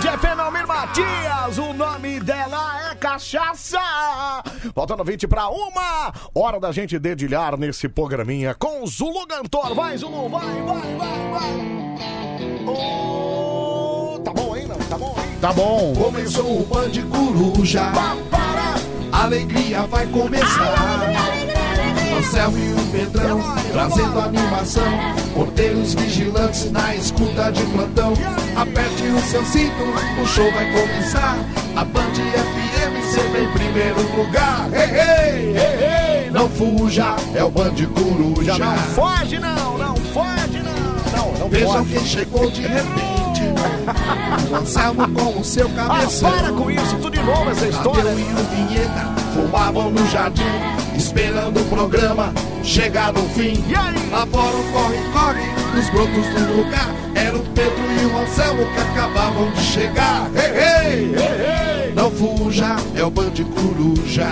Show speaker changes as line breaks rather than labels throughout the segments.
Band FM Almir Matias, o nome dela é Cachaça. Faltando 20 para uma, hora da gente dedilhar nesse programinha com Zulu Cantor. Vai, Zulu, vai, vai, vai, vai. Ô, tá bom ainda? Tá bom aí?
Tá bom.
Começou o Band Coruja. A alegria vai começar. Anselmo e o Pedrão trazendo animação. Porteiros vigilantes na escuta de plantão. Aperte o seu cinto, o show vai começar. A Band FM sempre em primeiro lugar. Ei, ei, ei, ei, não fuja, é o Band Coruja.
Não foge não, não foge não. Não, não
Vejam
foge.
quem chegou de repente. O Anselmo com o seu
Ah,
cabeção.
para com isso, tudo de novo essa história.
Tadeu e o Vinheta fumavam no jardim, esperando o programa chegar no fim.
E aí?
Lá fora o corre-corre nos brotos do lugar. Era o Pedro e o Anselmo que acabavam de chegar. Ei, ei, ei, ei. Não fuja, é o Band Coruja.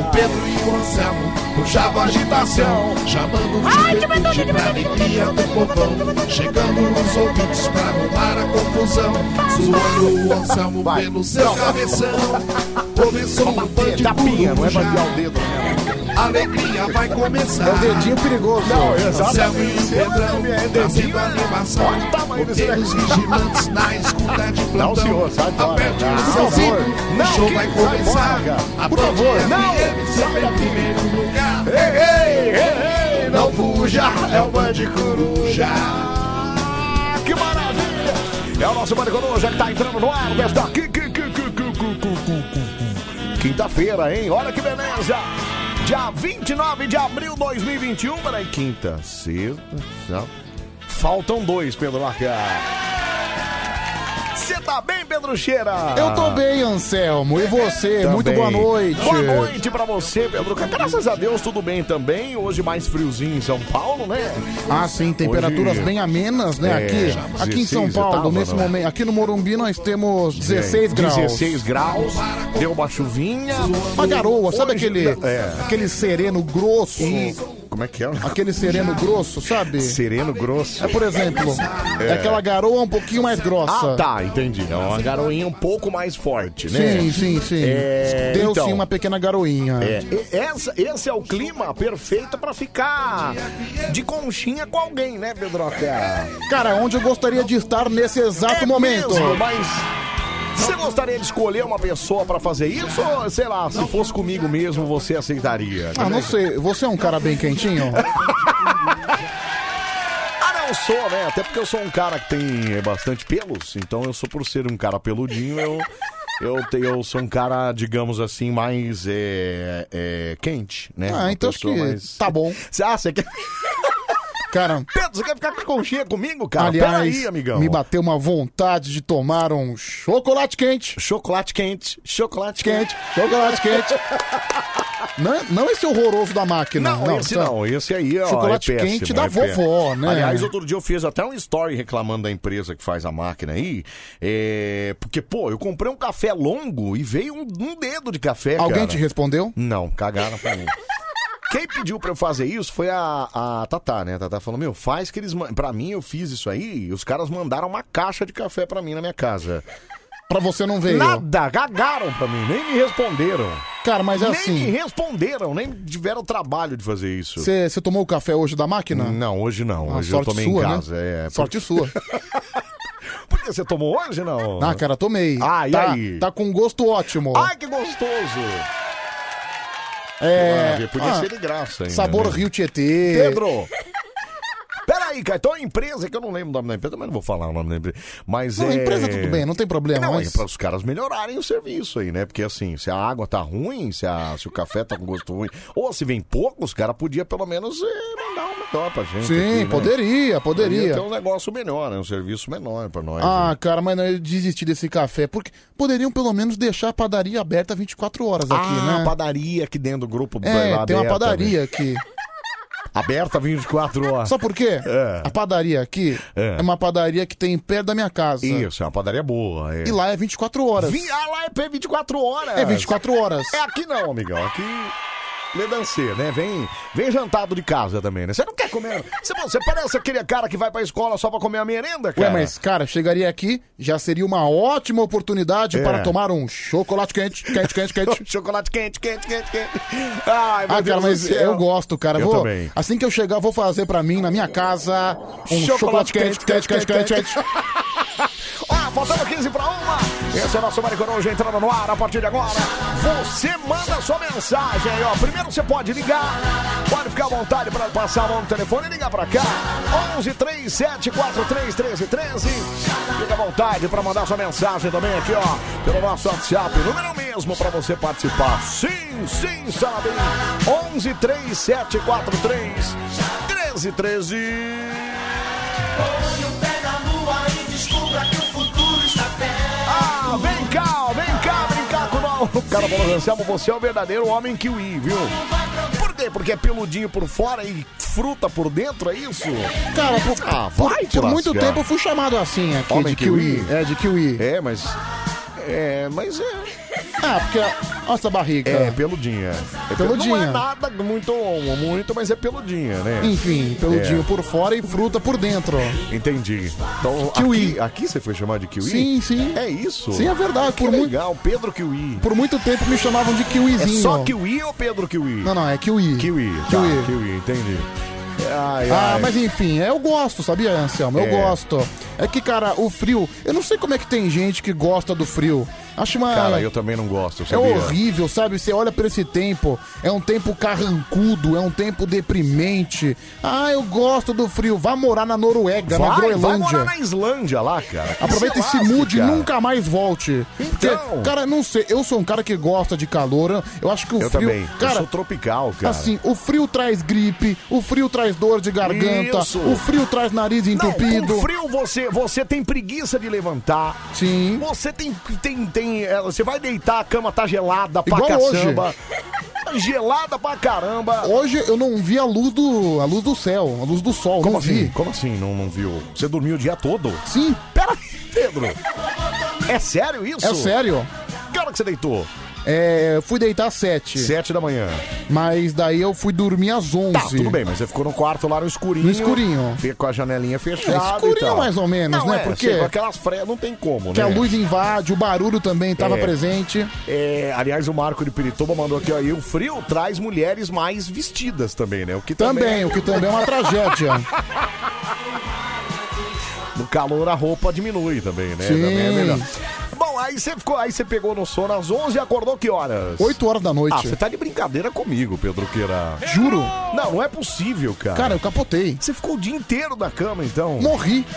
O Pedro e o Anselmo puxavam agitação, chamando de juventude pra alegria do povão. Chegando nos ouvintes pra arrumar a confusão, zoando o Anselmo
Vai.
pelo seu cabeção. Começou o Band
Tapinha, não é bater o dedo.
A alegria vai começar.
É o dedinho perigoso.
Não,
Anselmo e o
exatamente.
Pedrão trazendo
é-
animação.
Olha o tamanho desse negócio.
vigilantes na escuta de plantão.
Não, senhor, sai fora.
Aperte
Não,
o
Não,
o show vai começar.
Por favor, não
sempre em primeiro lugar. Ei, ei, ei, não fuja, é o Band Coruja.
Que maravilha! É o nosso Band Coruja que tá entrando no ar desta tá quinta-feira, hein? Olha que beleza! Dia 29 de abril de 2021. Peraí, quinta, sexta, sábado. Faltam dois, Pedro Marcar. Você tá bem, Pedro Cheira?
Eu tô bem, Anselmo. E você?
Também.
Muito boa noite.
Boa noite pra você, Pedro. Graças a Deus, tudo bem também. Hoje mais friozinho em São Paulo, né?
Ah, sim, temperaturas
Hoje-
bem amenas, né?
É,
aqui, aqui em São
16
Paulo,
tava,
nesse
não
momento. Aqui no Morumbi nós temos 16 graus.
16 graus. Deu uma chuvinha.
Uma garoa, sabe
Hoje-
aquele,
É.
aquele sereno grosso?
Como é que é?
Aquele sereno grosso, sabe?
Sereno grosso.
É, por exemplo, é. aquela garoa um pouquinho mais grossa.
Ah, tá, entendi. É uma garoinha um pouco mais forte, né?
Sim, sim, sim.
É,
Deu
então.
sim uma pequena garoinha.
É, e- essa, esse é o clima perfeito pra ficar de conchinha com alguém, né, Pedroca?
Cara, onde eu gostaria de estar nesse exato
É
momento?
mesmo, mas você gostaria de escolher uma pessoa pra fazer isso? Ou, sei lá, se fosse comigo mesmo, você aceitaria?
Ah, não sei. Você é um cara bem quentinho?
Ah, não sou, né? Até porque eu sou um cara que tem bastante pelos, então eu sou por ser um cara peludinho, eu, eu, te- eu sou um cara, digamos assim, mais é, é, quente, né?
Ah,
Uma
então acho que
mais-
tá bom.
Ah, você quer...
Cara,
Pedro, você quer ficar com conchinha comigo, cara?
aliás,
Peraí, amigão.
me bateu uma vontade de tomar um chocolate quente.
Chocolate quente, chocolate
Quente, chocolate quente. Não, não esse horroroso da máquina.
Não, esse
tá.
não, esse aí ó,
Chocolate
é péssimo,
quente da
é
vovó, né?
Aliás, outro dia eu fiz até um story reclamando da empresa que faz a máquina aí, é, porque, pô, eu comprei um café longo e veio um, um dedo de café,
Alguém
cara.
te respondeu?
Não, cagaram pra mim. Quem pediu pra eu fazer isso foi a, a Tatá, né? A Tatá falou, meu, faz que eles... man- Pra mim, eu fiz isso aí e os caras mandaram uma caixa de café pra mim na minha casa.
Pra você não veio.
Nada, cagaram pra mim, nem me responderam.
Cara, mas é
nem me
assim.
responderam, nem tiveram trabalho de fazer isso.
Você você tomou o café hoje da máquina?
Não, hoje não.
Ah,
hoje eu
sorte
tomei
sua,
em
né?
casa. É,
Sorte sua.
Por que você tomou hoje, não?
Ah, cara, tomei.
Ah, e
tá,
aí?
Tá com gosto ótimo.
Ai, que gostoso!
É.
Maravilha, Podia
ah,
ser de graça ainda.
Sabor
né?
Rio Tietê.
Pedro! Peraí, cara, então a empresa, que eu não lembro o nome da empresa, mas não vou falar o nome da empresa. Mas
Não,
é...
empresa tudo bem, não tem problema.
Não,
mas...
é para os caras melhorarem o serviço aí, né? Porque assim, se a água tá ruim, se, a- se o café tá com gosto ruim, ou se vem pouco, os caras podiam pelo menos eh, mandar um melhor pra gente.
Sim,
aqui, né?
poderia, poderia.
ter um negócio melhor, né? Um serviço menor pra nós.
Ah,
né?
cara, mas não, eu desisti desse café. Porque poderiam pelo menos deixar a padaria aberta 24 horas aqui,
ah,
né?
padaria aqui dentro do grupo
É,
aberta,
tem uma
né?
padaria aqui.
Aberta 24 horas.
Sabe por quê?
É.
A padaria aqui
É.
é. uma padaria que tem perto da minha casa.
Isso, é uma padaria boa. É.
E lá é 24 horas.
Vi- Ah, lá é P 24 horas.
É 24 horas.
É aqui não, amigão. Aqui. Ledancê, né? Vem, vem jantado de casa também, né? Você não quer comer. Você, você parece aquele cara que vai pra escola só pra comer a merenda, cara.
Ué, mas, cara, chegaria aqui, já seria uma ótima oportunidade
É.
para tomar um chocolate quente, quente, quente, quente.
Chocolate quente, quente, quente, quente. Ai, meu
Ah,
Deus
cara, mas eu gosto, cara.
Eu
vou,
também.
Assim que eu chegar, vou fazer pra mim, na minha casa, um chocolate, quente, quente, quente, quente, quente.
Ó, faltando 15 pra uma. Esse é o nosso Maricoruja entrando no ar a partir de agora. Você manda sua mensagem aí, ó. Primeiro você pode ligar, pode ficar à vontade para passar a mão no telefone e ligar pra cá. 11 37 43 13 13. Fica à vontade para mandar sua mensagem também aqui, ó, pelo nosso WhatsApp. Número mesmo para você participar. Sim, sim, sabe. 11 37 43 13 13. Cara falou, Anselmo, você é o verdadeiro homem kiwi, viu? Por quê? Porque é peludinho por fora e fruta por dentro, é isso?
Cara, por,
Ah,
por- por muito tempo eu fui chamado assim aqui,
Homem
de kiwi? É, de kiwi.
É, mas... É, mas é...
Ah, porque... Olha essa barriga.
É, peludinha. É
Peludinha.
Não é nada muito, muito, mas é peludinha, né?
Enfim, peludinho
É.
por fora e fruta por dentro.
Entendi. Então,
Kiwi.
Aqui, aqui você foi chamado de kiwi?
Sim, sim.
É isso?
Sim, é verdade.
Que
Por, muito,
legal, Pedro Kiwi.
por muito tempo me chamavam de
É
kiwizinho.
só kiwi ou Pedro Kiwi?
Não, não, é kiwi.
Kiwi. tá,
Kiwi.
kiwi, entendi. Ai,
Ah,
ai.
mas enfim, eu gosto, sabia, Anselmo? Eu
É.
gosto. É que, cara, o frio. Eu não sei como é que tem gente que gosta do frio. Acho uma.
Cara, eu também não gosto,
É
sabia?
horrível, sabe? Você olha pra esse tempo, é um tempo carrancudo, é um tempo deprimente. Ah, eu gosto do frio. Vá morar na Noruega, na
Vai, vai
Groenlândia.
morar na Islândia lá, cara. Que
Aproveita e se mude e nunca mais volte.
Então.
Porque, cara, não sei, eu sou um cara que gosta de calor. Eu acho que o
Eu
frio.
também. eu
Cara,
sou tropical, cara.
Assim, o frio traz gripe, o frio traz dor de garganta,
Isso.
o frio traz nariz
Não,
entupido.
com frio você, você tem preguiça de levantar.
Sim.
Você tem, tem, tem, é, você vai deitar, a cama tá gelada pra
Igual hoje.
caçamba. Gelada pra caramba.
Hoje eu não vi a luz do, a luz do céu, a luz do sol,
Como
não
assim?
vi.
Como assim? Não, não viu? Você dormiu o dia todo?
Sim,
Pera Pedro. É sério isso?
é sério.
Que hora que você deitou?
É, eu fui deitar às sete,
Sete da manhã.
mas daí eu fui dormir às onze.
Tá, tudo bem, mas você ficou no quarto lá no escurinho.
No escurinho.
Fica com a janelinha fechada.
É, escurinho
e tal.
mais ou menos,
Não,
né?
É,
Porque-
com aquelas freias não tem como,
Que
né?
a luz invade, o barulho também estava
É.
presente.
É, aliás, o Marco de Pirituba mandou aqui, ó. E o frio traz mulheres mais vestidas também, né? O que também.
Também, o que também é uma tragédia.
No calor a roupa diminui também, né?
Sim.
Também é melhor. Aí você ficou, aí você pegou no sono às 11 e acordou que horas?
8 horas da
Ah,
noite.
você tá de brincadeira comigo, Pedro Queira.
Juro.
Não, não é possível, cara.
Cara, eu capotei.
você ficou o dia inteiro na cama, então.
Morri.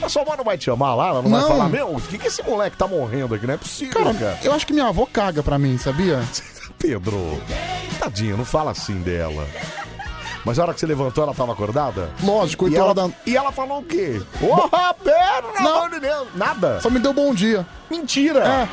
A sua avó não vai te chamar lá? Ela não, vai
Não.
falar, meu, o que, que esse moleque tá morrendo aqui? Não é possível,
Cara,
cara.
eu acho que minha avó caga pra mim, sabia?
Pedro, tadinha, não fala assim dela. Mas a hora que você levantou, ela tava acordada?
Lógico,
E
8
ela,
horas da...
e ela falou o quê? Ô, Pedro, pelo amor de Deus. Nada.
Só me deu bom dia.
Mentira.
É.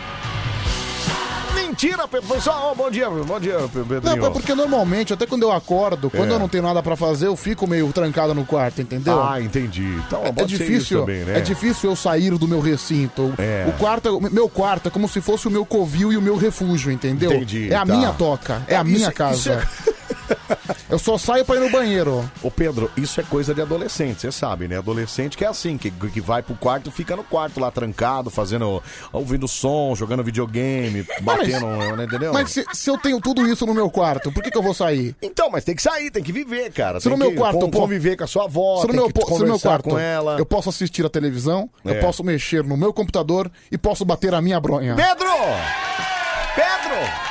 Mentira, Pedro. Foi só, ô, bom dia, bom dia, Pedrinho.
Não, é porque normalmente, até quando eu acordo, quando
É.
eu não tenho nada pra fazer, eu fico meio trancado no quarto, entendeu?
Ah, entendi. Então,
É
pode ser isso
difícil,
também, né?
é difícil eu sair do meu recinto.
É.
O quarto, é- meu quarto é como se fosse o meu covil e o meu refúgio, entendeu?
Entendi,
é a
tá.
minha toca, é,
É,
a minha
isso-
casa.
é-
Eu só saio pra ir no banheiro.
Ô Pedro, isso é coisa de adolescente, você sabe, né? Adolescente que é assim, que, que vai pro quarto, fica no quarto lá trancado, fazendo, ouvindo som, jogando videogame, batendo, né, entendeu?
Mas se, se eu tenho tudo isso no meu quarto, por que, que eu vou sair?
Então, mas tem que sair, tem que viver, cara.
Se no meu quarto eu po-
conviver com a sua avó,
se no,
tem
meu,
que
po- se no meu
conversar
quarto
com ela.
eu posso assistir a televisão,
É.
eu posso mexer no meu computador e posso bater a minha bronha.
Pedro! Pedro!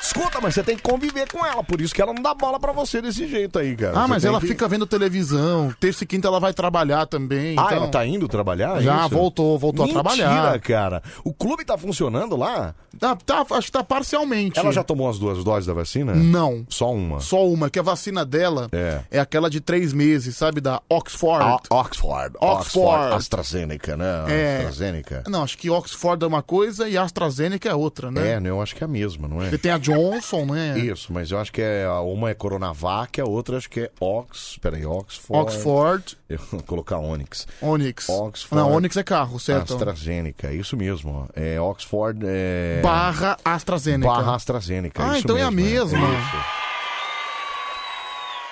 Escuta, mas você tem que conviver com ela, por isso que ela não dá bola pra você desse jeito aí, cara.
Ah,
Você
mas
tem
ela
que-
fica vendo televisão. Terça e quinta ela vai trabalhar também.
Ah,
então...
ela tá indo trabalhar? é
Já
isso?
voltou, voltou
Mentira,
a trabalhar.
cara. O clube tá funcionando lá?
Tá, tá, acho que tá parcialmente.
Ela já tomou as duas doses da vacina?
Não.
Só uma.
Só uma, que a vacina dela
É.
aquela de três meses, sabe? Da Oxford.
O- Oxford.
Oxford.
AstraZeneca, né?
É.
AstraZeneca.
Não, acho que Oxford é uma coisa e AstraZeneca é outra, né?
É, né? eu acho que é a mesma, não é?
Ele tem a Johnson, né?
Isso, mas eu acho que é uma é Coronavac, a outra acho que é Ox, peraí, Oxford.
Oxford.
Eu vou colocar Onyx.
Onyx.
Oxford.
Não, Onyx é carro, certo?
AstraZeneca, isso mesmo. É Oxford é...
Barra AstraZeneca.
Barra AstraZeneca.
Ah,
isso
então é a
mesmo,
mesma.
isso.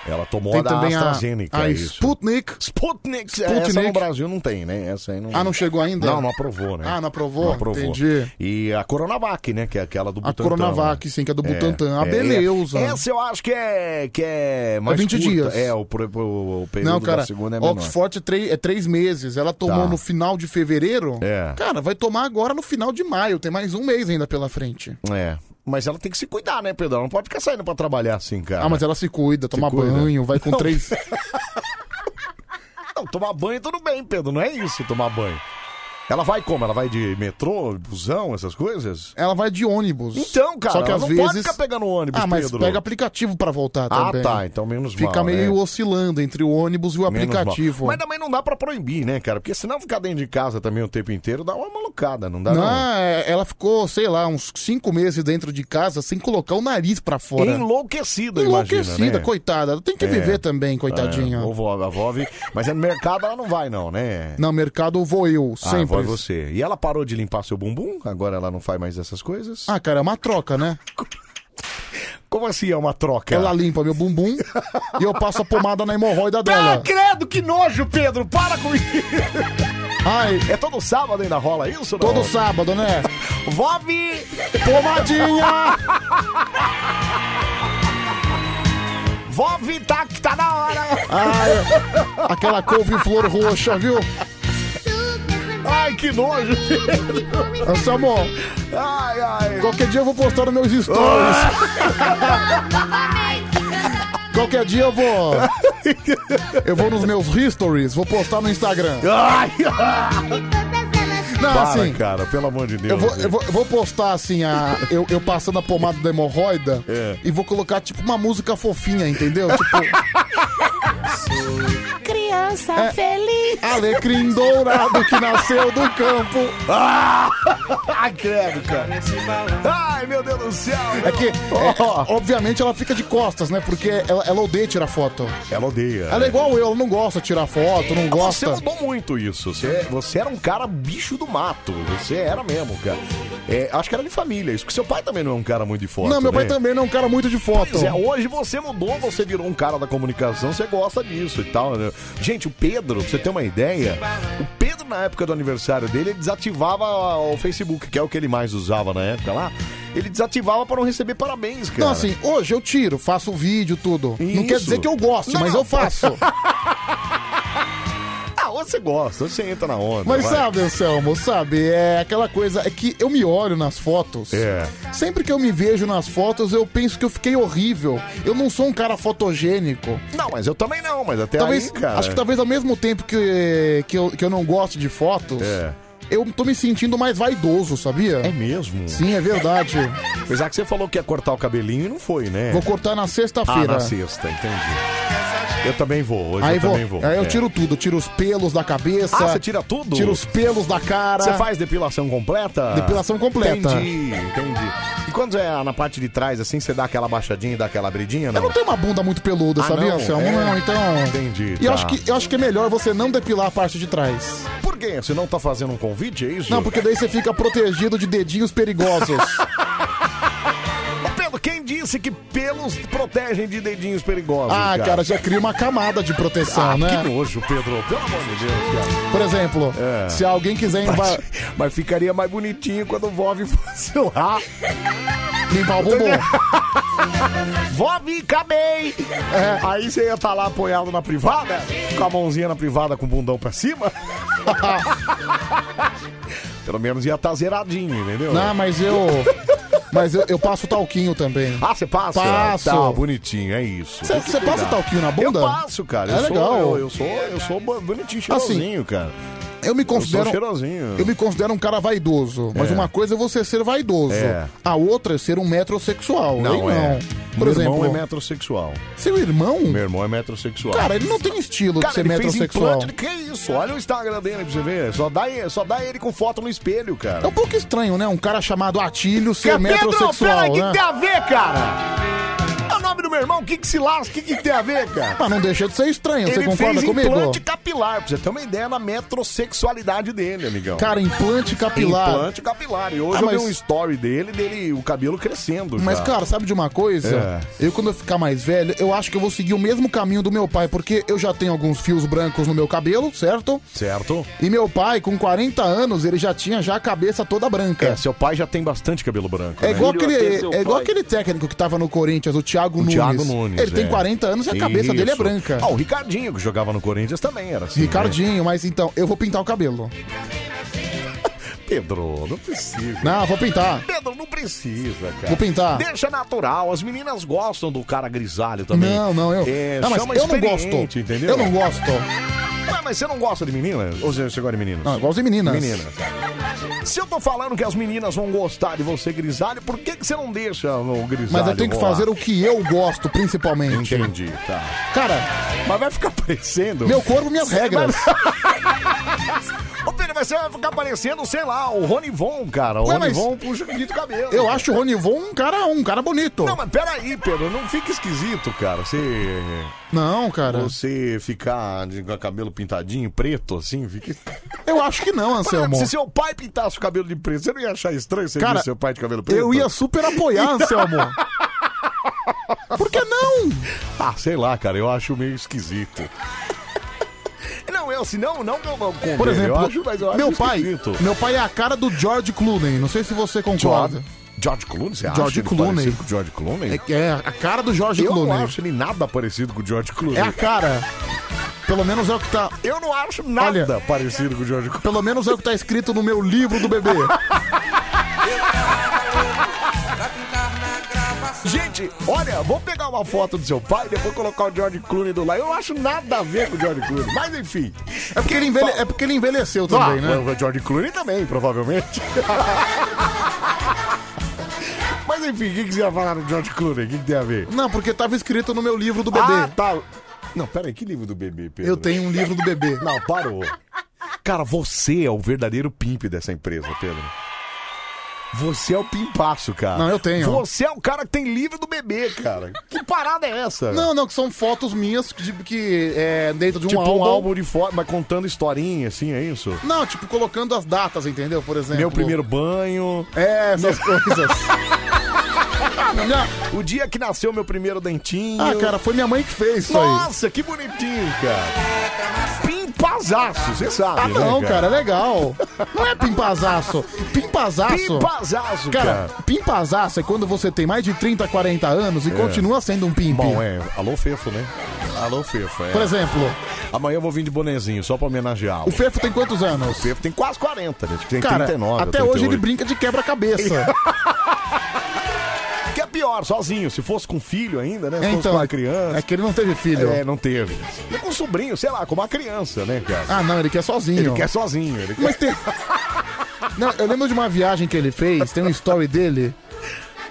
Ela tomou
Tem
a da
também a,
AstraZeneca,
a
isso.
Sputnik.
Sputnik.
Sputnik.
Essa no Brasil não tem, né? Essa aí não...
Ah, não chegou ainda?
Não, não aprovou, né?
Ah, não aprovou? Entendi.
E a Coronavac, né? Que é aquela do
A
Butantan.
Coronavac,
né?
sim, que é do
É,
Butantan. Ah,
é,
beleza.
Essa eu acho que é, que é mais
20
curta.
dias.
É, o, o, o período
Não, cara,
da segunda é menor.
Oxford é três, é três meses. Ela tomou
Tá.
no final de fevereiro.
É.
Cara, vai tomar agora no final de maio. Tem mais um mês ainda pela frente.
É. Mas ela tem que se cuidar, né, Pedro? Ela não pode ficar saindo pra trabalhar assim, cara.
Ah, mas ela se cuida, toma
cuida?
banho, vai com
Não.
três.
Não, tomar banho tudo bem, Pedro. Não é isso, tomar banho. Ela vai como? Ela vai de metrô, busão, essas coisas?
Ela vai de ônibus.
Então, cara,
Só que
ela
às
não
vezes.
pode ficar pegando ônibus,
Ah, mas
Pedro.
pega aplicativo pra voltar
Ah,
também.
tá. Então menos
Fica
mal,
meio
né?
oscilando entre o ônibus e o
Menos
aplicativo.
mal. Mas também não dá pra proibir, né, cara? Porque senão ficar dentro de casa também o tempo inteiro dá uma malucada, não dá
Não,
não?
é, ela ficou, sei lá, uns cinco meses dentro de casa sem colocar o nariz pra fora.
Enlouquecida,
Enlouquecida,
imagina, né?
coitada. Ela tem que
É.
viver também, coitadinha.
É, a vovó, a vovó vi- Mas é no mercado ela não vai, não, né?
No mercado vou eu,
Ah, vai você. E ela parou de limpar seu bumbum? Agora ela não faz mais essas coisas?
Ah, cara, é uma troca, né?
Como assim é uma troca?
Ela limpa meu bumbum e eu passo a pomada na hemorroida
Ah,
dela.
credo, que nojo, Pedro! Para com isso!
Ai,
É todo sábado ainda rola isso, não?
todo sábado, né?
Vove!
Pomadinha!
Vove, tá, tá na hora!
Ai, aquela couve-flor roxa, viu?
Ai, que nojo!
Anselmo,
Ai, ai!
qualquer dia eu vou postar nos meus stories. Qualquer dia eu vou. Eu vou nos meus histories, vou postar no Instagram.
Ai!
Não,
Para,
assim.
cara, pelo amor de Deus.
Eu vou, eu, vou, eu vou postar assim, a, eu, eu passando a pomada da hemorroida
É.
e vou colocar tipo uma música fofinha, entendeu? Tipo,
Criança
É.
feliz.
alecrim dourado que nasceu do campo.
Ai, credo, cara. Ai, meu Deus do céu.
É que, é,
Ó.
obviamente, ela fica de costas, né? Porque ela, ela odeia tirar foto.
Ela odeia.
Ela é igual eu, ela não gosta de tirar foto, não
Você
gosta.
mudou muito isso. Você, você era um cara bicho do mato. Você era mesmo, cara. É, acho que era de família isso. Porque seu pai também não é um cara muito de foto.
Não, meu pai
né?
também não é um cara muito de foto.
Pois é, hoje você mudou, você virou um cara da comunicação, você gosta disso e tal. né? Gente, o Pedro, pra você ter uma ideia, o Pedro, na época do aniversário dele, ele desativava o Facebook, que é o que ele mais usava na época lá. Ele desativava pra não receber parabéns, cara.
Não, assim, hoje eu tiro, faço vídeo, tudo. Não
Isso.
quer dizer que eu gosto,
Não,
mas
não.
eu faço.
Você gosta, você entra na onda.
Mas
vai.
sabe, Anselmo, sabe, é aquela coisa, é que eu me olho nas fotos.
É.
Sempre que eu me vejo nas fotos, eu penso que eu fiquei horrível. Eu não sou um cara fotogênico.
Não, mas eu também não, mas até
Talvez,
aí, cara.
acho que talvez ao mesmo tempo que, que, eu, que eu não gosto de fotos,
É.
eu tô me sentindo mais vaidoso, sabia?
É mesmo?
Sim, é verdade.
Apesar que você falou que ia cortar o cabelinho e não foi, né?
Vou cortar na
Ah,
sexta-feira.
na sexta, entendi. Eu também vou, hoje
Aí
eu
vou,
também vou.
aí eu
É.
tiro tudo, tiro os pelos da cabeça.
Ah, você tira tudo?
Tiro os pelos da cara.
Você faz depilação completa?
Depilação completa.
Entendi, entendi. Quando é na parte de trás, assim, você dá aquela baixadinha e dá aquela abridinha,
Eu
não?
não tenho uma bunda muito peluda,
Ah,
sabia,
não?
Anselmo?
É.
Não, então.
Entendi,
E eu,
tá.
acho que, eu acho que é melhor você não depilar a parte de trás.
Por quê? Você não tá fazendo um convite, é isso?
Não, porque daí você fica protegido de dedinhos perigosos.
Disse que pelos protegem de dedinhos perigosos,
ah, cara, já cria uma camada de proteção,
Ah,
né?
que nojo, Pedro. Pelo amor de Deus, cara.
Por exemplo,
É.
se alguém quiser
Mas,
inva-
mas ficaria mais bonitinho quando o Vove fosse lá.
limpar o bumbum.
Vove, acabei!
É.
Aí você ia estar lá apoiado na privada, com a mãozinha na privada com o bundão pra cima. Pelo menos ia estar zeradinho, entendeu?
Não, mas eu. Mas eu, eu passo talquinho também.
Ah, você passa?
Passo.
Tá, bonitinho, é isso.
Você
Tem que
você passa talquinho na bunda?
Eu passo, cara.
É
eu
legal.
Sou, eu, eu sou, eu sou bo- bonitinho, cheirosinho, cara.
Eu me
Eu
considero.
cheirosinho.
Eu me considero um cara vaidoso. Mas
É.
uma coisa é você ser vaidoso.
É.
A outra é ser um metrosexual.
Não,
Aí
é.
Por
Meu
exemplo,
irmão é metrosexual.
seu irmão,
Meu irmão é metrosexual.
cara, ele não tem estilo
Cara,
de ser
ele fez
metrosexual.
implante. Que isso? Olha o Instagram dele pra você ver. Só dá, só dá ele com foto no espelho,
É
cara.
um pouco estranho, né? Um cara chamado Atílio ser
Pedro, peraí,
metrosexual,
o que,
né?
que tem a ver, cara? O nome do meu irmão, o que que se lasca? O que que tem a ver, cara?
Mas não deixa de ser estranho, você
Ele
concorda
fez
comigo?
implante capilar, pra você ter uma ideia da metrosexualidade dele, amigão.
Cara, implante capilar.
Implante capilar. E hoje
Ah,
eu
mas-
vi um story dele, dele, o cabelo crescendo.
Mas,
já.
cara, sabe de uma coisa?
É.
Eu, quando eu ficar mais velho, eu acho que eu vou seguir o mesmo caminho do meu pai, porque eu já tenho alguns fios brancos no meu cabelo, certo?
Certo?
E meu pai, com 40 anos, ele já tinha já a cabeça toda branca.
É, seu pai já tem bastante cabelo branco.
É
né?
igual, aquele, é igual aquele técnico que tava no Corinthians, o Thiago
O
Nunes.
Thiago Nunes.
Ele tem
é.
40 anos e a cabeça dele é
Isso.
branca.
Ah, o Ricardinho, que jogava no Corinthians, também era assim. né?
Ricardinho, mas então, eu vou pintar o cabelo.
Pedro, não precisa.
Não, vou pintar.
Pedro, não precisa, cara.
Vou pintar.
Deixa natural. As meninas gostam do cara grisalho também.
Não, não, eu.
É,
não, mas
chama
eu não gosto.
Entendeu?
Eu não gosto.
Ué, mas você não gosta de meninas? Ou você você gosta de meninos?
Não, eu gosto de meninas.
Meninas. Se eu tô falando que as meninas vão gostar de você grisalho, por que, que você não deixa o grisalho?
Mas eu tenho que
rolar?
fazer o que eu gosto, principalmente.
Entendi, tá.
Cara,
Mas vai ficar parecendo.
meu corpo, minhas regras.
Ô, Mas você vai ficar parecendo, sei lá, o Rony Von, cara. O
Ué,
Rony
mas-
Von puxa bonito cabelo.
Eu acho o Ronivon um cara, um cara bonito.
Não, mas peraí, Pedro, não fica esquisito, cara. Você.
Não, cara.
Você ficar de- com o cabelo pintadinho, preto, assim, fica.
Eu acho que não, Anselmo.
Se seu pai pintasse o cabelo de preto, você não ia achar estranho você
Cara,
ver seu pai de cabelo preto?
Eu ia super apoiar, Anselmo. Por que não?
Ah, sei lá, cara, eu acho meio esquisito. Não, eu assim, não, não que eu não
Por exemplo,
eu acho, mas eu acho
meu pai,
esquisito.
meu pai é a cara do George Clooney. Não sei se você concorda.
George, George Clooney, você acha
George
ele
Clooney.
parecido com o George Clooney?
É, é a cara do George
eu
Clooney.
não acho ele nada parecido com o George Clooney.
É a cara. Pelo menos é o que tá.
Eu não acho nada
Olha,
parecido com o George Clooney.
Pelo menos é o que tá escrito no meu livro do bebê.
Olha, vou pegar uma foto do seu pai e depois colocar o George Clooney do lado. Eu não acho nada a ver com o George Clooney. Mas enfim.
É porque, ele, envelhe- é porque ele envelheceu também, né?
O George Clooney também, provavelmente. Mas enfim, o que, que você ia falar do George Clooney? O que, que tem a ver?
Não, porque tava escrito no meu livro do bebê.
Ah, tá. Não, peraí, que livro do bebê, Pedro?
Eu tenho um livro do bebê.
Não, parou. Cara, você é o verdadeiro pimp dessa empresa, Pedro. Você é o pimpaço, cara.
Não, eu tenho.
Você é o cara que tem livro do bebê, cara. Que parada é essa?
Não, não, que são fotos minhas de, que é dentro de um
tipo
álbum.
um álbum de foto, mas contando historinha, assim, é isso?
Não, tipo, colocando as datas, entendeu? Por exemplo.
Meu primeiro banho.
É, essas coisas.
O dia que nasceu meu primeiro dentinho.
Ah, cara, foi minha mãe que fez isso aí.
Nossa, que bonitinho, cara. Pimpazaço, você sabe,
Ah,
né,
não, cara, é legal. Não é pimpazaço. Pimpazaço.
Pimpazaço,
Cara,
cara.
pimpazaço é quando você tem mais de 30, 40 anos e continua sendo um pimp.
Bom, é. Alô, Fefo, né? Alô, Fefo, é.
Por exemplo,
Amanhã eu vou vir de bonezinho, só pra homenageá-lo.
o Fefo tem quantos anos?
O Fefo tem quase 40, gente. Tem
Cara,
39.
até
38.
hoje ele brinca de quebra-cabeça.
Pior, sozinho. Se fosse com filho ainda, né? Se
É,
fosse
então,
com uma criança.
é que ele não teve filho.
É, não teve. E com sobrinho, sei lá, com uma criança, né, cara?
Ah, não, ele quer sozinho.
Ele quer sozinho. Ele quer...
Mas tem. Não, eu lembro de uma viagem que ele fez, tem um story dele.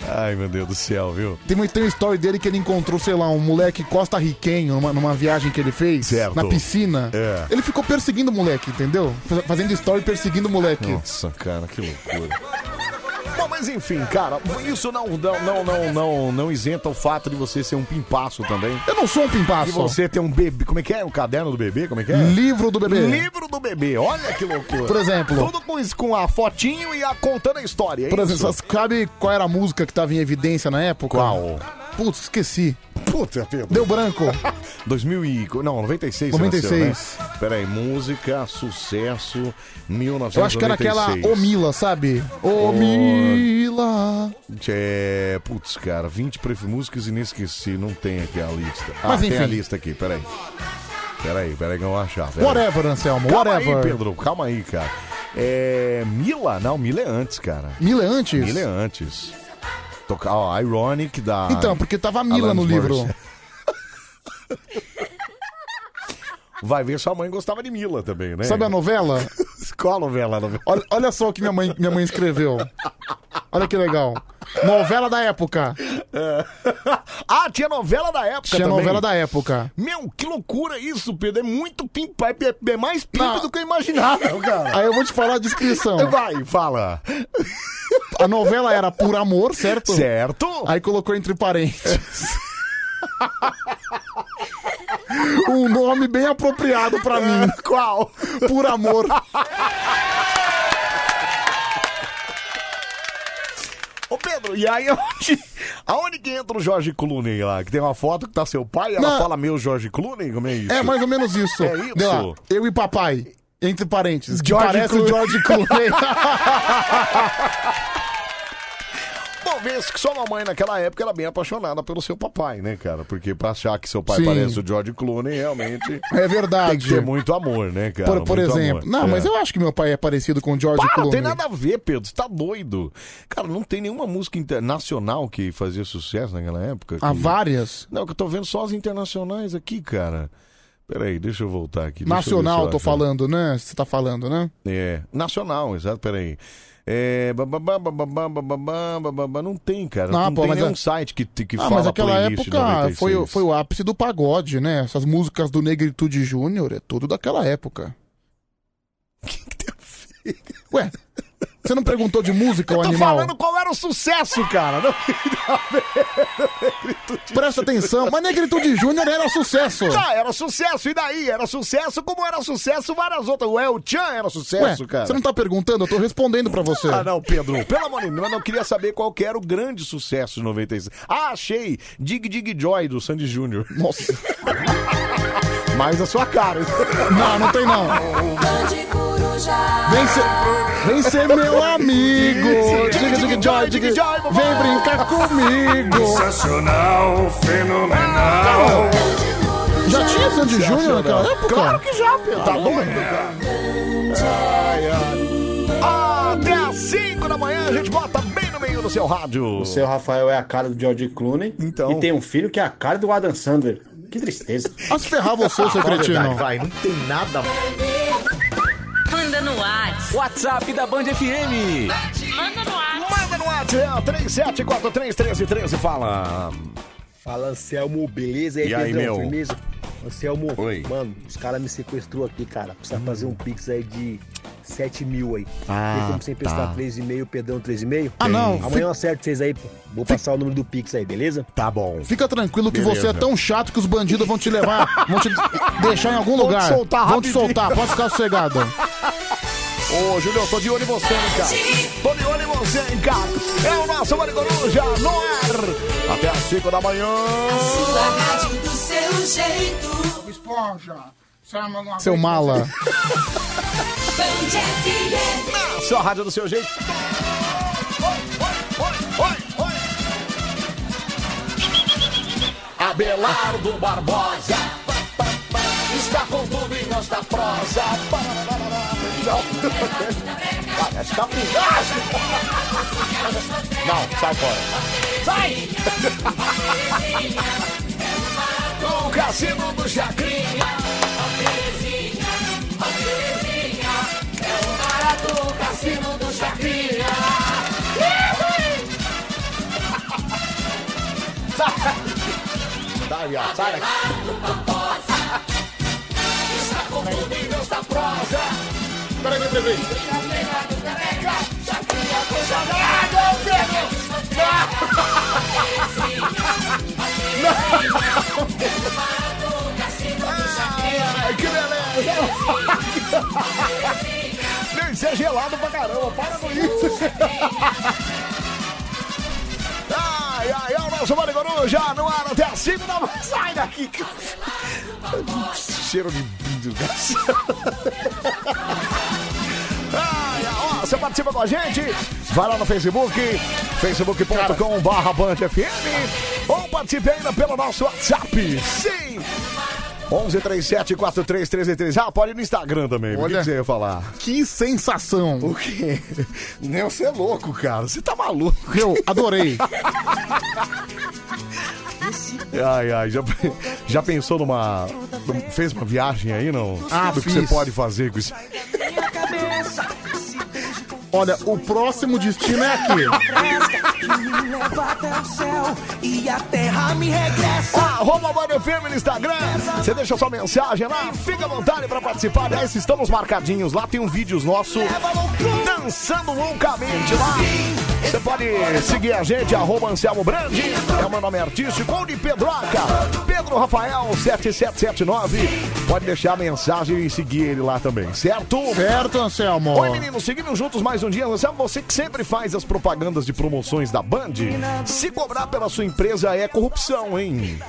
Ai, meu Deus do céu, viu?
Tem, tem um story dele que ele encontrou, sei lá, um moleque costa-riquenho numa, numa viagem que ele fez
Certo.
na piscina.
É.
Ele ficou perseguindo o moleque, entendeu? Faz- Fazendo story perseguindo o moleque.
Nossa, cara, que loucura. Bom, mas enfim, cara, isso não, não, não, não, não, não isenta o fato de você ser um pimpaço também.
Eu não sou um pimpaço.
você ter um bebê. Como é que é? Um caderno do bebê? Como é que é?
Livro do bebê.
Livro do bebê, olha que loucura.
Por exemplo.
Tudo com, isso, com a fotinho e a contando a história. é
Por exemplo,
isso?
sabe qual era a música que tava em evidência na época?
Qual?
Putz, esqueci.
Puta, Pedro.
Deu branco.
2000 e... Não, 96 você
96.
nasceu, né? Pera aí, música, sucesso, 1996.
Eu acho que era aquela Omila, sabe? Omila.
É, putz, cara, 20 pref... músicas inesqueci, não tem aqui a lista. Ah,
Mas
tem a lista aqui, peraí. Peraí, peraí que eu vou achar. peraí.
Whatever, Anselmo,
Calma
whatever.
aí, Pedro, calma aí, cara. É. Mila? Não, Mila é antes, cara.
Mila é antes?
Mila é antes. Tocar, ó, Ironic da.
Então, porque tava a Mila
Alanis
no livro.
Morissette. Vai ver, sua mãe gostava de Mila também, né?
Sabe a novela?
Qual a novela? Novela?
Olha, olha só o que minha mãe, minha mãe escreveu. Olha que legal. Novela da época.
É. ah, tinha novela da época
Tinha
também.
novela da época.
Meu, que loucura isso, Pedro. É muito pimp, é, é mais pimp do que eu imaginava, cara.
Aí eu vou te falar a descrição.
Vai, fala.
A novela era Por Amor, certo?
Certo.
Aí colocou entre parênteses. um nome bem apropriado pra mim.
Qual?
Por Amor.
Ô Pedro, e aí aonde, aonde que entra o Jorge Clooney lá? Que tem uma foto que tá seu pai e ela
Não.
fala meu Jorge Clooney? Como é isso?
É mais ou menos isso.
É isso?
Lá, eu e papai. Entre parênteses. Que
George
parece
Clooney.
o George Clooney.
Vê que sua mamãe naquela época era bem apaixonada pelo seu papai, né, cara? Porque pra achar que seu pai
Sim.
parece o George Clooney, realmente
É verdade.
tem que ter muito amor, né, cara?
por, por
Muito
exemplo.
amor.
Não,
É.
mas eu acho que meu pai é parecido com o George
Para, não
Clooney.
tem nada a ver, Pedro. Você tá doido. Cara, não tem nenhuma música internacional que fazia sucesso naquela época.
Há
que-
várias.
Não, que eu tô vendo só as internacionais aqui, cara. Peraí, deixa eu voltar aqui. deixa eu ver se eu
Nacional, tô
acho.
falando, né? Você tá falando, né?
É, nacional, exato, peraí. É, bababá, bababá, bababá, bababá, não tem, cara.
Ah,
não
pô,
tem
mas
nenhum
a-
site que, que
ah,
fala
mas aquela época
96.
foi, o- foi o ápice do pagode, né? Essas músicas do Negritude Júnior, é tudo daquela época. Ué, você não perguntou de música, o
Eu tô
animal?
falando qual era o sucesso, cara. Não...
Presta atenção, mas Negritude Júnior era sucesso.
Tá, era sucesso, e daí? Era sucesso como era sucesso várias outras. O El Chan era
Ué,
sucesso, cara.
você não tá perguntando, eu tô respondendo pra você.
Ah, não, Pedro. Pelo amor de Deus, eu queria saber qual que era o grande sucesso de 96. Ah, achei! Dig Dig Joy, do Sandy Júnior.
Nossa.
Mais a sua cara.
Não, não tem não. Vem ser, vem ser meu amigo. Diga, diga, joy, diga, vem brincar comigo.
Sensacional, fenomenal.
Já tinha Sandy Júnior naquela época?
Claro que já, Pedro. Tá doido? Ai, ai. Até às 5 da manhã a gente bota bem no meio do seu rádio.
O seu Rafael é a cara do George Clooney.
Então.
E tem um filho que é a cara do Adam Sandler. Que tristeza.
Vai se ferrar você, seu
verdade,
cretino.
vai, não tem nada.
Manda no WhatsApp.
WhatsApp da Band FM.
Manda no WhatsApp.
Manda no WhatsApp, 37431313, fala.
Fala Anselmo, beleza?
E aí, meu?
firmeza? Anselmo,
Oi.
mano, os caras me sequestrou aqui, cara. Precisa fazer um pix aí de 7 mil aí.
Ah,
Tem como você emprestar
tá.
3,5, perdão 3,5?
Ah, não.
Amanhã eu acerto vocês aí, pô. Vou passar o número do pix aí, beleza?
Tá bom.
Fica tranquilo que
Beleza.
você é tão chato que os bandidos vão te levar, vão te deixar em algum
Vão te
lugar.
soltar
vão te soltar, pode ficar sossegado.
Ô, eu tô de olho em você, hein, cara. Tô de olho em você, hein, cara. É o nosso Maricoruja no ar. Até às 5 da manhã.
Seu jeito.
Esponja, seu mala.
Band FM.
Na sua rádio do seu jeito. Oi, oi, oi, oi. Abelardo Barbosa está com tudo em nossa prosa. Não, parece capinagem. Não, sai fora. Sai! Cassino do Chacrinha. É o cara do cassino do Chacrinha. Sai! Viado, sai daqui. Está com tudo em Deus da prosa. Peraí, peraí, peraí. Chacrinha, coisa nada, Pedro. Ai, Meu, isso é gelado pra caramba, para com isso! Ai, ai, é o nosso Maricoruja no ar até as 5 da manhã. Sai daqui! que- Cheiro de bicho, Ai, ó, você participa com a gente? Vai lá no Facebook, facebook.com barra Band ou participe ainda pelo nosso WhatsApp. Sim! 1137-4333. Ah, pode ir no Instagram também. O que
Olha.
que você ia falar?
Que sensação.
O quê? Não, você é louco, cara. Você tá maluco.
Eu adorei.
Ai, ai, já, já pensou numa. Fez uma viagem aí, não?
Ah,
Do que você pode fazer com isso?
Olha, o próximo destino é aqui.
me leva até o céu e a terra me regressa.
Ó, Arroba Band FM no Instagram. Você deixa sua mensagem lá, fica à vontade pra participar. Aliás, estamos marcadinhos lá, tem um vídeo nosso dançando loucamente lá. Você pode seguir a gente, arroba Anselmo Brandi, é o meu nome artístico, ou de Pedroca, Pedro Rafael 7779. Pode deixar a mensagem e seguir ele lá também, certo?
Certo, Anselmo.
Oi, meninos, seguimos juntos mais um dia. Anselmo, você que sempre faz as propagandas de promoções da Band, se cobrar pela sua empresa é corrupção, hein?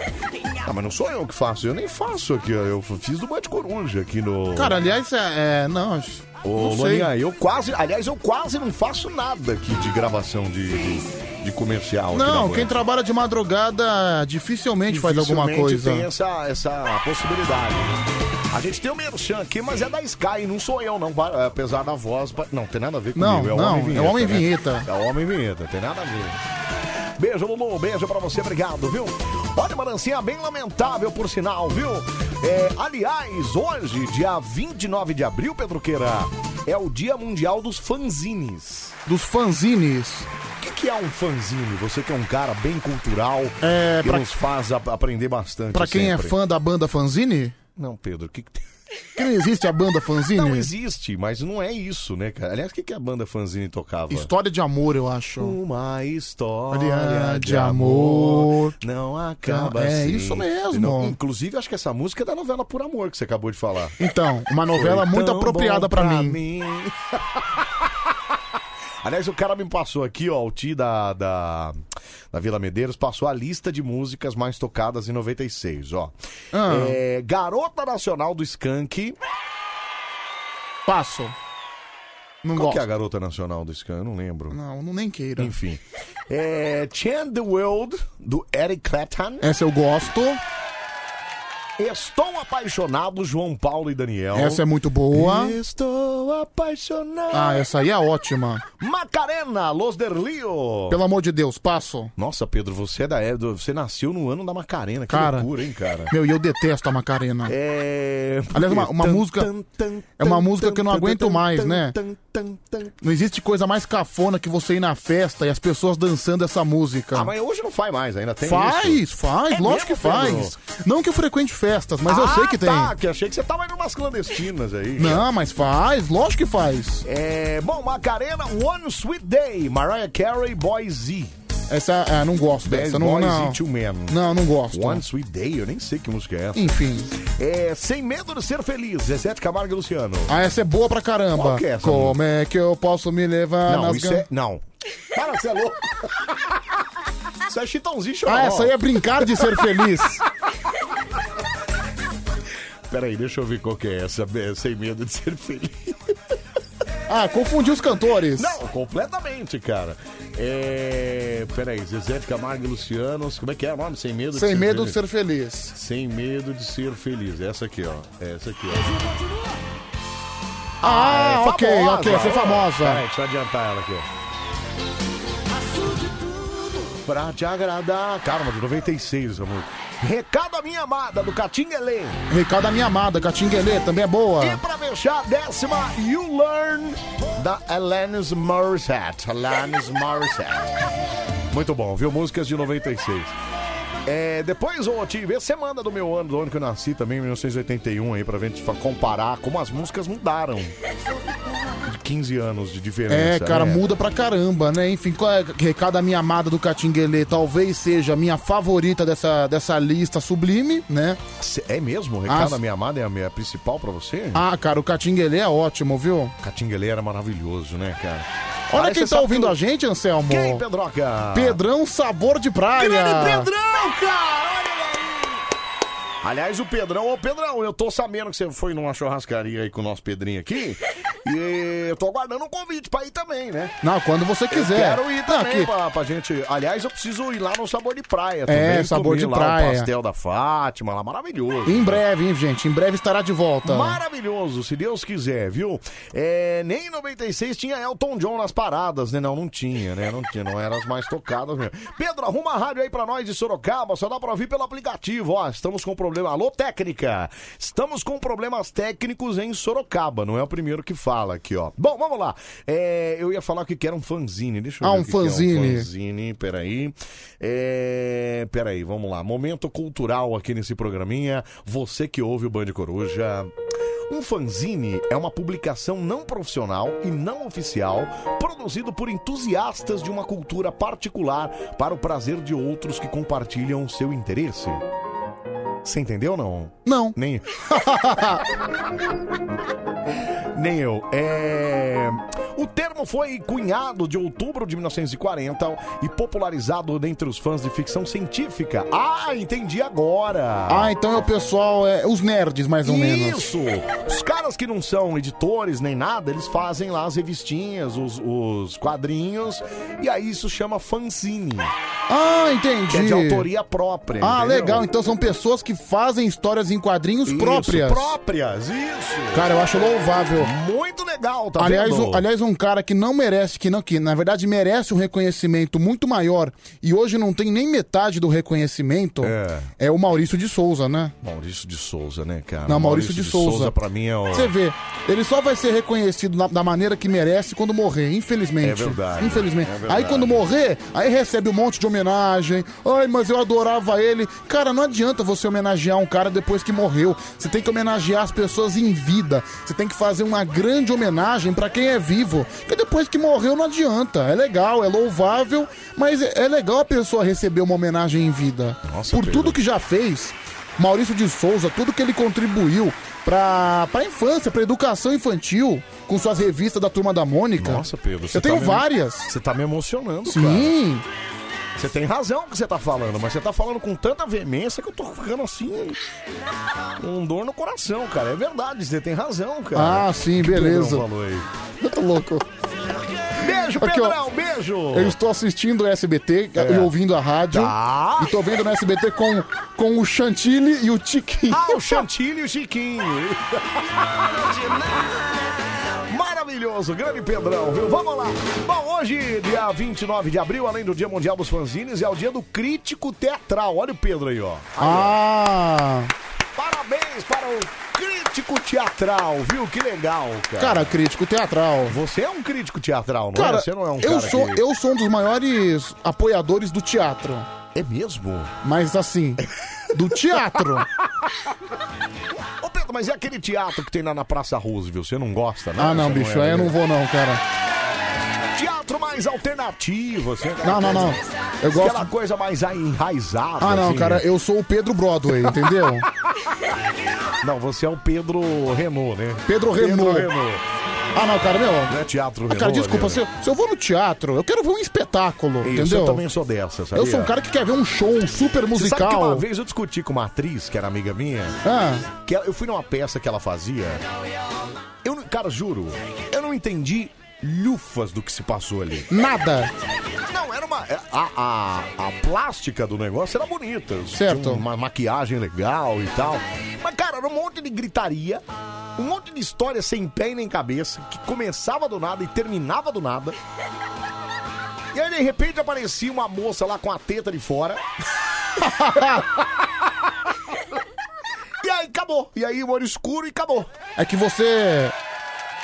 Ah, mas não sou eu que faço, eu nem faço aqui, ó. eu fiz do Band Coruja aqui no...
Cara, aliás, é. é, não,
Ô,
não.
Loninha, eu quase, aliás, eu quase não faço nada aqui de gravação de, de, de comercial.
Não, quem trabalha de madrugada dificilmente faz alguma coisa.
tem essa, essa possibilidade. A gente tem o Merchan aqui, mas é da Sky, não sou eu, não. Apesar da voz. Não, tem nada a ver comigo.
Não,
é o
não,
Homem
é
Vinheta.
o Homem
né?
Vinheta.
É o Homem Vinheta, tem nada a ver. Beijo, Lulu, beijo pra você, obrigado, viu? Olha, uma dancinha bem lamentável, por sinal, viu? É, aliás, hoje, dia 29 de abril, Pedro Queira, é o Dia Mundial dos Fanzines.
Dos fanzines.
O que, é um fanzine? Você que é um cara bem cultural
É,
que
pra-
nos faz a- aprender bastante.
Pra quem
sempre.
é fã da banda Fanzine?
Não, Pedro, o que, que tem?
Que não existe a banda Fanzine?
Não existe, mas não é isso, né, cara? Aliás, o que, que a banda fanzine tocava?
História de amor, eu acho.
Uma história
Olha,
de amor
amor.
não acaba
É
assim.
isso mesmo.
Não, inclusive, acho que essa música é da novela Por Amor que você acabou de falar.
Então, uma novela
Foi
muito
tão
apropriada
bom
pra mim.
Aliás, o cara me passou aqui, ó, o Ti da, da, da Vila Medeiros, passou a lista de músicas mais tocadas em 96, ó.
Ah.
É, Garota Nacional do Skank.
Passo. Não
Qual que é a Garota Nacional do Skank? Eu não lembro.
Não, não nem queira.
Enfim. É, Change the World, do Eric Clapton.
Essa eu gosto.
Estou apaixonado, João Paulo e Daniel.
Essa é muito boa.
Estou apaixonado.
Ah, essa aí é ótima.
Macarena, Los Derlio.
Pelo amor de Deus, passo.
Nossa, Pedro, você é da época, você nasceu no ano da Macarena. Que
Cara.
loucura, hein, cara?
Meu, e eu detesto a Macarena.
É.
Aliás, uma, uma
Tan,
música.
tan, tan,
É uma
tan,
música que eu não
tan,
aguento
tan,
mais,
tan,
né?
tan, tan, tan.
Não existe coisa mais cafona que você ir na festa e as pessoas dançando essa música.
Ah, mas hoje não faz mais, ainda tem
faz,
isso.
faz,
É
lógico que
mesmo, Pedro?
faz. Não que eu frequente festas, mas eu
ah,
sei que tem.
tá, que achei que você tava indo umas clandestinas aí.
Não, mas faz, lógico que faz.
É, bom, Macarena, One Sweet Day, Mariah Carey, Boy Z.
Essa, ah, não gosto
Bad
dessa, não,
Boys
não.
e Two Men.
Não, não gosto.
One Sweet Day, eu nem sei que música é essa.
Enfim.
É, Sem Medo de Ser Feliz, Zezé de Camargo e Luciano.
Ah, essa é boa pra caramba.
Qual que é essa
Como é que eu posso me levar
não,
nas
isso
gan-
é... Não. Para, você é louco. isso é chitãozinho chororó.
Ah, essa aí é brincar de ser feliz.
Peraí, deixa eu ver qual que é essa. é, Sem Medo de Ser Feliz.
Ah, confundi os cantores.
Não, completamente, cara. É... Peraí, Zezé de Camargo e Luciano. Como é que é o nome? Sem Medo de
Sem
Ser
medo de ser feliz.
Sem Medo de Ser Feliz. Essa aqui, ó. Essa aqui, ó.
Ah,
é
ok,
famosa.
ok, essa é famosa.
Peraí, deixa eu adiantar ela aqui, ó. Pra te agradar. Calma, de 96 essa música. Recado à minha amada, do Catinguelê.
Recado da minha amada, Catinguelê, também é boa.
E pra fechar, a décima, You Learn, da Alanis Morissette. Alanis Morissette. Muito bom, viu? Músicas de 96. É, depois, ô, Tim, vê você manda do meu ano, do ano que eu nasci também, 1981, aí, pra gente comparar como as músicas mudaram. De 15 anos de diferença.
É, cara,
né?
muda pra caramba, né? Enfim, qual é recado da minha amada do Catinguelê? Talvez seja a minha favorita dessa, dessa lista sublime, né?
É mesmo? O recado
Ah,
da minha amada é a minha principal pra você?
Ah, cara, o Catinguelê é ótimo, viu?
Catinguelê era maravilhoso, né, cara?
Olha
Aí
quem tá ouvindo
que-
a gente, Anselmo.
Quem, Pedroca?
Pedrão Sabor de Praia.
Grande Pedrão, cara! Olha aí! Aliás, o Pedrão, ô Pedrão, eu tô sabendo que você foi numa churrascaria aí com o nosso Pedrinho aqui. e eu tô aguardando um convite pra ir também, né?
Não, quando você quiser.
Eu quero ir
Não,
também
aqui-
pra, pra gente. Aliás, eu preciso ir lá no Sabor de Praia também.
Sabor
comer
de
lá
Praia.
O pastel da Fátima, lá, maravilhoso.
Em breve, hein, gente? Em breve estará de volta.
Maravilhoso, se Deus quiser, viu? É, nem em 96 tinha Elton John nas paradas, né? Não, não tinha, né? Não tinha, não eram as mais tocadas mesmo. Pedro, arruma a rádio aí pra nós de Sorocaba, só dá pra ouvir pelo aplicativo, ó. Estamos com problema. Alô, técnica! Estamos com problemas técnicos em Sorocaba, não é o primeiro que fala. aqui, ó. Bom, vamos lá. É, eu ia falar que que era um fanzine. Deixa eu
Ah,
ver
um
o que que é
fanzine.
um fanzine, peraí. É, peraí, vamos lá. Momento cultural aqui nesse programinha. Você que ouve o Band Coruja. Um fanzine é uma publicação não profissional e não oficial produzido por entusiastas de uma cultura particular para o prazer de outros que compartilham o seu interesse. Você entendeu ou não?
Não.
Nem. Nem eu. É... O termo foi cunhado de outubro de 1940 e popularizado dentre os fãs de ficção científica. Ah, entendi agora.
Ah, então é o pessoal, é, os nerds, mais ou menos.
Isso! Os caras que não são editores nem nada, eles fazem lá as revistinhas, os, os quadrinhos, e aí isso chama fanzine.
Ah, entendi.
Que é de autoria própria.
Ah,
entendeu?
legal. Então são pessoas que fazem histórias em quadrinhos
Isso,
próprias.
próprias, isso.
Cara, eu acho louvável.
Muito legal, tá
aliás,
vendo?
um, aliás, um cara que não merece, que não, que na verdade merece um reconhecimento muito maior e hoje não tem nem metade do reconhecimento é, o Maurício de Souza, né?
Maurício de Souza, né, cara?
Não, Maurício, de, Souza.
pra mim é o.
Você vê, ele só vai ser reconhecido na- da maneira que merece quando morrer, infelizmente.
É verdade,
Infelizmente.
é verdade.
Aí quando morrer, aí recebe um monte de homenagem. Ai, mas eu adorava ele. Cara, não adianta você homenagear um cara depois que morreu. Você tem que homenagear as pessoas em vida. Você tem que fazer uma grande homenagem pra quem é vivo. Porque depois que morreu não adianta. É legal, é louvável, mas é é legal a pessoa receber uma homenagem em vida.
Nossa,
Por
Pedro.
tudo que já fez, Maurício de Souza, tudo que ele contribuiu pra, pra infância, pra educação infantil, com suas revistas da Turma da Mônica.
Nossa, Pedro. você
Eu tenho
tá me-
várias.
Você tá me emocionando,
Sim.
cara. Você tem razão no que você tá falando, mas você tá falando com tanta veemência que eu tô ficando assim. Com dor no coração, cara. É verdade, você tem razão, cara.
Ah, sim,
O que o
beleza.
Falou aí.
Eu tô louco.
Beijo,
Aqui, ó.
Pedrão, beijo!
Eu estou assistindo o SBT
É.
e ouvindo a rádio.
Tá.
E tô vendo no SBT com, com o Chantilly e o Tiquinho.
Ah, o Chantilly e o Chiquinho. Maravilhoso, grande Pedrão, viu? Vamos lá. Bom, hoje, dia 29 de abril, além do Dia Mundial dos Fanzines, é o dia do crítico teatral. Olha o Pedro aí, ó.
Ah!
Parabéns para o crítico teatral, viu? Que legal, cara.
Cara, crítico teatral.
Você é um crítico teatral, não
Cara,
é? Você não é um
eu,
cara
sou,
que...
eu sou um dos maiores apoiadores do teatro.
É mesmo?
Mas assim, do teatro.
Ô, Pedro, mas é aquele teatro que tem lá na Praça Roosevelt, você não gosta, né?
Ah, não,
Você
bicho,
é
aí eu não vou não, cara.
Teatro mais alternativo, assim.
Não, não, não. Eu gosto-
Aquela coisa mais enraizada.
Ah, não,
assim,
cara,
né?
eu sou o Pedro Broadway, entendeu?
Não, você é o Pedro Renault, né?
Pedro Renault. Ah, não, cara, meu.
Não é teatro
Ah, cara, desculpa, se eu, se eu vou no teatro, eu quero ver um espetáculo,
Isso,
entendeu?
eu também sou dessa, sabia?
Eu sou um cara que quer ver um show super
Você sabe que uma
musical.
vez eu discuti com uma atriz, que era amiga minha,
Ah.
que ela- eu fui numa peça que ela fazia. Eu, não- cara, juro, eu não entendi lufas do que se passou ali.
Nada.
Não, era uma. A, a, a plástica do negócio era bonita.
Certo.
Tinha uma maquiagem legal e tal. Mas, cara, era um monte de gritaria, um monte de história sem pé e nem cabeça, que começava do nada e terminava do nada. E aí, de repente, aparecia uma moça lá com a teta de fora. e aí, acabou. E aí, o olho escuro e acabou.
É que você.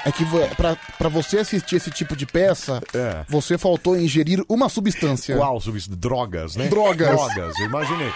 É que pra, pra você assistir esse tipo de peça,
É.
você faltou ingerir uma substância.
Qual substância? Drogas, né?
Drogas.
Drogas, eu imaginei.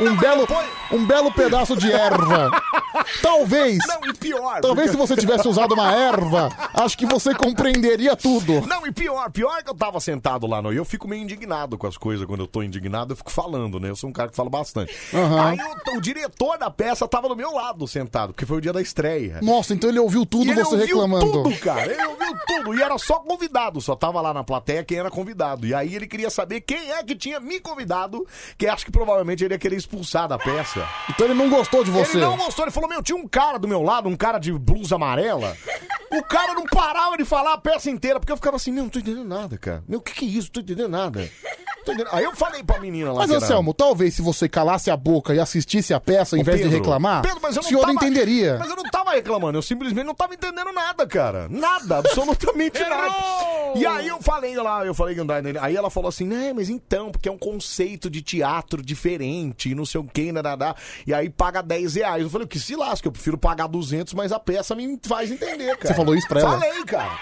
Um belo, um belo pedaço de erva. Talvez.
Não, e pior.
Talvez se você tivesse usado uma erva, acho que você compreenderia tudo.
Não, e pior, pior que eu tava sentado lá no. E eu fico meio indignado com as coisas. Quando eu tô indignado, eu fico falando, né? Eu sou um cara que fala bastante.
Aham.
Aí o, o diretor da peça tava do meu lado sentado, porque foi o dia da estreia.
Nossa, então ele ouviu tudo
E ele
você
ouviu
reclamando.
tudo, cara. Ele ouviu tudo. E era só convidado. Só tava lá na plateia quem era convidado. E aí ele queria saber quem é que tinha me convidado, que acho que provavelmente ele ia querer expulsar da peça.
Então ele não gostou de você.
Ele não gostou, ele falou: Meu, tinha um cara do meu lado, um cara de blusa amarela. O cara não parava de falar a peça inteira, porque eu ficava assim: Meu, não tô entendendo nada, cara. Meu, o que, que é isso? Não tô entendendo nada. Tô entendendo. Aí eu falei pra menina lá.
Mas,
que era-
Anselmo, talvez se você calasse a boca e assistisse a peça, em
Ô,
vez de
Pedro,
reclamar,
Pedro, mas eu
o
não
senhor
tava-
entenderia.
Mas eu não tava reclamando, eu simplesmente não tava entendendo nada, cara. Nada, absolutamente nada. E aí eu falei lá, eu falei, aí ela falou assim, né, mas então, porque é um conceito de teatro diferente, e não sei o que, nadadá, e aí paga 10 reais. Eu falei, que se lasca, eu prefiro pagar 200, mas a peça me faz entender, cara.
Você falou isso pra ela?
Falei, cara.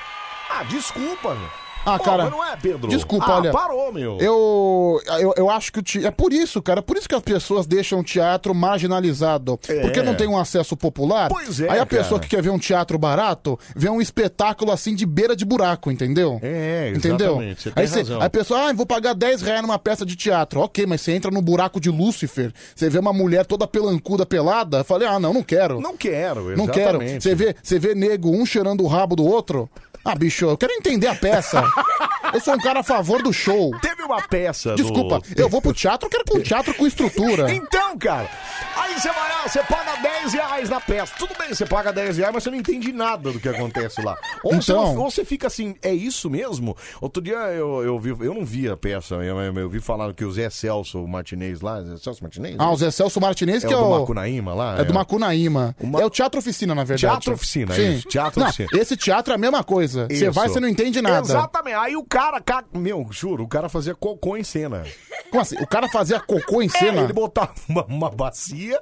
Ah, desculpa, meu.
Ah,
Pô,
cara.
mas não é, Pedro?
Desculpa,
Ah,
olha.
parou, meu.
Eu, eu, eu acho que o te... é por isso, cara. É por isso que as pessoas deixam o teatro marginalizado.
É.
Porque não tem um acesso popular.
Pois é,
Aí a pessoa
cara.
que quer ver um teatro barato, vê um espetáculo assim de beira de buraco, entendeu?
É,
Entendeu?
exatamente, você tem
aí,
razão.
aí a pessoa, ah, vou pagar 10 reais numa peça de teatro. Ok, mas você entra no buraco de Lúcifer, você vê uma mulher toda pelancuda, pelada. Eu falei, ah, não, não quero.
Não quero,
Não quero.
exatamente.
Você vê, você vê nego um cheirando o rabo do outro. Ah, bicho, eu quero entender a peça. eu sou um cara a favor do show.
Teve uma peça do-
Desculpa, eu vou pro teatro, eu quero pro teatro com estrutura.
Então, cara, aí você vai lá, você paga 10 reais na peça. Tudo bem, você paga 10 reais, mas você não entende nada do que acontece lá. Ou, você,
Então.
não- ou você fica assim, é isso mesmo? Outro dia eu, eu, vi, eu não vi a peça, eu, eu, vi falando que o Zé Celso Martinez lá, Zé Celso Martinez?
Ah, o Zé Celso Martinez,
é
que é
o do
o.
Macunaíma lá?
É do Macunaíma. É o Teatro Oficina, na verdade.
Teatro Oficina,
Sim.
isso, Teatro
Não,
Oficina.
Esse teatro é a mesma coisa. Você
Isso.
vai, você não entende nada.
Exatamente. Aí o cara, ca- meu, juro, o cara fazia cocô em cena.
Como assim? O cara fazia cocô em
É,
cena?
ele botava uma, uma bacia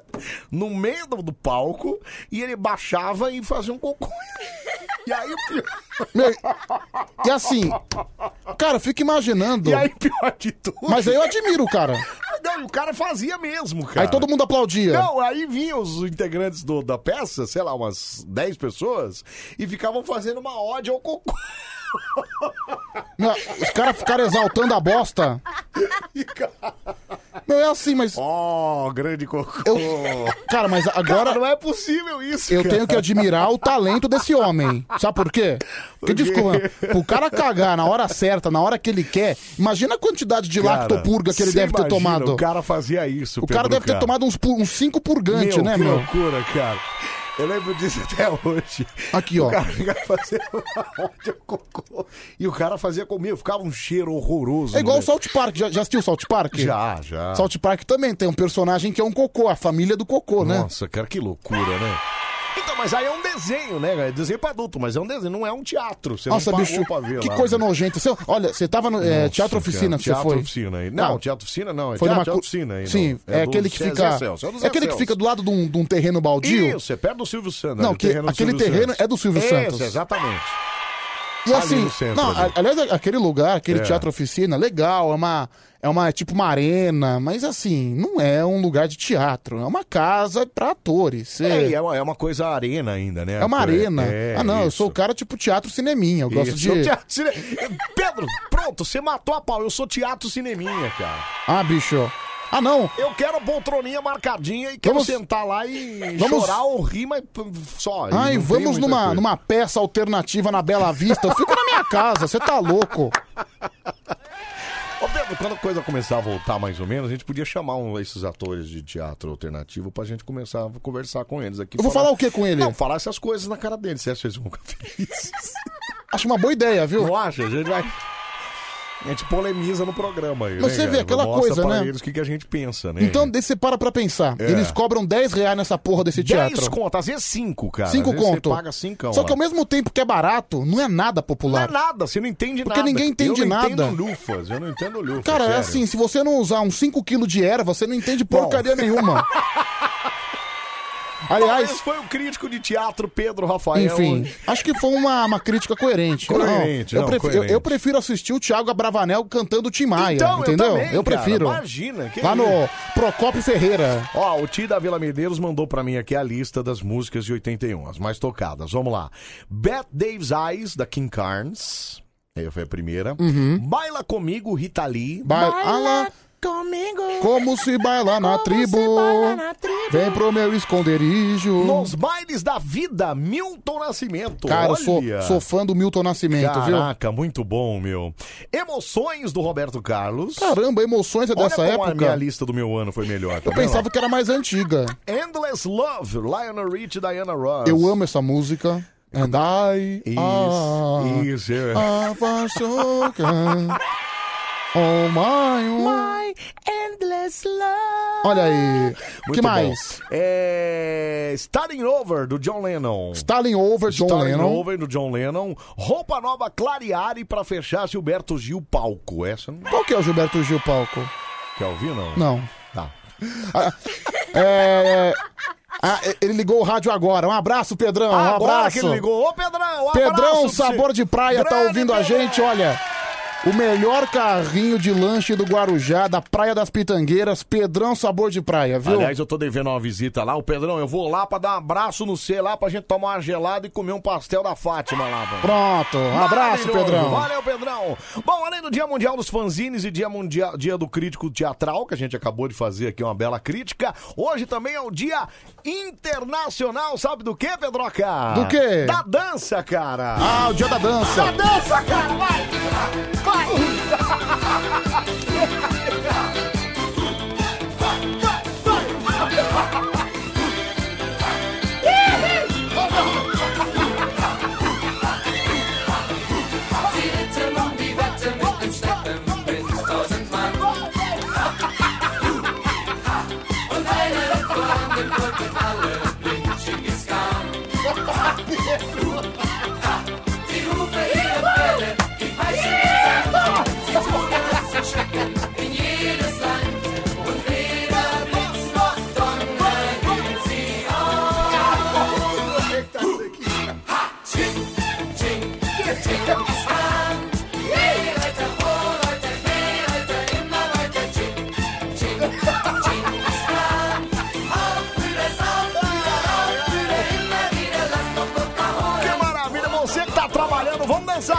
no meio do, do palco e ele baixava e fazia um cocô. E aí o pior.
Meu, e assim, cara, eu fico imaginando.
E aí, pior de tudo.
Mas aí eu admiro o cara.
Não, e o cara fazia mesmo, cara.
Aí todo mundo aplaudia.
Não, aí vinham os integrantes do- da peça, sei lá, umas 10 pessoas, e ficavam fazendo uma ode ao cocô.
Meu, os caras ficaram exaltando a bosta. Meu, é assim, mas.
Oh, grande cocô.
Cara, mas agora.
Cara, não é possível isso,
Eu
cara.
tenho que admirar o talento desse homem. Sabe por quê? Porque, desculpa, pro cara cagar na hora certa, na hora que ele quer, imagina a quantidade de
Cara,
lactopurga que ele deve ter
imagina,
tomado.
O cara fazia isso,
O cara
Pedro,
deve ter tomado uns, pu- uns cinco purgantes,
meu,
né,
que
meu?
loucura, cara. Eu lembro disso até hoje.
Aqui, ó.
O cara fazia uma ode ao cocô. E o cara fazia comigo, ficava um cheiro horroroso.
É igual o
né?
South Park. Já, já assistiu o South Park?
Já, já.
South Park também tem um personagem que é um cocô, a família do cocô, né?
Nossa, cara, que loucura, né? Então, mas aí é um desenho, né? É desenho pra adulto, mas é um desenho, não é um teatro. Você
Nossa,
não
bicho,
pra ver
que
lá,
coisa
né?
nojenta. Você- olha, você tava no é,
Nossa,
Teatro Oficina que você
teatro
foi.
Oficina aí. Não,
Ah,
Teatro Oficina não. É
foi numa
teatro
cu-
Oficina aí.
Sim,
não.
é,
do
aquele que
Zé
fica.
Celso, é, do
É
Zé
aquele que
Celso.
fica do lado de um, de um terreno baldio.
Isso, é perto do Silvio Santos.
Não, que-
terreno
aquele terreno
Santos.
é do Silvio Santos.
exatamente.
E
Ali
assim,
no centro,
não,
ali.
aliás, aquele lugar, aquele
É.
teatro oficina, legal, é uma, é uma, é tipo uma arena, mas assim, não é um lugar de teatro, é uma casa pra atores.
É, e é uma, é uma coisa arena ainda, né?
é uma arena.
É,
ah, não, eu
isso.
sou o cara tipo teatro cineminha, eu gosto
Isso,
de...
teatro, cine... Pedro, pronto, você matou a pau. Eu sou teatro cineminha, cara.
Ah, bicho. Ah, não.
Eu quero poltroninha marcadinha e quero
Vamos-
sentar lá e
Vamos-
chorar ou rir, mas p- só. e
Ai,
não tem
vamos
muita
numa,
coisa.
numa peça alternativa na Bela Vista. Eu fico na minha casa, você tá louco.
Ô Pedro, quando a coisa começar a voltar mais ou menos, a gente podia chamar um, esses atores de teatro alternativo pra gente começar a conversar com eles aqui.
Eu vou falar o que com ele?
Não, falar essas coisas na cara deles. Você acha que eles vão ficar felizes?
Acho uma boa ideia, viu?
Não acha? A gente vai... A gente polemiza no programa aí,
Mas
né,
você vê
cara?
aquela
Mostra
coisa,
pra
né?
eles o que, que a gente pensa, né?
Então, daí você para pra pensar.
É.
Eles cobram 10 reais nessa porra desse
10
teatro.
conto, às vezes 5, cara.
5
Às vezes
conto.
Você paga 5
Só que ao mesmo tempo que é barato, não é nada
Não
popular.
é nada, você não entende
Porque
nada.
ninguém entende
eu não
nada.
entendo lufas, eu não entendo lufas.
Cara, é
sério.
assim, se você não usar uns 5 quilos de erva, você não entende porcaria nenhuma. Aliás,
esse foi o crítico de teatro Pedro Rafael.
enfim, acho que foi uma, uma crítica coerente.
Coerente,
eu,
não,
prefiro,
coerente.
eu, eu prefiro assistir o Thiago Abravanel cantando Tim Maia,
Então, eu
entendeu?
também, cara,
prefiro.
imagina, que
Lá
isso.
no Procópio Ferreira.
Ó, o Tio da Vila Medeiros mandou pra mim aqui a lista das músicas de 81, as mais tocadas. Vamos lá. Beth Davis Eyes, da King Carnes. Aí foi a primeira. Baila Comigo, Rita Lee.
Uhum. Baila
comigo.
como se baila na tribo. Vem pro meu esconderijo.
Nos bailes da vida, Milton Nascimento.
Cara, eu sou,
Olha.
sou fã do Milton Nascimento, viu?
Caraca, muito bom, meu. Emoções do Roberto Carlos.
Caramba, emoções é
Olha
dessa
como a
época.
minha lista do meu ano foi melhor. tá
Eu pensava que era mais antiga.
Endless Love, Lionel Rich e Diana Ross.
Eu amo essa música. And I
Isso,
ah,
isso.
Oh my, oh.
endless this love.
Olha aí.
Muito
que
bom.
mais?
É. Starting Over, do John Lennon.
Stalin Over, John
Starting
Lennon.
Over, do John Lennon. Roupa nova, Clareare pra fechar Gilberto Gil palco. Essa não
Qual que é o Gilberto Gil Palco?
quer ouvir, não?
Não.
Tá.
É. Ah, ele ligou o rádio agora. Um abraço, Pedrão. Um
Agora
abraço.
que ele ligou. Ô, Pedrão, um
Pedrão,
abraço
sabor de praia, tá ouvindo a
Pedrão.
gente, olha. O melhor carrinho de lanche do Guarujá, da Praia das Pitangueiras, Pedrão Sabor de Praia, viu?
Aliás, eu tô devendo uma visita lá. O Pedrão, eu vou lá pra dar um abraço no C lá pra gente tomar uma gelada e comer um pastel da Fátima lá. mano.
Pronto, um abraço. Pedrão.
Valeu, Pedrão. Bom, além do Dia Mundial dos Fanzines e Dia, Mundial, dia do Crítico Teatral, que a gente acabou de fazer aqui uma bela crítica, hoje também é o Dia Internacional, sabe do que, Pedroca?
Do quê?
Da dança, cara.
Ah, o dia da dança.
Da dança, cara, vai! Vai! 爱哈哈哈哈哈哈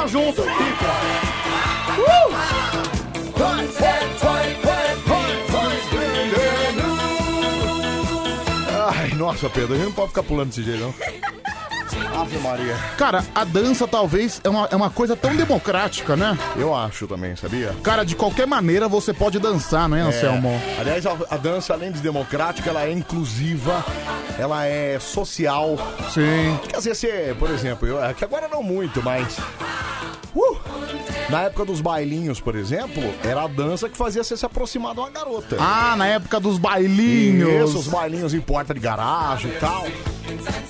junto cara. Ai, nossa, Pedro, a gente não pode ficar pulando desse jeito, não. Ave Maria.
Cara, a dança talvez é uma, é uma coisa tão democrática, né?
Eu acho também, sabia?
Cara, de qualquer maneira você pode dançar, não é, Anselmo?
É. Aliás, a, a dança, além de democrática, ela é inclusiva, ela é social.
Sim.
Quer dizer, você, por exemplo, eu, é que agora não muito, mas. Uh, na época dos bailinhos, por exemplo, era a dança que fazia você se aproximar de uma garota.
Ah, na época dos bailinhos.
Isso, os bailinhos em porta de garagem e tal.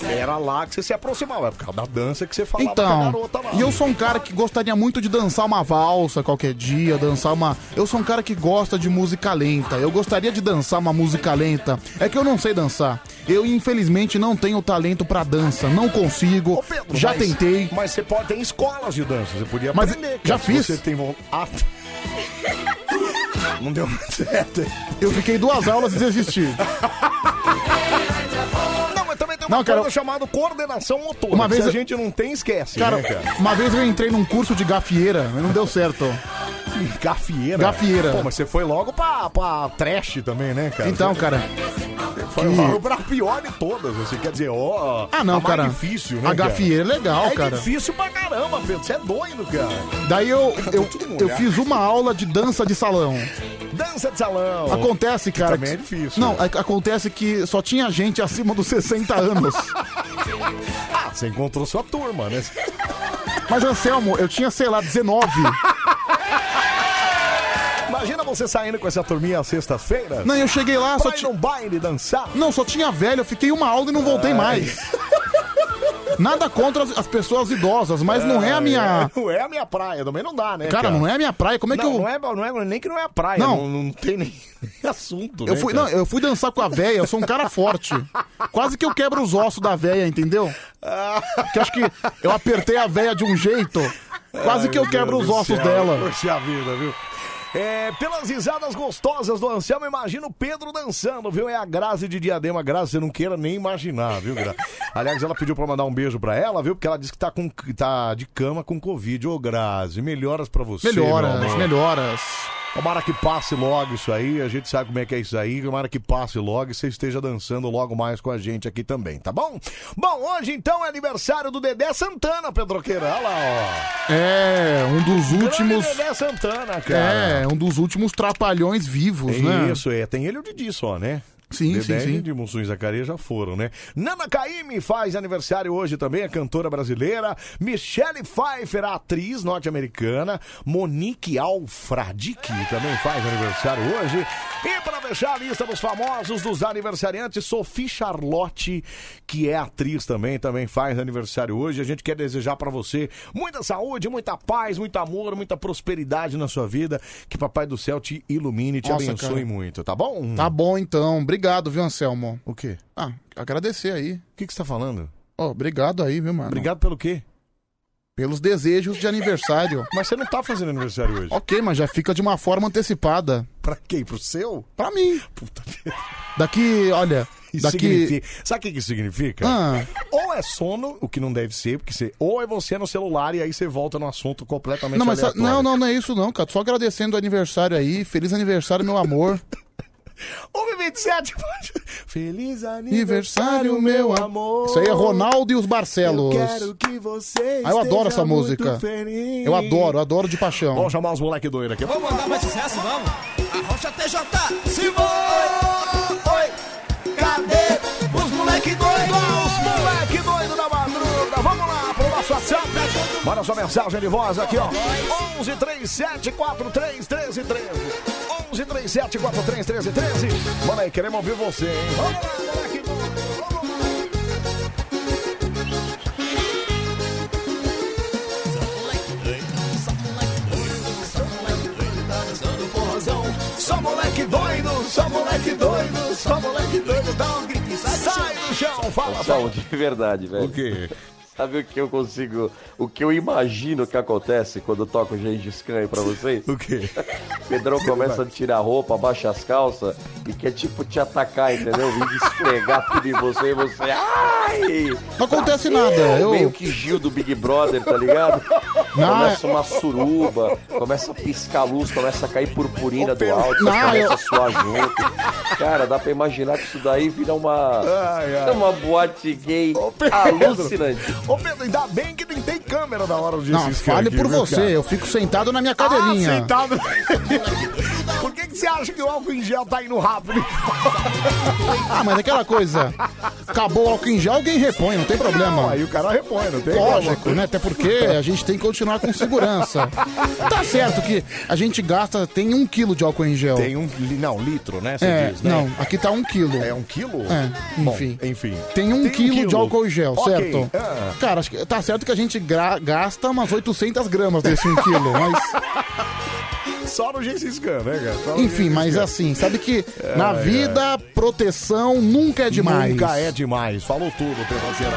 Era lá que você se aproximava, por causa da dança que você falava com a
Então,
garota lá.
e eu sou um cara que gostaria muito de dançar uma valsa qualquer dia, dançar uma. Eu sou um cara que gosta de música lenta. Eu gostaria de dançar uma música lenta. É que eu não sei dançar. Eu, infelizmente, não tenho talento pra dança. Não consigo. Já
mas-
tentei.
Mas você pode ter escolas de dança, você podia
Mas
aprender.
já
se
fiz.
Você tem vontade. Não deu muito certo.
Eu fiquei duas aulas e desisti.
Tem uma
Não, cara,
coisa chamada coordenação motora.
Uma vez
se a
eu-
gente não tem, esquece,
Cara,
né, cara?
uma vez eu entrei num curso de gafieira, mas não deu certo.
Gafieira.
Gafieira.
Pô, mas você foi logo pra, pra trash também, né, cara?
Então, cara.
Foi
que-
logo pra pior de todas, assim, quer dizer, ó...
Ah, não,
a mais
cara.
difícil, né,
A gafieira é legal,
é
cara.
difícil pra caramba, Pedro. Você é doido, cara.
Daí eu, eu, eu fiz uma aula de dança de salão.
Dança de salão.
Acontece, cara.
também é difícil.
Não, ac- acontece que só tinha gente acima dos 60 anos.
Ah, você encontrou sua turma, né?
Mas, Anselmo, eu tinha, sei lá, 19.
Imagina você saindo com essa turminha às sextas-feiras.
Não, eu cheguei lá, só
Pra ir
tinha.
num baile dançar.
Não, só tinha velho, eu fiquei uma aula e não voltei
Ai.
mais. Nada contra as, as pessoas idosas, mas não é a minha.
Não é a minha praia, também não dá, né?
Cara, não é a minha praia. Como é que
não,
eu.
não é, não é nem que não é a praia,
Não.
não, não, tem nem, nem assunto.
Eu
né,
fui,
cara?
não, eu fui dançar com a véia, eu sou um cara forte. Quase que eu quebro os ossos da véia, entendeu? Que acho que eu apertei a véia de um jeito. Quase que eu
meu
quebro
Deus
os
do
ossos
céu,
dela.
Poxa vida, viu? É, pelas risadas gostosas do Anselmo, imagina o Pedro dançando, viu? É a Grazi de Diadema. Grazi, você não queira nem imaginar, viu, Grazi? Aliás, ela pediu pra mandar um beijo pra ela, viu? Porque ela disse que tá, com, tá de cama com Covid. Ô, Grazi, melhoras pra você.
Melhoras, melhoras.
Tomara que passe logo isso aí, a gente sabe como é que é isso aí. Tomara que passe logo e você esteja dançando logo mais com a gente aqui também, tá bom? Bom, hoje então é aniversário do Dedé Santana, Pedroqueira. Olha lá, ó.
É, um dos últimos.
Grande Dedé Santana, cara.
É, um dos últimos trapalhões vivos, né?
Isso, é. Tem ele e o Didi só, né?
Sim,
Dedé
sim, sim.
e Edmilson e Zacarias já foram, né? Nana Caymmi faz aniversário hoje também, a cantora brasileira. Michelle Pfeiffer, a atriz norte-americana. Monique Alfradique também faz aniversário hoje. E para fechar a lista dos famosos, dos aniversariantes, Sophie Charlotte, que é atriz também, também faz aniversário hoje. A gente quer desejar para você muita saúde, muita paz, muito amor, muita prosperidade na sua vida. Que Papai do Céu te ilumine, te
Nossa,
abençoe
cara.
muito, tá bom?
Tá bom, então. Obrigado, viu, Anselmo?
O quê?
Ah, agradecer aí.
O que, que você tá falando?
Ó, obrigado aí, viu, mano?
Obrigado pelo quê?
Pelos desejos de aniversário.
Mas você não tá fazendo aniversário hoje.
ok, mas já fica de uma forma antecipada.
Pra quem? Pro seu?
Pra mim.
Puta.
Daqui, olha,
Isso
daqui...
significa... Sabe o que que isso significa?
Ah.
Ou é sono, o que não deve ser, porque você... ou é você no celular e aí você volta no assunto completamente
Não, mas sa-
aleatório.
não, não, não é isso não, cara. Só agradecendo o aniversário aí. Feliz aniversário, meu amor.
Ô, 27, Feliz
Aniversário, meu amor. Isso aí é Ronaldo e os Barcelos.
Eu quero que você
Ah, eu adoro essa música.
feliz.
Eu adoro, eu adoro de paixão.
Vamos chamar os moleque doido aqui. Vamos
Mandar mais sucesso, vamos. Arrocha TJ.
Simão! Oi! Cadê os moleque doido? Os moleque doido da madruga. Vamos lá pro nosso WhatsApp. Manda sua mensagem de voz aqui, ó. 11 37 43 13 13. 11 37 43 13 13. Manda aí, queremos ouvir você, hein? Vamos lá, moleque. Só moleque doido, só moleque doido, só moleque doido, dá um grito e sai, sai do chão, fala, fala.
Não, de verdade, velho.
O quê?
Sabe o que eu consigo. O que eu imagino que acontece quando eu toco Gengis Khan aí pra vocês?
O quê?
Pedrão começa a tirar a roupa, abaixa as calças e quer tipo te atacar, entendeu? Vir esfregar tudo em você e você. Ai!
Não acontece nada. Eu...
Meio que Gil do Big Brother, tá ligado?
Não,
começa uma suruba, começa a piscar a luz, começa a cair purpurina do alto,
Não,
começa
eu-
a suar junto. Cara, dá pra imaginar que isso daí vira uma.
Ai, ai.
Uma boate gay alucinante.
Ô Pedro, ainda bem que nem tem câmera na hora de
Não, fale por você. Eu fico sentado na minha
Ah,
cadeirinha.
sentado. Por que, que você acha que o álcool em gel tá indo rápido?
Ah, mas aquela coisa. Acabou o álcool em gel, alguém repõe, não tem problema.
Não, aí o cara repõe, não tem
Lógico,
como.
né? Até porque a gente tem que continuar com segurança. Tá certo que a gente gasta, tem um quilo de álcool em gel.
Tem um, li- não, litro, né? Você
É,
diz, né?
não, aqui tá um quilo.
É um quilo?
É,
Bom,
enfim.
enfim.
Tem um, quilo, de álcool em gel,
Ok,
certo?
ah.
Cara, acho que tá certo que a gente gasta umas 800 gramas desse um quilo, mas...
Só no Gengis Khan, né, cara? Só no
Enfim, mas assim, sabe que na
Ai,
vida, proteção nunca é demais.
Nunca é demais. Falou tudo, Pedroceira.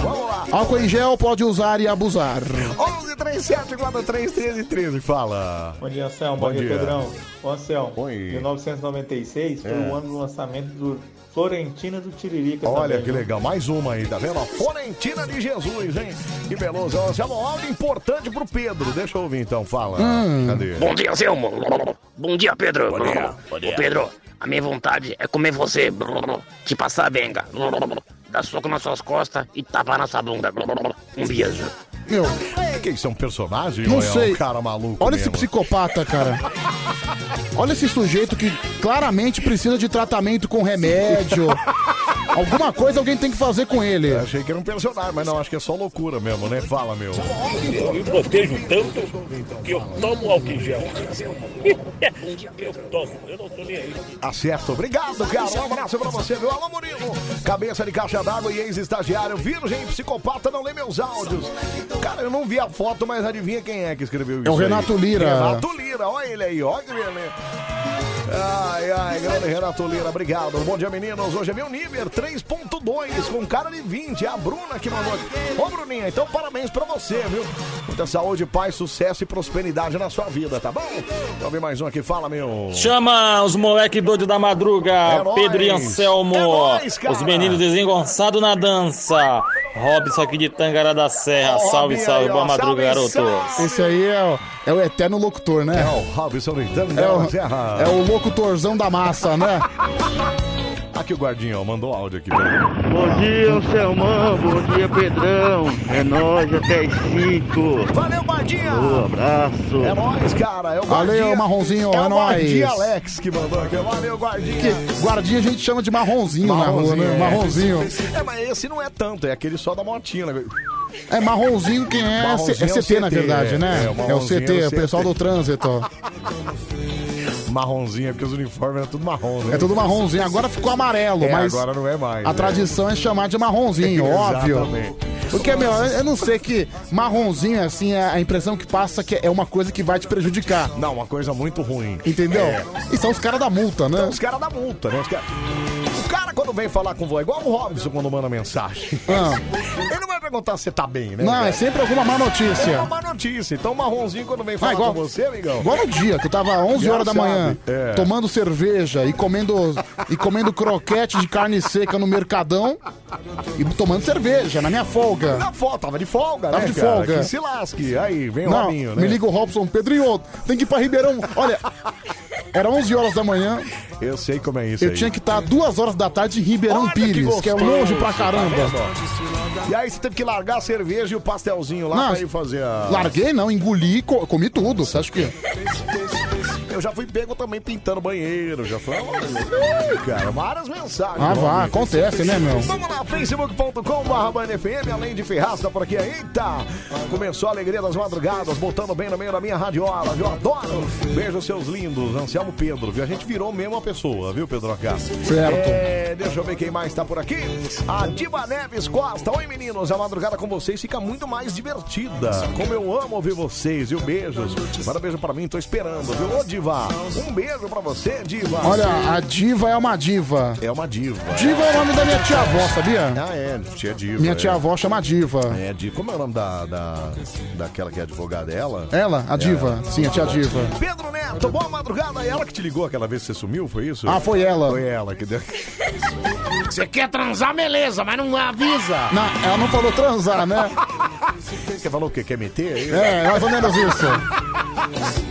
Vamos lá.
Álcool em gel pode usar e abusar.
11 37 43 13 13. Fala.
Bom dia, Anselmo.
Bom
Bom, dia,
dia.
Pedrão. Ô, Anselmo,
Oi.
1996 foi
É.
o ano do lançamento do Florentina do Tiririca
Olha
também,
que
viu?
legal, mais uma aí, tá vendo? A Florentina de Jesus, hein? Que beleza. Ó, um áudio importante pro Pedro. Deixa eu ouvir então, fala.
Hum.
Cadê?
Bom dia, Selmo. Bom dia, Pedro.
Bom dia, bom dia.
Ô, Pedro, a minha vontade é comer você. Te passar a benga. Dar soco nas suas costas e tapar na sua bunda. Um beijo.
Meu,
Que isso é um personagem
Não
ou é
sei.
um cara maluco
olha esse
mesmo?
psicopata, cara. Olha esse sujeito que claramente precisa de tratamento com remédio. Alguma coisa alguém tem que fazer com ele.
Eu achei que era um personagem, mas não, acho que é só loucura mesmo, né? Fala, meu.
Eu me protejo tanto que eu tomo álcool em gel. eu tomo, eu não tô nem aí.
Acerto, obrigado, cara. Um abraço pra você, meu Alô Murilo. Cabeça de caixa d'água e ex-estagiário, virgem, psicopata, não lê meus áudios. Cara, eu não vi a foto, mas adivinha quem é que escreveu isso?
É o
aí?
Renato Lira.
Renato Lira, olha ele aí, olha que beleza. Ai, ai, grande Renato Lira, obrigado. Bom dia, meninos. Hoje é meu nível 3.2 com cara de 20. É a Bruna que mandou aqui. Ô, Bruninha, então parabéns pra você, viu? Muita saúde, paz, sucesso e prosperidade na sua vida, tá bom? Então vem mais um aqui, fala, meu.
Chama os moleque doido da madruga,
É.
Pedro e Anselmo,
É nóis,
os meninos desengonçados na dança, Robson aqui de Tangará da Serra,
Ó,
salve, salve,
aí, ó,
boa madruga,
salve,
garotos.
Esse aí é o, é o eterno locutor, né?
É o Robson Então,
É o, é o locutorzão da massa, né?
Aqui o guardinha, ó, mandou áudio aqui.
Bom dia, Anselmão. Bom dia, Pedrão. É nóis, até as 5.
Valeu, Guardinha.
Um abraço.
É nóis, cara. É o
Valeu,
guardinha.
Marronzinho,
é
é
o
nóis.
Guardinha Alex que mandou aqui. Valeu, Guardinha.
Que guardinha a gente chama de marronzinho, na rua, né?
é.
Marronzinho.
É, mas esse não é tanto, é aquele só da motinha, né?
É marronzinho quem é,
Marronzinho
é
é o
CT, na
CT,
verdade,
é.
né?
É, o
É, o
marronzinho
CT,
é o
o pessoal
CT.
do trânsito.
Marronzinho, é porque os uniformes eram tudo marrom, né?
É tudo marronzinho. Agora ficou amarelo,
É,
mas
agora não é mais.
a
né?
tradição é chamar de marronzinho, óbvio.
Exatamente.
Porque, meu, eu não sei que marronzinho, assim, é a impressão que passa que é uma coisa que vai te prejudicar.
Não, uma coisa muito ruim.
Entendeu?
É.
E são os caras da multa, né?
Os caras da multa, né? Os cara... O cara, quando vem falar com você, igual o Robson quando manda mensagem.
Ah.
Ele não vai perguntar se você tá bem, né?
Não, é sempre alguma má
É
notícia.
uma má notícia. Então, o marronzinho, quando vem falar
igual-
com você, amigão.
Igual no dia, que eu tava 11 horas da manhã,
é.
tomando cerveja e comendo, e comendo croquete de carne seca no Mercadão e tomando cerveja na minha folga.
Na folga, tava de folga,
Tava
né,
de
cara?
folga.
Que se lasque. Aí, vem o
Não,
Robinho, né?
me liga o Robson, Pedrinho, tem que ir pra Ribeirão. Olha, era 11 horas da manhã,
Eu sei como é isso
eu
aí.
tinha que estar duas horas da tarde em Ribeirão
Olha
Pires, que, é
gostoso,
longe pra
tá
caramba.
vendo? E aí você teve que largar a cerveja e o pastelzinho lá
Não,
pra ir fazer a...
Larguei não, engoli, co- comi tudo. Você acha que...
Eu já fui pego também pintando banheiro, já foi... Cara, várias mensagens.
Ah, vá, acontece, né, meu?
Vamos lá, facebook.com.br além de Ferraz, tá por aqui. Eita! Começou a alegria das madrugadas, botando bem no meio da minha radiola, viu? Adoro! Beijo, seus lindos, Anselmo Pedro, viu? A gente virou mesmo uma pessoa, viu, Pedro Acá?
Certo.
É, deixa eu ver quem mais tá por aqui. A Diva Neves Costa. Oi, meninos, a madrugada com vocês fica muito mais divertida. Como eu amo ouvir vocês, viu? Beijos. Manda um beijo pra mim, tô esperando, viu? Ô, Diva, um beijo pra você, Diva.
Olha, a diva é uma diva.
É uma diva.
Diva é o nome da minha tia-avó, sabia?
Ah, é, tia Diva.
Minha
é.
tia-avó chama diva.
É, Diva. Como é o nome da, da, daquela que é advogada? Ela?
Ela, a diva. Sim, a tia diva.
Pedro Neto, boa madrugada. É ela que te ligou aquela vez que você sumiu, foi isso?
Ah, foi ela.
Foi ela que deu.
Você quer transar, beleza, mas não avisa.
Não, ela não falou transar, né?
Você falou o quê? Quer meter?
É, mais ou menos isso.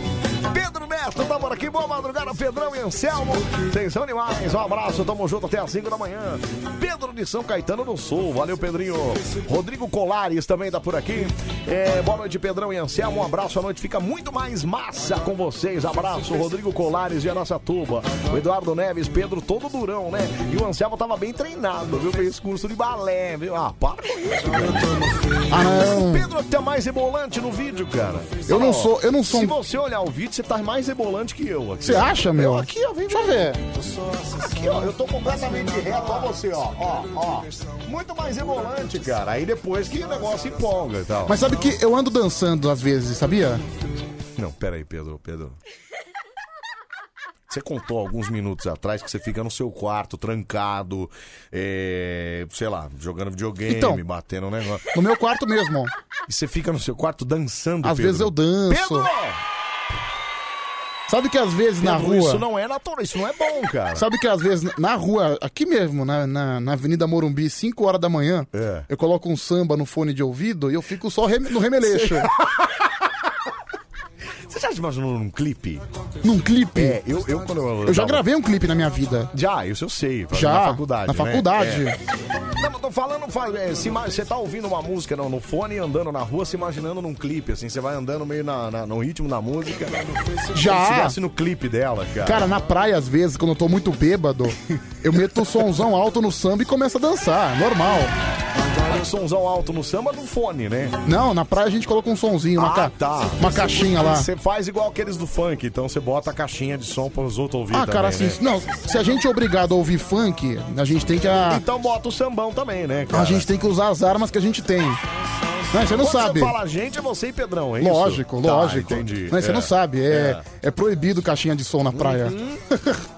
Pedro Neto, tá por aqui. Boa madrugada, Pedrão e Anselmo. Vocês são animais. Um abraço, tamo junto até às 5 da manhã. Pedro de São Caetano do Sul. Valeu, Pedrinho. Rodrigo Colares também tá por aqui. É, boa noite, Pedrão e Anselmo. Um abraço. A noite fica muito mais massa com vocês. Abraço, Rodrigo Colares e a nossa tuba. O Eduardo Neves, Pedro todo durão, né? E o Anselmo tava bem treinado, viu? Fez curso de balé, viu? Ah, para com isso.
Ah.
Pedro tá mais rebolante no vídeo, cara.
Eu não sou- eu não sou
Se você olhar o vídeo, você tá mais rebolante que eu. Aqui.
Você acha, meu?
Eu aqui, ó, vem
Deixa eu ver.
Aqui, ó, eu tô completamente reto, ó você, ó, ó, ó. Muito mais rebolante, cara. Aí depois que o negócio empolga e tal.
Mas sabe que eu ando dançando às vezes, sabia?
Não, pera aí, Pedro, Pedro. Você contou alguns minutos atrás que você fica no seu quarto, trancado, é, sei lá, jogando videogame,
Então.
batendo um negócio.
No meu quarto mesmo.
E você fica no seu quarto dançando,
Às
Pedro?
vezes eu danço.
Pedro!
Sabe que às vezes na
Pedro,
rua.
Isso não é natural, isso não é bom, cara.
Sabe que às vezes na rua, aqui mesmo, na, na, na Avenida Morumbi, 5 horas da manhã,
É.
eu coloco um samba no fone de ouvido e eu fico só rem- no remeleixo.
Você já imaginou num clipe?
Num clipe?
É, eu, eu quando eu.
Eu já
tava-
gravei um clipe na minha vida.
Já, isso eu sei.
Já,
Na faculdade.
na
né?
faculdade.
É. Não, mas tô falando, fa- é, se ima- você tá ouvindo uma música no, no fone e andando na rua, se imaginando num clipe, assim, você vai andando meio na, na- no ritmo da música.
Já.
Como Se estivesse no clipe dela, cara.
Cara, na praia, às vezes, quando eu tô muito bêbado, eu meto o somzão alto no samba e começo a dançar. Normal.
O somzão alto no samba no fone, né?
Não, na praia a gente coloca um sonzinho, uma,
Ah,
ca-
tá.
uma caixinha lá.
Você faz igual aqueles do funk, então você bota a caixinha de som para os outros ouvir
Ah,
também,
cara,
né?
assim, não, se a gente é obrigado a ouvir funk, a gente tem que. A,
Então bota o sambão também, né, cara?
a gente tem que usar as armas que a gente tem. Não, você não
Quando
sabe.
Você fala gente, é você e Pedrão, é isso?
Lógico,
Tá,
lógico.
entendi.
Mas você
É.
não sabe, é, é proibido caixinha de som na praia.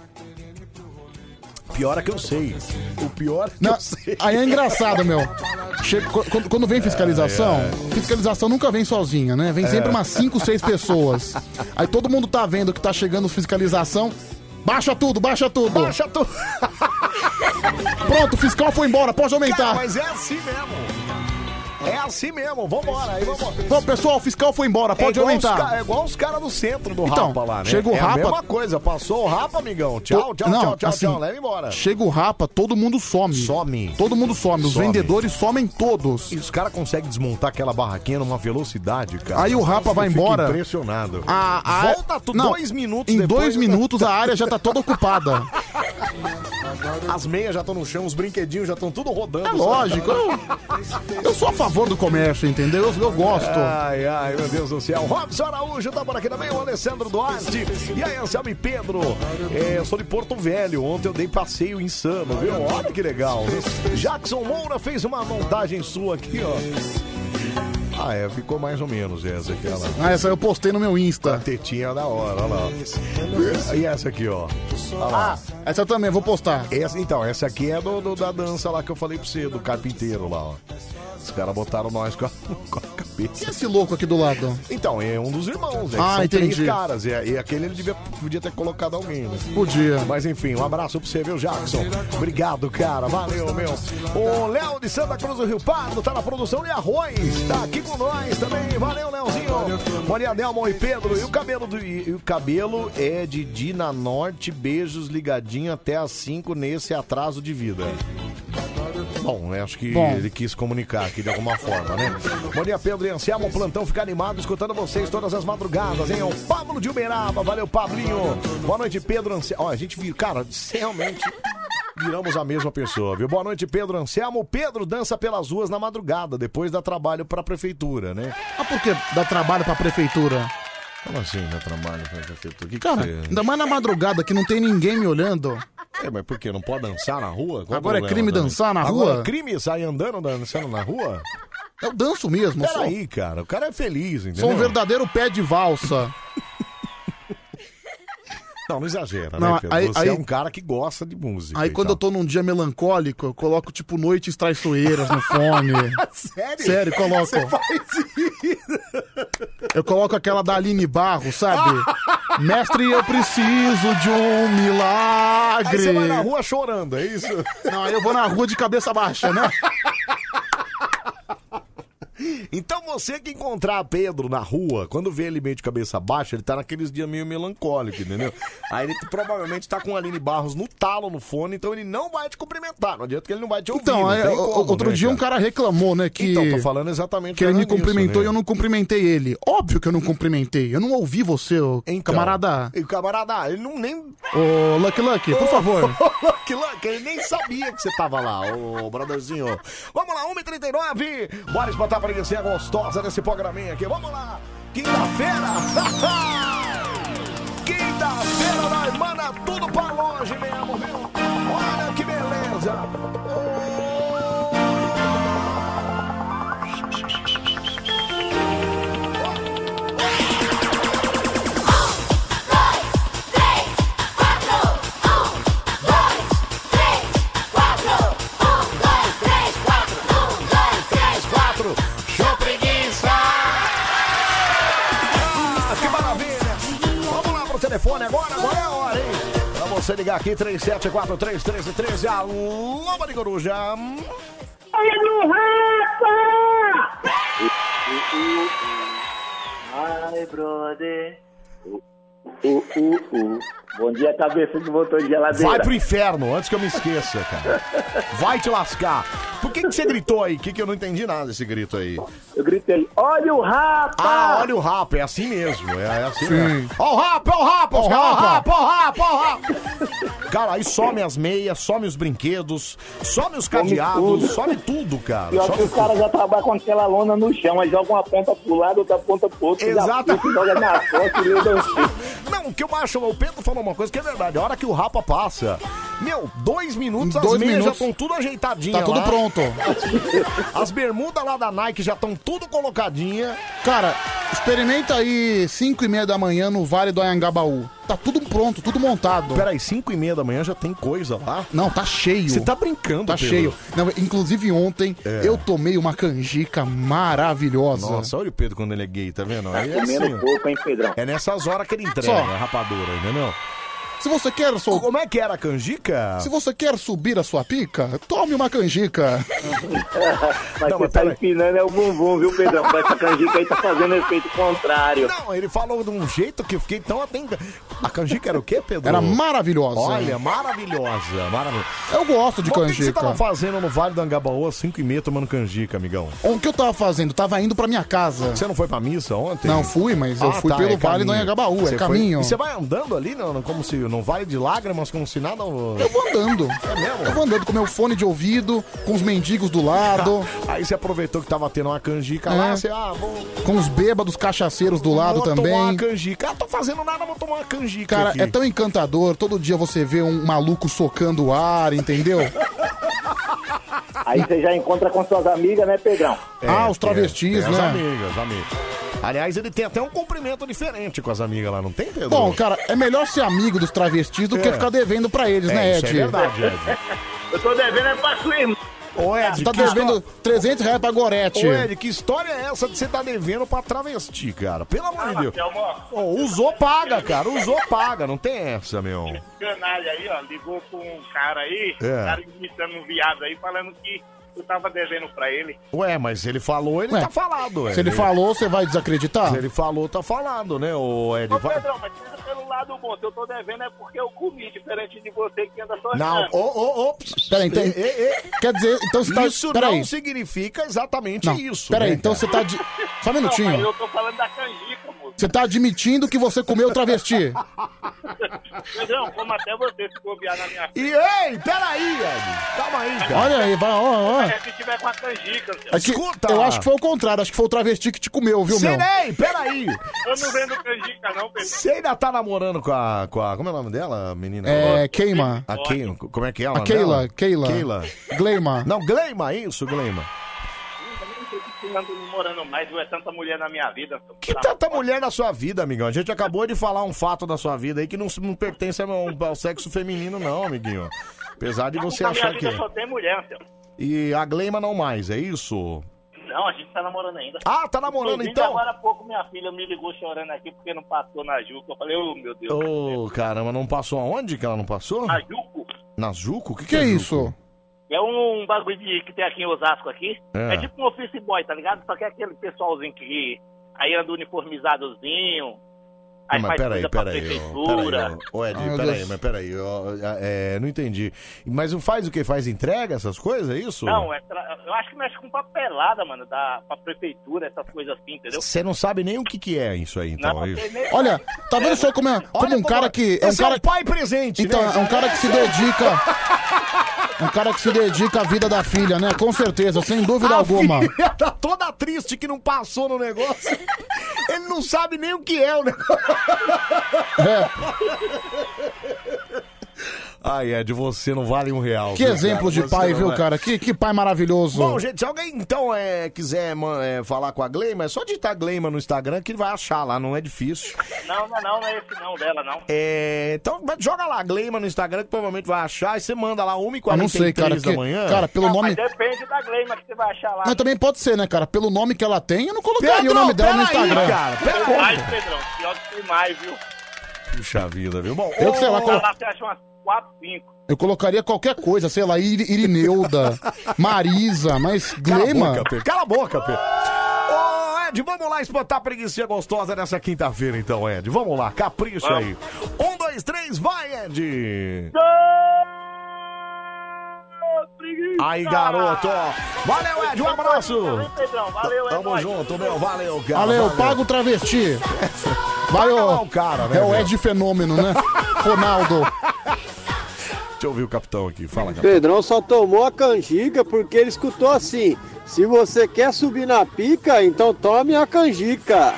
Pior é que eu sei. O pior é que
Não,
eu sei.
aí é engraçado, meu. Che- qu- quando, quando vem fiscalização, fiscalização nunca vem sozinha, né? Vem sempre
É.
umas 5, 6 pessoas. Aí todo mundo tá vendo que tá chegando fiscalização. Baixa tudo, baixa tudo.
Baixa tudo.
Pronto, o fiscal foi embora, pode aumentar.
Cara, mas é assim mesmo. É assim mesmo, vambora. Aí vambora.
Bom, pessoal, o fiscal foi embora, pode
é
aumentar.
Os, ca- é igual os caras do centro do
Então,
Rapa lá, né?
chega o
é
Rapa-
a mesma coisa, passou o Rapa, amigão. Tchau, tchau,
Não,
tchau, tchau,
assim,
tchau. Leva embora.
Chega o Rapa, todo mundo some.
Some.
Todo mundo some. Os
Some.
vendedores somem todos.
E os caras conseguem desmontar aquela barraquinha numa velocidade, cara.
Aí o Rapa vai embora.
impressionado.
A, a-
Volta tu,
Não,
dois minutos
Em
depois.
dois minutos a área já tá toda ocupada.
As meias já estão no chão, os brinquedinhos já estão tudo rodando.
É lógico. Eu, eu sou a favor do comércio, entendeu? Eu, eu gosto.
Ai, ai, meu Deus do céu. Robson Araújo tá por aqui também, o Alessandro Duarte. E aí, Anselmo e Pedro. É, eu sou de Porto Velho. Ontem eu dei passeio insano, viu? Olha que legal. Jackson Moura fez uma montagem sua aqui, ó. Ah, é, ficou mais ou menos essa aqui, olha lá.
Ah, essa eu postei no meu
A
Insta.
tetinha da hora, olha lá. E essa aqui, ó. Olha lá.
Ah, essa eu também vou postar.
Essa, então, essa aqui é do, do- da dança lá que eu falei pra você, do carpinteiro lá, ó. Os caras botaram nós com a, com a cabeça.
E esse louco aqui do lado?
Então, é um dos irmãos, né?
Ah,
são
entendi.
três caras. E, e aquele ele devia, podia ter colocado alguém, né?
Podia.
Mas enfim, um abraço pra você, viu, Jackson? Obrigado, cara. Valeu, meu. O Léo de Santa Cruz do Rio Pardo tá na produção de arroz. Tá aqui com nós também. Valeu, Léozinho. Maria Delmon e Pedro. E o cabelo do. E, o cabelo é de Dina Norte. Beijos ligadinho até às 5 nesse atraso de vida. Bom, eu acho que
Bom.
ele quis comunicar aqui de alguma forma, né? Bom dia, Pedro e Anselmo. O plantão fica animado escutando vocês todas as madrugadas, hein? É o Pablo de Uberaba. Valeu, Pablinho. Boa noite, Pedro Anselmo. Ó, a gente viu, cara, realmente viramos a mesma pessoa, viu? Boa noite, Pedro Anselmo. O Pedro dança pelas ruas na madrugada, depois dá trabalho pra prefeitura, né?
Ah, por que dá trabalho pra prefeitura?
Como assim dá trabalho pra prefeitura? Que que
Cara,
você-
ainda mais na madrugada que não tem ninguém me olhando.
É, mas por quê? Não pode dançar na rua? Qual o
Agora é
problema
crime dançar na
Agora
rua?
é crime sair andando, dançando na rua?
Eu danço mesmo.
Peraí, cara, o cara é feliz, entendeu?
sou um verdadeiro pé de valsa.
Não, não exagera,
Não,
né, Pedro?
aí-
Você
aí-
é um cara que gosta de música.
Aí
e
quando eu tô num dia melancólico, eu coloco tipo Noites Traiçoeiras no fone.
Sério?
Sério, coloco.
Você?
Eu coloco aquela da Aline Barro, sabe? Mestre, eu preciso de um milagre.
Aí você vai na rua chorando, é isso?
Não, aí eu vou na rua de cabeça baixa, né?
Então você que encontrar Pedro na rua, quando vê ele meio de cabeça baixa, ele tá naqueles dias meio melancólico, entendeu? Aí ele provavelmente tá com a Aline Barros no talo no fone, então ele não vai te cumprimentar. Não adianta que ele não vai te ouvir.
Então,
não
aí,
tem
o-
como,
outro
né,
dia um cara reclamou, né, que...
Então, tô falando exatamente
Que ele me cumprimentou e eu
né?
não cumprimentei ele. Óbvio que eu não cumprimentei. Eu não ouvi você, ô
Então,
camarada.
E o camarada, ele não nem.
Ô, Lucky Lucky, por favor.
Lucky Lucky, ele nem sabia que você tava lá, ô brotherzinho. Vamos lá, 1h39. Bora espantar pra a gostosa desse programinha aqui. Vamos lá. Quinta-feira. Quinta-feira nós manda tudo pra longe mesmo, viu? Olha que beleza. Telefone agora, agora é a hora, hein? Pra você ligar aqui, 37431313. Alô, Mari Coruja!
Ai, brother. Uh, uh, uh, uh. Bom dia, cabeça de motor de geladeira.
Vai pro inferno, antes que eu me esqueça, cara. Vai te lascar. Por que, que você gritou aí? Que, que eu não entendi nada desse grito aí.
Eu gritei, olha o rapa!
Ah, olha o rapa, é assim mesmo. É, é assim
Sim.
mesmo. Ó o rapa, ó o rapa,
Ó o
ó o
rapa.
ó o rapa, ó o rapa. Cara, aí some as meias, some os brinquedos, some os
Some
cadeados,
tudo.
some tudo, cara.
Pior que os caras já trabalham com aquela lona no chão, mas joga uma ponta pro lado, outra ponta pro outro,
Exato.
joga na e dançando.
Não, o que eu acho, o Pedro falou uma coisa que é verdade. A hora que o Rapa passa, meu, dois minutos,
Em
as
dois
meias
minutos,
já estão tudo ajeitadinhas.
Tá tudo
lá.
pronto.
As bermudas lá da Nike já estão tudo colocadinha.
Cara, experimenta aí 5 e meia da manhã no Vale do Anhangabaú. Tá tudo pronto, tudo montado.
Peraí, 5 e meia da manhã já tem coisa lá?
Não, tá cheio.
Você tá brincando,
Tá
Pedro.
cheio. Não, inclusive ontem
É.
eu tomei uma canjica maravilhosa.
Nossa, olha o Pedro quando ele é gay, tá vendo? Aí é
Comendo
assim, ó.
pouco, hein, Pedrão?
É nessas horas que ele entrega
Só.
a rapadura, entendeu?
Se você quer sol...
Como é que era a canjica?
Se você quer subir a sua pica, tome uma canjica.
Mas você tá empinando é o bumbum, viu, Pedrão? Mas essa canjica aí tá fazendo efeito contrário.
Não, ele falou de um jeito que eu fiquei tão atento. A canjica era o quê, Pedro?
Era maravilhosa.
Olha, maravilhosa, maravilhosa.
Eu gosto de
Mas O que você
canjica.
tava fazendo no Vale do Angabaú às 5 e meia tomando canjica, amigão?
O que eu tava fazendo? Tava indo pra minha casa.
Você não foi pra missa ontem?
Não fui, mas eu
Ah,
fui
tá,
pelo
é
Vale do
caminho.
Anhangabaú, é
Você foi-
caminho.
E você vai andando ali, não, como se não vale de lágrimas, como se nada.
Eu vou andando.
É mesmo?
Eu vou andando com meu fone de ouvido, com os mendigos do lado.
Aí você aproveitou que tava tendo uma canjica
É.
lá, você, ah, vou,
Com os bêbados cachaceiros do lado
vou tomar
também.
uma canjica. Ah, tô fazendo nada, vou tomar uma canjica
Cara,
aqui.
é tão encantador. Todo dia você vê um maluco socando o ar, entendeu?
Aí você já encontra com suas amigas, né, Pedrão?
ah, os travestis,
É, tem
né?
As amigas, as amigas. Aliás, ele tem até um cumprimento diferente com as amigas lá, não tem, Pedro?
Bom, cara, é melhor ser amigo dos travestis do que
É.
ficar devendo pra eles,
É,
né,
isso
Ed?
é verdade, Ed.
Eu tô devendo é pra sua irmã.
Ô, Ed,
Você tá devendo 300 reais pra Gorete.
Ô, Ed, que história é essa de você tá devendo pra travesti, cara? Pelo amor de Deus.
Selmo, ó,
Ô, usou, paga, cara. Usou, paga. Não tem essa, meu.
canalha aí, ó, ligou com um cara aí,
É.
um cara imitando um viado aí, falando que tu tava devendo pra ele.
Ué, mas ele falou, ele
Ué,
tá falado. ué.
Se ele falou, você vai desacreditar?
Se ele falou, tá falado, né, ô Ed?
Ô, Pedrão, mas lado bom, se eu tô devendo é porque eu comi, diferente de você que anda só
Não, ô, ô, ô.
Peraí, então.
Ê, ê.
Quer dizer, então você tá.
Isso
peraí.
não significa exatamente
Não,
isso.
peraí,
né,
então
cara?
você tá. De... Só um
Não,
minutinho.
eu tô falando da canjica.
Você tá admitindo que você comeu travesti.
Pedrão, como até você se bobear na minha
E ei, peraí, Ed. Calma aí, cara.
Olha aí, vai, ó, ó.
É se tiver com a canjica, seu.
É que eu acho que foi o contrário, acho que foi o travesti que te comeu, viu, meu?
Sei, peraí.
Eu não vendo canjica, não, Pedrão.
Você ainda tá namorando com a, com a. Como é o nome dela, menina?
É, Keima.
A Keima. Como é que é o
A Keila? Keila.
Keila.
Gleima.
Não, Gleima, isso, Gleima.
Não anda namorando mais, ou é tanta mulher na minha vida.
Que tanta mulher na sua vida, amigão? A gente acabou de falar um fato da sua vida aí que não, não pertence ao, ao sexo feminino, não, amiguinho. Apesar de você
na minha
achar que.
vida
é.
só tem mulher, seu.
E a Gleima não mais, é isso?
Não, a gente tá namorando ainda.
Ah, tá namorando
Inclusive,
então?
Agora há pouco minha filha me ligou chorando aqui porque não passou na Juca. Eu falei, ô meu Deus.
Ô, caramba, não passou aonde que ela não passou?
Na Juco?
Na Juco? O que,
Que é
Juco?
isso?
É um bagulho de- que tem aqui em Osasco aqui.
É.
É. tipo um office boy, tá ligado? Só que é aquele pessoalzinho que aí anda uniformizadozinho. Aí
Não, mas peraí, peraí,
prefeitura.
peraí, ô, Ed, peraí, mas peraí, ó, é, não entendi. Mas o faz o que? Faz entrega, essas coisas, é isso?
Não, é tra- eu acho que mexe com papelada, mano, da, pra prefeitura, essas coisas assim, entendeu?
Você não sabe nem o que, que é isso aí, então,
Não,
é isso?
nem-
Olha, tá vendo só como é como um cara que. É um
é
cara
pai presente,
Então,
né?
é um cara que se dedica. Um cara que se dedica à vida da filha, né? Com certeza, sem dúvida
A
alguma.
filha tá toda triste que não passou no negócio. Ele não sabe nem o que é o negócio.
É.
Ai, Ed, você não vale um real.
Que
viu,
exemplo
cara?
de
Você
pai,
não
viu,
vale.
cara? Que, que pai maravilhoso.
Bom, gente, se alguém então é, quiser man- é, falar com a Gleima, é só digitar Gleima no Instagram que ele vai achar lá, não é difícil.
Não, não, não, não é esse não, dela não.
É, então joga lá Gleima no Instagram que provavelmente vai achar e você manda lá 1h43
Eu não sei, cara,
da
que-
manhã.
cara, pelo
Não,
nome.
Mas depende da Gleima que você vai achar lá.
Mas também pode ser, né, cara? Pelo nome que ela tem, eu não colocaria
Pedro,
o nome dela no
peraí,
Instagram.
cara, pera
Tem
aí.
mais, Pedrão. Pior que tem mais, viu?
Puxa vida, viu? Bom,
Eu sei lá, colo-
Lá você acha umas 4, 5.
Eu colocaria qualquer coisa, sei lá, Ir- Irineuda, Marisa, mas
Cala a
Glema.
boca, Pedro. Cala a boca, Pedro. Ô, Ed, vamos lá espantar a preguiça gostosa nessa quinta-feira, então, Ed. Vamos lá, capricha
Vamos.
aí. Um, dois, três, vai, Ed! Aí, garoto. Valeu, Ed, um abraço.
Valeu, Pedrão. Valeu, é
Tamo
nóis.
junto, meu. Valeu, cara.
Valeu, paga o travesti.
O cara, né,
É o? Ed Fenômeno, né? Ronaldo.
Deixa eu ouvir o capitão aqui. Fala, capitão.
Pedrão só tomou a canjica porque ele escutou assim: se você quer subir na pica, então tome a canjica.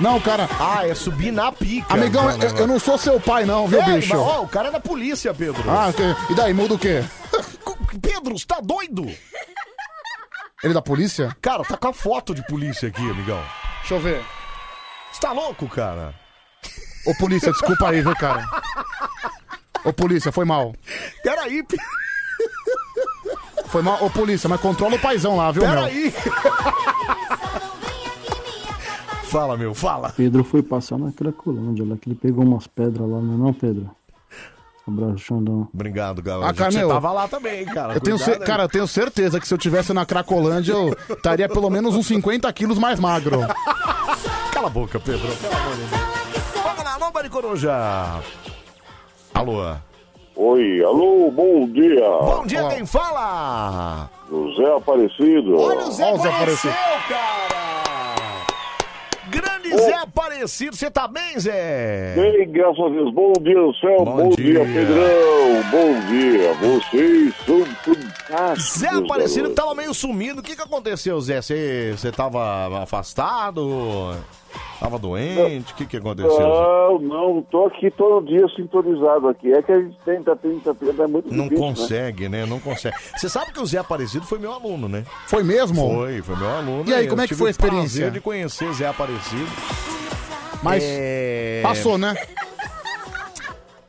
Não, cara.
Ah, é subir na pica.
Amigão,
então,
eu, eu não sou seu pai, não, viu,
Ei,
bicho?
mas, ó, o cara é da polícia, Pedro.
Ah, que- e daí, muda o quê?
Pedro, você tá doido?
Ele é da polícia?
Cara, tá com a foto de polícia aqui, amigão.
Deixa eu ver.
Você tá louco, cara?
Ô, polícia, desculpa aí, viu, cara? Ô, polícia, foi mal.
Peraí,
Foi mal. Ô, polícia, mas controla o paizão lá, viu, meu?
peraí. Fala, meu, fala.
Pedro foi passar naquela colônia lá, que ele pegou umas pedras lá, não é não, Pedro?
Abraço, Xandão.
Obrigado, Gaúcho.
Ah, cara,
Você
meu,
tava lá também, cara.
Eu tenho,
Cuidado
cara, eu tenho certeza que se eu tivesse na Cracolândia, eu estaria pelo menos uns 50 quilos mais magro.
Cala a boca, Pedro. De. Vamos lá, alô, Maricoruja. Alô.
Oi, alô, bom dia.
Bom dia, quem fala?
José Aparecido.
Olha o Zé apareceu, cara. Grande Zé Aparecido, você tá bem, Zé?
Bem, graças a Deus. Bom dia, céu.
Bom
Bom, dia.
dia.
Pedrão. Bom dia. Vocês são fantásticos.
Zé Aparecido
garoto.
tava meio sumido. O que que aconteceu, Zé? Você tava afastado? Tava doente? O que que aconteceu?
Não, não, tô aqui todo dia sintonizado aqui. É que a gente tenta, tenta, tenta, é muito
Não
difícil, né?
consegue, né? Não consegue. Você sabe que o Zé Aparecido foi meu aluno, né?
Foi mesmo?
Foi, foi meu aluno.
E aí,
Eu
como é que foi a
o prazer
experiência?
de conhecer Zé Aparecido.
Mas
É,
passou, né?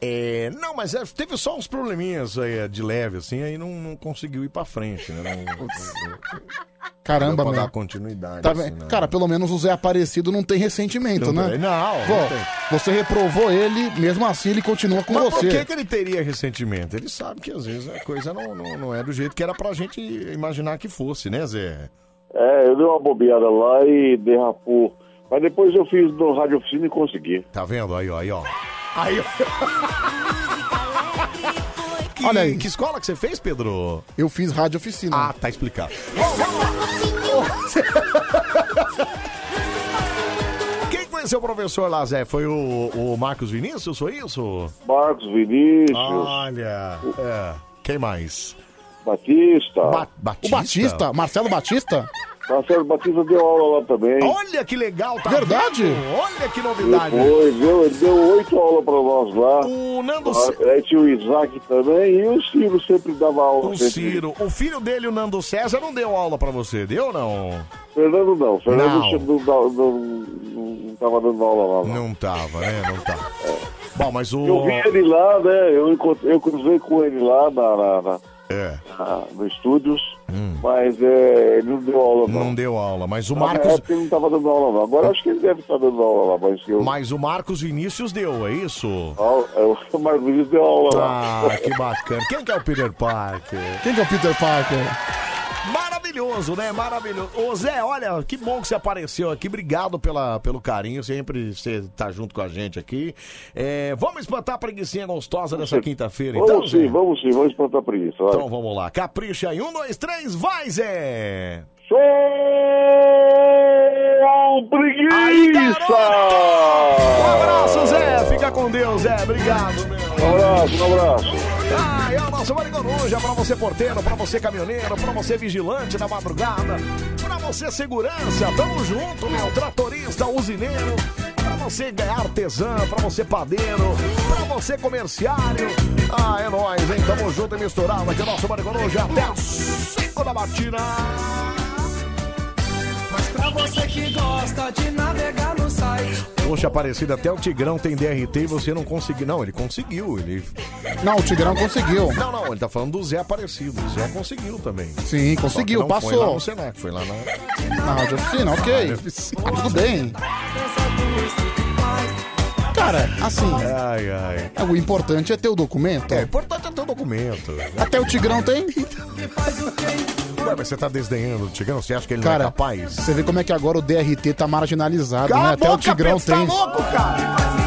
É, não, mas é, teve só uns probleminhas aí, de leve, assim, aí não, não conseguiu ir pra frente, né? Não,
Caramba, meu.
dar continuidade.
Tá
assim, né?
Cara, pelo menos o Zé Aparecido não tem ressentimento,
Não
né?
não,
Pô,
não.
Você reprovou ele, mesmo assim ele continua com
Mas
você.
por que, que ele teria ressentimento? Ele sabe que às vezes a coisa não, não, não é do jeito que era pra gente imaginar que fosse, né, Zé?
É, eu dei uma bobeada lá e derrapou. Mas depois eu fiz no Rádio Oficina e consegui.
Tá vendo? Aí, ó, aí, ó. Aí. Que,
Olha aí.
Que escola que você fez, Pedro?
Eu fiz rádio oficina.
Ah, tá explicado. Quem foi seu professor lá, Zé? Foi o, o Marcos Vinícius, foi isso?
Marcos Vinícius,
Olha, é. Quem mais?
Batista.
Ba- Batista?
O Batista, Marcelo Batista?
Marcelo Batista deu aula lá também.
Olha que legal, tá
Verdade?
vendo? Olha que novidade.
Depois, deu, ele deu oito aulas pra nós lá.
O Nando
Ah, Aí tinha o Isaac também e o Ciro sempre dava aula.
O
sempre.
Ciro, o filho dele, o Nando César, não deu aula pra você, deu ou não?
Fernando não, Fernando
Não.
não, não, não, não tava dando aula lá. Não.
Não tava, né? Não tava. Bom, mas o.
Eu vi ele lá, né? Eu, encontrei, eu cruzei com ele lá na, na, na-
É.
na- no estúdios, mas é, ele não deu aula não.
Não deu aula, mas o
Na
Marcos.
época ele não tava dando aula não. Agora acho que ele deve estar dando aula lá, mas eu...
Mas o Marcos Vinícius deu, é isso?
É, O Marcos Vinícius deu aula lá.
Ah, que bacana. Quem que é o Peter Parker?
Quem que é o Peter Parker?
Maravilhoso, né? Maravilhoso. Ô Zé, olha, que bom que você apareceu aqui. Obrigado pela, pelo carinho. Sempre você tá junto com a gente aqui. É, vamos espantar a preguicinha gostosa dessa quinta-feira,
Vamos
então,
sim,
Zé?
vamos sim, vamos espantar a preguiça. vai.
Então vamos lá. Capricha aí. Um, dois, três, vai, Zé!
Show preguiça!
Um abraço, Zé. Fica com Deus, Zé. Obrigado, meu.
Um abraço, um abraço.
Ah, é o nosso Maricoruja, pra você porteiro, pra você caminhoneiro, pra você vigilante na madrugada, pra você segurança, tamo junto, meu, tratorista, usineiro, pra você artesã, pra você padeiro, pra você comerciário. Ah, é nóis, hein? Tamo junto e misturado aqui, o nosso Maricoruja, até as 5 da matina.
Pra você que gosta de navegar no site.
Poxa, Aparecida, até o Tigrão tem DRT e você não conseguiu. Não, ele conseguiu, ele...
Não, o Tigrão conseguiu.
Não, não, ele tá falando do Zé Aparecido, o Zé conseguiu também.
Sim, conseguiu,
Só que não Foi
passou.
lá no Senac, foi lá na...
Na rádio oficina, ok.
Oficina.
Ah, tudo bem. Cara, assim,
Ai, ai.
é, o importante é ter o documento.
É, o importante é ter o documento.
Até o Tigrão tem?
Ué, mas você tá desdenhando o Tigrão? Você acha que ele não
Cara,
é capaz?
você vê como é que agora o DRT tá marginalizado,
Cala
né? Até o Tigrão
Pedro,
tem.
Tá louco, cara?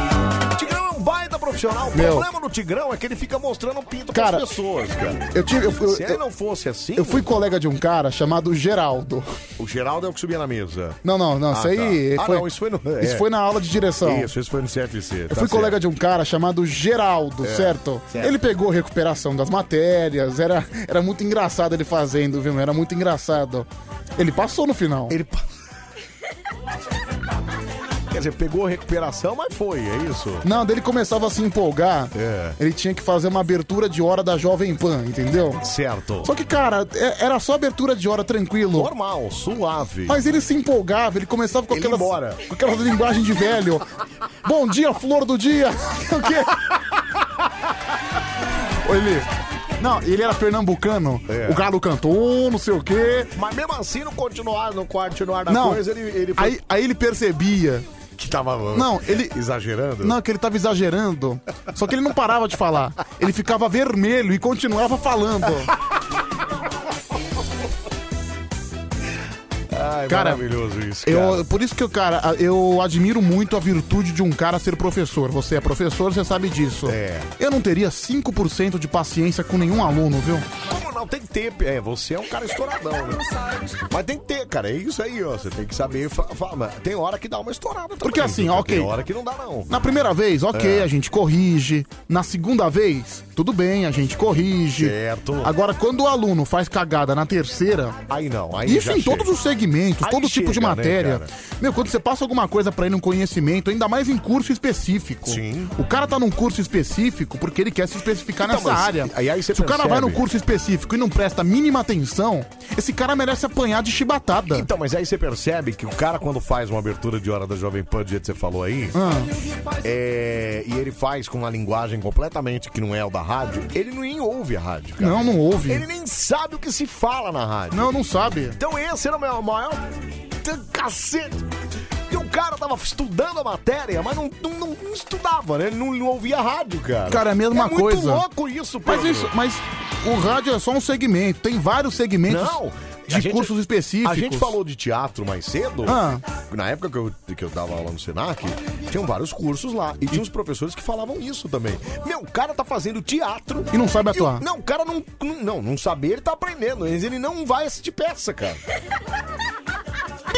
Baita profissional. O
Meu.
problema do Tigrão é que ele fica mostrando o pinto
Cara,
pras pessoas, cara.
Eu tive, eu, eu-
Se ele não fosse assim...
eu fui colega de um cara chamado Geraldo.
O Geraldo é o que subia na mesa.
Não, não, não,
Ah,
isso aí
tá. Ah,
foi,
não, isso foi no...
isso
é.
foi na aula de direção.
Isso, isso foi no CFC.
Eu fui colega de um cara chamado Geraldo,
É,
certo?
certo.
Ele pegou recuperação das matérias, era, era muito engraçado ele fazendo, viu? meu? Era muito engraçado. Ele passou no final.
Ele Quer dizer, pegou a recuperação, mas foi, é isso?
Não, daí ele começava a se empolgar.
É.
Ele tinha que fazer uma abertura de hora da Jovem Pan, entendeu?
Certo.
Só que, cara, é- era só abertura de hora tranquilo.
Normal, suave.
Mas ele se empolgava, ele começava com
Ele
aquelas,
ia embora.
com aquelas linguagem de velho. Bom dia, flor do dia. o quê? Ô, Eli. Não, ele era pernambucano.
É.
O galo cantou, não sei o quê.
Mas mesmo assim, no continuar, no continuar da
Não,
coisa, ele, ele foi...
aí, aí ele percebia
Que tava
Não, ele-
exagerando?
Não, que ele tava exagerando. Só que ele não parava de falar. Ele ficava vermelho e continuava falando.
Ai,
Cara,
maravilhoso isso, cara.
Eu, por isso que eu, cara, eu admiro muito a virtude de um cara ser professor. Você é professor, você sabe disso.
É.
Eu não teria 5% de paciência com nenhum aluno, viu?
Como não? Tem que ter. É, você é um cara estouradão, né? Mas tem que ter, cara. É isso aí, ó. Você tem que saber. Tem hora que dá uma estourada também.
Porque assim, ok.
Tem hora que não dá, não.
Na primeira vez, ok,
É.
a gente corrige. Na segunda vez, tudo bem, a gente corrige.
Certo.
Agora, quando o aluno faz cagada na terceira.
Aí não, aí
Isso em todos
chega.
os segmentos,
Aí
todo tipo de
chega, né,
matéria.
cara?
Meu, quando você passa alguma coisa pra ele, um conhecimento, ainda mais em curso específico.
Sim.
O cara tá num curso específico porque ele quer se especificar
Então,
nessa
mas
área.
aí- aí
se o cara vai
percebe.
num curso específico e não presta a mínima atenção, esse cara merece apanhar de chibatada.
Então, mas aí você percebe que o cara, quando faz uma abertura de hora da Jovem Pan, do jeito que você falou aí,
Ah.
é, e ele faz com uma linguagem completamente que não é o da rádio, ele nem ouve a rádio. cara.
Não, não ouve.
Ele nem sabe o que se fala na rádio.
Não, não sabe.
Então esse era o meu maior cacete. Porque o cara tava estudando a matéria, mas não, não, não- não estudava, né? Ele não, não ouvia rádio, cara.
Cara, é a mesma
é muito
coisa.
louco isso,
Mas
Pedro.
isso, mas o rádio é só um segmento. Tem vários segmentos
Não,
de
gente-
cursos específicos.
A gente falou de teatro mais cedo.
Ah.
Na época que eu, que eu dava aula no Senac, tinham vários cursos lá. E tinha os professores que falavam isso também. Meu, o cara tá fazendo teatro.
E não sabe atuar.
não, o cara não, não, não, não saber, ele tá aprendendo. Mas ele não vai assistir peça, cara.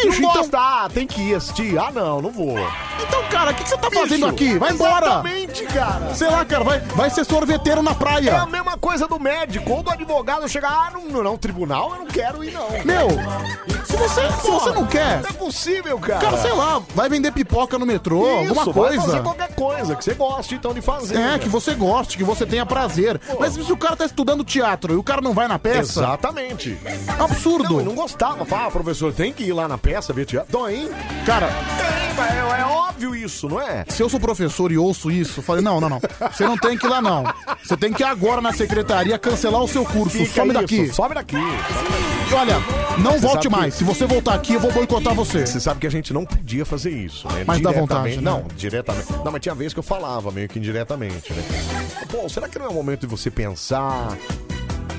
Não
então-
gosta, ah, tem que ir assistir. Ah, não, não vou.
Então, cara, o que, que você tá
Bicho,
fazendo aqui? Vai embora!
Exatamente, cara.
Sei lá, cara, vai, vai ser sorveteiro na
É a
praia.
mesma coisa do médico ou do advogado chegar, ah, não, não, tribunal, eu não quero ir, não.
Meu, se você, se você não quer,
Não é possível, cara.
cara, sei lá, vai vender pipoca no metrô,
Isso,
alguma
vai fazer
coisa.
qualquer coisa que você goste, então, de fazer.
É, que você goste, que você tenha prazer. Mas se o cara tá estudando teatro e o cara não vai na peça,
Exatamente.
absurdo.
Não, eu não gostava. Fala, ah, professor, tem que ir lá na peça teatro. Então, hein?
Cara,
é, é óbvio isso, não é?
se eu sou professor e ouço isso, eu falei, não, não, não. Você não tem que ir lá, não. Você tem que ir agora na secretaria cancelar o seu curso.
Fica
Some
isso,
daqui.
Sobe daqui.
E olha, não
Você
volte
sabe que-
mais. Se você voltar aqui, eu vou boicotar você.
Você sabe que a gente não podia fazer isso, né?
Mas dá vontade, né?
Não, diretamente. Não, mas tinha vez que eu falava, meio que indiretamente, né? Pô, será que não é o momento de você pensar,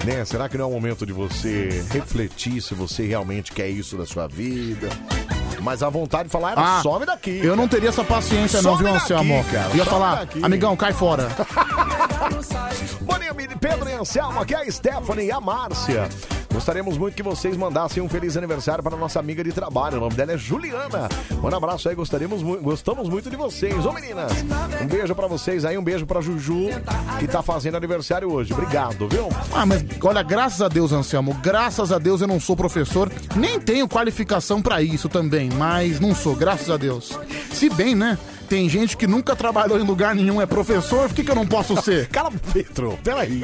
né? Será que não é o momento de você refletir se você realmente quer isso da sua vida? Mas a vontade de falar era
Ah,
some daqui.
Eu não teria essa paciência, não,
Some
viu,
daqui,
Anselmo?
cara,
Ia
some
falar,
daqui.
amigão, cai fora.
Dia, Pedro e Anselmo, aqui é a Stephanie e a Márcia. Gostaríamos muito que vocês mandassem um feliz aniversário para a nossa amiga de trabalho. O nome dela é Juliana. Manda um abraço aí, gostaríamos mu- gostamos muito de vocês. Ô meninas, um beijo para vocês aí, um beijo para Juju, que tá fazendo aniversário hoje. Obrigado, viu?
Ah, mas olha, graças a Deus, Anselmo, graças a Deus eu não sou professor, nem tenho qualificação pra isso também, mas não sou, graças a Deus. Se bem, né? Tem gente que nunca trabalhou em lugar nenhum, é professor, por que, que eu não posso ser?
Cala, Pedro, peraí.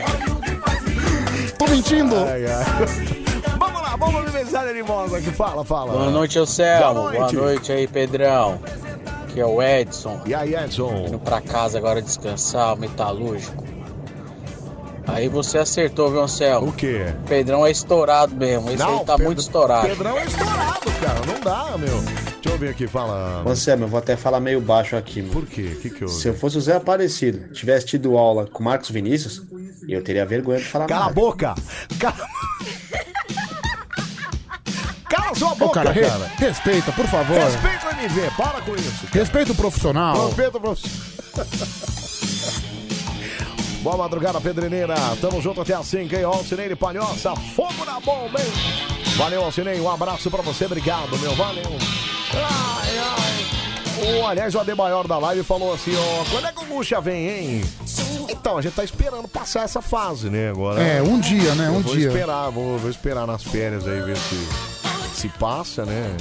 Tô mentindo?
Ai, ai. Vamos lá, vamos ver mensagem de voz aqui. Fala, fala.
Boa noite, Anselmo.
Boa
Boa
noite.
noite aí, Pedrão. Aqui é o Edson.
E aí, Edson?
Indo pra casa agora descansar, o metalúrgico. Aí você acertou, viu, Anselmo?
O quê?
Pedrão é estourado mesmo. Esse aí tá
Pedro-
muito estourado.
Pedrão é estourado, cara. Não dá, meu. Deixa eu ver aqui, fala.
Anselmo, eu vou até falar meio baixo aqui, mano.
Por quê? O que que eu...
Se eu fosse o Zé Aparecido, tivesse tido aula com o Marcos Vinícius, eu teria vergonha de falar
Cala a
nada.
boca! Cala... Cala sua
Ô,
boca,
cara,
cara!
re- respeita, por favor.
Respeita o MV, para com isso.
Respeita o profissional.
Respeita o profissional. Boa madrugada, Pedreneira. Tamo junto até às 5, hein? Alcinei de Palhoça. Fogo na bomba, hein? Valeu, Alcinei. Um abraço pra você. Obrigado, meu. Valeu. Ai, ai. O, aliás, o Adebayor da live falou assim, ó, quando é que o Bucha vem, hein? Então, a gente tá esperando passar essa fase, né, agora.
É, um dia, né?
Eu
Um
vou
dia.
esperar, vou, vou esperar nas férias aí, ver se, se passa, né?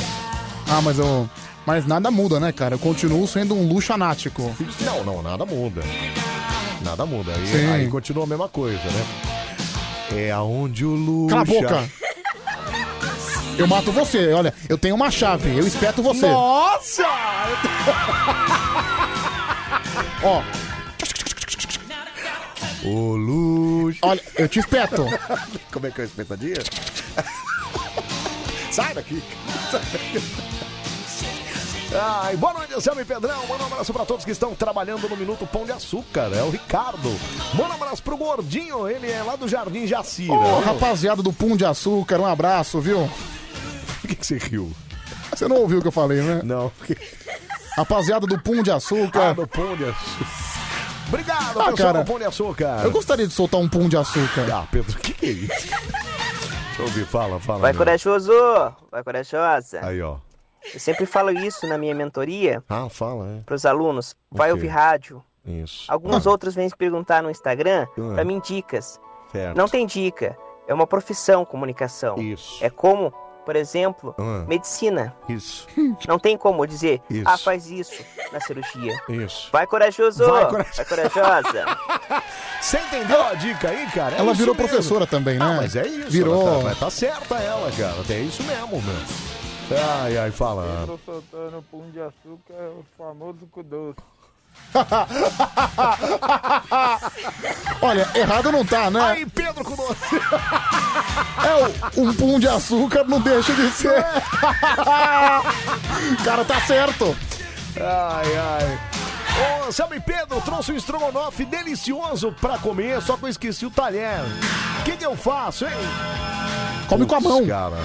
Ah, mas eu. Mas nada muda, né, cara? Eu continuo sendo um luxanático.
Não, não, nada muda. Nada muda.
Sim.
Aí, aí continua a mesma coisa, né? É aonde o Luxa...
Cala a boca! Eu mato você, olha, eu tenho uma chave, eu espeto você.
Nossa!
Ó,
O Luxa...
olha, eu te espeto.
Como é que é a espetadinha? Sai daqui! Ai, boa noite, Anselmo e Pedrão. Manda um abraço pra todos que estão trabalhando no Minuto Pão de Açúcar. É o Ricardo. Manda um abraço pro Gordinho, ele é lá do Jardim Jacira.
Ô, rapaziada do Pum de Açúcar, um abraço, viu?
Por que, que você riu?
Você não ouviu o que eu falei, né?
Não.
Rapaziada do Pum de Açúcar.
Ah, do Pão de Açúcar. Obrigado,
Ah,
pessoal
cara,
do Pão de Açúcar.
Eu gostaria de soltar um Pum de Açúcar.
Ah, Pedro, o que, que é isso? Deixa eu ouvir, fala, fala.
Vai
meu.
corajoso, vai corajosa.
Aí, ó.
Eu sempre falo isso na minha mentoria
Ah, fala, é.
pros alunos. Vai ouvir rádio.
Isso.
Alguns outros vêm se perguntar no Instagram
Ah.
pra mim dicas.
Certo.
Não tem dica. É uma profissão comunicação.
Isso.
É como, por exemplo,
Ah.
medicina.
Isso.
Não tem como dizer,
Isso.
ah, faz isso na cirurgia.
Isso.
Vai corajoso,
Vai,
vai,
corajoso.
corajosa.
Você entendeu a dica aí, cara? É
Ela virou
mesmo.
professora também, né?
Ah, mas é isso.
Virou.
Tá, mas tá certa ela, cara. É isso mesmo, meu. Ai, ai, fala.
Tô soltando pum de açúcar, é o famoso cu doce.
Olha, errado não tá, né?
Aí, Pedro com doce.
É, o- um pum de açúcar não deixa de ser. Cara, tá certo.
Ai, ai. Ô, sabe, Pedro, trouxe um estrogonofe delicioso pra comer, só que eu esqueci o talher. O que, que eu faço, hein?
Come com a mão.
Cara,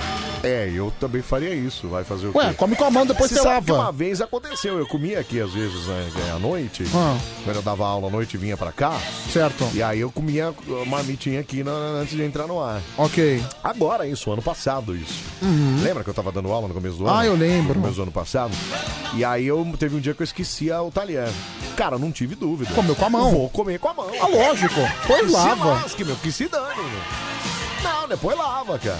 é, eu também faria isso. Vai fazer o quê?
Ué, come com a mão, depois você
que
lava.
uma vez aconteceu, eu comia aqui às vezes né, à noite,
Ah.
quando eu dava aula à noite e vinha pra cá.
Certo.
E aí eu comia marmitinha aqui na- antes de entrar no ar.
Ok.
Agora isso, ano passado isso.
Uhum.
Lembra que eu tava dando aula no começo do ano?
Ah, eu lembro.
No começo do ano passado. E aí eu teve um dia que eu esquecia o talher. Cara, não tive dúvida.
Comeu com a mão.
Vou comer com a mão.
Ah, lógico. Pois
Que
lava.
Se lasque, meu, que se dane, meu. Não, depois lava, cara.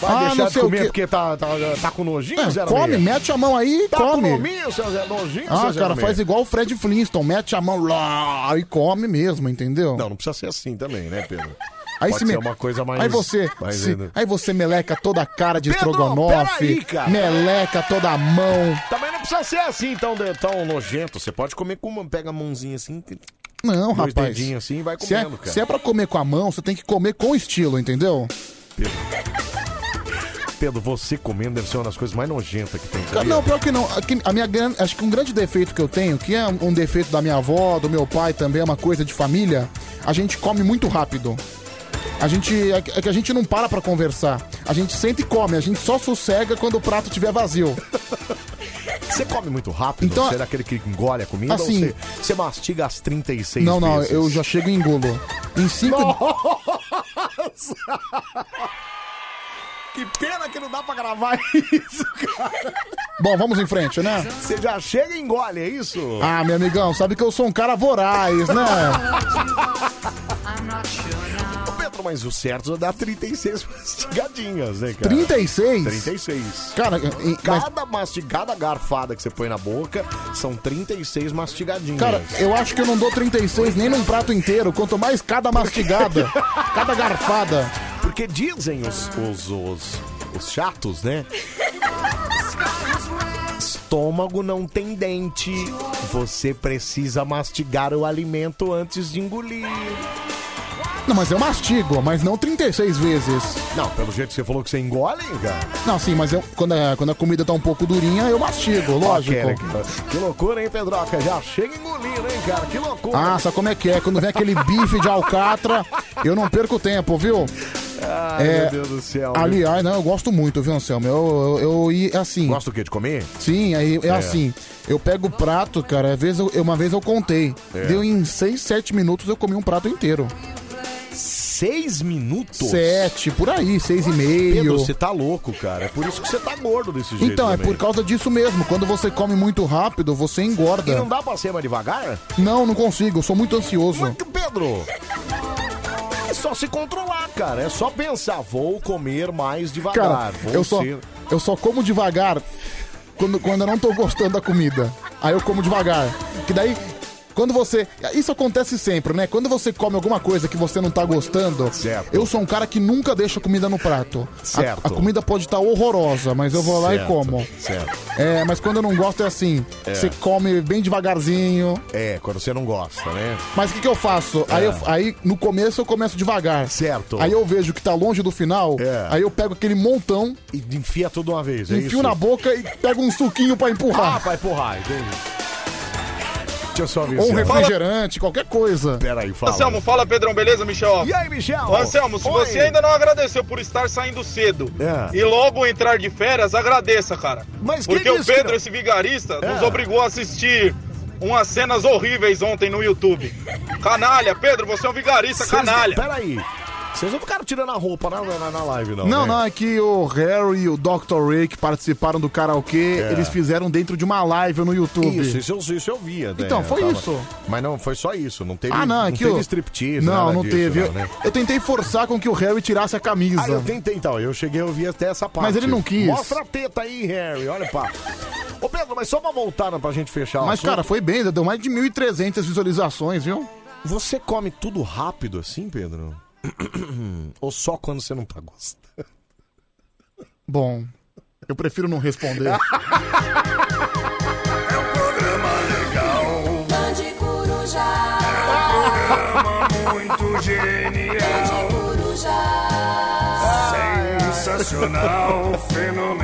Vai
Ah,
deixar
não
de
sei o
comer
quê.
porque tá, tá, tá com nojinho,
É,
Zé
come, mete a mão aí e
Tá
come.
com nominho, seu Zé Nojinho,
Ah,
seu Zé
cara, faz igual o Fred Flintstone, mete a mão lá e come mesmo, entendeu?
Não, não precisa ser assim também, né, Pedro?
Aí
Pode
se
ser
me-
uma coisa mais...
Aí você,
mais
se- aí você meleca toda a cara de
Pedro,
estrogonofe,
peraí, cara.
meleca toda a mão.
Também não precisa ser assim tão, de- tão nojento. Você pode comer com uma... Pega a mãozinha assim...
Não,
dois
rapaz.
dedinhos assim e vai
Se é,
comendo, cara.
se é pra comer com a mão, você tem que comer com estilo, entendeu?
Pedro. Pedro, você comendo deve ser uma das coisas mais nojentas que tem,
Cara,
sabia?
Não, pior que não. Aqui, A minha, gran- acho que um grande defeito que eu tenho, que é um defeito da minha avó, do meu pai também, é uma coisa de família, a gente come muito rápido. A gente. É que é que a gente não para pra conversar. A gente senta e come, a gente só sossega quando o prato estiver vazio.
Você come muito rápido?
Então-
você é daquele que engole a comida
Assim-
ou você, você mastiga as 36
não, não,
vezes?
eu já chego e engulo. Em cinco.
Nossa! Que pena que não dá pra gravar isso, cara.
Bom, vamos em frente, né?
Você já chega e engole, é isso?
Ah, meu amigão, sabe que eu sou um cara voraz, né?
Mas o certo é dar 36 mastigadinhas, né, cara?
36?
36.
Cara, e- mas-
Cada mastigada garfada que você põe na boca são 36 mastigadinhas.
Cara, eu acho que eu não dou 36 nem num prato inteiro, quanto mais cada mastigada, cada garfada.
Porque dizem os, os, os, os chatos, né? Estômago não tem dente. Você precisa mastigar o alimento antes de engolir.
Não, mas eu mastigo, mas não 36 vezes.
Não, pelo jeito que você falou que você engole, cara.
Não, sim, mas eu, quando, a, quando a comida tá um pouco durinha, eu mastigo, lógico.
Que loucura, hein, Pedroca? Já chega engolindo, hein, cara? Que loucura.
Ah, sabe como é que é? Quando vem aquele bife de alcatra, eu não perco tempo, viu?
Ai,
É,
meu Deus do céu. viu?
Aliás, não, eu gosto muito, viu, Anselmo? Eu, eu, eu ia assim.
Gosta o quê? De comer?
Sim, aí é,
É.
assim. Eu pego o prato, cara, às vezes eu- uma vez eu contei.
É.
Deu em 6, 7 minutos eu comi um prato inteiro.
Seis minutos?
Sete, por aí, seis e meio.
Pedro, você tá louco, cara. É por isso que você tá gordo desse jeito.
Então, é
também.
por causa disso mesmo. Quando você come muito rápido, você engorda.
E não dá pra ser mais devagar?
Não, não consigo. Eu sou muito ansioso.
Mas, Pedro, é só se controlar, cara. É só pensar, vou comer mais devagar.
Cara,
vou
eu só,
ser...
eu só como devagar quando, quando eu não tô gostando da comida. Aí eu como devagar. Que daí, Quando você. Isso acontece sempre, né? Quando você come alguma coisa que você não tá gostando, eu sou um cara que nunca deixa comida no prato. A-
Certo.
A, comida pode estar horrorosa, mas eu vou lá e
Certo,
como.
Certo.
É, mas quando eu não gosto é assim.
É.
Você come bem devagarzinho.
É, quando você não gosta, né?
Mas o que, que eu faço? Aí,
É.
eu- aí, no começo eu começo devagar.
Certo.
Aí eu vejo que tá longe do final. Aí eu pego aquele montão.
E enfia tudo uma vez, é
Enfio
isso?
na boca e pego um suquinho pra empurrar.
Ah, pra empurrar, entendi. Deixa eu só ver
Ou um refrigerante, qualquer coisa.
Peraí, fala.
Anselmo, fala Pedrão, beleza, Michel?
E aí, Michel?
Anselmo, se
Oi.
você ainda não agradeceu por estar saindo cedo
É.
e logo entrar de férias, agradeça, cara.
Mas
Porque o
que
Pedro,
não?
esse vigarista,
É.
nos obrigou a assistir umas cenas horríveis ontem no YouTube. Canalha, Pedro, você é um vigarista,
Vocês-
canalha.
Peraí. Vocês não ficaram tirando a roupa na, na, na live, não?
Não,
né?
não, é que o Harry e o Dr. Ray que participaram do karaokê,
É.
eles fizeram dentro de uma live no YouTube.
Isso, isso, eu- isso eu via. né?
Então, foi
Eu
isso.
Mas não foi só isso. Não teve,
Ah, não, é que
teve
o-
striptease.
Não,
nada
não
disso,
teve. Eu-
né?
Eu tentei forçar com que o Harry tirasse a camisa.
Ah, eu tentei então. Eu cheguei a ouvir até essa parte.
Mas ele não quis.
Mostra a teta aí, Harry. Olha, pá. Ô, Pedro, mas só uma voltada pra gente fechar o
Mas,
assunto.
cara, foi bem, deu mais de 1.300 visualizações, viu?
Você come tudo rápido assim, Pedro? Ou só quando você não tá gostando?
Bom, eu prefiro não responder.
Bande Coruja.
Programa muito genial.
Coruja.
Sensacional, fenomenal.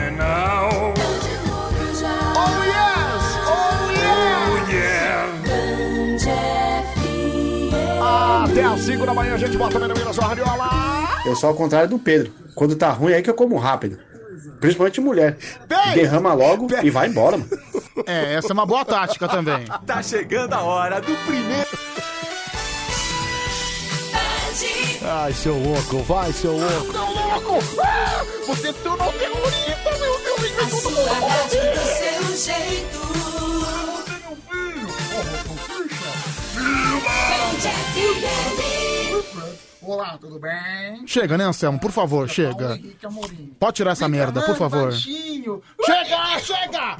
5 da manhã a gente bota o Menemir na sua radiola.
Eu sou ao contrário do Pedro. Quando tá ruim, é aí que eu como rápido. Principalmente mulher. Derrama logo e vai embora, mano.
É, essa é uma boa tática também.
Tá chegando a hora do primeiro.
Ai, seu louco, vai, seu louco.
Seu louco! Ah, você tornou terrorista, meu Deus! A sua rádio do seu jeito. Band FM.
Olá, tudo bem?
Chega, né, Anselmo? Por favor, chega.
Henrique Amorim.
Pode tirar essa merda, por favor.
Baixinho. Chega, chega!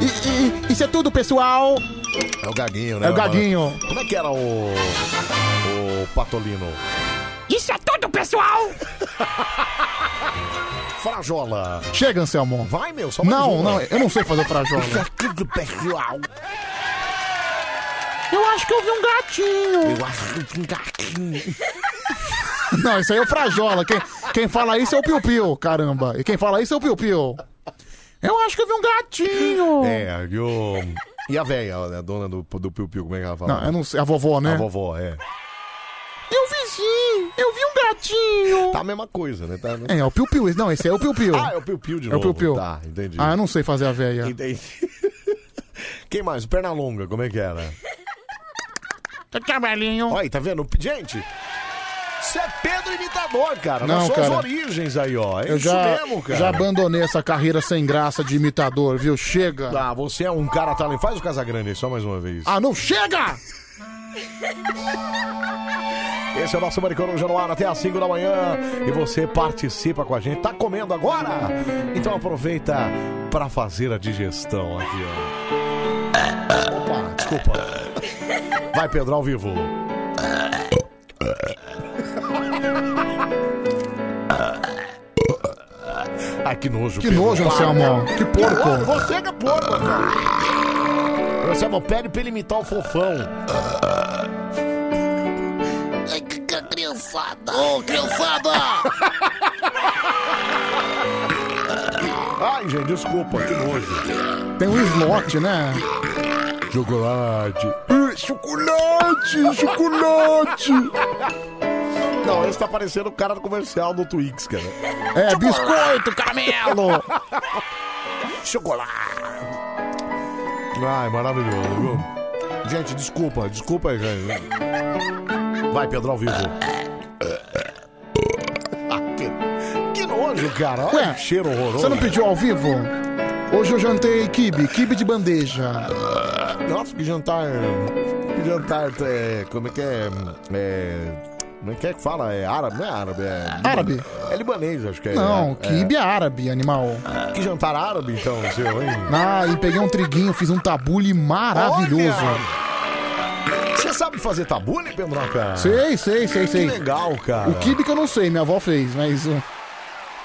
E- Isso é tudo, pessoal.
É o Gaguinho, né?
É o Gaguinho.
Como é que era o. O Patolino?
Isso é tudo, pessoal!
Frajola.
Chega, Anselmo.
Vai, meu, só mais
Não,
uma.
não, eu não sei fazer frajola.
Isso é tudo, pessoal.
Eu acho que eu vi um gatinho.
Eu acho que um gatinho.
Não, isso aí é o Frajola. Quem, quem fala isso é o Piu Piu, caramba. E quem fala isso é o Piu Piu. Eu acho que eu vi um gatinho.
É, e o. E a véia, a dona do, do Piu Piu, como é que ela fala?
Não, eu não sei. A vovó, né?
A vovó, é.
Eu vi sim. Eu vi um gatinho.
Tá a mesma coisa, né? Tá...
É, é o Piu Piu. Não, esse é o Piu Piu.
Ah, é o Piu Piu de
É o
novo.
Piu Piu.
Tá, entendi.
Ah, eu não sei fazer a véia.
Entendi. Quem mais? Perna longa, como é que era?
Cabelinho.
Olha aí, tá vendo? Gente, você é Pedro Imitador, cara.
Não,
Nas suas
cara.
origens aí, ó. É
Eu
isso
já,
mesmo, cara.
já abandonei essa carreira sem graça de imitador, viu? Chega.
Ah, você é um cara talentoso. Faz o Casagrande aí, só mais uma vez.
Ah, não chega!
Esse é o nosso Maricoruja no ar até às 5 da manhã. E você participa com a gente. Tá comendo agora? Então aproveita pra fazer a digestão aqui, ó. Opa, desculpa. Vai, Pedro, ao vivo. Ai, que nojo,
Que
Pedro.
nojo, Anselmo. Que porco.
Você que é porco, cara. Anselmo, pede pra ele imitar o fofão.
Ai, que que criançada! Ô, criançada!
Ai, gente, desculpa, que nojo.
Tem um slot, né?
Chocolate.
Uh, chocolate, chocolate.
Não, esse tá parecendo o cara do comercial do Twix, cara.
É, biscoito, caramelo.
Chocolate. Ai, maravilhoso, viu? Gente, desculpa, desculpa aí, gente. Vai, Pedro, ao vivo. Que, que nojo, cara. Olha
Ué,
que cheiro horroroso.
Você não pediu ao vivo? Hoje eu jantei kibe, kibe de bandeja.
Nossa, que jantar. Que jantar. É, como é que é? É. Como é que é que fala? É árabe? Não é árabe, é.
Árabe?
É libanês, acho que é.
Não,
é,
quibe é árabe, animal.
Que jantar árabe, então, seu, hein?
Ah, e peguei um triguinho, fiz um tabule maravilhoso.
Você sabe fazer tabule, Pedroca?
Sei, sei, sei, sei.
Que legal, cara.
O quibe que eu não sei, minha avó fez, mas uh,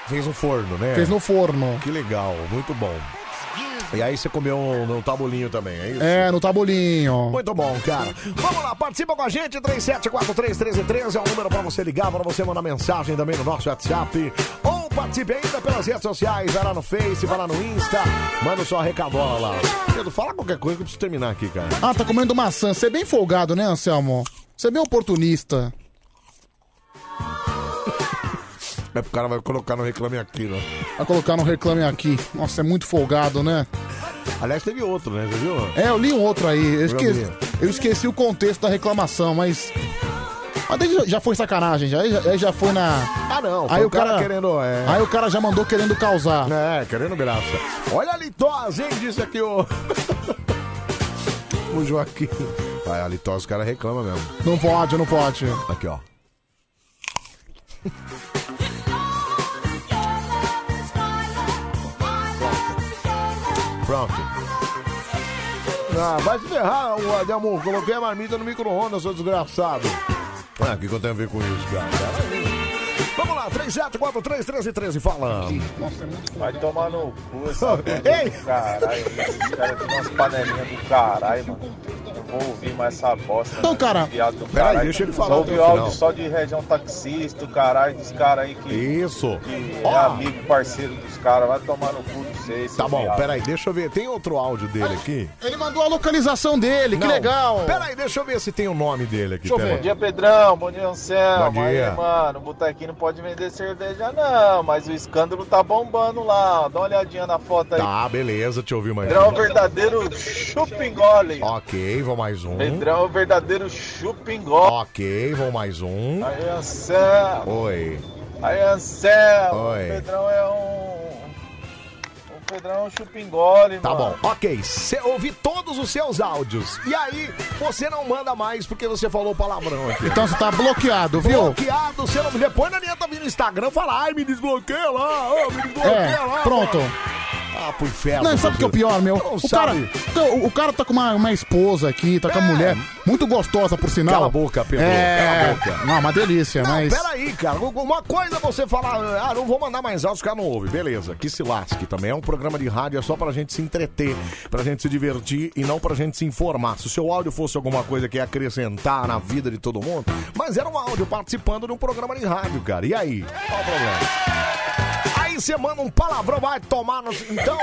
Fez no forno, né?
fez no forno.
Que legal, muito bom. E aí você comeu no tabulinho também, é isso?
É, no tabulinho.
Muito bom, cara. Vamos lá, participa com a gente, 37431313 é o número pra você ligar, pra você mandar mensagem também no nosso WhatsApp. Ou participe ainda pelas redes sociais, vai lá no Face, vai lá no Insta, manda sua recadola lá. Pedro, fala qualquer coisa que eu preciso terminar aqui, cara.
Ah, tá comendo maçã. Você é bem folgado, né, Anselmo? Você é bem oportunista.
É pro cara vai colocar no Reclame Aqui, né?
Vai colocar no Reclame Aqui. Nossa, é muito folgado, né?
Aliás, teve outro, né? Você viu?
É, eu li um outro aí. Eu esqueci, eu esqueci o contexto da reclamação, mas. Mas daí já- foi sacanagem, já, aí já, aí já foi na.
Ah, não.
Aí
o
o cara,
cara querendo, é.
Aí o cara já mandou querendo causar.
É, querendo graça. Olha a litose, hein? Disse aqui o. o Joaquim. Vai, a litose os caras reclamam mesmo.
Não pode, não pode.
Aqui, ó. Pronto. Ah, vai se ferrar, ô, Ademur. Coloquei a marmita no micro-ondas, seu desgraçado. Ah, o que, que eu tenho a ver com isso, cara? Vamos lá, 37431313, fala.
Vai tomar no cu essa
Ei!
caralho. Caras têm umas panelinhas do caralho, mano. Não vou ouvir mais essa bosta.
Então,
né?
cara,
peraí, deixa ele falar
Só ouvi áudio
final.
só de região taxista, o caralho, dos caras aí que,
Isso.
que
Ó.
é amigo, parceiro dos caras. Vai tomar no cu de vocês.
Tá bom,
viado.
peraí, deixa eu ver. Tem outro áudio dele aqui?
Ele mandou a localização dele, que
Não.
legal.
Peraí, deixa eu ver se tem o nome dele aqui.
Deixa eu ver. Bom dia, Pedrão. Bom dia, Anselmo.
Bom dia.
Aí, mano, o botequinho não pode vender cerveja, não. Mas o escândalo tá bombando lá. Dá uma olhadinha na foto aí.
Tá, beleza, deixa eu ouvir mais
Pedrão é
um.
verdadeiro chupingole.
Ok, vou mais um.
Pedrão é o verdadeiro chupingole.
Ok, vou mais um.
Aí, Anselmo.
Oi.
Aí, Anselmo.
Oi.
O Pedrão é um... O Pedrão é um chupingole,
Tá
mano.
bom, ok. Cê, ouvi todos os seus áudios. E aí, você não manda mais porque você falou palavrão aqui.
Então você tá bloqueado, viu?
Bloqueado, você não. Depois não adianta vir no Instagram falar, ai, me desbloqueia lá, ô, me desbloqueia
É,
lá.
pronto.
mano." Ah, pro inferno.
Não, sabe o que é o pior, meu?
Não
O cara,
sabe.
então, o, cara tá com uma, uma esposa aqui, tá com a mulher muito gostosa, por sinal.
Cala a boca, Pedro,
É,
cala a boca.
Não, uma delícia, mas...
Peraí, cara. Uma coisa é você falar, ah, não vou mandar mais áudios, os caras não ouvem. Beleza, que se lasque. Também é um programa de rádio, é só pra gente se entreter, pra gente se divertir e não pra gente se informar. Se o seu áudio fosse alguma coisa que ia acrescentar na vida de todo mundo, mas era um áudio participando de um programa de rádio, cara. E aí? Qual o problema? Aí você manda um palavrão, vai tomar no... Então,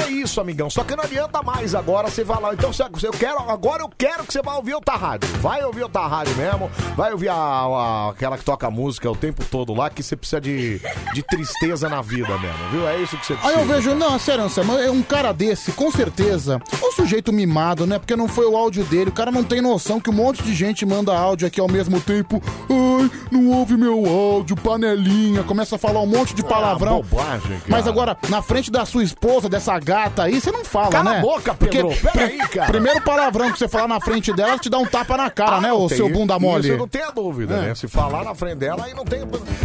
é isso, amigão. Só que não adianta mais agora você falar. Então, se eu quero, agora eu quero que você vá ouvir outra rádio. Vai ouvir outra rádio mesmo. Vai ouvir a, a- aquela que toca música o tempo todo lá, que você precisa de, de tristeza na vida mesmo, viu? É isso que você
Aí
precisa.
eu vejo, não, sério, Anselmo, é um cara desse, com certeza, um sujeito mimado, né? Porque não foi o áudio dele, o cara não tem noção que um monte de gente manda áudio aqui ao mesmo tempo. Ai, não ouve meu áudio, panelinha, começa a falar um monte de palavrão.
Bobagem, cara.
Mas agora, na frente da sua esposa, dessa gata aí, você não fala,
Cala
né?
a boca, Pedro,
Porque
peraí,
pri-
cara.
Primeiro palavrão que você falar na frente dela, ela te dá um tapa na cara,
Ah,
né,
não
ô
tem-
seu bunda mole?
Isso não tenha dúvida,
É.
né? Se falar na frente dela, aí não tem,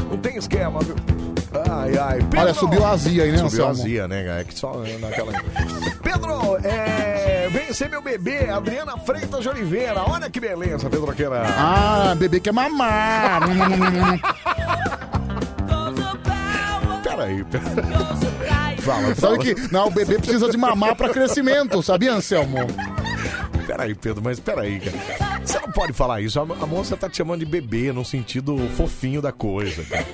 não tem esquema, viu? Ai, ai.
Olha, subiu a azia aí, né,
Subiu a
Anselmo?
azia, né, É que só naquela... Pedro, é... vem ser meu bebê, Adriana Freitas de Oliveira. Olha que beleza, Pedro Queira.
Ah, bebê quer mamar.
Peraí, peraí. Fala,
Sabe
fala.
que não, o bebê precisa de mamar pra crescimento, sabia, Anselmo?
Peraí, Pedro, mas peraí, cara. Você não pode falar isso. A, a moça tá te chamando de bebê no sentido fofinho da coisa, cara.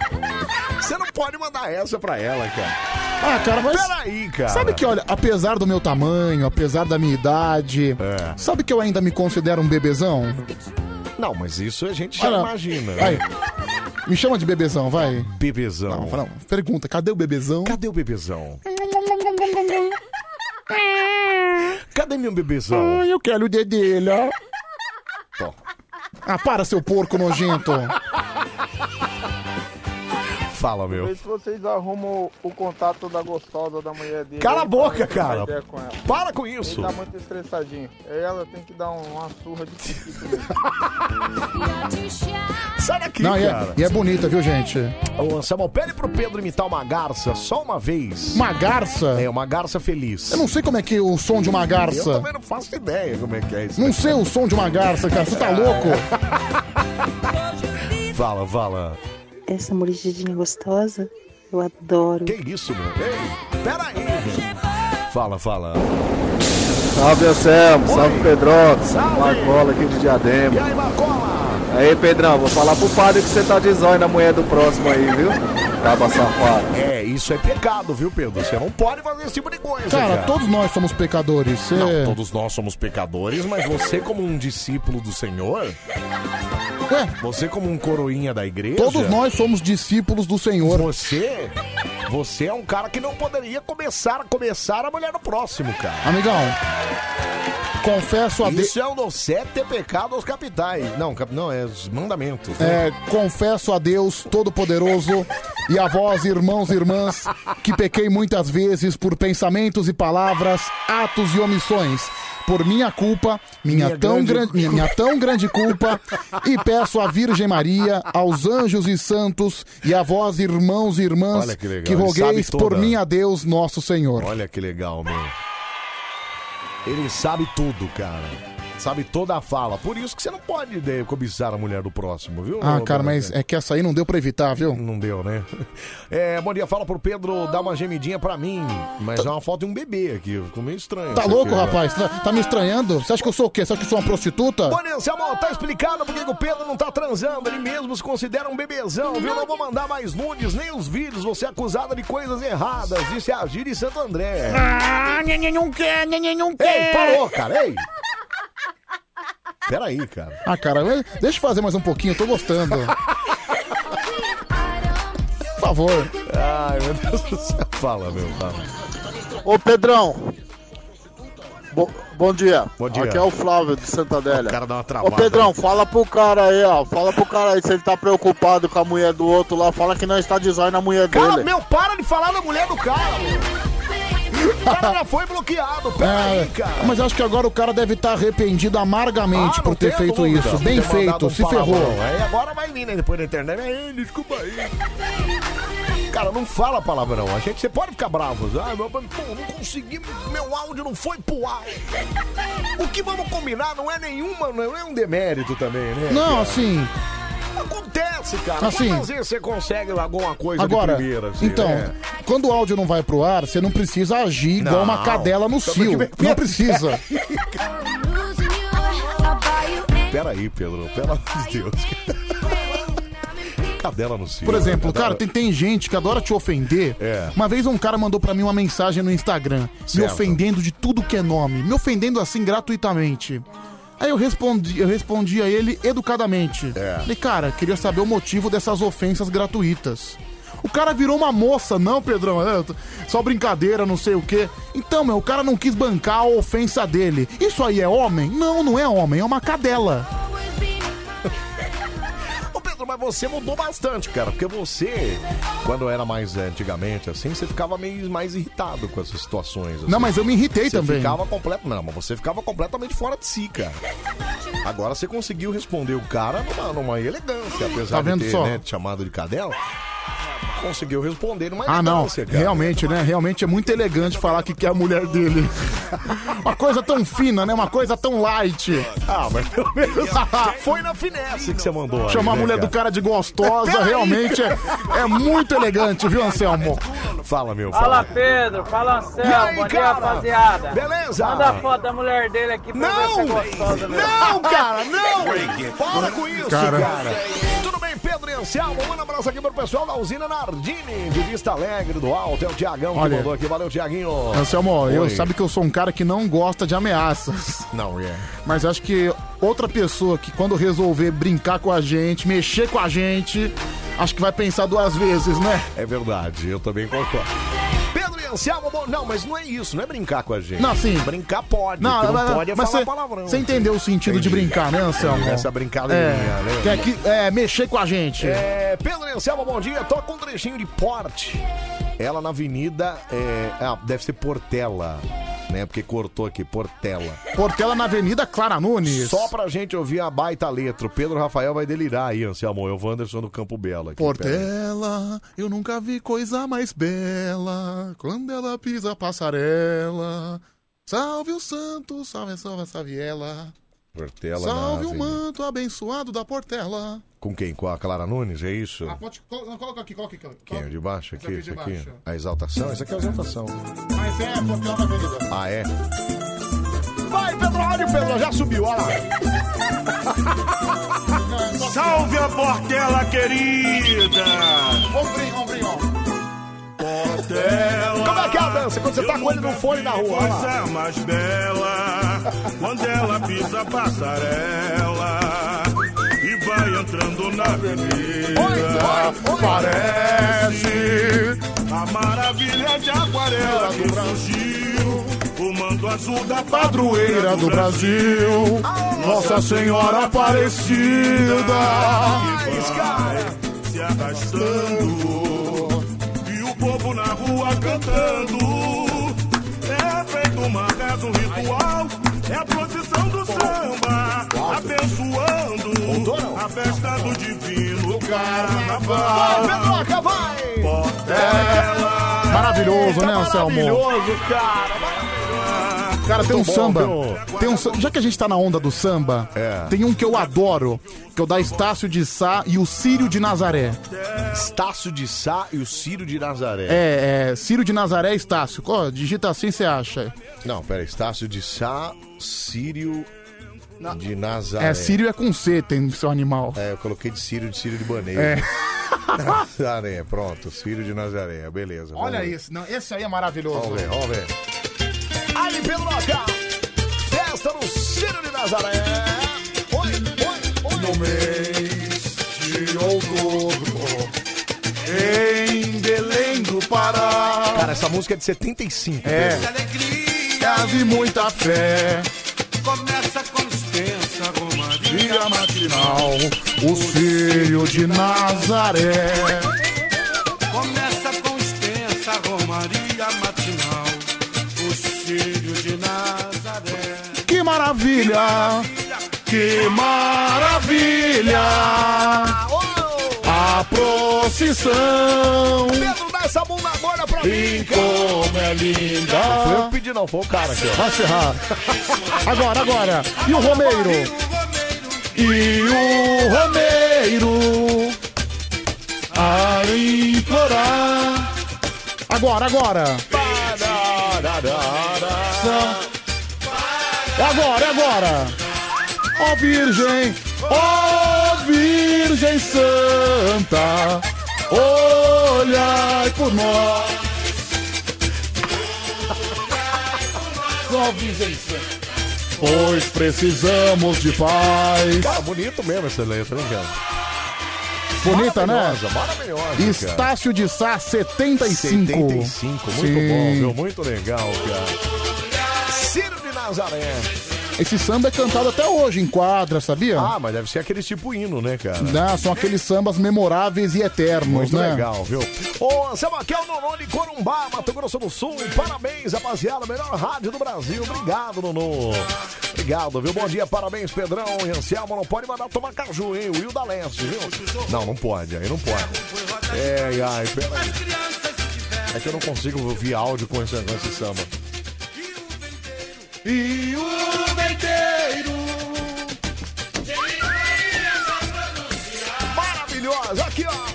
Você não pode mandar essa pra ela, cara.
Ah, cara, mas.
Peraí, cara.
Sabe que, olha, apesar do meu tamanho, apesar da minha idade,
É.
sabe que eu ainda me considero um bebezão?
Não, mas isso a gente já
Olha,
imagina.
Vai. Me chama de bebezão, vai.
Bebezão.
Não, não, pergunta, cadê o bebezão?
Cadê o bebezão? Cadê meu bebezão?
Ai, eu quero o dedelha.
Tó.
Ah, para, seu porco nojento.
Fala, meu.
Vê se vocês arrumam o contato da gostosa da mulher dele.
Cala a
aí,
boca, cara.
com.
Para com isso.
Ele tá muito estressadinho. Ela tem que dar um- uma surra de.
Sai daqui,
Não, e é,
cara.
e é bonita, viu, gente?
Ô, Samuel, pede pro Pedro imitar uma garça só uma vez.
Uma garça?
É, uma garça feliz.
Eu não sei como é que é o som de uma
Eu
garça.
também não faço ideia como é que é isso.
Não sei o som de uma garça, cara. Você tá louco?
Fala, fala.
Essa mordidinha gostosa, eu adoro.
Que isso, meu? Ei, pera aí. Fala, fala.
Salve Anselmo, salve Pedroca,
Salve.
Marcola aqui de Diadema.
E aí, Marcola?
Aí Pedrão, vou falar pro padre que você tá de zóio na mulher do próximo aí, viu? Tava safado.
É, isso é pecado, viu, Pedro? Você não pode fazer esse tipo de coisa,
Cara,
cara.
todos nós somos pecadores. Você...
Não, todos nós somos pecadores, mas você como um discípulo do Senhor, você como um coroinha da igreja,
Todos nós somos discípulos do Senhor.
Você, você é um cara que não poderia começar a começar a mulher do próximo, cara.
Amigão, confesso a Deus.
Isso é um dos sete pecados capitais. Não, cap- não, é os mandamentos. né?
É, confesso a Deus Todo-Poderoso e a vós, irmãos e irmãs, que pequei muitas vezes por pensamentos e palavras, atos e omissões. Por minha culpa, minha,
Minha
tão
grande
grande, minha, minha tão grande culpa, e peço à Virgem Maria, aos anjos e santos, e a vós, irmãos e irmãs,
Olha que legal,
que
ele
rogueis
sabe
por
toda.
mim a Deus, nosso Senhor.
Olha que legal, meu. Ele sabe tudo, cara. Sabe toda a fala. Por isso que você não pode né, cobiçar a mulher do próximo, viu?
Ah, cara, mas é que essa aí não deu pra evitar, viu?
Não deu, né? É, bom dia, fala pro Pedro dar uma gemidinha pra mim. Mas é uma foto de um bebê aqui. Ficou meio estranho.
Tá
isso
louco,
aqui,
rapaz? Tá, tá me estranhando? Você acha que eu sou o quê? Você acha que eu sou uma prostituta?
Bom dia, Anselmo, tá explicado porque que o Pedro não tá transando. Ele mesmo se considera um bebezão, viu? Não vou mandar mais nudes, nem os vídeos. Você é acusada de coisas erradas. Disse a Gíria em Santo André.
Ah, não quer, neném não
Ei,
quer.
parou, cara, ei. Peraí, cara.
Ah, cara, deixa eu fazer mais um pouquinho, eu tô gostando. Por favor.
Ai, meu Deus do céu. Fala, meu, fala.
Ô Pedrão, bo- bom dia.
Bom dia.
Aqui é o Flávio de Santa Adélia.
O cara dá uma
Ô
travada.
Pedrão, fala pro cara aí, ó. Fala pro cara aí se ele tá preocupado com a mulher do outro lá. Fala que não está de zóio na mulher
Cara,
dele.
meu, para de falar da mulher do cara, meu. O cara já foi bloqueado, peraí,
É,
cara.
mas acho que agora o cara deve estar arrependido amargamente
Ah,
por
não
ter
tenha
feito
dúvida.
isso. Bem
ter mandado
feito,
um
se
palavrão.
ferrou.
Aí agora vai vir, né, depois da internet. Ei, desculpa aí. Cara, não fala palavrão. A gente, você pode ficar bravo. Ah, meu, pô, não consegui, meu áudio não foi pro ar. O que vamos combinar não é nenhuma, não é um demérito também, né?
Não, assim,
Acontece, cara.
Assim-
Quantas vezes você consegue alguma coisa
agora,
de primeira, assim,
então,
né?
quando o áudio não vai pro ar, você não precisa agir igual uma cadela no cio. Não precisa.
Peraí, Pedro, pelo amor de Deus. Cadela no cio.
Por exemplo,
Cadela-
cara, tem, tem gente que adora te ofender.
É.
Uma vez um cara mandou pra mim uma mensagem no Instagram, me
Certo.
ofendendo de tudo que é nome, me ofendendo assim gratuitamente. Aí eu respondi, eu respondi a ele educadamente.
É.
Falei, cara, queria saber o motivo dessas ofensas gratuitas. O cara virou uma moça, não, Pedrão, é, só brincadeira, não sei o quê. Então, meu, o cara não quis bancar a ofensa dele. Isso aí é homem? Não, não é homem, é uma cadela.
Mas você mudou bastante, cara, porque você, quando era mais eh, antigamente, assim, você ficava meio mais irritado com essas situações. assim.
Não, mas eu me irritei
você
também.
ficava completo, não, mas você ficava completamente fora de si, cara. Agora você conseguiu responder o cara numa, numa elegância, apesar
Tá vendo
de ter
só?
né, te chamado de cadela. Conseguiu responder numa
Ah, não. Realmente, né? Realmente é muito elegante falar que quer a mulher dele. Uma coisa tão fina, né? Uma coisa tão light.
Ah, mas pelo menos foi na finesse que você mandou.
Chamar a
né,
mulher do cara de gostosa realmente é, é muito elegante, viu, Anselmo?
Fala, meu.
Fala Pedro, fala Anselmo,
E aí,
bom dia rapaziada.
Beleza?
Manda a foto da mulher dele aqui pra ver se é gostosa mesmo.
Não, cara, não! Para com isso,
Cara.
cara. Tudo bem, Pedro e Anselmo? Manda um abraço aqui pro pessoal da usina Nardini, de Vista Alegre do Alto. É o Tiagão que
Olha.
mandou aqui. Valeu, Tiaguinho.
Anselmo, eu
Oi.
sabe que eu sou um cara que não gosta de ameaças.
Não, é.
Mas acho que outra pessoa que quando resolver brincar com a gente, mexer com a gente, acho que vai pensar duas vezes, né?
É verdade, eu também concordo. Anselmo, bom, não, mas não é isso, não é brincar com a gente.
Não, sim.
Brincar pode,
Não,
não
mas,
pode é
mas
falar
você,
palavrão.
você entendeu o sentido de brincar, né, Anselmo?
Essa brincadeirinha,
é,
né?
Quer que, é, mexer com a gente.
É, Pedro Anselmo, bom dia. Toca um trechinho de porte. Ela na avenida, é, ah, deve ser Portela, né? Porque cortou aqui, Portela.
Portela na Avenida Clara Nunes.
Só pra gente ouvir a baita letra. O Pedro Rafael vai delirar aí, Anselmo. É o Wanderson do Campo Belo aqui.
Portela, eu nunca vi coisa mais bela quando ela pisa a passarela. Salve o santo, salve, salve, salve ela.
Portela
Salve o manto abençoado da Portela.
Com quem? Com a Clara Nunes, é isso?
Ah, pode, não, coloca aqui, coloca aqui. coloca-
Quem? O de baixo aqui?
Esse
Isso
aqui
aqui?
de baixo.
A exaltação? Isso aqui é a exaltação.
Mas é Portela na Avenida.
Ah, é? Vai, Pedro, olha o Pedro, já subiu, olha lá.
Salve a Portela querida!
Ombrinho, ombrinho.
Portela!
Como é que é a dança? Quando você tá com ele no fone na rua.
Coisa mais bela quando ela pisa a passarela e vai entrando na avenida. Parece a maravilha de aquarela que surgiu. O manto azul da
Padroeira do Brasil, Nossa Senhora Aparecida.
vai se arrastando na rua cantando. É feito uma reza, um ritual, é a procissão do samba, abençoando a festa do divino carnaval. Portela.
Maravilhoso, né, Anselmo?
Maravilhoso, cara.
Cara, tem um
bom,
samba.
viu?
Tem um, já que a gente tá na onda do samba, tem um que eu adoro, que é o da Estácio de Sá e o Círio de Nazaré.
Estácio de Sá e o Ciro de Nazaré.
É, é, Círio de Nazaré e Estácio. Ó, digita assim, você acha.
Não, pera, Estácio de Sá, Sírio de Nazaré.
É, Círio é com C, tem seu animal.
É, eu coloquei de Sírio de Sírio de Baneiro.
É.
Nazaré, pronto, Sírio de Nazaré, beleza.
Olha isso, não, esse aí é maravilhoso.
Vamos ver, vamos ver. Aí, Pedro Laca, festa no Círio de Nazaré. Oi, oi, oi.
No mês de outubro, em Belém do Pará.
Cara, essa música é de 75.
É.
Pedro.
Ave muita fé.
Começa com extensa romaria.
Matinal, o Círio de Nazaré.
Começa com extensa romaria matinal.
Maravilha! Que maravilha! A procissão!
Pedro, dá essa bunda gorda pra mim,
E como é linda!
Não foi eu que pedi, não, foi o cara aqui, ó.
Vai ferrar! Agora, agora! E o Romeiro? E o Romeiro a implorar. Agora, agora! É agora, é agora! Ó Virgem, ó Virgem Santa, olhai por nós. Ó Virgem Santa. Pois precisamos de paz.
Cara, bonito mesmo essa letra, hein, cara?
Bonita, né?
Maravilhosa, maravilhosa, cara.
Estácio de Sá, 75.
75, muito
Sim.
bom, viu? Muito legal, cara. Nazaré.
Esse samba é cantado até hoje em quadra, sabia?
Ah, mas deve ser aquele tipo hino, né, cara?
Não, são aqueles sambas memoráveis e eternos,
Muito
né?
legal, viu? Ô, Anselmo, aqui é o Nonô de Corumbá, Mato Grosso do Sul. Parabéns, rapaziada. Melhor rádio do Brasil. Obrigado, Nonô. Obrigado, viu? Bom dia, parabéns, Pedrão e Anselmo. Não pode mandar tomar caju, hein? O Will da Leste, viu? Não, não pode, aí não pode. É, ai, peraí. É que eu não consigo ouvir áudio com esse, com esse samba.
E o venteiro.
Maravilhosa, aqui, ó.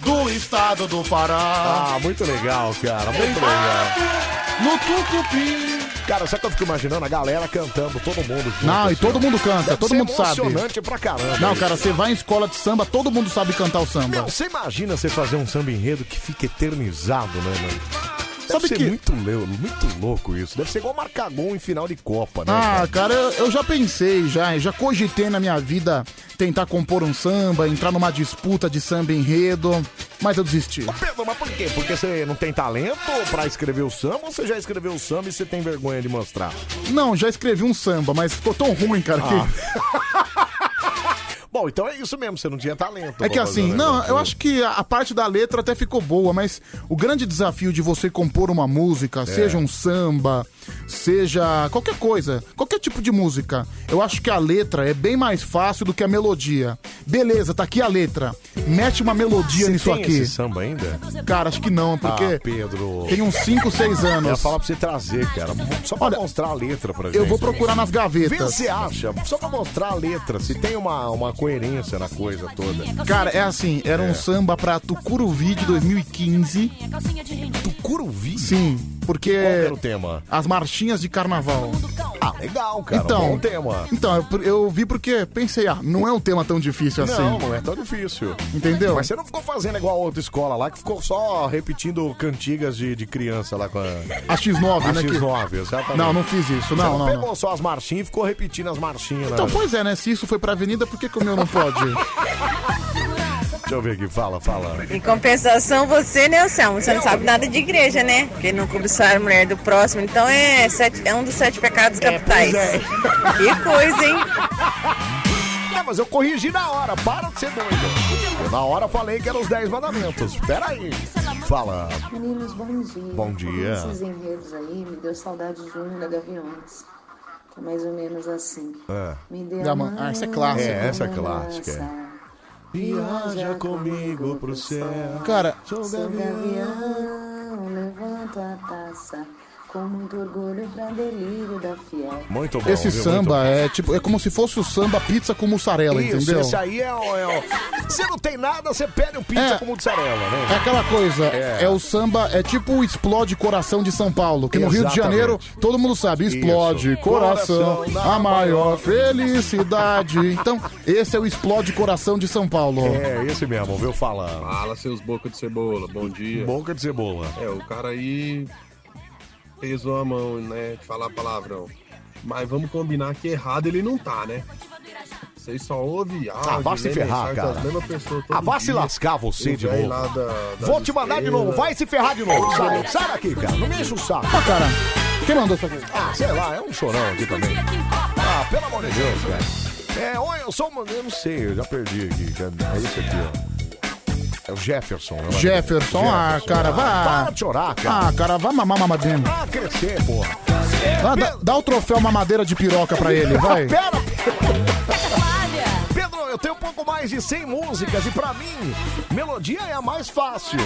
Do estado do Pará.
Ah, muito legal, cara. Muito legal.
No Tucupi.
Cara, sabe que eu fico imaginando? A galera cantando, todo mundo junto.
Não, e
assim,
todo
ó.
mundo canta,
Deve
todo
ser
mundo sabe.
emocionante pra caramba.
Não,
isso.
cara, você vai em escola de samba, todo mundo sabe cantar o samba.
Meu, você imagina você fazer um samba enredo que fica eternizado, né, mano?
Sabe
ser
que-
muito, leu- muito louco isso. Deve ser igual marcar gol em final de Copa, né?
Ah, cara, eu, eu já pensei, já, já cogitei na minha vida tentar compor um samba, entrar numa disputa de samba enredo, mas eu desisti.
Pedro, mas por quê? Porque você não tem talento pra escrever o samba ou você já escreveu o samba e você tem vergonha de mostrar?
Não, já escrevi um samba, mas ficou tão ruim, cara, que...
Bom, então é isso mesmo, você não tinha talento.
É que assim, não, eu acho que a a parte da letra até ficou boa, mas o grande desafio de você compor uma música,
É.
seja um samba, seja qualquer coisa, qualquer tipo de música, eu acho que a letra é bem mais fácil do que a melodia. Beleza, tá aqui a letra. Mete uma melodia
Você
nisso
tem
aqui.
esse samba ainda?
Cara, acho que não, porque
Ah, Pedro.
tem uns 5, 6
Eu ia
anos.
falar pra você trazer, cara. Só pra mostrar a letra pra gente.
Eu vou procurar nas
Vê
gavetas.
se você acha, só pra mostrar a letra, se tem uma, uma coerência na coisa toda.
Cara, é assim, era um
É.
samba pra Tucuruvi de 2015.
Tucuruvi?
Sim, porque.
Qual que era o tema?
As marchinhas de carnaval.
Ah, legal, cara.
Então,
Bom tema.
então eu, eu vi porque pensei, ah, não é um tema tão difícil assim.
Não, não é tão difícil.
Entendeu?
Mas você não ficou fazendo igual a outra escola lá, que ficou só repetindo cantigas de, de criança lá com a...
A X9,
a
né? que-
X9, exatamente.
Não, não fiz isso,
Você
não,
não,
não.
pegou
não.
só as marchinhas e ficou repetindo as marchinhas.
Então,
né?
pois é, né? Se isso foi pra avenida, por que, que o meu não pode?
Deixa eu ver aqui, fala, fala.
Em compensação, você, né, Anselmo? Você não sabe nada de igreja, né? Porque não cobiçar a mulher do próximo, então é, sete- é um dos sete pecados capitais.
pois é.
Que coisa, hein?
Não, mas eu corrigi na hora, para de ser doido. Eu na hora falei que eram os 10 mandamentos. Pera aí. Fala.
Meninos, bom dia.
Bom dia.
Esses enredos aí me deu saudade de um da Gaviões. Que é mais ou menos assim.
É.
Me dê a mão,
Ah, essa é clássica.
É, essa é clássica, é. Viaja comigo pro céu.
Cara,
Sou gavião, levanta a taça. Com muito orgulho pra delírio da fiel.
Muito bom.
Esse
viu?
samba é tipo, é como se fosse o samba pizza com mussarela,
Isso,
entendeu?
esse aí é o, é o- Você não tem nada, você pede o pizza
É.
com mussarela, né?
É aquela coisa,
É.
é. o samba, é tipo o Explode Coração de São Paulo, que no Rio de
Exatamente.
Janeiro todo mundo sabe, explode
Isso.
coração,
Coração
a maior felicidade. Então, esse é o Explode Coração de São Paulo.
É, esse mesmo, viu? Fala.
Fala, seus boca de cebola, bom dia.
Boca de cebola.
É, o cara aí pesou a mão, né, de falar palavrão. Mas vamos combinar que errado ele não tá, né? Vocês só ouvem áudio,
Ah, vá se ferrar, cara.
todo
Ah, se
dia.
lascar você de novo.
da- da
Vou te mandar de novo, vai se ferrar de novo. Sai, sai daqui, cara. Não me enche o saco.
Ah, cara, quem mandou isso aqui?
Ah, sei lá, é um chorão aqui também. Ah, pelo amor de Deus, velho. É, oi, eu sou uma. Eu não sei, eu já perdi aqui. cara. É isso aqui, ó. É o Jefferson. né?
Jefferson, ah, cara, vai.
Para de chorar, cara.
Ah, cara, vai mamar mamadeira.
Ah, crescer, porra.
Vai, dá, dá o troféu mamadeira de piroca pra ele, vai.
Pera, Pedro, eu tenho um pouco mais de 100 músicas e pra mim, melodia é a mais fácil.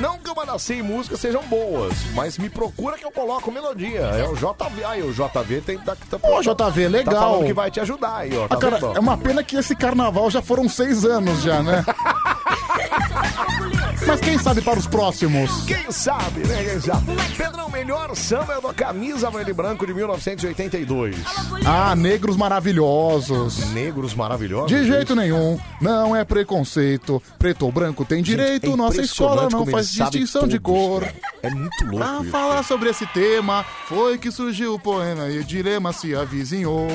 Não que uma das 100 músicas sejam boas, mas me procura que eu coloco melodia. É o JV. Aí, o JV tem tá, tá,
Pô, JV, legal.
Tá falando que vai te ajudar aí, ó. Tá
Ah, cara,
vendo?
é uma pena que esse carnaval já foram seis anos já, né? Mas quem sabe para os próximos?
Quem sabe, né? Quem sabe? Pedrão, melhor samba é da camisa verde e branco de 1982.
Ah, negros maravilhosos.
Negros maravilhosos?
De jeito nenhum, não é preconceito. Preto ou branco tem direito,
é
nossa escola não faz distinção de
todos,
cor.
É muito louco
Pra
isso.
falar sobre esse tema, foi que surgiu o poema e o dilema se avizinhou.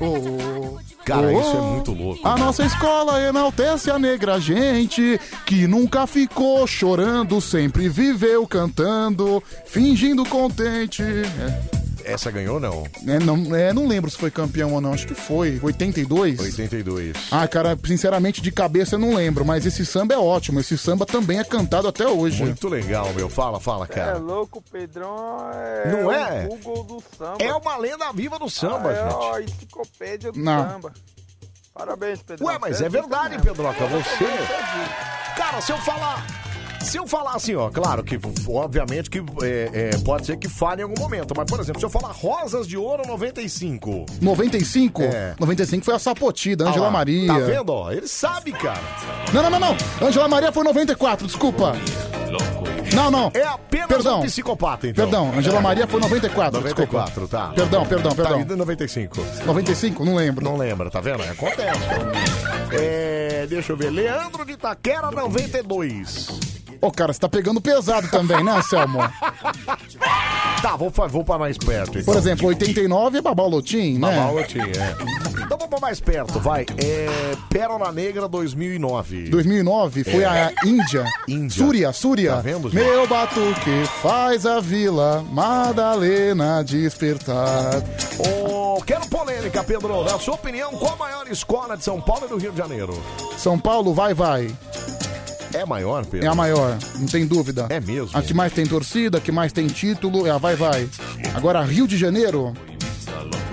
Oh,
Cara,
oh,
isso é muito louco.
A nossa escola enaltece a negra gente que nunca ficou chorando, sempre viveu cantando, fingindo contente. É.
Essa ganhou não?
É, não, é, não lembro se foi campeão ou não, acho que foi. 82?
82.
Ah, cara, sinceramente de cabeça eu não lembro, mas esse samba é ótimo. Esse samba também é cantado até hoje.
Muito legal, meu. Fala, fala,
É
cara.
louco, o Pedrão é.
Não
o
é?
Google do samba.
É uma lenda viva do samba,
ah, é
gente.
a enciclopédia do
Não.
samba. Parabéns, Pedrão.
Ué, mas é verdade, Pedroca. Você. Cara, se eu falar. Se eu falar assim, ó, claro que, obviamente, que é, é, pode ser que falhe em algum momento, mas, por exemplo, se eu falar Rosas de Ouro 95.
95?
É.
95 foi a Sapotida,
Ah
Angela
lá,
Maria.
Tá vendo, ó? Ele sabe, cara.
Não, não, não, não. Angela Maria foi 94, desculpa. Não, não.
É apenas
Perdão.
um psicopata, então.
Perdão, Angela Maria foi 94,
94, tá.
Perdão, perdão, perdão.
Tá, e 95.
95? Não lembro.
Não lembra, tá vendo? Acontece. É, deixa eu ver. Leandro de Itaquera, 92.
Ô, cara, você tá pegando pesado também, né, Anselmo?
Tá, vou, fa- vou pra mais perto. Então.
Por exemplo, 89 é Babau Lotim, né?
Babau Lotim, é. Então vamos pra mais perto, vai. É, Pérola Negra 2009.
2009 foi
É.
a Índia.
Índia.
Súria, Súria.
Tá vendo, gente?
Meu batuque faz a vila Madalena despertar.
Ô, quero polêmica, Pedro. Na sua opinião, qual a maior escola de São Paulo e do Rio de Janeiro?
São Paulo, vai, vai.
É maior, Pedro?
É a maior, não tem dúvida.
É mesmo?
A que mais tem torcida, a que mais tem título, é a vai, vai. Agora, Rio de Janeiro.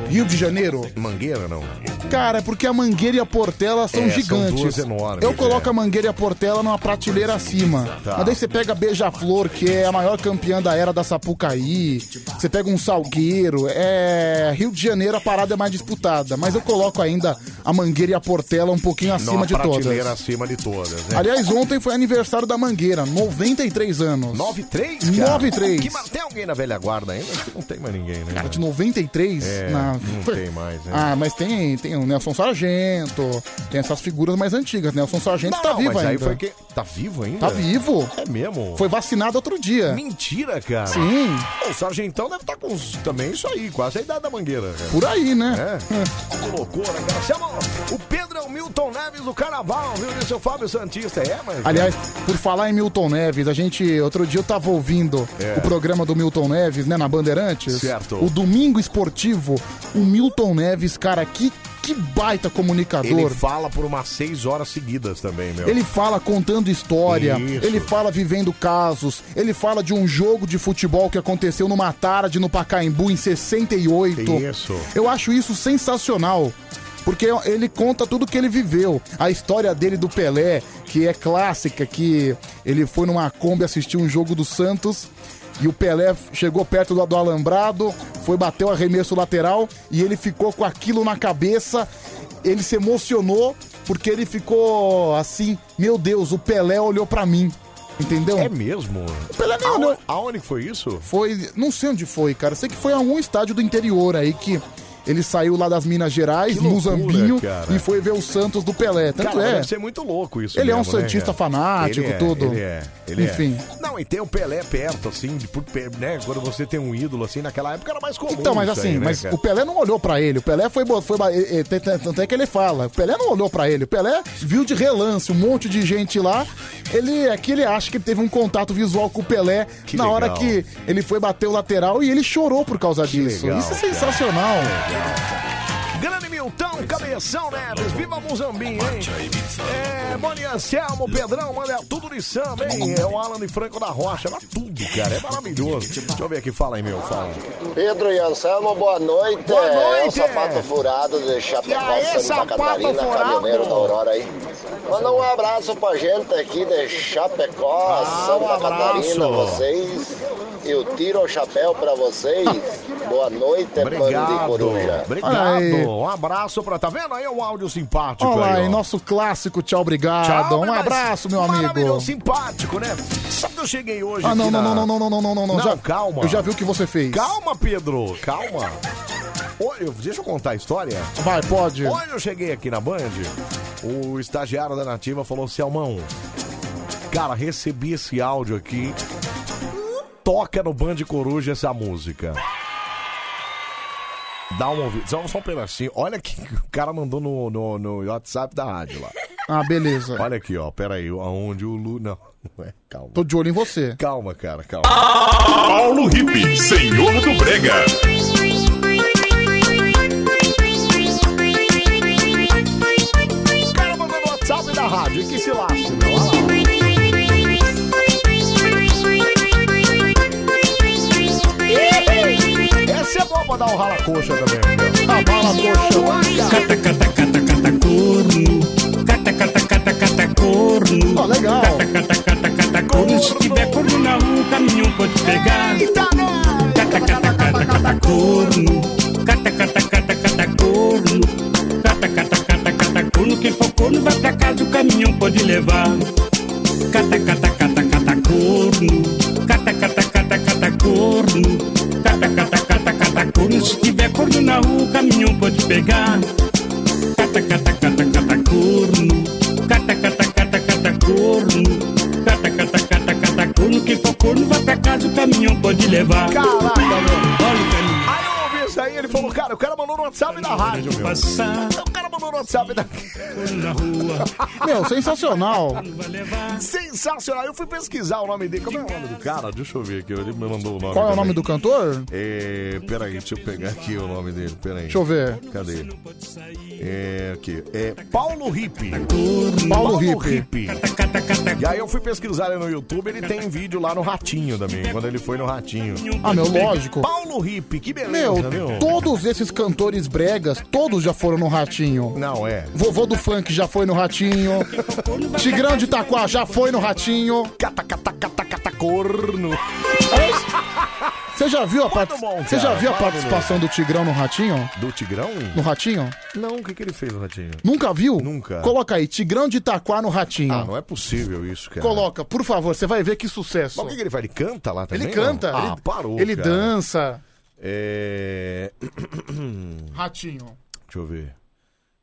Rio de Janeiro.
Mangueira, não?
Cara, é porque a Mangueira e a Portela são
É, são
gigantes.
duas enormes,
Eu coloco
é.
a Mangueira e a Portela numa prateleira acima.
Tá.
Mas daí você pega a Beija-Flor, que é a maior campeã da era da Sapucaí. Você pega um Salgueiro. É. Rio de Janeiro a parada é mais disputada. Mas eu coloco ainda a Mangueira e a Portela um pouquinho acima
Numa
de todas.
prateleira acima de todas, né?
Aliás, ontem foi aniversário da Mangueira, 93 anos.
93, cara?
93.
Que, mas tem alguém na velha guarda ainda? Acho que não tem mais ninguém, né?
Cara, de 93?
É,
na-
não tem mais, né?
Ah, mas tem, tem o Nelson Sargento, tem essas figuras mais antigas. Nelson Sargento
Não,
tá
não,
vivo
mas aí
ainda.
foi que... Tá vivo ainda?
Tá vivo.
É mesmo?
Foi vacinado outro dia.
Mentira, cara.
Sim.
O Sargentão deve estar com uns- também isso aí, quase a idade da mangueira. Cara.
Por aí, né?
É. Que loucura, cara. Chama o Pedro é o Milton Neves do Carnaval, viu? Disse o Fábio Santista. É, mas...
Aliás, por falar em Milton Neves, a gente, outro dia eu tava ouvindo
É.
o programa do Milton Neves, né, na Bandeirantes.
Certo.
O Domingo Esportivo. O Milton Neves, cara, que, que baita comunicador.
Ele fala por umas seis horas seguidas também, meu.
Ele fala contando história,
Isso.
ele fala vivendo casos, ele fala de um jogo de futebol que aconteceu numa tarde no Pacaembu em 68.
Isso.
Eu acho isso sensacional. Porque ele conta tudo que ele viveu. A história dele do Pelé, que é clássica, que ele foi numa Kombi assistir um jogo do Santos e o Pelé chegou perto do, do alambrado, foi bater o arremesso lateral e ele ficou com aquilo na cabeça. Ele se emocionou porque ele ficou assim, meu Deus, o Pelé olhou pra mim. Entendeu?
É mesmo?
O Pelé nem olhou.
Aonde foi isso?
Foi, não sei onde foi, cara. Sei que foi a algum estádio do interior aí que ele saiu lá das Minas Gerais,
Que loucura,
Muzambinho,
cara.
e foi ver o Santos do Pelé. Tanto
Cara,
é.
deve ser muito louco isso
Ele é um
mesmo, né,
santista
cara?
fanático,
Ele é,
tudo.
Ele é, ele
Enfim.
é. Não, e tem o Pelé perto, assim, de, por, né? Quando você tem um ídolo, assim, naquela época era mais comum
Então, mas
isso
assim,
aí, né,
mas
cara?
o Pelé não olhou pra ele. O Pelé foi. foi ba- eh, eh, t- t- tanto é que ele fala. O Pelé não olhou pra ele. O Pelé viu de relance um monte de gente lá. Ele aqui ele acha que ele teve um contato visual com o Pelé na hora
legal.
que ele foi bater o lateral e ele chorou por causa disso.
legal,
Isso é
cara.
sensacional.
Grande Milton, Cabeção Neves, viva Muzambinho, hein? É, Boni Anselmo, Pedrão, manda tudo de samba, hein? É o Alan de Franco da Rocha, dá tudo, cara, é maravilhoso. Deixa eu ver aqui, fala aí, meu, fala.
Pedro e Anselmo, boa noite.
Boa
É o
noite.
sapato furado de
E aí,
Chapecó, Santa Catarina,
furado?
caminhoneiro da Aurora aí. Manda um abraço pra gente aqui de Chapecó, Santa
um.
Catarina, vocês. Eu tiro o chapéu pra vocês. Boa noite,
Obrigado,
Coruja.
obrigado.
Aí.
Um abraço pra. Tá vendo aí o áudio simpático
Olha
aí, ó.
nosso clássico tchau, obrigado.
Tchau,
um abraço, meu amigo.
Simpático, né? Sabe que eu cheguei hoje
Ah, não,
aqui
não,
na-
não, não, não, não, não, não, não.
Não,
já,
calma.
Eu já vi o que você fez.
Calma, Pedro, calma. Oi, eu- deixa eu contar a história.
Vai, pode.
Hoje eu cheguei aqui na Band, o estagiário da Nativa falou, Selmão, cara, recebi esse áudio aqui, toca no Band Coruja essa música. Dá uma ouvida, só, só um pedacinho. Olha que o cara mandou no, no, no WhatsApp da rádio lá.
Ah, beleza.
Olha aqui, ó, peraí, aonde o Lu... Não, não é, calma.
Tô de olho em você.
Calma, cara, calma.
Paulo Ripe, senhor do Brega.
O cara mandou no WhatsApp da rádio, que se lasque, É boa pra dar um rala coxa também.
Ah, bala coxa.
Cata, cata, cata, cata, corno. Cata, cata, cata, cata, corno.
Ó, legal.
Cata, cata, cata, cata, corno. Se tiver corno na rua, o caminhão pode pegar. Cata, cata, cata, cata, corno. Cata, cata, cata, cata, corno. Cata, cata, cata, cata, corno. Quem for corno vai pra casa, o caminhão pode levar. Cata, cata, cata, cata, corno. Cata, cata, cata, cata, corno. Cata, cata, cata, cata, cata se tiver corno na rua, o caminhão pode pegar. Cata, cata, cata, cata corno, cata, cata, cata, cata corno, cata, cata, cata, cata corno, quem for corno vai pra casa, o caminhão pode levar.
Caraca, mano mandou no WhatsApp da rádio, meu. O cara mandou no WhatsApp da...
Na rua.
Meu, sensacional.
Sensacional. Eu fui pesquisar o nome dele. Como é o nome do cara? Deixa eu ver aqui. Ele me mandou o nome.
Qual é o nome do cantor?
É, peraí, deixa eu pegar aqui o nome dele. Peraí.
Deixa eu ver.
Cadê? É, aqui. É Paulo Ripe.
Paulo. Ripe.
E aí eu fui pesquisar ele no YouTube, ele tem vídeo lá no Ratinho também, quando ele foi no Ratinho.
Ah, meu, lógico.
Paulo Ripe, que beleza,
Meu,
viu?
todos esses cantores bregas, todos já foram no Ratinho.
Não, é.
Vovô do funk já foi no Ratinho. Tigrão de Itaquá já foi no Ratinho.
Corno.
Você já viu a, part...
Bom,
Você já viu a participação do Tigrão no Ratinho?
Do Tigrão?
No Ratinho?
Não, o que, que ele fez no Ratinho?
Nunca viu?
Nunca.
Coloca aí, Tigrão de Itaquá no Ratinho.
Ah, não é possível isso, cara.
Coloca, por favor, você vai ver que sucesso.
Mas o que, que ele faz? Ele canta lá também?
Ele canta.
não? Ah,
ele,
parou,
Ele
cara.
dança.
É...
Ratinho.
Deixa eu ver.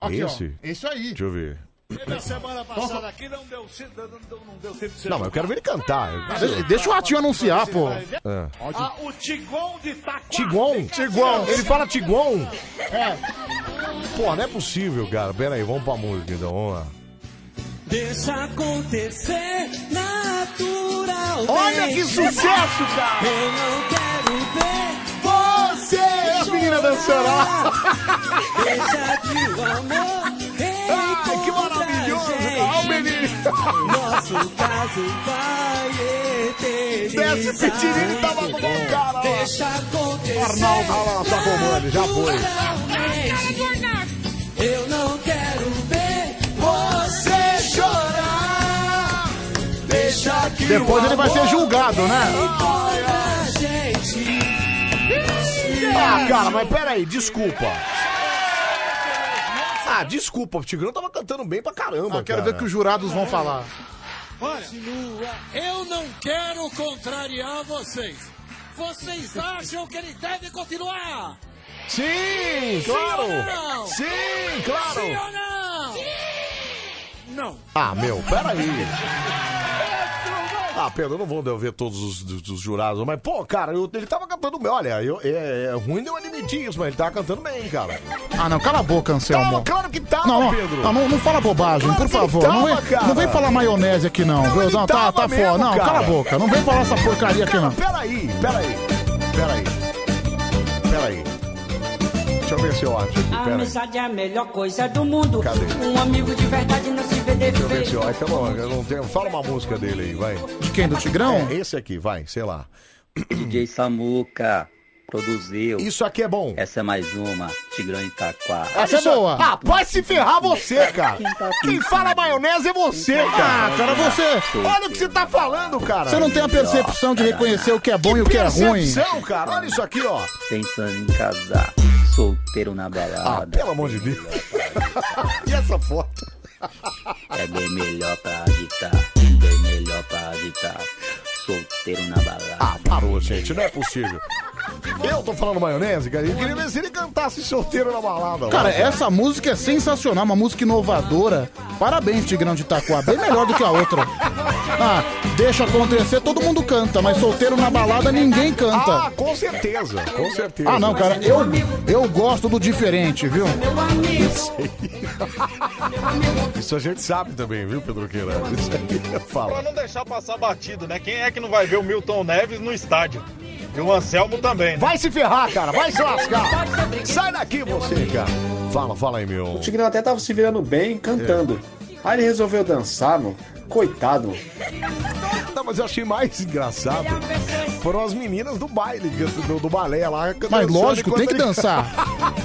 Aqui, ó.
Esse?
Esse aí.
Deixa eu ver.
Na semana passada aqui não deu certo, não, não, não deu certo.
Não, mas eu quero ver ele cantar. Eu-
De- Deixa o Ratinho anunciar, pô.
Ah.
Ah, o Tigon de Itaquá.
Tiguan?
Tiguan.
Ele fala Tiguan?
É.
Pô, não é possível, cara. Pera aí, vamos pra música então, vamos lá.
Deixa acontecer naturalmente.
Olha que sucesso, cara!
Eu não quero ver
Você, as meninas dançando.
Deixa que o amor
Ai, que maravilhoso. Ó, o menino.
Nosso caso vai eternizar.
Desce, Pitirine tava com bom cara, ó.
Deixa acontecer
Arnaldo, olha lá, Sacomani, já foi.
Eu não quero ver você chorar. Deixa que
Depois
o
ele vai ser julgado, né?
encontra a gente.
Ah, cara, mas pera aí, desculpa. Ah, desculpa, o Tigrão tava cantando bem pra caramba,
Ah, quero
cara.
ver o que os jurados vão falar.
Continua. Eu não quero contrariar vocês. Vocês acham que ele deve continuar?
Sim,
Sim
claro. Sim, claro.
Sim ou não? Não.
Ah, meu, pera aí. Ah, Pedro, eu não vou ver todos os, dos- dos jurados, mas, pô, cara, eu- ele tava cantando bem. Olha, eu- é, é ruim de eu admitir isso, mas ele tava cantando bem, cara.
Ah, não, cala a boca, Anselmo.
Claro, claro que tava,
Não, não,
Pedro.
não, não, não fala bobagem, por favor. não,
tava,
vem,
cara.
não vem falar maionese aqui, não. viu? Não, tá,
tava
tá
mesmo,
fora. Não,
cara.
cala a boca. Não vem falar essa porcaria aqui, não.
Peraí, peraí. Peraí. Deixa eu ver se eu acho aqui,
A amizade é a melhor coisa do mundo.
Cadê?
Um amigo de verdade não se vê
Deixa eu ver se eu acho. Eu eu não tenho. Fala uma música dele aí, vai.
De quem? Do Tigrão?
É, esse aqui, vai, sei lá.
DJ Samuca produziu.
Isso aqui é bom.
Essa é mais uma, Tigrão Itaquá.
Essa é boa.
Ah, vai se ferrar você, cara. Quem fala maionese é você, cara.
Ah, cara, você.
Olha o que você tá falando, cara.
Você não tem a percepção de reconhecer o que é bom e o que é ruim.
Percepção, cara. Olha isso aqui, ó.
Pensando em casar, solteiro na
Ah,
balada.
pelo amor de Deus. e essa foto?
É bem melhor pra agitar, bem melhor pra agitar. Solteiro na balada.
Ah, parou, gente. Não é possível. Eu tô falando maionese, cara. Eu queria ver se ele cantasse solteiro na balada. lá,
Cara, essa música é sensacional, uma música inovadora. Parabéns, Tigrão de Itaquá. Bem melhor do que a outra. Ah, deixa acontecer, todo mundo canta, mas solteiro na balada ninguém canta.
Ah, com certeza, com certeza.
Ah, não, cara, eu, eu gosto do diferente, viu?
Isso a gente sabe também, viu, Pedroqueira? Isso aí
Pra
fala.
não deixar passar batido, né? Quem é que não vai ver o Milton Neves no estádio? E o Anselmo também. né?
Vai se ferrar, cara, vai se lascar. Sai daqui você, cara. Fala, fala aí, meu.
O Tigrão até tava se virando bem cantando. Aí ele resolveu dançar, mano. Coitado.
Não, mas eu achei mais engraçado. Foram as meninas do baile, do, do balé lá.
Mas lógico, tem que dançar.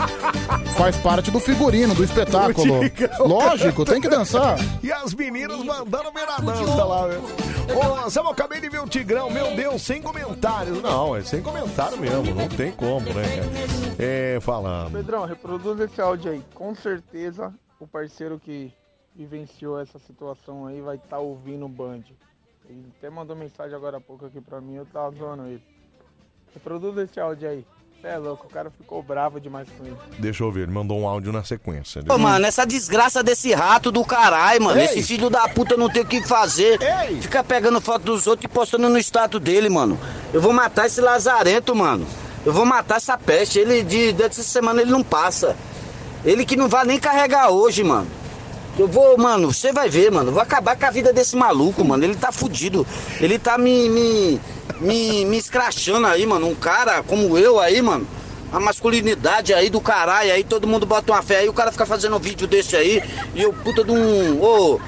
Faz parte do figurino, do espetáculo. Lógico, tem que dançar.
E as meninas mandando ver na dança lá, meu. Ô, Sabe, eu acabei de ver o Tigrão, meu Deus, sem comentários. Não, é sem comentário mesmo, não tem como, né? É, fala.
Pedrão, reproduz esse áudio aí. Com certeza o parceiro que vivenciou essa situação aí vai estar ouvindo o Band. Ele até mandou mensagem agora há pouco aqui pra mim, eu tava zoando ele. Reproduz esse áudio aí. Cê é louco, o cara ficou bravo demais com ele.
Deixa eu ver, ele mandou um áudio na sequência.
Ô, mano, essa desgraça desse rato do caralho, mano.
Ei.
Esse filho da puta não tem o que fazer. Fica pegando foto dos outros e postando no status dele, mano. Eu vou matar esse lazarento, mano. Eu vou matar essa peste. Ele de dessa semana ele não passa. Ele que não vai nem carregar hoje, mano. Eu vou, mano, você vai ver, mano. Vou acabar com a vida desse maluco, mano. Ele tá fudido. Ele tá me, me, me, me escrachando aí, mano. Um cara como eu aí, mano. A masculinidade aí do caralho, aí todo mundo bota uma fé aí, o cara fica fazendo um vídeo desse aí, e eu puta de um. Ô,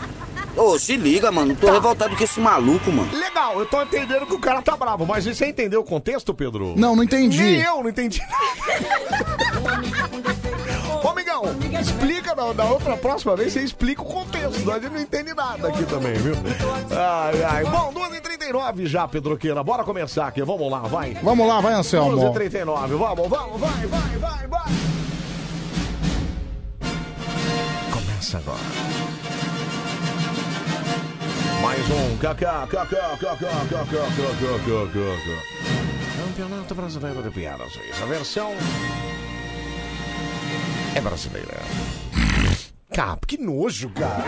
ô, se liga, mano. Tô revoltado com esse maluco, mano.
Legal, eu tô entendendo que o cara tá bravo, mas você entendeu o contexto, Pedro?
Não, não entendi.
Nem eu não entendi. Ô, explica da, da outra próxima vez, você explica o contexto. A gente não entende nada aqui também, viu? Ai, ai. Bom, 2h39 já, Pedroqueira. Bora começar aqui. Vamos lá, vai.
Vamos lá, vai, Anselmo.
2h39, vamos, vamos, vai, vai, vai, vai. Começa agora. Mais um Kaká, Kaká, Kaká, Kaká, Kaká, Kaká. Campeonato Brasileiro de Piadas. A versão é brasileira. Cara, que nojo, cara.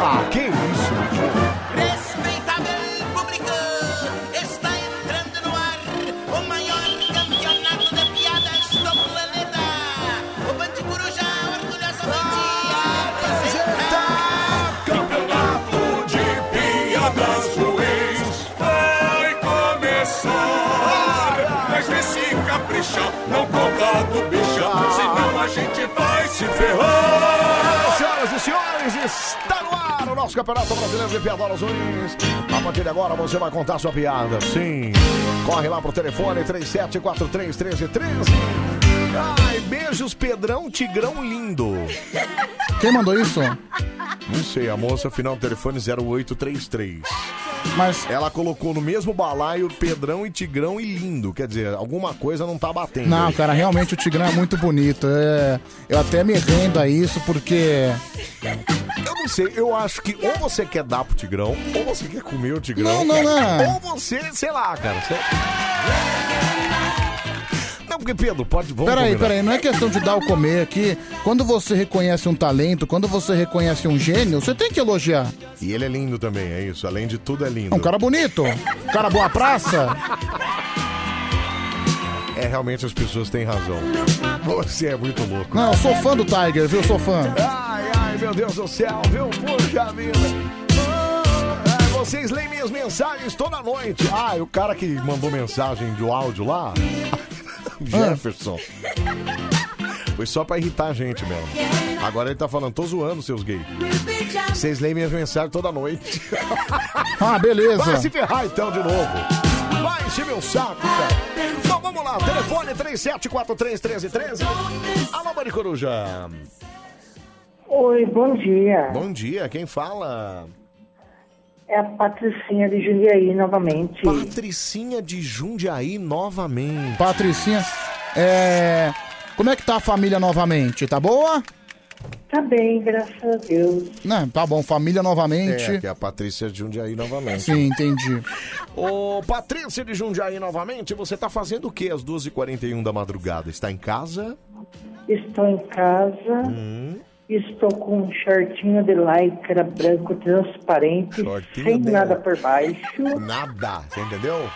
Ah, que isso?
Respeitável público,
gente vai se ferrar.
Senhoras e senhores, está no ar o nosso Campeonato Brasileiro de Piadolas Ruins. A partir de agora você vai contar sua piada. Sim. Corre lá pro telefone 37431313. Ai, beijos, Pedrão Tigrão lindo.
Quem mandou isso?
Não sei, a moça final do telefone 0833.
Mas
ela colocou no mesmo balaio Pedrão e Tigrão e lindo. Quer dizer, alguma coisa não tá batendo.
Não,
aí.
cara, realmente o Tigrão é muito bonito. É, eu até me rendo a isso porque.
Eu não sei, eu acho que ou você quer dar pro Tigrão, ou você quer comer o Tigrão.
Não, não, não.
Ou você, sei lá, cara. Você... Porque Pedro, pode. Vamos
Peraí,
combinar.
peraí, não é questão de dar o comer aqui. Quando você reconhece um talento, quando você reconhece um gênio, você tem que elogiar.
E ele é lindo também, é isso. Além de tudo, é lindo.
Um cara bonito, um cara boa praça.
É, realmente as pessoas têm razão. Você é muito louco.
Não, eu sou fã do Tiger, viu? Sou fã.
Ai, ai, meu Deus do céu, viu? Puxa vida. Ai, vocês leem minhas mensagens toda noite. Ah, e o cara que mandou mensagem de áudio lá, Jefferson. Foi só pra irritar a gente mesmo. Agora ele tá falando, tô zoando, seus gays. Vocês leem minhas mensagens toda noite.
Ah, beleza.
Vai se ferrar então de novo. Vai encher meu saco, cara. Então vamos lá, telefone 37431313. Alô, Mari Coruja.
Oi, bom dia.
Bom dia, quem fala?
É a Patricinha de Jundiaí novamente.
Patricinha de Jundiaí novamente.
Patricinha, é. Como é que tá a família novamente? Tá boa?
Tá bem, graças a Deus.
Não, tá bom, família novamente.
É, que é a Patrícia de Jundiaí novamente.
Sim, entendi.
Ô, Patrícia de Jundiaí novamente, você tá fazendo o que às 2h41 da madrugada? Está em casa?
Estou em casa.
Hum.
Estou com um shortinho de lycra branco transparente,
Shortinho
sem
de-
nada por baixo.
Nada, você entendeu?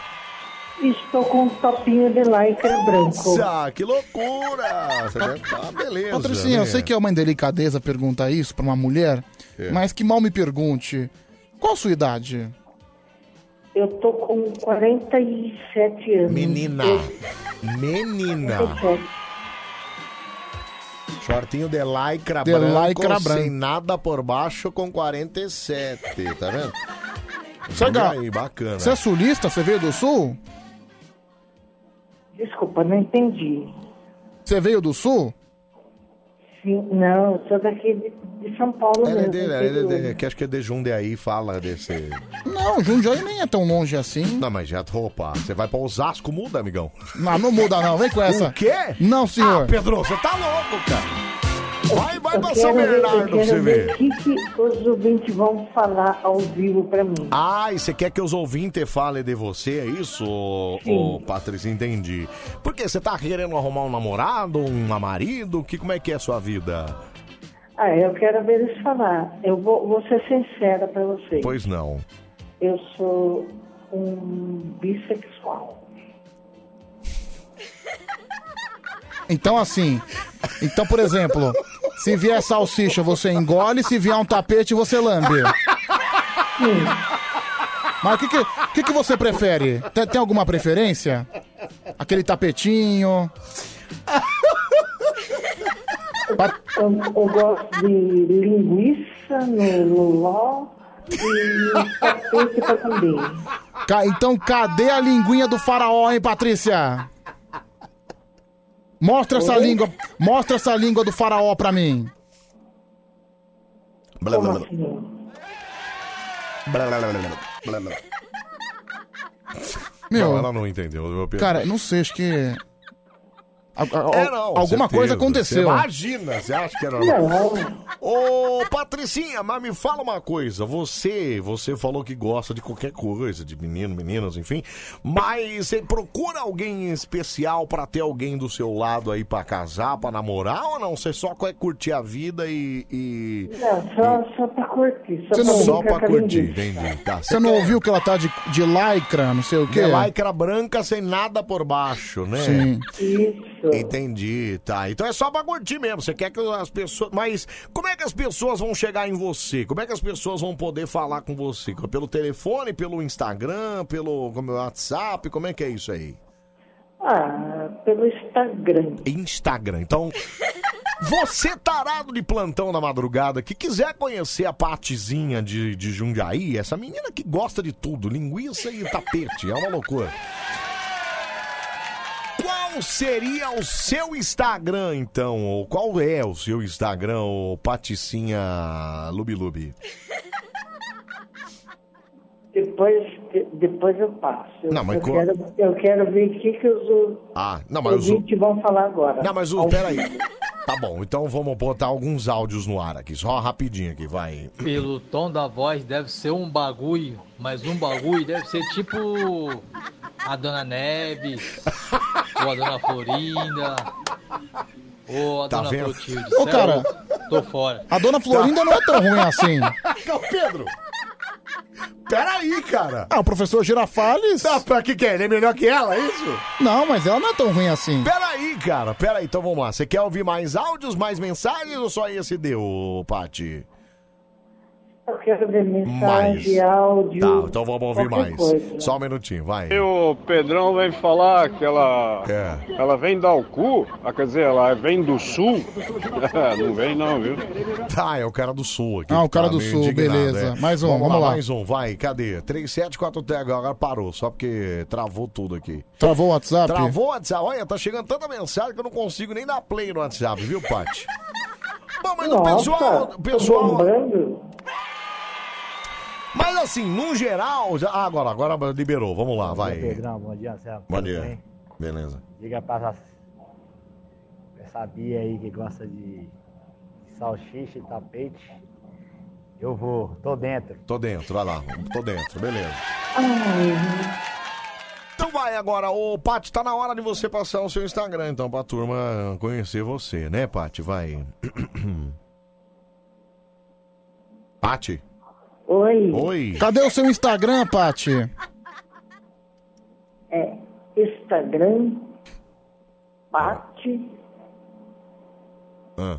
Estou com um topinho de lycra branco.
Nossa, que loucura! Você deve tá beleza.
Patricinha, eu
né?
sei que é uma indelicadeza perguntar isso pra uma mulher,
É.
mas que mal me pergunte. Qual a sua idade?
Eu tô com 47 anos.
Menina. Menina.
47.
Shortinho de lycra
De
branco,
lycra branco.
sem nada por baixo, com 47, tá vendo?
Chega.
aí, bacana.
Você é sulista? Você veio do sul?
Desculpa, não entendi.
Você veio do sul?
Sim, não, eu sou daqui de, de São Paulo
Ele é
mesmo.
é
interior.
de, que acho que é de Jundiaí, fala desse...
Não, Jundiaí nem é tão longe assim.
Não, mas já, opa, você vai pra Osasco, muda, amigão.
Não, não muda não, vem com essa.
O quê?
Não, senhor.
Ah, Pedro, você tá louco, cara. Vai, vai
Eu
pra São Bernardo pra você
ver. O que, que os ouvintes vão falar ao vivo pra mim?
Ah, e você quer que os ouvintes falem de você, é isso, ô, Patrícia? Entendi. Por quê? Você tá querendo arrumar um namorado, um marido? Que, como é que é a sua vida?
Ah, eu quero ver eles falar. Eu vou, vou ser sincera pra vocês.
Pois não.
Eu sou um bissexual.
Então, assim. Então, por exemplo, se vier salsicha, você engole, se vier um tapete, você lambe. Mas o que, que, que, que você prefere? Tem, tem alguma preferência? Aquele tapetinho.
Eu, eu gosto de linguiça no, no ló e tapete pra comer.
Ca- Então, cadê a linguinha do faraó, hein, Patrícia? Mostra essa língua, mostra essa língua do faraó pra mim.
Como assim?
Meu,
Não, ela não entendeu. Pedro?
cara, não sei, acho que
É, não,
alguma
certeza.
coisa aconteceu.
Você imagina, você acha que era normal? Ô, Patricinha, mas me fala uma coisa. Você, você falou que gosta de qualquer coisa, de menino, meninas, enfim. Mas você procura alguém especial pra ter alguém do seu lado aí pra casar, pra namorar ou não? Você só quer curtir a vida e. e-
Não, só, só pra curtir. Só
Você
pra
não-
Só pra curtir, entendi. Tá,
Você não ouviu que ela tá de, de lycra, não sei o quê?
De lycra branca sem nada por baixo, né?
Sim.
Isso.
Entendi, tá. Então é só pra curtir mesmo. Você quer que as pessoas. Mas como é que as pessoas vão chegar em você? Como é que as pessoas vão poder falar com você? Pelo telefone, pelo Instagram, pelo como WhatsApp? Como é que é isso aí?
Ah, pelo Instagram.
Instagram. Então. Você, tarado de plantão na madrugada, que quiser conhecer a Patizinha de, de Jundiaí, essa menina que gosta de tudo, linguiça e tapete, é uma loucura. Qual seria o seu Instagram, então? Ou qual é o seu Instagram, ô Paticinha Lubi-Lubi?
Depois, de- depois eu passo. Eu,
Não, mas
eu,
co-
quero, eu quero ver o que, que os
Ah, não, mas os...
ouvintes vão falar agora.
Não, mas o... Peraí. Tá bom, então vamos botar alguns áudios no ar aqui, só rapidinho aqui, vai.
Pelo tom da voz deve ser um bagulho, mas um bagulho deve ser tipo a Dona Neves, ou a Dona Florinda, ou a
Tá
Dona
vendo?
Clotilde.
Ô, cara.
Tô fora.
A dona Florinda não é tão ruim assim.
Não, Pedro. Peraí, cara.
Ah, o professor Girafales.
Ah, pra que que é? Ele é melhor que ela, é isso?
Não, mas ela não é tão ruim assim.
Peraí, cara, peraí, então vamos lá. Você quer ouvir mais áudios, mais mensagens ou só esse deu, Pati?
Eu quero ver mensagem,
Mais.
áudio.
Tá, então vamos ouvir mais.
coisa.
Só um minutinho, vai.
E o Pedrão vem falar que ela,
É.
ela vem da Alcu, ah, quer dizer, ela vem do sul. não vem não, viu?
Tá, é o cara do sul aqui.
Ah, o
que
cara
tá
do sul, beleza.
é.
Mais um, vamos lá.
Mais um, vai, cadê? 3743, agora parou, só porque travou tudo aqui.
Travou o WhatsApp?
Travou o WhatsApp. Olha, tá chegando tanta mensagem que eu não consigo nem dar play no WhatsApp, viu, Paty? Bom, mas o
Nossa,
pessoal. O
tô
pessoal
bombando.
Mas assim, no geral. Já... Ah, agora, agora liberou. Vamos lá, vai.
Pedrão, bom dia, Anselmo.
Bom
Tudo
dia.
bem?
Beleza.
Diga pra essa, essa Bia aí que gosta de salsicha e tapete. Eu vou, tô dentro.
Tô dentro, vai lá. Tô dentro, beleza. Então vai agora, ô Paty, tá na hora de você passar o seu Instagram, então, pra turma conhecer você, né, Paty? Vai. Paty?
Oi.
Oi.
Cadê o seu Instagram, Pati?
É Instagram, Pati,
Ah.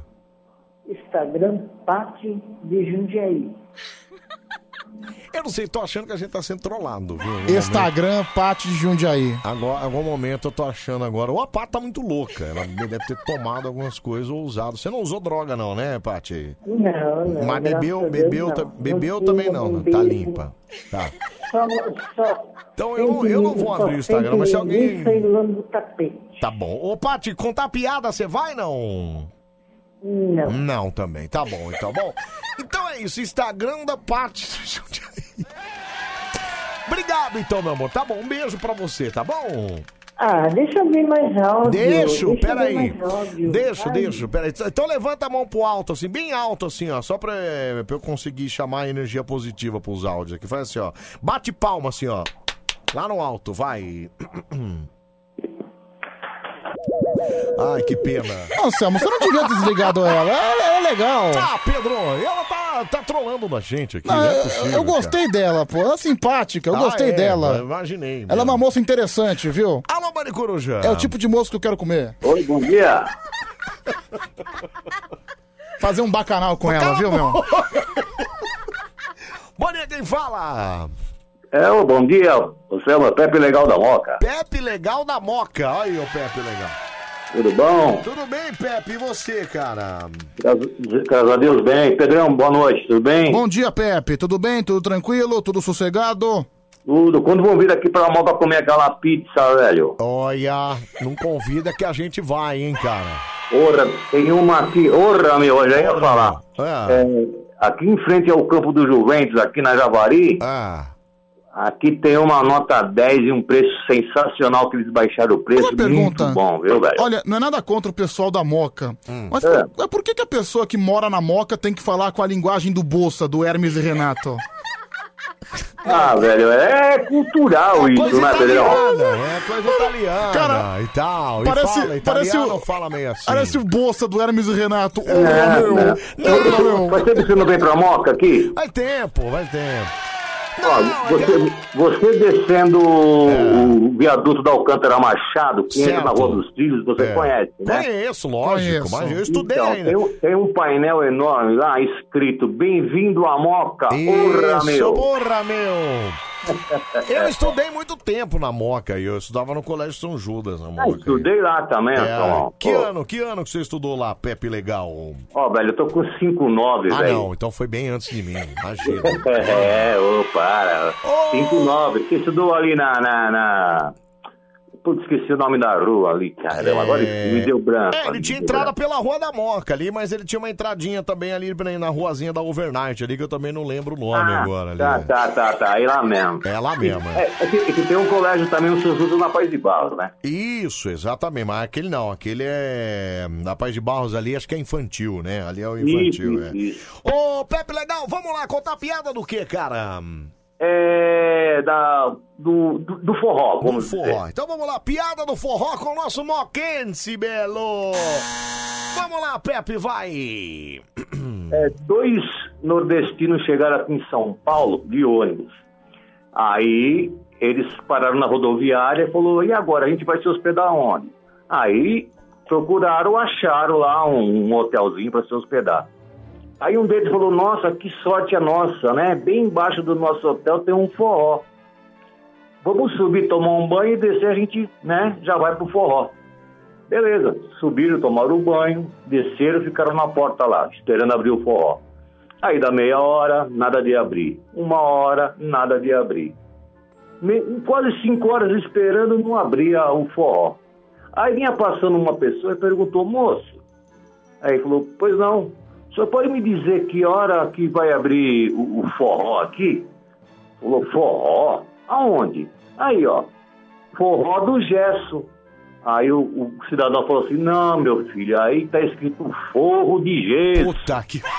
Instagram, Pati de Jundiaí.
Eu não sei, tô achando que a gente tá sendo trollado, viu?
Instagram, Pati de Jundiaí.
Agora, em algum momento eu tô achando agora. Ou a Paty tá muito louca. Ela deve ter tomado algumas coisas ou usado. Você não usou droga, não, né, Paty?
Não, não.
Mas bebeu,
a Deus,
bebeu,
não.
bebeu
Não
também não,
não
tá
bebo.
limpa. Tá.
Só, só,
Então eu, eu não vou abrir o Instagram, mas se alguém. Tá bom. Ô, Paty, contar piada você vai não?
Não.
Não também. Tá bom, então. Bom, então é isso. Instagram da Paty. Obrigado, então, meu amor. Tá bom, um beijo pra você, tá bom?
Ah, deixa eu ver mais áudio.
Deixo,
deixa
peraí.
Ai,
deixo, peraí. Então levanta a mão pro alto, assim, bem alto, assim, ó. Só pra, pra eu conseguir chamar a energia positiva pros áudios aqui. Faz assim, ó. Bate palma, assim, ó. Lá no alto, vai. Ai, que pena.
Anselmo, você não devia ter desligado ela. Ela é legal.
Ah, Pedro, ela tá, tá trolando a gente aqui.
Não,
não é
eu-
possível,
eu gostei dela, pô. Ela é simpática, eu
Ah,
gostei
é,
dela.
imaginei
Ela é uma moça interessante, viu?
Alô, Mari Coruja.
É o tipo de moço que eu quero comer.
Oi, bom dia.
Fazer um bacanal com ela, viu, meu?
Bom dia, quem fala?
É, ô, bom dia. Você é o Pepe Legal da Moca.
Pepe Legal da Moca. Olha aí o Pepe Legal.
Tudo bom?
Tudo bem, Pepe? E você, cara?
Graças, a Deus, bem. Pedrão, boa noite, tudo bem?
Bom dia, Pepe. Tudo bem? Tudo tranquilo? Tudo sossegado?
Tudo. Quando vão vir aqui pra Moca comer aquela pizza, velho?
Olha, não convida que a gente vai, hein, cara?
Ora, tem uma aqui. Ora, meu, eu já ia falar. É, aqui em frente ao campo do Juventus, aqui na Javari. Aqui tem uma nota 10 e um preço sensacional que eles baixaram o preço.
pergunta.
Muito bom, viu, velho?
Olha, não é nada contra o pessoal da Moca. Mas
É.
por, mas por que, que a pessoa que mora na Moca tem que falar com a linguagem do Bolsa, do Hermes e Renato?
Ah, velho, é cultural isso, né, Pedrão?
É coisa italiana
Cara,
e tal.
parece-
e fala,
parece o-
fala meio assim.
Parece o Bolsa do Hermes e Renato.
É,
meu,
né?
ô, meu.
Faz tempo que você não vem pra Moca aqui?
Vai tempo, vai tempo.
Ó, você, você descendo o viaduto da Alcântara Machado, que entra na
Certo.
Rua dos Trilhos, você
É.
conhece, né?
Conheço, lógico, mas eu estudei
então,
ainda.
Tem um, tem um painel enorme lá escrito Bem-vindo à Moca, porra,
Isso,
meu!
porra, meu! Eu estudei muito tempo na Moca e eu estudava no Colégio São Judas, na
Ah,
Moca.
estudei lá também,
É, que
Pô.
ano, que ano que você estudou lá, Pepe Legal?
Ó, velho, eu tô com 5,9,
Ah,
velho.
não, então foi bem antes de mim, imagina.
É, ô, para. 5,9. Você estudou ali na, na, na... Putz, esqueci o nome da rua ali, caramba. Agora me deu branco.
É, ele tinha entrada pela Rua da Moca ali, mas ele tinha uma entradinha também ali na ruazinha da Overnight ali, que eu também não lembro o nome
Ah,
agora. Ali.
Tá, tá, tá, tá. Aí lá mesmo.
É lá mesmo, é.
É, é que, é que tem um colégio também, o Seus na Paz de Barro, né?
Isso, exatamente, mas aquele não, aquele é. Na Paz de Barros ali, acho que é infantil, né? Ali é o infantil,
Isso,
é.
isso.
Ô, Pepe Legal, vamos lá, contar piada do que, cara?
É. Da, do, do, do forró, vamos
Do
dizer.
forró. Então vamos lá, piada do forró com o nosso Moquense, Belo! Vamos lá, Pepe, vai!
É, dois nordestinos chegaram aqui em São Paulo de ônibus. Aí eles pararam na rodoviária e falou: e agora? A gente vai se hospedar onde? Aí procuraram, acharam lá um, um hotelzinho para se hospedar. Aí um deles falou: Nossa, que sorte a nossa, né? Bem embaixo do nosso hotel tem um forró. Vamos subir, tomar um banho e descer, a gente né, já vai pro forró. Beleza, subiram, tomaram o banho, desceram, ficaram na porta lá, esperando abrir o forró. Aí dá meia hora, nada de abrir. Uma hora, nada de abrir. Me- quase cinco horas esperando, não abria o forró. Aí vinha passando uma pessoa e perguntou, moço. Aí falou, pois não, o senhor pode me dizer que hora que vai abrir o, o forró aqui? Falou, forró? Aonde? Aí, ó, forró do gesso. Aí o, o cidadão falou assim, não, meu filho, aí tá escrito forro de gesso.
Puta que...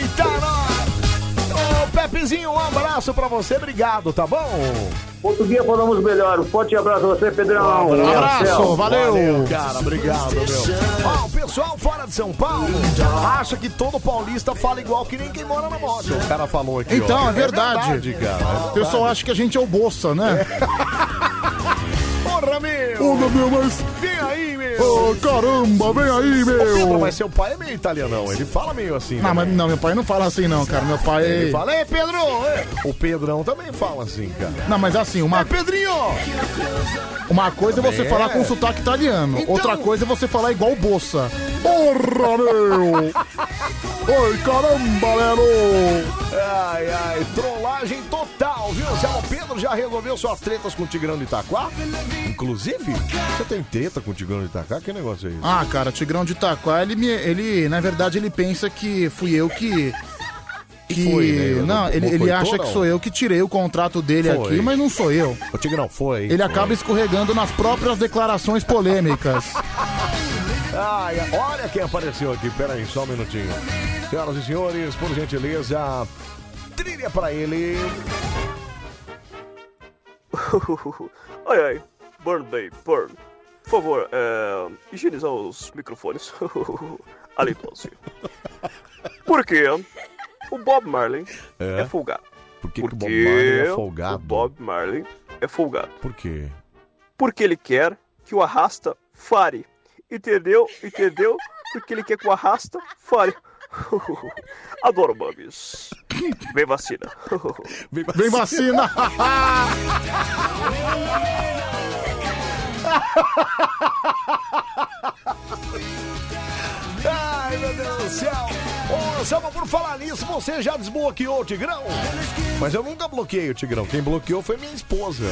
Eita, nós! Ô, Pepezinho, um abraço pra você, obrigado, tá bom?
Outro dia falamos melhor. Um forte abraço a você, Pedrão.
Um abraço,
Marcel.
valeu. cara, obrigado, meu. Ó, o pessoal fora de São Paulo acha que todo paulista fala igual que nem quem mora na moto. O cara falou aqui,
Então,
ó.
é verdade.
verdade, cara.
O pessoal acha que a gente é o Bolsa, né?
Porra, meu!
Ô, meu, mas...
Vem aí, meu!
Ô, caramba, vem aí,
Ô, Pedro,
meu!
mas seu pai é meio italianão, ele fala meio assim.
Não, mas não, meu pai não fala assim não, cara. Meu pai...
Ele fala, ei, Pedro! ei." O Pedrão também fala assim, cara.
Não, mas assim, uma...
Pedrinho!
Uma coisa é você
É.
falar com sotaque italiano.
Então-
Outra coisa é você falar igual Bolsa. Porra, meu! Oi, caramba, Lelo!
Ai, ai, trollagem total, viu? Já o Pedro já resolveu suas tretas com o Tigrão de Itaquá? Inclusive, você tem treta com o Tigrão de Itaquá? Que negócio é isso?
Ah, cara, Tigrão de Itaquá, ele, me, ele, na verdade, ele pensa que fui eu que... Que...
foi, né?
Não,
Não
ele, ele acha que sou eu que tirei o contrato dele
Foi.
aqui, mas não sou eu.
O Tigrão foi.
Ele
foi.
acaba escorregando nas próprias declarações polêmicas.
Ai, olha quem apareceu aqui, peraí, só um minutinho. Senhoras e senhores, por gentileza, trilha pra ele.
ai ai, Burn Day, Burn. Por favor, é, higienizar os microfones. Ali, Pause. Por quê? O Bob Marley
É?
é, folgado.
Por que, que o Bob
Porque
Marley é folgado?
O Bob Marley é folgado.
Por quê?
Porque ele quer que o arrasta fare. Entendeu? Entendeu? Porque ele quer que o arrasta fare. Adoro mames. Vem vacina.
Vem vacina!
Ai, meu Deus do céu. Ô, por falar nisso, você já desbloqueou o Tigrão? Mas eu nunca bloqueei o Tigrão. Quem bloqueou foi minha esposa.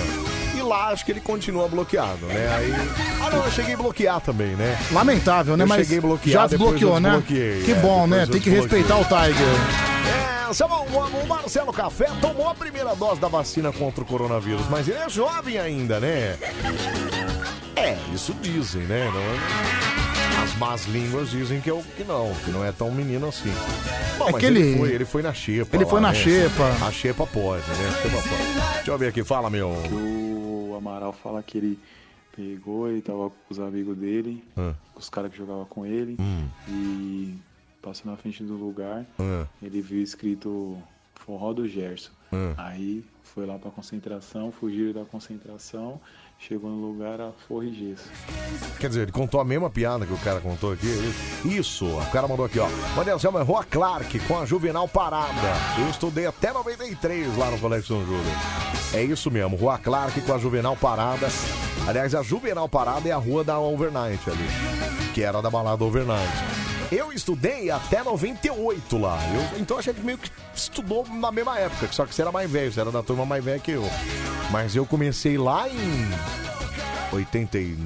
E lá acho que ele continua bloqueado, né? Aí. Ah, não, eu cheguei a bloquear também, né?
Lamentável, né?
Eu
Mas
cheguei a bloquear,
já desbloqueou, né? Que
é,
bom, né? Tem que respeitar o. Tiger.
É, o Marcelo Café tomou a primeira dose da vacina contra o coronavírus, mas ele é jovem ainda, né? É, isso dizem, né? Não é- As más línguas dizem que, é o que não, que não é tão menino assim. Bom,
É
mas
que
ele...
ele-
foi, ele foi na xepa.
ele
lá,
foi na
né?
xepa.
A xepa pode, né? Xepa pode. Deixa eu ver aqui, fala, meu.
O Amaral fala que ele pegou, ele tava com os amigos dele,
Ah.
com os caras que jogavam com ele,
Hum.
e passou na frente do lugar,
Ah.
ele viu escrito Forró do Gerson.
Ah.
Aí foi lá pra concentração, fugiram da concentração, chegou no lugar a Forra Gesso.
Quer dizer, ele contou a mesma piada que o cara contou aqui. é Isso, o cara mandou aqui, ó. Manel Selma, Rua Clark com a Juvenal Parada. Eu estudei até 93 lá no Colégio São Júlio. É isso mesmo, Rua Clark com a Juvenal Parada. Aliás, a Juvenal Parada é a rua da Overnight ali, que era da balada Overnight. Eu estudei até 98 lá. Eu, então a gente meio que estudou na mesma época, só que você era mais velho, você era da turma mais velha que eu. Mas eu comecei lá em 80 e-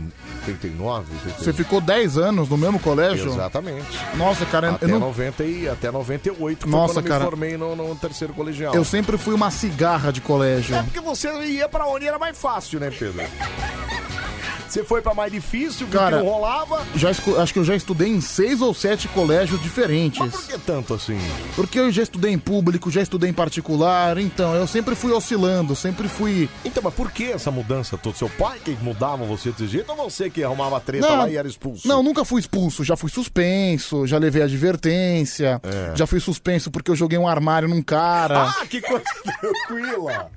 89, 88.
Você ficou 10 anos no mesmo colégio?
Exatamente.
Nossa, cara,
até,
eu, não-
90 e, até 98, que
Nossa,
quando
cara.
eu me formei no, no terceiro colegial.
eu sempre fui uma cigarra de colégio.
É porque você ia pra onde era mais fácil, né, Pedro? Você foi pra mais difícil, viu
Cara,
que não rolava.
Já escu- acho que eu já estudei em seis ou sete colégios diferentes.
Por que tanto assim?
Porque eu já estudei em público, já estudei em particular, então eu sempre fui oscilando, sempre fui.
Então, mas por que essa mudança toda? Seu pai que mudava você desse jeito ou você que arrumava treta lá e era expulso?
Não, nunca fui expulso, já fui suspenso, já levei advertência,
É.
já fui suspenso porque eu joguei um armário num cara.
Ah, que coisa tranquila!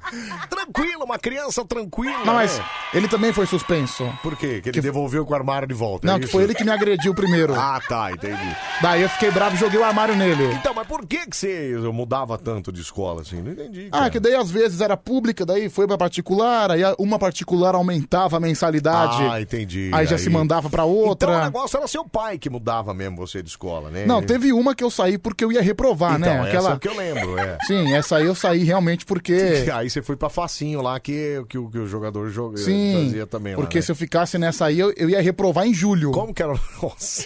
Tranquila, uma criança tranquila.
Não, mas
né?
ele também foi suspenso.
Por quê? Que ele devolveu com o armário de volta.
Não,
é
que
isso?
foi ele que me agrediu primeiro.
Ah, tá, entendi.
Daí eu fiquei bravo e joguei o armário nele.
Então, mas por que, que você mudava tanto de escola assim? Não entendi.
Ah, que daí às vezes era pública, daí foi pra particular, aí uma particular aumentava a mensalidade.
Ah, entendi.
Aí já se mandava pra
Então o
outra.
negócio era seu pai que mudava mesmo você de escola, né?
Não, teve uma que eu saí porque eu ia reprovar,
Então,
né?
essa
Aquela
é o que eu lembro, é.
Sim, essa aí eu saí realmente porque
Aí você foi pra facinho lá que, que, o- que o jogador joga,
Sim,
fazia também lá,
porque
né?
se eu ficasse nessa aí, eu, eu ia reprovar em julho.
Como que era o... Nossa.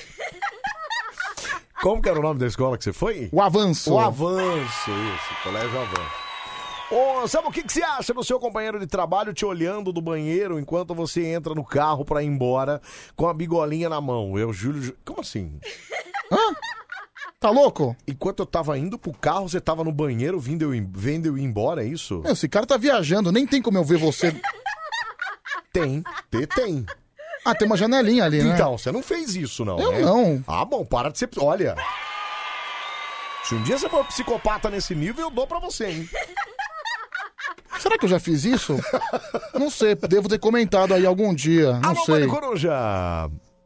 Como que era o nome da escola que você foi?
O Avanço.
O Avanço, isso, Colégio Avanço. Ô, sabe o que, que você acha do seu companheiro de trabalho te olhando do banheiro enquanto você entra no carro pra ir embora com a bigolinha na mão? Eu, Júlio... Como assim?
Tá louco?
Enquanto eu tava indo pro carro, você tava no banheiro vindo eu, ir- vendo eu ir embora, é isso?
Meu, esse cara tá viajando, nem tem como eu ver você.
Tem, tem, tem.
Ah, tem uma janelinha ali, né?
Então, você não fez isso, não.
Eu
né?
não.
Ah, bom, para de ser. Olha. Se um dia você for psicopata nesse nível, eu dou pra você, hein?
Será que eu já fiz isso? não sei, devo ter comentado aí algum dia, não
Alô,
sei.
Mário Coruja.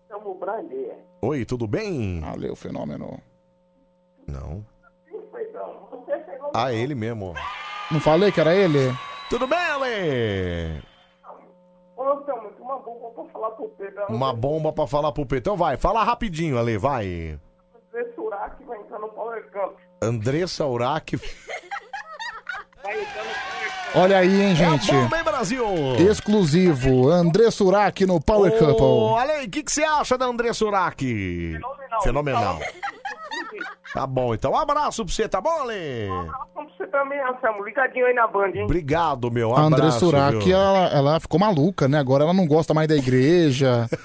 Chamo.
Oi, tudo bem?
Valeu, fenômeno.
Não. Ah, ele mesmo.
Não falei que era ele?
Tudo bem, Ale?
Uma bomba pra falar pro
Petão. Vai, fala rapidinho, Ale, vai.
André Surak vai entrar no Power Camp.
Andressa Urac.
Vai entrar no Power Camp.
Olha aí, hein, gente.
É bomba, hein, Brasil?
Exclusivo, André Surak no Power
Ô,
Couple.
Ale, o que, que você acha da Andressa Urac? Fenomenal. Fenomenal. Tá bom, então um abraço pra você, tá bom, Ale?
Como você também, Anselmo, ligadinho aí na Band, hein?
Obrigado, meu. Um
A André
abraço,
Surak, ela, ela ficou maluca, né? Agora ela não gosta mais da igreja.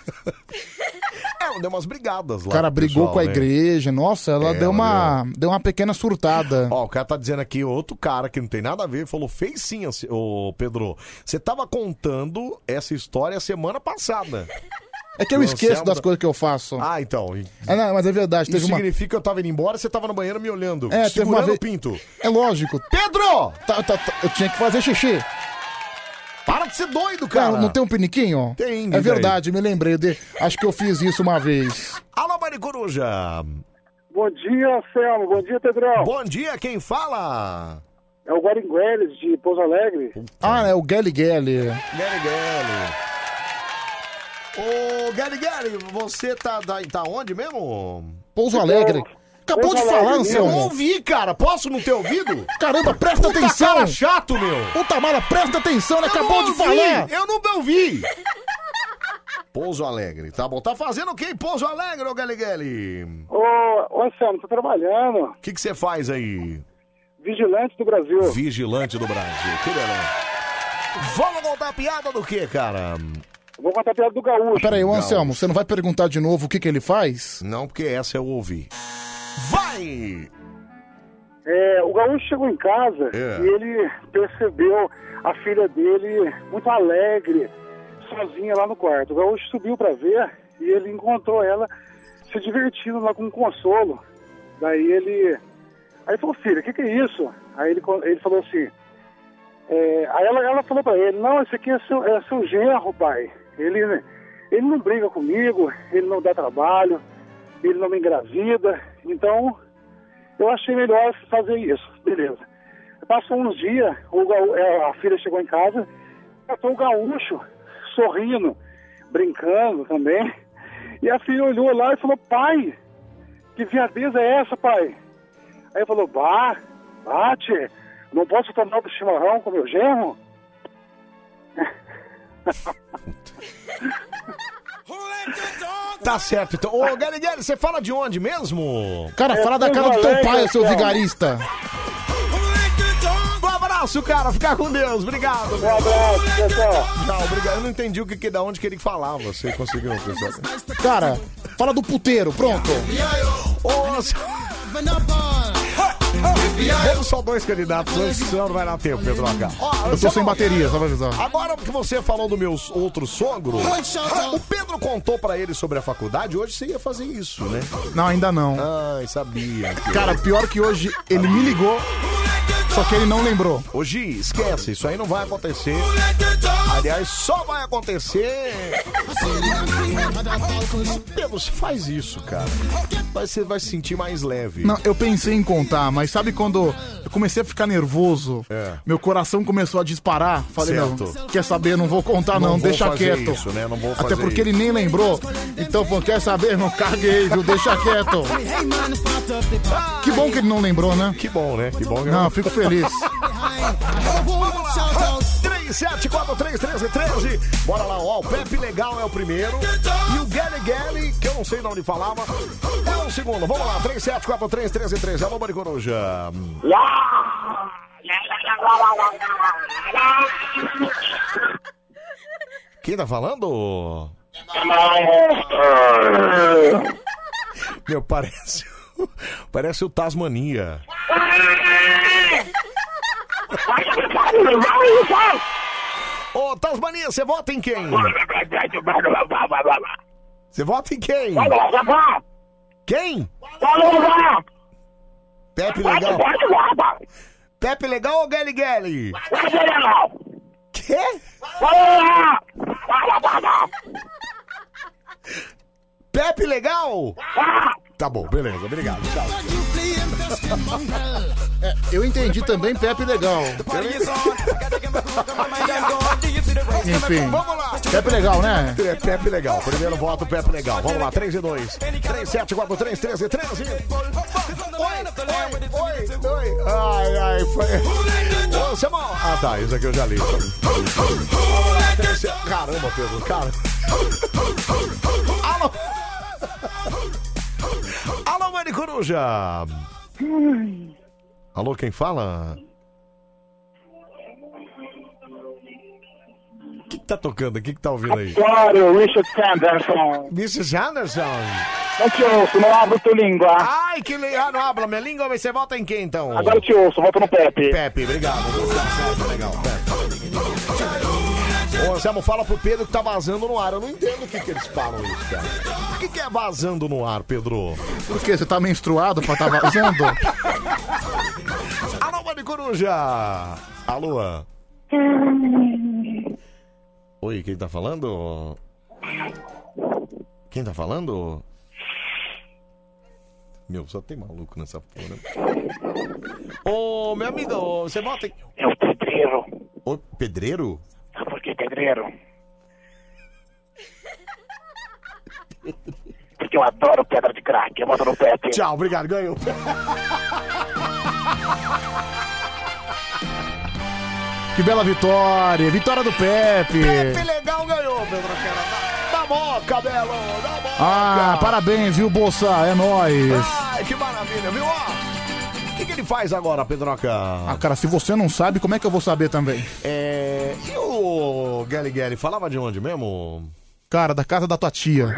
Ela deu umas brigadas lá.
O cara brigou
pessoal,
com a
né?
igreja. Nossa, ela
É,
deu,
ela
uma, deu uma pequena surtada.
Ó, o cara tá dizendo aqui, outro cara que não tem nada a ver, falou, fez sim, ô Pedro. Você tava contando essa história semana passada.
É que eu esqueço das
da-
coisas que eu faço.
Ah, então.
É, não, mas é verdade,
Isso
teve uma.
significa que eu tava indo embora, você tava no banheiro me olhando,
É, teve uma
segurando
vez-
o pinto.
É lógico.
Pedro!
Tá, tá, tá, eu tinha que fazer xixi.
Para de ser doido, cara.
Cara, não tem um piniquinho?
Tem,
É
daí?
verdade, me lembrei. de- Acho que eu fiz isso uma vez.
Alô, Maricoruja.
Bom dia, Selma. Bom dia, Pedrão.
Bom dia, quem fala?
É o Guaringueles, de Pouso Alegre.
Ah, é o Gelly Gelly.
Gary Gary. Ô, Gary Gary, você tá, tá, tá onde mesmo?
Pouso Alegre. Acabou de falar,
Eu
Anselmo.
não ouvi, cara. Posso não ter ouvido?
Caramba, presta
Puta
atenção.
cara chato, meu.
Puta mala, presta atenção, ele
Eu
acabou
não
de
ouvi,
falar.
Eu não ouvi. Pouso Alegre, tá bom. Tá fazendo o que em Pouso Alegre, ô Gally?
Ô, ô Anselmo, tô trabalhando.
O que que você faz aí?
Vigilante do Brasil.
Vigilante do Brasil. Que beleza. Vamos contar a piada do que, cara?
Vou contar a piada do gaúcho.
Peraí, ô. Anselmo, você não vai perguntar de novo o que, que ele faz?
Não, porque essa eu ouvi. Vai!
É, o gaúcho chegou em casa
É.
e ele percebeu a filha dele muito alegre, sozinha lá no quarto. O gaúcho subiu pra ver e ele encontrou ela se divertindo lá com um consolo. Daí ele. Aí falou, filha, o que, que é isso? Aí ele, co- ele falou assim. é, aí ela, ela falou pra ele, não, esse aqui é seu, é seu genro, pai. Ele, ele não briga comigo, ele não dá trabalho, ele não me engravida. Então, eu achei melhor fazer isso. Beleza. Passou uns dias, é, a filha chegou em casa, tratou o gaúcho, sorrindo, brincando também. E a filha olhou lá e falou, pai, que viadeza é essa, pai? Aí falou, bah, bate, não posso tomar do chimarrão com meu genro?
Tá certo, então. Ô, Gally, você fala de onde mesmo?
Cara, fala da cara do teu pai, seu vigarista.
Um abraço, cara. Fica com Deus. Obrigado.
Um abraço, pessoal.
Não, obrigado. Eu não entendi o que, que da onde que ele falava. Você conseguiu, pessoal?
Cara, fala do puteiro, pronto.
Temos só dois candidatos hoje, senão não vai dar tempo, Pedro H. Ó,
Eu tô sem bateria, só pra avisar.
Agora que você falou do meu outro sogro, o Pedro contou pra ele sobre a faculdade, hoje você ia fazer isso, né?
Não, ainda não.
Ai, sabia. que-
Cara, pior que hoje ele me ligou, só que ele não lembrou.
Gi, esquece, isso aí não vai acontecer. Aliás, só vai acontecer. Pedro, você faz isso, cara. Vai- Você vai se sentir mais leve.
Não, eu pensei em contar, mas sabe quando eu comecei a ficar nervoso,
É.
meu coração começou a disparar? Falei,
Certo.
não, quer saber, não vou contar não,
Não vou
deixa
fazer
quieto.
isso, né? Não vou
Até
fazer
porque
isso.
ele nem lembrou. Então, falou, quer saber, não caguei, viu? Deixa quieto. Que bom que ele não lembrou, né?
Que bom, né? Que bom que
Não, fico feliz.
37431313. Bora lá, ó. O Pepe Legal é o primeiro. E o Gally Gally, que eu não sei de onde falava, é o segundo. Vamos lá, 37431313. Alô, Maricoruja. Quem tá falando? Meu, parece. Parece o Tasmania. Ô, Tasmania, você vota em quem? Você vota em quem? Quem? Pepe Legal. Pepe Legal ou Gelly Gelly? Quê? Pepe Legal? Tá bom, beleza, obrigado. Tchau.
É, eu entendi também Pepe Legal. Enfim. Pepe Legal, né?
É, Pepe Legal. Primeiro voto, Pepe Legal. Vamos lá, 3 e 2. 3, 7, 4, 3, 13, 13. Oi, oi, oi, oi. Ai, ai, foi. Ô, Samuel. Ah, tá, isso aqui eu já li. Caramba, Pedro, cara. Alô? Alô, Mani Coruja. Alô, quem fala? O que, que tá tocando? O que, que tá ouvindo aí?
Claro, Richard Sanderson.
Mrs. Anderson.
Não te ouço, não abro tua língua.
Ai, que legal, não habla minha língua, mas você vota em quem então?
Agora eu te ouço, volta no Pepe.
Pepe, obrigado. Legal, Pepe. Ô, Anselmo, fala pro Pedro que tá vazando no ar. Eu não entendo o que, que eles falam isso, cara. O que, que é vazando no ar, Pedro?
Por quê? Você tá menstruado pra tá vazando?
Alô, Mani Coruja! Alô? Oi, quem tá falando? Quem tá falando? Meu, só tem maluco nessa porra. Ô, meu amigo, você vota em...
É o pedreiro.
Ô, pedreiro?
Pedreiro? Porque eu adoro pedra de crack. Eu boto no Pepe.
Tchau, obrigado, ganhou.
Que bela vitória. Vitória do Pepe.
Pepe legal ganhou, Pedro Cara. Dá moca, Belo, dá moca.
Ah, parabéns, viu, Bolsa? É nóis.
Ai, que maravilha, viu? Ó, o que, que ele faz agora, Pedroca?
Ah, cara, se você não sabe, como é que eu vou saber também?
É. O Gelly Gelly falava de onde mesmo?
Cara, da casa da tua tia.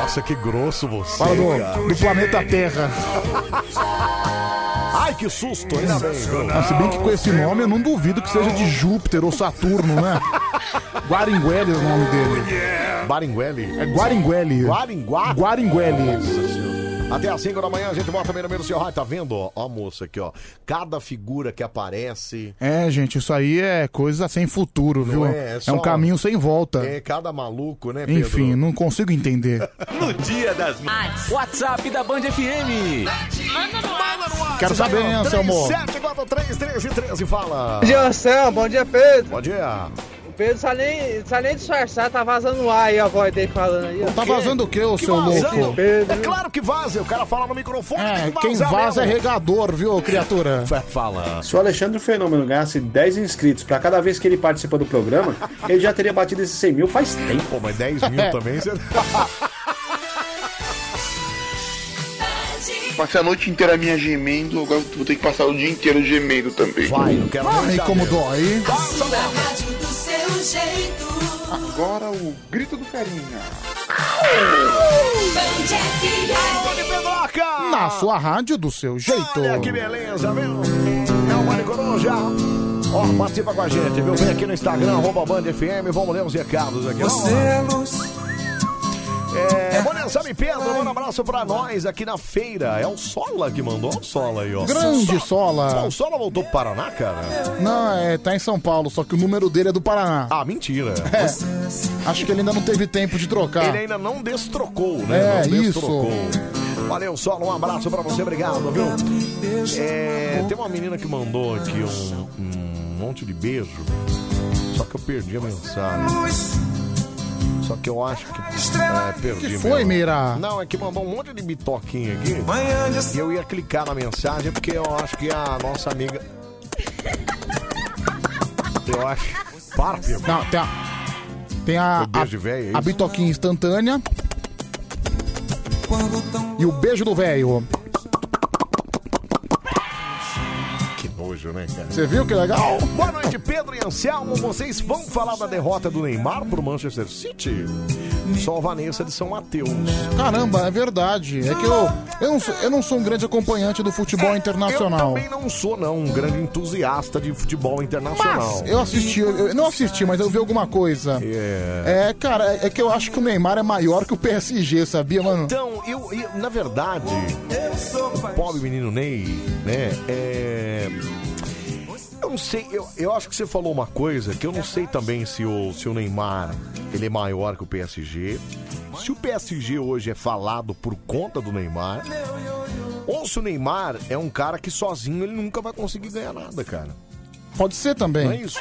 Nossa, que grosso você.
Fala do, do planeta Terra.
Ai, que susto, ainda bem.
Ah, se bem que com esse nome eu não duvido que seja de Júpiter ou Saturno, né? Guaringuele é o nome dele.
Baringuele?
É Guaringuele.
Guaringuá?
Guaringuele.
Até às 5 da manhã a gente bota também no meio do seu rádio. Tá vendo? Ó, ó a moça aqui, ó. Cada figura que aparece.
É, gente, isso aí é coisa sem futuro, viu?
Não é, é
É,
só-
um caminho sem volta.
É cada maluco, né, Pedro?
Enfim, não consigo entender.
No dia das mães. WhatsApp da Band FM.
Quero saber, hein, Anselmo?
3743 1313, fala.
Bom dia, Anselmo. Bom dia, Pedro.
Bom dia.
O Pedro tá nem, nem disfarçar, tá vazando o ar aí a voz dele falando aí.
Tá vazando o quê, ô
Que
seu
vazando?
louco?
É claro que vaza. O cara fala no microfone.
É,
tem que
quem vaza é
mesmo.
regador, viu, criatura?
Fala.
Se o Alexandre Fenômeno ganhasse 10 inscritos pra cada vez que ele participa do programa, ele já teria batido esses 100 mil faz tempo.
Pô, mas 10 mil também você.
Passei a noite inteira minha gemendo, agora vou ter que passar o dia inteiro gemendo também.
Vai, não quero
Ai, como dói.
Seu jeito.
Agora o grito do.
Onde, Pedroca?
Na sua rádio, do seu jeito.
Olha que beleza, viu? É o Mário Coruja. Ó, participa com a gente, viu? Vem aqui no Instagram, arroba Band FM, vamos ler os recados aqui. Vamos lá. É, Bom Sabe Pedro, manda um abraço pra nós aqui na feira. É o Sola que mandou o Sola aí, ó.
Grande Sola.
Pô, o Sola voltou pro Paraná, cara?
Não, é, tá em São Paulo, só que o número dele é do Paraná.
Ah, mentira.
É, acho que ele ainda não teve tempo de trocar.
Ele ainda não destrocou, né?
É,
não
isso.
destrocou. Valeu, Sola, um abraço pra você, obrigado, viu? É, tem uma menina que mandou aqui um, um monte de beijo, só que eu perdi a mensagem. Só que eu acho que. É, perdi
Que foi,
mesmo.
Meira?
Não, é que mandou um monte de bitoquinha aqui. E eu ia clicar na mensagem porque eu acho que a nossa amiga. Eu acho. Para, Pedro.
Não, tem a. Tem a.
Foi beijo de véia, é
a bitoquinha instantânea. E o beijo do velho.
Né, cara?
Você viu que legal?
Boa noite, Pedro e Anselmo. Vocês vão falar da derrota do Neymar pro Manchester City? Só a Vanessa de São Mateus.
Caramba, é verdade. É que eu, eu, não sou, eu não sou um grande acompanhante do futebol internacional.
Eu também não sou, não, um grande entusiasta de futebol internacional.
Mas eu assisti, eu, eu não assisti, mas eu vi alguma coisa.
É.
É, cara, é que eu acho que o Neymar é maior que o PSG, sabia, mano?
Então, eu, eu- na verdade, o pobre menino Ney, né, é... Eu não sei, eu, eu acho que você falou uma coisa que eu não sei também se o, se o Neymar ele é maior que o PSG. Se o PSG hoje é falado por conta do Neymar, ou se o Neymar é um cara que sozinho ele nunca vai conseguir ganhar nada, cara.
Pode ser também.
Não é isso?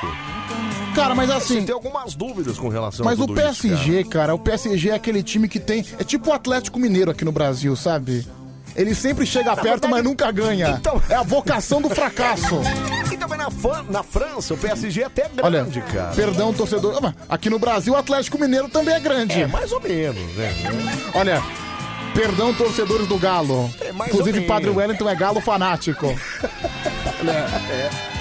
Cara, mas assim.
Você tem algumas dúvidas com relação
Mas
a
o
tudo isso, cara.
PSG, cara, o PSG é aquele time que tem. É tipo o Atlético Mineiro aqui no Brasil, sabe? Ele sempre chega perto, mas nunca ganha.
Então-
É a vocação do fracasso.
E também na, Fran- na França, o PSG é até
Olha,
grande, cara.
perdão, torcedor. Ah, Aqui no Brasil, o Atlético Mineiro também é grande.
É, mais ou menos, né?
Olha, perdão, torcedores do Galo.
É,
Inclusive, Padre. Wellington é galo fanático.
É. O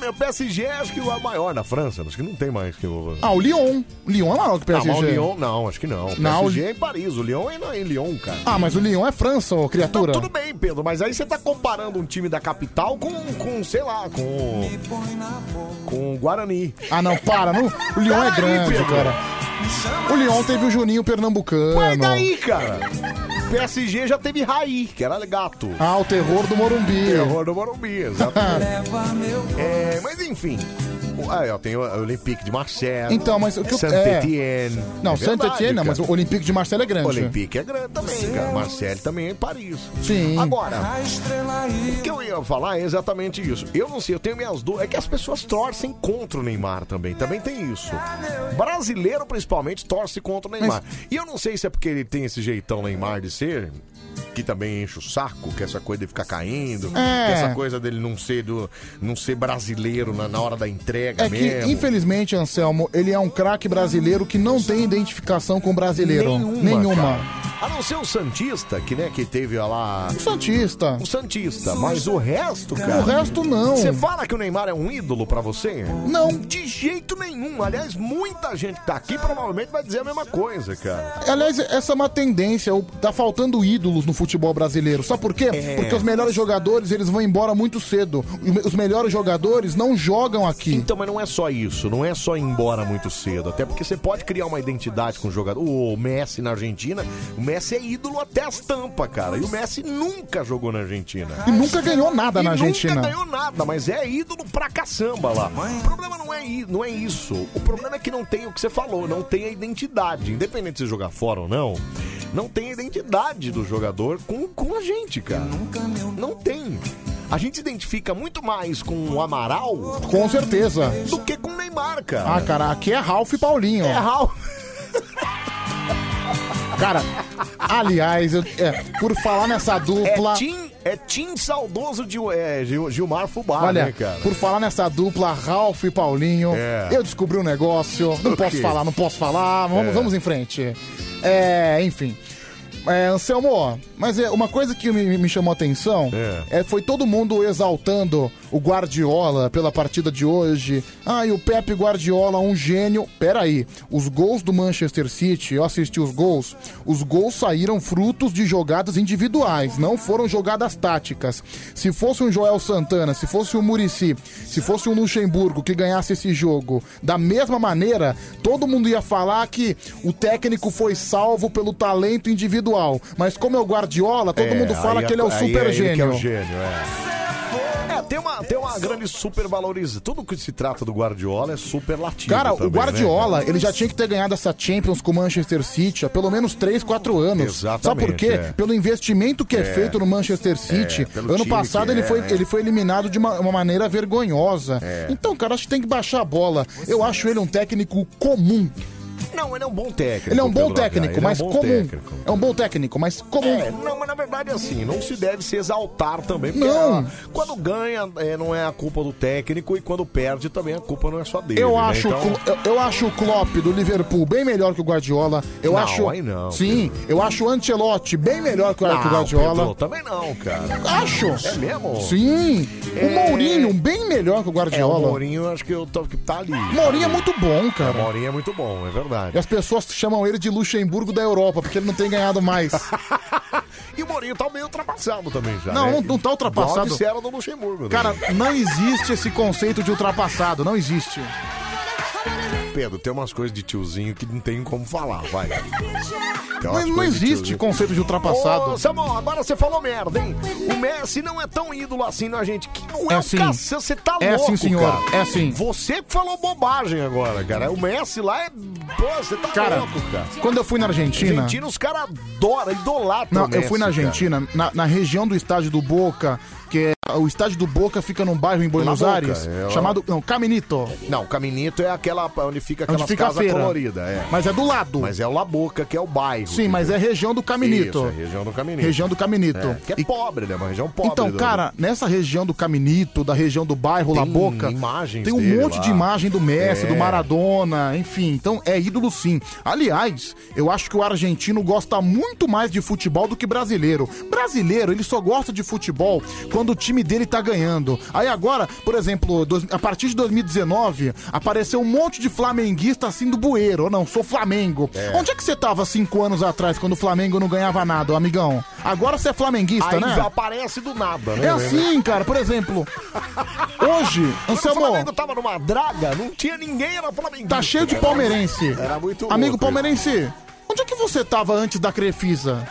meu PSG acho que é o maior na França. Acho que não tem mais que o.
Ah, o Lyon. O Lyon é maior que o
Não,
PSG.
mas o Lyon, não, acho que não. O
Não,
PSG
o-
é em Paris, o Lyon é na- em Lyon, cara.
Ah, mas o Lyon é França, ô criatura.
Tudo bem, Pedro, mas aí você tá comparando um time da capital com, com sei lá, com. com o Guarani.
Ah, não, para. Não, o Lyon é
Peraí,
grande,
Pedro.
cara. O Lyon teve o Juninho Pernambucano.
Ué, daí, cara? PSG já teve Raí, que era gato.
Ah, o terror do Morumbi.
Terror do Morumbi, exatamente. é, mas enfim. o- Aí, ó, tem o Olympique de Marseille.
Então, mas o que eu-
Saint-Étienne.
Não,
É
Saint
verdade,
Etienne não, mas o Olympique de Marseille é grande.
Olympique é grande também, cara. Marseille também é em Paris.
Sim.
Agora, o que eu ia falar é exatamente isso. Eu não sei, eu tenho minhas dúvidas. É que as pessoas torcem contra o Neymar também. Também tem isso. Brasileiro, principalmente, torce contra o Neymar. E eu não sei se é porque ele tem esse jeitão Neymar de ser. Que também enche o saco, que essa coisa de ficar caindo,
É.
que essa coisa dele não ser, do, não ser brasileiro na, na hora da entrega
É que,
mesmo.
infelizmente, Anselmo, ele é um craque brasileiro que não tem identificação com brasileiro.
Nenhuma. cara. A não ser o Santista, que, né, que teve ó, lá.
O Santista.
O Santista. Mas o resto, cara.
O resto não.
Você fala que o Neymar é um ídolo pra você?
Não.
De jeito nenhum. Aliás, muita gente que tá aqui provavelmente vai dizer a mesma coisa, cara.
Aliás, essa é uma tendência. Tá faltando ídolos no futebol brasileiro. Sabe por quê?
É.
Porque os melhores jogadores, eles vão embora muito cedo. Os melhores jogadores não jogam aqui.
Então, mas não é só isso, não é só ir embora muito cedo. Até porque você pode criar uma identidade com o jogador. O Messi na Argentina, o Messi é ídolo até as tampas, cara. E o Messi nunca jogou na Argentina.
E nunca ganhou nada
E
na Argentina.
Nunca ganhou nada, mas é ídolo pra caçamba lá. O problema não é, não é isso. O problema é que não tem o que você falou, não tem a identidade. Independente de você jogar fora ou não, não tem a identidade do jogador com, com a gente, cara. Não tem. A gente se identifica muito mais com o Amaral
Com certeza.
do que com o Neymar, cara.
Ah, cara, aqui é Ralph e Paulinho.
É Ralph.
Cara, aliás, eu- é, por falar nessa dupla.
É Tim, é Tim saudoso de é, Gil- Gilmar Fubá,
Olha,
né, cara?
por falar nessa dupla Ralph e Paulinho,
É.
eu descobri um negócio. Não
O
posso
quê?
falar, não posso falar. Vamos,
É.
vamos em frente. É, enfim. É, Anselmo, mas é uma coisa que me, me chamou a atenção é. foi todo mundo exaltando o Guardiola pela partida de hoje. Ah, e o Pepe Guardiola, um gênio. Peraí, os gols do Manchester City, eu assisti os gols, os gols saíram frutos de jogadas individuais, não foram jogadas táticas. Se fosse um Joel Santana, se fosse um Murici, se fosse um Luxemburgo que ganhasse esse jogo da mesma maneira, todo mundo ia falar que o técnico foi salvo pelo talento individual. Mas como é o Guardiola, todo
É,
mundo fala
aí
que ele é o
aí
super
ele que é
gênio.
o gênio, é. É, tem uma, tem uma grande supervalorização. Tudo que se trata do Guardiola é superlativo.
Cara,
também,
o Guardiola,
né,
ele já tinha que ter ganhado essa Champions com o Manchester City há pelo menos 3, 4 anos.
Exatamente,
Sabe por quê?
é.
Pelo investimento que é,
É.
feito no Manchester City.
É,
ano passado ele,
é,
foi,
né?
ele foi eliminado de uma, uma maneira vergonhosa.
É.
Então, cara, acho que tem que baixar a bola. Eu acho ele um técnico comum.
Não, ele é um bom técnico.
Ele é um bom
Pedro
técnico,
ele
mas
é um bom
comum.
técnico.
É um bom técnico, mas comum.
É, não, mas na verdade é assim, não se deve se exaltar também. Porque
Não.
quando ganha, é, não é a culpa do técnico e quando perde também a culpa não é só dele.
Eu
né?
acho, o
Então-
Clo- eu, eu acho o Klopp do Liverpool bem melhor que o Guardiola. Eu
Não,
acho.
aí não,
Sim, eu acho o Ancelotti bem melhor que o,
Não,
Guardiola.
Pedro, também não, cara.
Acho.
É mesmo?
Sim.
É.
O Mourinho bem melhor que o
É,
Guardiola.
o Mourinho, eu acho que eu tô, que tá ali.
Mourinho é muito bom, cara.
O Mourinho é muito bom, é verdade.
E as pessoas chamam ele de Luxemburgo da Europa, porque ele não tem ganhado mais.
E o Mourinho tá meio ultrapassado também já.
Não,
né?
não- não tá ultrapassado.
Igual disseram do Luxemburgo. né?
Cara, não existe esse conceito de ultrapassado, não existe.
Pedro, tem umas coisas de tiozinho que não tem como falar, vai. Tem umas
Mas não
coisas de
existe
tiozinho.
conceito de ultrapassado.
Ô, Samuel, agora você falou merda, hein? O Messi não é tão ídolo assim na gente. Que não é,
É
um
sim.
cacete, você tá
É
louco,
sim, senhor.
cara.
É sim.
Você que falou bobagem agora, cara. O Messi lá é... Pô, você tá
Cara,
louco, cara.
quando eu fui na Argentina.
Argentina, os caras adoram, idolatram
Não,
o
eu fui na
cara.
Argentina, na, na região do estádio do Boca, que é. O estádio do Boca fica num bairro em Buenos
La Boca,
Aires,
é,
chamado. Não, Caminito.
Não, Caminito é aquela onde fica
Onde
aquelas
fica a
casas
feira.
coloridas, é.
Mas é do lado.
Mas é o La Boca, que é o bairro.
Sim, mas é região do Caminito.
Isso, é região do Caminito.
Região do Caminito.
É, que é pobre, né? Uma região pobre.
Então,
do-
cara, nessa região do Caminito, da região do bairro La
Tem
Boca,
imagens
tem um monte
lá.
de imagem do Messi,
É.
do Maradona, enfim. Então, é ídolo sim. Aliás, eu acho que o argentino gosta muito mais de futebol do que brasileiro. Brasileiro, ele só gosta de futebol quando o time dele tá ganhando. Aí agora, por exemplo, a partir de 2019, apareceu um monte de flamenguista assim do bueiro. Não, sou Flamengo.
É.
Onde é que você tava cinco anos atrás, quando o Flamengo não ganhava nada, amigão? Agora você é flamenguista,
Aí
né?
aparece do nada, né?
É assim, cara. Por exemplo, hoje,
Quando o
Anselmo,
Flamengo tava numa draga, não tinha ninguém, era Flamengo.
tá cheio de palmeirense.
Era muito
Amigo
louco
palmeirense, onde é que você tava antes da Crefisa?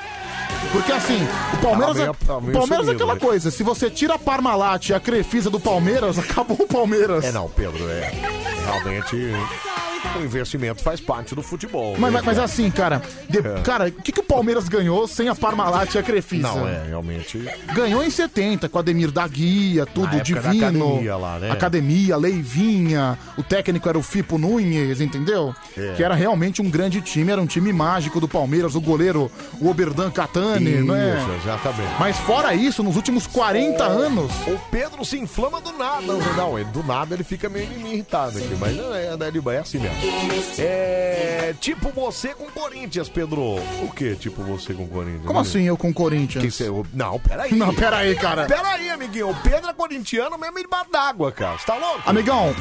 Porque assim, o Palmeiras,
Tá
é,
meio- tá meio
o Palmeiras é
sumido,
aquela
né?
coisa, se você tira a Parmalat e a Crefisa do Palmeiras, acabou o Palmeiras.
É, não, Pedro, é. Realmente, o investimento faz parte do futebol.
Mas,
né,
mas, mas assim, cara, de-
É.
cara, o que, que o Palmeiras ganhou sem a Parmalat e a Crefisa?
Não, é, realmente.
Ganhou em 70, com Ademir da Guia, tudo
Na época da
divino.
academia lá, né?
Academia, Leivinha, o técnico era o Fipo Nunes, entendeu?
É.
Que era realmente um grande time, era um time mágico do Palmeiras, o goleiro, o Oberdan Catani, não é?
Isso, exatamente.
Mas fora isso, nos últimos 40 anos.
O Pedro se inflama do nada. Não, ele- do nada ele fica meio irritado aqui, mas é, é, é assim mesmo. É tipo você com Corinthians, Pedro. O que tipo você com Corinthians?
Como assim eu com Corinthians?
Que cê- não, peraí.
Não, peraí, cara.
Peraí, amiguinho. O Pedro é corintiano mesmo embaixo d'água, cara. Você tá louco?
Amigão,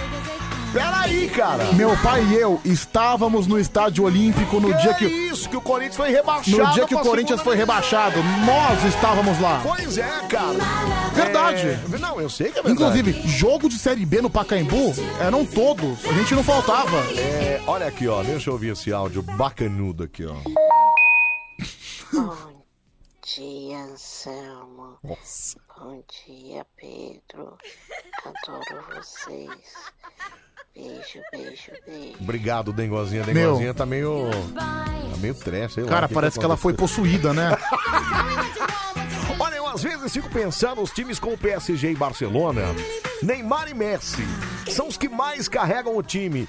Peraí, cara.
meu pai e eu estávamos no estádio olímpico no dia que.
Isso, que o Corinthians foi rebaixado.
No dia que o Corinthians foi rebaixado, nós estávamos lá.
Pois é, cara.
Verdade.
É, Não, eu sei que é verdade.
Inclusive, jogo de Série B no Pacaembu eram todos. A gente não faltava.
É, olha aqui, ó. Deixa eu ouvir esse áudio bacanudo aqui, ó.
Bom dia, Anselmo.
Nossa.
Bom dia, Pedro. Adoro vocês. Beijo, beijo, beijo.
Obrigado, Dengozinha.
Meu.
Dengozinha tá meio. Tá meio trash, sei lá.
Cara,
que
parece
que
que ela foi
aconteceu.
possuída, né?
Olha, eu às vezes fico pensando, os times como PSG e Barcelona, Neymar e Messi, são os que mais carregam o time.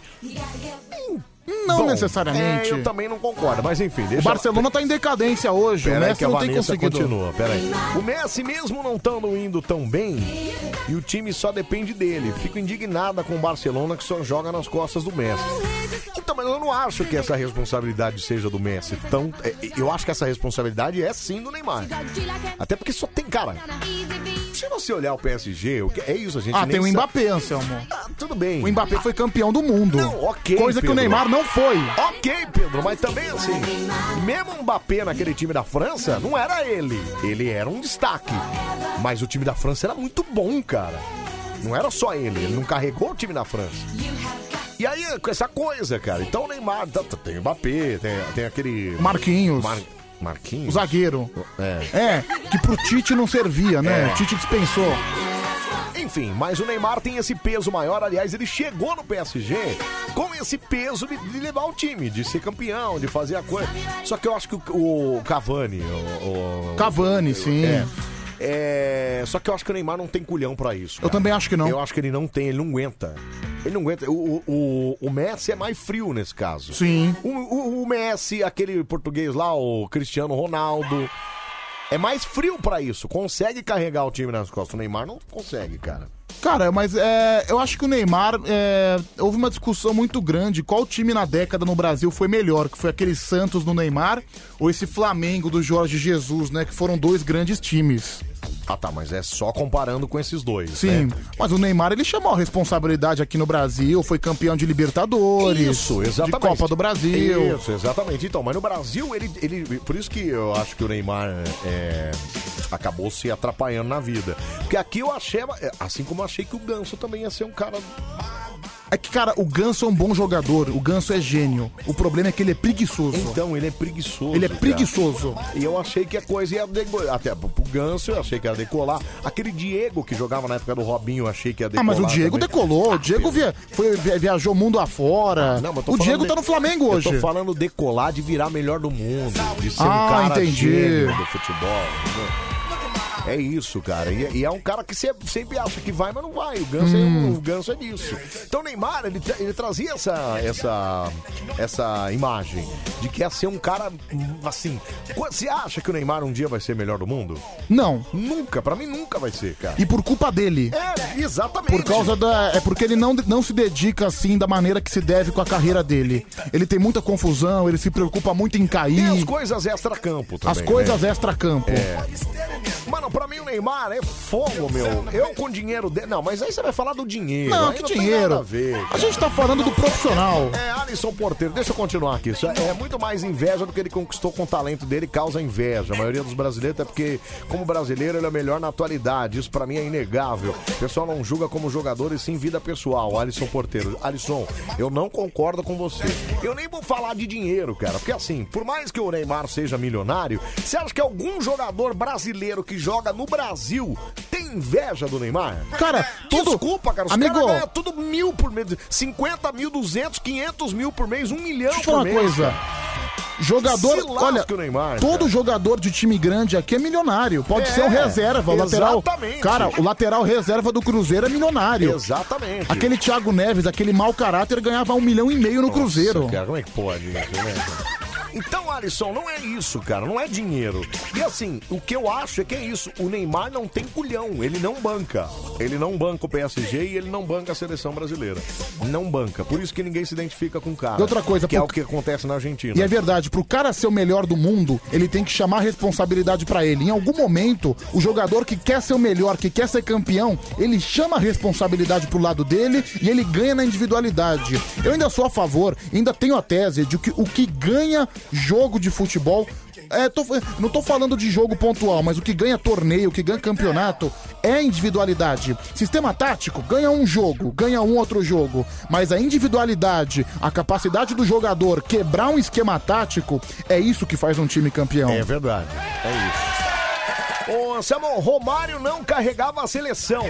Não
Bom,
necessariamente.
é, eu também não concordo, mas enfim, deixa
O Barcelona tá em decadência hoje. o
Pera aí
Messi
que a
não tem conseguido.
continua, peraí. O Messi, mesmo não estando indo tão bem, e o time só depende dele. Fico indignada com o Barcelona que só joga nas costas do Messi. Então, mas eu não acho que essa responsabilidade seja do Messi. Tão, é, eu acho que essa responsabilidade é sim do Neymar. Até porque só tem, cara. Se você olhar o PSG, o que- é isso, a gente
Ah,
nem
tem o
sabe-
Mbappé, Anselmo.
tudo bem.
O Mbappé foi campeão do mundo.
Não, ok.
Coisa que o
Pedro.
Neymar não foi.
Ok, Pedro, mas também assim, mesmo o Mbappé naquele time da França, não era ele. Ele era um destaque. Mas o time da França era muito bom, cara. Não era só ele, ele não carregou o time da França. E aí, com essa coisa, cara. Então o Neymar, tá- tá- tem o Mbappé, tem, tem aquele.
Marquinhos.
Mar- Marquinhos?
O zagueiro.
É.
É, que pro Tite não servia, né?
É.
O Tite dispensou.
Enfim, mas o Neymar tem esse peso maior. Aliás, ele chegou no PSG com esse peso de, de levar o time, de ser campeão, de fazer a coisa. Só que eu acho que o, o Cavani. O, o-
Cavani, sim.
É. É, só que eu acho que o Neymar não tem culhão pra isso.
Eu também acho que não.
Eu acho que ele não tem, ele não aguenta. Ele não aguenta. O, o, o Messi é mais frio nesse caso.
Sim.
O, o, o Messi, aquele português lá, o Cristiano Ronaldo. É mais frio pra isso. Consegue carregar o time nas costas. O Neymar não consegue, cara.
Cara, mas é, eu acho que o Neymar. é, houve uma discussão muito grande. Qual time na década no Brasil foi melhor? Que foi aquele Santos do Neymar ou esse Flamengo do Jorge Jesus, né? Que foram dois grandes times.
Ah tá, mas é só comparando com esses dois.
Sim,
né?
mas o Neymar ele chamou a responsabilidade aqui no Brasil, foi campeão de Libertadores,
Isso, exatamente.
de Copa do Brasil.
Isso, exatamente. Então, mas no Brasil, ele, ele. Por isso que eu acho que o Neymar é, acabou se atrapalhando na vida. Porque aqui eu achei. Assim como eu achei que o Ganso também ia ser um cara.
É que, cara, o Ganso é um bom jogador, o Ganso é gênio. O problema é que ele é preguiçoso.
Então, ele é preguiçoso.
Ele é
cara.
preguiçoso.
E eu achei que a coisa ia decolar. Até pro Ganso eu achei que ia decolar. Aquele Diego que jogava na época do Robinho, eu achei que ia
Ah,
decolar.
mas o Diego
também.
decolou. O Diego via- foi, via- viajou mundo afora.
Não, mas eu
o Diego
de-
tá no Flamengo
Eu
hoje.
tô falando decolar de virar melhor do mundo. De ser
Ah,
um cara
entendi.
gênio do futebol. entendeu? É isso, cara. E, e é um cara que sempre, sempre acha que vai, mas não vai. O Ganso, é,
Hum.
um- o Ganso é disso. Então o Neymar, ele, tra- ele trazia essa, essa, essa imagem de que ia ser um cara hum, assim. Qu- Você acha que o Neymar um dia vai ser melhor do mundo?
Não.
Nunca, pra mim nunca vai ser, cara.
E por culpa dele.
É, exatamente.
Por causa da. É porque ele não, não se dedica assim da maneira que se deve com a carreira dele. Ele tem muita confusão, ele se preocupa muito em
E
cair.
as coisas extra-campo também.
As coisas
né?
extra-campo.
É. Mano, pra mim o Neymar é fogo, meu. Eu com dinheiro dele. Não, mas aí você vai falar do dinheiro.
Não,
aí
que
tem
dinheiro.
nada a ver.
A gente tá falando do profissional.
É, Alisson Porteiro, deixa eu continuar aqui. Isso é muito mais inveja do que ele conquistou com o talento dele, causa inveja. A maioria dos brasileiros é porque, como brasileiro, ele é o melhor na atualidade. Isso pra mim é inegável. O pessoal não julga como jogador e sim vida pessoal. Alisson Porteiro. Alisson, eu não concordo com você. Eu nem vou falar de dinheiro, cara. Porque assim, por mais que o Neymar seja milionário, você acha que algum jogador brasileiro que joga no Brasil tem inveja do Neymar?
Cara, tudo-
Desculpa, cara. Os
Amigo-
caras ganham tudo mil por mês. 50 mil, 200, 500 mil por mês, um milhão
Deixa eu
por
falar
mês.
uma coisa. Jogador, olha,
o Neymar,
todo jogador de time grande aqui é milionário. Pode
É,
ser um reserva, o lateral.
exatamente.
Cara, o lateral reserva do Cruzeiro é milionário.
Exatamente.
Aquele Thiago Neves, aquele mau caráter, ganhava um milhão e meio no Cruzeiro.
Cara, como é que pode isso, né, cara? Então, Alisson, não é isso, cara. Não é dinheiro. E assim, o que eu acho é que é isso. O Neymar não tem culhão. Ele não banca. Ele não banca o PSG e ele não banca a seleção brasileira. Não banca. Por isso que ninguém se identifica com o cara.
E outra coisa,
que é
pro-
o que acontece na Argentina.
E é verdade, pro cara ser o melhor do mundo, ele tem que chamar a responsabilidade pra ele. Em algum momento, o jogador que quer ser o melhor, que quer ser campeão, ele chama a responsabilidade pro lado dele e ele ganha na individualidade. Eu ainda sou a favor, ainda tenho a tese de que o que ganha jogo de futebol é, tô- não tô falando de jogo pontual, mas o que ganha torneio, o que ganha campeonato é individualidade. Sistema tático ganha um jogo, ganha um outro jogo, mas a individualidade, a capacidade do jogador quebrar um esquema tático, é isso que faz um time campeão.
É verdade. É isso. Ô, Anselmo, Romário não carregava a seleção.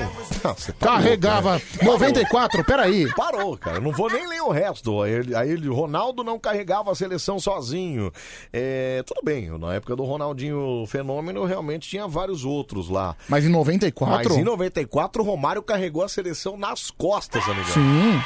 Não, você tá
Carregava
louco, né?
94, peraí.
Parou, cara. Eu Não vou nem ler o resto. Aí ele, aí ele- Ronaldo não carregava a seleção sozinho. É, tudo bem, na época do Ronaldinho Fenômeno, realmente tinha vários outros lá.
Mas em 94?
Mas em 94, o Romário carregou a seleção nas costas, amigão.
Sim.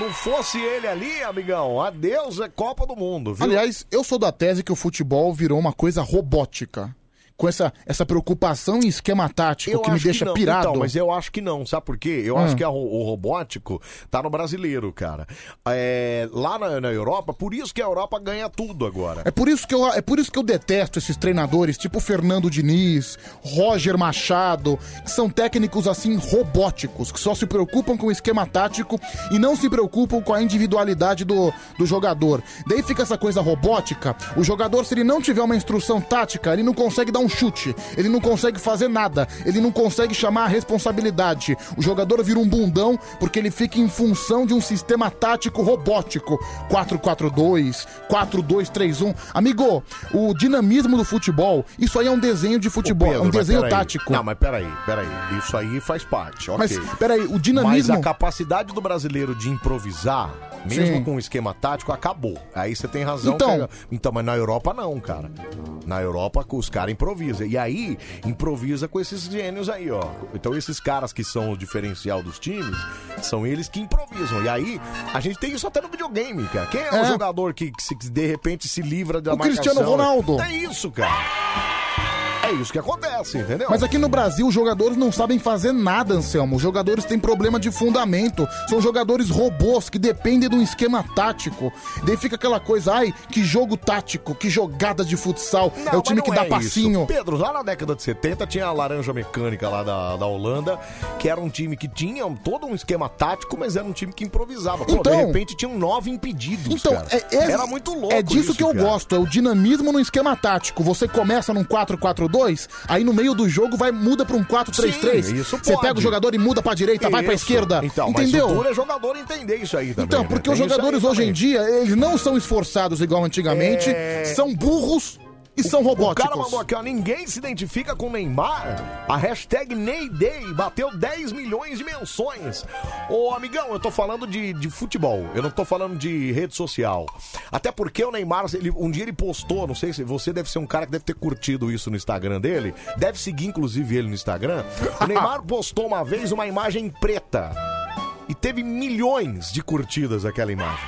Não fosse ele ali, amigão, adeus é Copa do Mundo, viu?
Aliás, eu sou da tese que o futebol virou uma coisa robótica. Com essa, essa preocupação em esquema tático que me deixa
não.
pirado.
Então, mas eu acho que não, sabe por quê? Eu
Hum.
acho que a o robótico tá no brasileiro, cara. É, lá na, na Europa, por isso que a Europa ganha tudo agora.
É por, isso que eu, é por isso que eu detesto esses treinadores, tipo Fernando Diniz, Roger Machado, que são técnicos assim robóticos, que só se preocupam com o esquema tático e não se preocupam com a individualidade do, do jogador. Daí fica essa coisa robótica. O jogador, se ele não tiver uma instrução tática, ele não consegue dar um chute, ele não consegue fazer nada, ele não consegue chamar a responsabilidade. O jogador vira um bundão porque ele fica em função de um sistema tático robótico. 4-4-2, 4-2-3-1. Amigo, o dinamismo do futebol, isso aí é um desenho de futebol,
Pedro,
é um desenho tático.
Não, mas peraí, peraí. Isso aí faz parte, ok.
Mas, peraí, o dinamismo-
Mas a capacidade do brasileiro de improvisar, mesmo
Sim.
com o esquema tático, acabou. Aí você tem razão.
Então-
que- então, mas na Europa não, cara. Na Europa os caras improvisam. E aí, improvisa com esses gênios aí, ó. Então esses caras que são o diferencial dos times, são eles que improvisam. E aí, a gente tem isso até no videogame, cara. Quem é, o
É.
jogador que, que de repente se livra da
O Cristiano
marcação?
Ronaldo.
É isso, cara. Isso que acontece, entendeu?
Mas aqui no Brasil, os jogadores não sabem fazer nada, Anselmo. Os jogadores têm problema de fundamento. São jogadores robôs que dependem de um esquema tático. Daí fica aquela coisa, ai, que jogo tático, que jogada de futsal.
Não,
é o time que dá
é
passinho.
isso. Pedro, lá na década de 70 tinha a Laranja Mecânica lá da, da Holanda, que era um time que tinha todo um esquema tático, mas era um time que improvisava. Pô,
Então-
de repente tinham nove impedidos,
Então, é, é-
era muito louco
É disso
isso,
que eu
cara.
gosto, é o dinamismo no esquema tático. Você começa num 4-4-2, aí no meio do jogo vai muda pra um 4-3-3.
Sim, isso
Você pega o jogador e muda pra direita, vai pra
Isso.
esquerda.
Então,
Entendeu?
mas o é jogador entender isso aí também.
Então,
né?
porque
Tem
os
isso
jogadores hoje
também.
em dia, eles não são esforçados igual antigamente,
É.
são burros e são
O
robóticos.
cara mandou aqui, ó, ninguém se identifica com o Neymar. A hashtag Neyday bateu 10 milhões de menções. Ô, amigão, eu tô falando de, de futebol, eu não tô falando de rede social. Até porque o Neymar, ele- um dia ele postou, não sei se você deve ser um cara que deve ter curtido isso no Instagram dele, deve seguir inclusive ele no Instagram. O Neymar postou uma vez uma imagem preta e teve milhões de curtidas aquela imagem.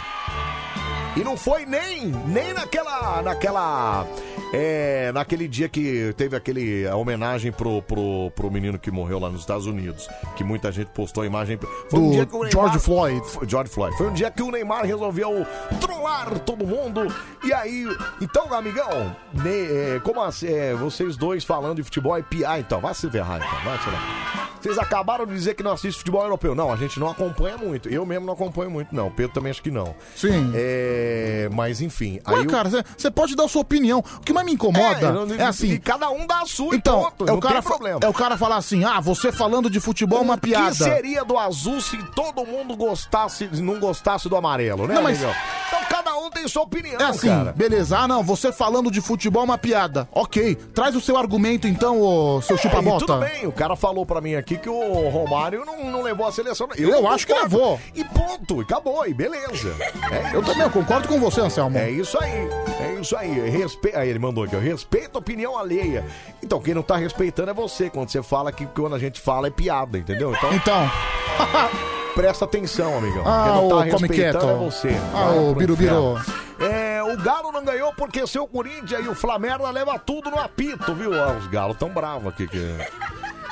E não foi nem, nem naquela. naquela. é, naquele dia que teve aquele a homenagem pro, pro, pro menino que morreu lá nos Estados Unidos. Que muita gente postou a imagem. Foi um
Do
dia que o Neymar,
George Floyd.
Foi- George Floyd. Foi um dia que o Neymar resolveu trollar todo mundo. E aí. Então, amigão, ne- é, como assim, é, vocês dois falando de futebol é piar, então. Vai se ferrar, então. Vai se ferrar. Vocês acabaram de dizer que não assiste futebol europeu. Não, a gente não acompanha muito. Eu mesmo não acompanho muito, não. O Pedro também acho que não.
Sim.
É, mas enfim.
Ué,
aí
cara, você pode dar a sua opinião. O que mais me incomoda
É, não-
é, assim.
e cada um dá a sua
Então, é o cara
problema.
É o cara falar assim: "Ah, você falando de futebol é uma
O que
piada".
seria do azul se todo mundo gostasse, não gostasse do amarelo, né,
Não, mas-?
Então cada um tem sua opinião,
É assim,
cara.
beleza. Ah, não, você falando de futebol é uma piada. OK. Traz o seu argumento então, ô seu chupa-bota.
tudo bem, o cara falou pra mim aqui que o Romário não, não levou a seleção.
Eu
não
acho que
concordo.
levou.
E ponto, e acabou, e beleza. É
Eu
isso.
também eu concordo com você, Anselmo.
É isso aí, é isso aí. Respe... Aí ele mandou aqui, ó, respeita a opinião alheia. Então, quem não tá respeitando é você, quando você fala que quando a gente fala é piada, entendeu? Então,
Então.
presta atenção, amigão.
Ah,
não tá
come
respeitando
quieto.
é você.
Ah,
Vai pro
birubiru.
inferno. É, o Galo não ganhou porque seu Corinthians e o Flamengo leva tudo no apito, viu? Ah, os Galos tão bravos aqui. Que...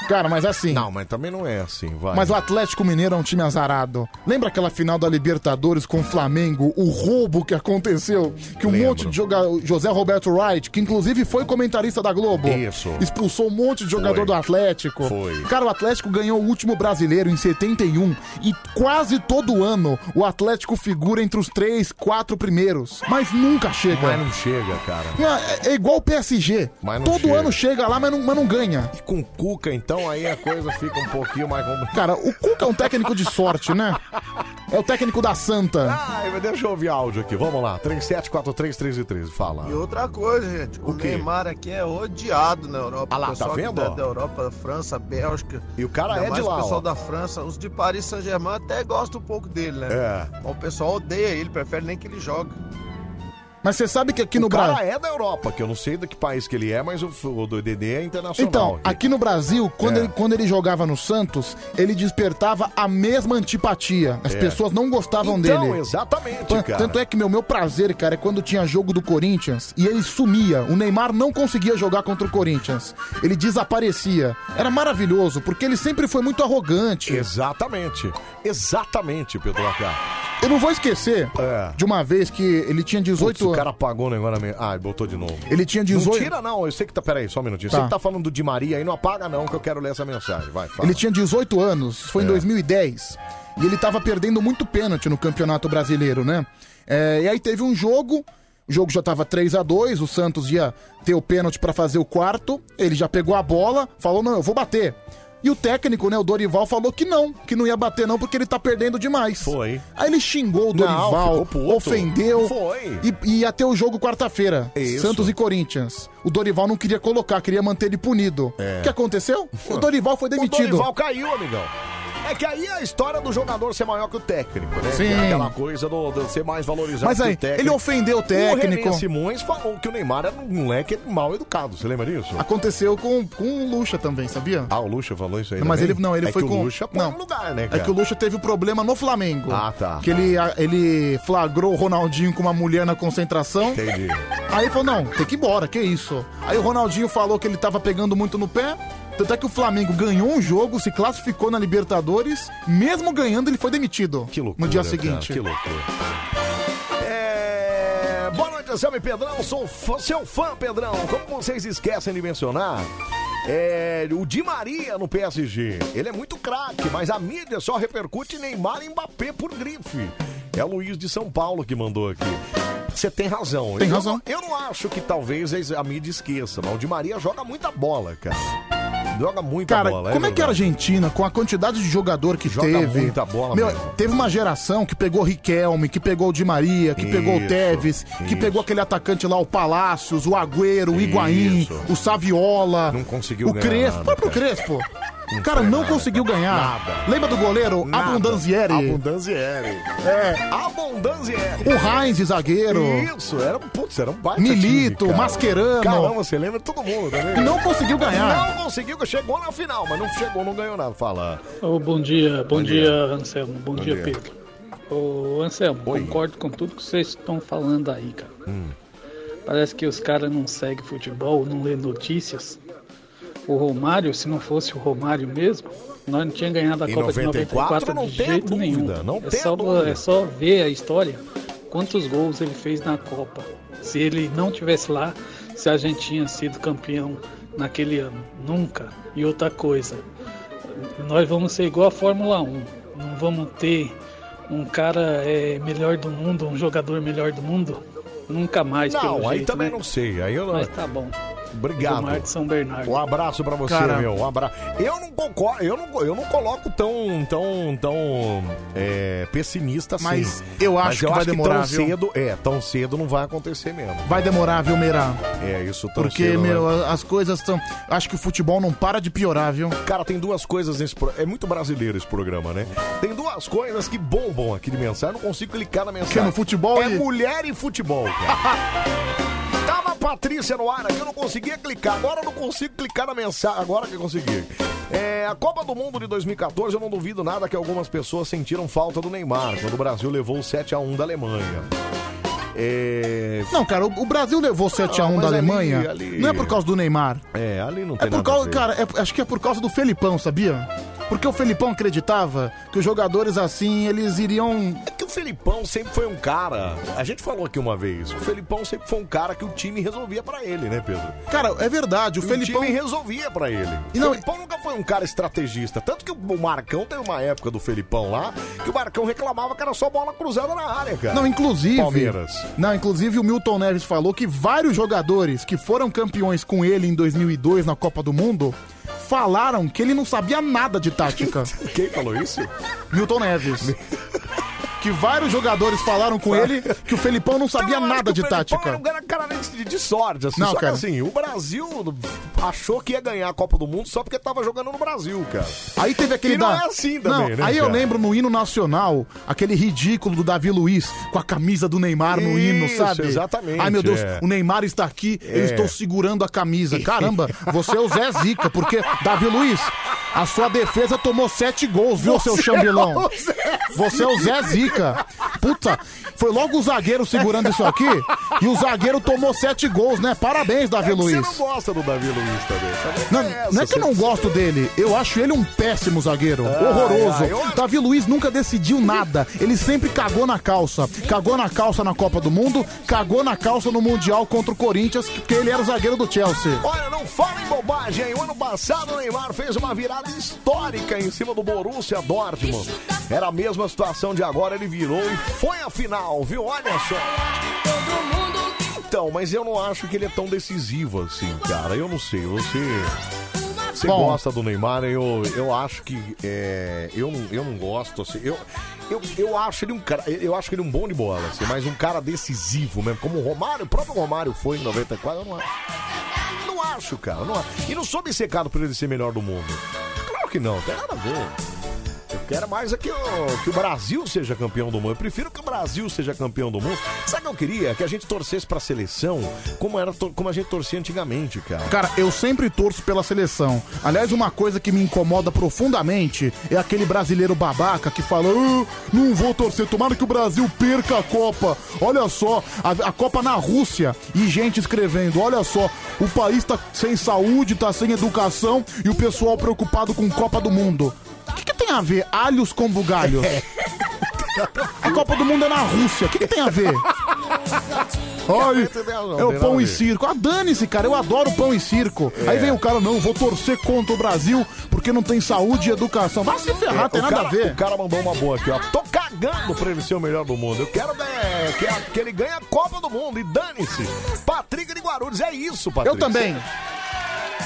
Cara, mas assim.
Não, mas também não é assim, vai.
Mas o Atlético Mineiro é um time azarado. Lembra aquela final da Libertadores com o Flamengo? O roubo que aconteceu? Que um
Lembro.
monte de jogador. José Roberto Wright, que inclusive foi comentarista da Globo.
Isso.
Expulsou um monte de jogador
Foi.
do Atlético.
Foi.
Cara, o Atlético ganhou o último brasileiro em 71. E quase todo ano o Atlético figura entre os três, quatro primeiros. Mas nunca chega.
Mas não chega, cara.
É, é igual o PSG.
Mas não
Todo
chega.
ano chega lá, mas não, mas não ganha.
E com o Cuca, então, aí a coisa fica um pouquinho mais complicada.
Cara, o Cuca é um técnico de sorte, né? É o técnico da Santa.
Ai, mas deixa eu ouvir áudio aqui. Vamos lá. 37431313. Fala.
E outra coisa, gente, o,
O?
Neymar aqui é odiado na Europa.
Ah lá, tá vendo,
Da, da Europa, França, Bélgica.
E o cara é de
mais
lá,
O pessoal
ó.
da França, os de Paris Saint-Germain até gostam um pouco dele, né?
É.
Mas o pessoal odeia ele, prefere nem que ele jogue.
Mas você sabe que aqui no
o cara
Brasil.
é da Europa, que eu não sei de que país que ele é, mas o, o do DD é internacional.
Então, aqui no Brasil, quando,
É.
ele, quando ele jogava no Santos, ele despertava a mesma antipatia. As
É.
pessoas não gostavam
Então,
dele.
exatamente,
Tan-
cara.
Tanto é que meu, meu prazer, cara, é quando tinha jogo do Corinthians e ele sumia. O Neymar não conseguia jogar contra o Corinthians. Ele desaparecia. Era maravilhoso, porque ele sempre foi muito arrogante.
Exatamente. Exatamente, Pedro Acá.
Eu não vou esquecer
É.
de uma vez que ele tinha 18
Putz, o
anos.
cara apagou o negócio na minha... Ah, botou de novo.
Ele tinha 18
Não tira não, eu sei que tá... Peraí, só um minutinho.
Tá.
Você que tá falando do Di Maria aí, não apaga não, que eu quero ler essa mensagem. Vai, fala.
Ele tinha 18 anos, foi em
É.
2010. E ele tava perdendo muito pênalti no Campeonato Brasileiro, né? É, e aí teve um jogo, o jogo já tava 3 a 2 o Santos ia ter o pênalti pra fazer o quarto, ele já pegou a bola, falou: "Não, eu vou bater". E o técnico, né, o Dorival, falou que não, que não ia bater não, porque ele tá perdendo demais.
Foi.
Aí ele xingou o
Não,
Dorival,
puto.
ofendeu.
Foi.
E, e ia ter o jogo quarta-feira. Santos e Corinthians. O Dorival não queria colocar, queria manter ele punido.
É.
O que aconteceu? O Dorival foi
O
demitido.
Dorival caiu, amigão. É que aí é a história do jogador ser maior que o técnico, né?
Sim.
Que é aquela coisa do, do ser mais valorizado
Mas
que
aí,
o técnico.
ele ofendeu o técnico.
O René Simões falou que o Neymar era um moleque mal educado. Você lembra disso?
Aconteceu com, com o Lucha também, sabia?
Ah, o Lucha falou isso aí
Mas
também?
ele não, ele
é
foi
que
com
o Lucha põe
não.
no lugar, né,
É
cara?
que o Lucha teve um problema no Flamengo.
Ah, tá.
Que ele, ele flagrou o Ronaldinho com uma mulher na concentração.
Entendi.
Aí falou: não, tem que ir embora, que isso? Aí o Ronaldinho falou que ele tava pegando muito no pé. Tanto é que o Flamengo ganhou um jogo, se classificou na Libertadores, mesmo ganhando, ele foi demitido
Que loucura,
no dia
cara,
seguinte.
que loucura. É... Boa noite, Anselmo e Pedrão. Sou fã- seu fã, Pedrão. Como vocês esquecem de mencionar, é, o Di Maria no PSG. Ele é muito craque, mas a mídia só repercute Neymar e Mbappé por grife. É o Luiz de São Paulo que mandou aqui. Você tem razão.
Tem
eu,
razão.
Eu não acho que talvez a mídia esqueça, mas o Di Maria joga muita bola, cara. Joga muita
Cara,
bola.
como é que a. Argentina, com a quantidade de jogador que
Joga
teve.
muita bola
meu,
mesmo.
teve uma geração que pegou o Riquelme, que pegou o Di Maria, que pegou o
Isso,
Tevez, que
isso.
pegou aquele atacante lá, o Palácios, o Agüero, o Higuaín,
Isso.
o Saviola.
Não conseguiu
o
ganhar
Crespo.
nada,
pro
cara.
Crespo. Cara não conseguiu ganhar.
Nada.
Lembra do goleiro
Nada.
Abundanzieri?
Abundanzieri.
É.
Abundanzieri.
O Heinz, zagueiro.
Isso, era, um- putz, era um baita
Milito,
time, cara.
Mascherano.
Caramba, você lembra todo mundo, tá vendo?
Não conseguiu ganhar.
Não conseguiu, chegou na final, mas não chegou, não ganhou nada. Fala.
Ô, bom dia, bom,
Bom
dia,
dia.
Anselmo, bom,
Bom
dia,
dia.
Pedro. Ô, Anselmo, concordo com tudo que vocês estão falando aí, cara.
Hum.
Parece que os caras não seguem futebol, não lê notícias. O Romário, se não fosse o Romário mesmo, nós não tínhamos ganhado a
Em
Copa de
94
94
não
de jeito
dúvida,
nenhum. é, só,
dúvida.
é só ver a história, quantos gols ele fez na Copa. Se ele não tivesse lá, se a gente tinha sido campeão naquele ano. Nunca. E outra coisa, nós vamos ser igual a Fórmula 1. Não vamos ter um cara é, melhor do mundo, um jogador melhor do mundo. Nunca mais, pelo
Não, aí
jeito,
também
né?
não sei. Aí eu não.
Mas tá bom.
Obrigado.
Gilmar de São Bernardo.
Um abraço pra você,
Cara.
meu. Um abraço. Eu não concordo, eu não, eu não coloco tão, tão, tão é, pessimista assim.
Mas eu acho que vai demorar,
tão
viu?
cedo, é, tão cedo não vai acontecer mesmo.
Vai demorar, viu, Meira?
É, isso tão
Porque,
cedo,
meu,
né?
as coisas estão. Acho que o futebol não para de piorar, viu?
Cara, tem duas coisas nesse programa. É muito brasileiro esse programa, né? Tem duas coisas que bombam aqui de mensagem. Eu não consigo clicar na mensagem.
Que no futebol
É
e-
mulher e futebol, cara. Tava a Patrícia no ar aqui, eu não conseguia clicar. Agora eu não consigo clicar na mensagem. Agora que eu consegui. É, a Copa do Mundo de 2014, eu não duvido nada que algumas pessoas sentiram falta do Neymar, quando o Brasil levou o 7x1 da Alemanha. É.
Não, cara, o, o Brasil levou 7x1
Não,
da
ali-
Alemanha.
ali-
Não é por causa do Neymar.
É, ali não
É
tem
por
nada a
causa,
ver.
cara, é- acho que é por causa do Felipão, sabia? Porque o Felipão acreditava que os jogadores assim, eles iriam.
É que o Felipão sempre foi um cara. A gente falou aqui uma vez. O Felipão sempre foi um cara que o time resolvia pra ele, né, Pedro?
Cara, é verdade, o
E
Felipão.
time resolvia pra ele.
E
o
não-
Felipão nunca foi um cara estrategista. Tanto que o Marcão teve uma época do Felipão lá que o Marcão reclamava que era só bola cruzada na área, cara.
Não, inclusive.
Palmeiras.
Não, inclusive o Milton Neves falou que vários jogadores que foram campeões com ele em 2002 na Copa do Mundo falaram que ele não sabia nada de tática.
Quem falou isso?
Milton Neves. que vários jogadores falaram com ele que o Felipão não sabia
eu acho
nada
que
de
o Felipão
tática.
Era um cara, cara de, de sorte, assim.
Não,
só
cara.
que assim, o Brasil achou que ia ganhar a Copa do Mundo só porque tava jogando no Brasil, cara.
Aí teve aquele
E não
da-
é assim também,
Não,
né,
Aí eu
cara?
lembro no hino nacional, aquele ridículo do Davi Luiz com a camisa do Neymar no hino,
Isso,
sabe?
exatamente,
Ai meu Deus,
é.
o Neymar está aqui, eu
É.
estou segurando a camisa. Caramba, você é o Zé Zica, porque Davi Luiz, a sua defesa tomou sete gols, viu, seu
Você é o Zé
Você é o Zé Zica. Puta, foi logo o zagueiro segurando isso aqui e o zagueiro tomou sete gols, né? Parabéns, Davi
É
Luiz.
Você não gosta do Davi Luiz também. também
Não,
essa,
não é que eu não gosto dele, eu acho ele um péssimo zagueiro,
Ah,
horroroso.
ah, eu
Davi Luiz nunca decidiu nada, ele sempre cagou na calça. Cagou na calça na Copa do Mundo, cagou na calça no Mundial contra o Corinthians, porque ele era o zagueiro do Chelsea.
Olha, não falem bobagem, hein? O ano passado o Neymar fez uma virada histórica em cima do Borussia Dortmund. Era a mesma situação de agora, ele virou e foi a final, viu? Olha só. Então, mas eu não acho que ele é tão decisivo assim, cara. Eu não sei, você... Você
Bom.
gosta do Neymar, eu, eu acho que é, eu, não, eu não gosto, assim, eu, eu, eu acho ele um cara, eu acho que ele um bom de bola, assim, mas um cara decisivo mesmo, como o Romário, o próprio Romário foi em 94, eu não acho. Não acho, cara, não acho. E não sou obcecado por ele ser melhor do mundo. Claro que não, tem nada a ver. Quero mais é que o, que o Brasil seja campeão do mundo. Eu prefiro que o Brasil seja campeão do mundo. Sabe o que eu queria? Que a gente torcesse pra seleção como, era, como a gente torcia antigamente, cara.
Cara, eu sempre torço pela seleção. Aliás, uma coisa que me incomoda profundamente é aquele brasileiro babaca que fala: "Ah, não vou torcer, tomara que o Brasil perca a Copa. Olha só, a, a Copa na Rússia. E gente escrevendo: olha só, o país tá sem saúde, tá sem educação e o pessoal preocupado com Copa do Mundo. O que, que tem a ver alhos com bugalhos? A Copa do Mundo é na Rússia. O que, que tem a ver? Ai, é o pão e circo. Ah, dane-se, cara. Eu adoro pão e circo.
É.
Aí vem o cara, não, vou torcer contra o Brasil porque não tem saúde e educação. Vai se ferrar,
É,
tem nada
cara-
a ver.
O cara mandou uma boa aqui, ó. Tô cagando pra ele ser o melhor do mundo. Eu quero é, que, que ele ganhe a Copa do Mundo e dane-se. Patrick de Guarulhos, é isso, Patrick.
Eu também.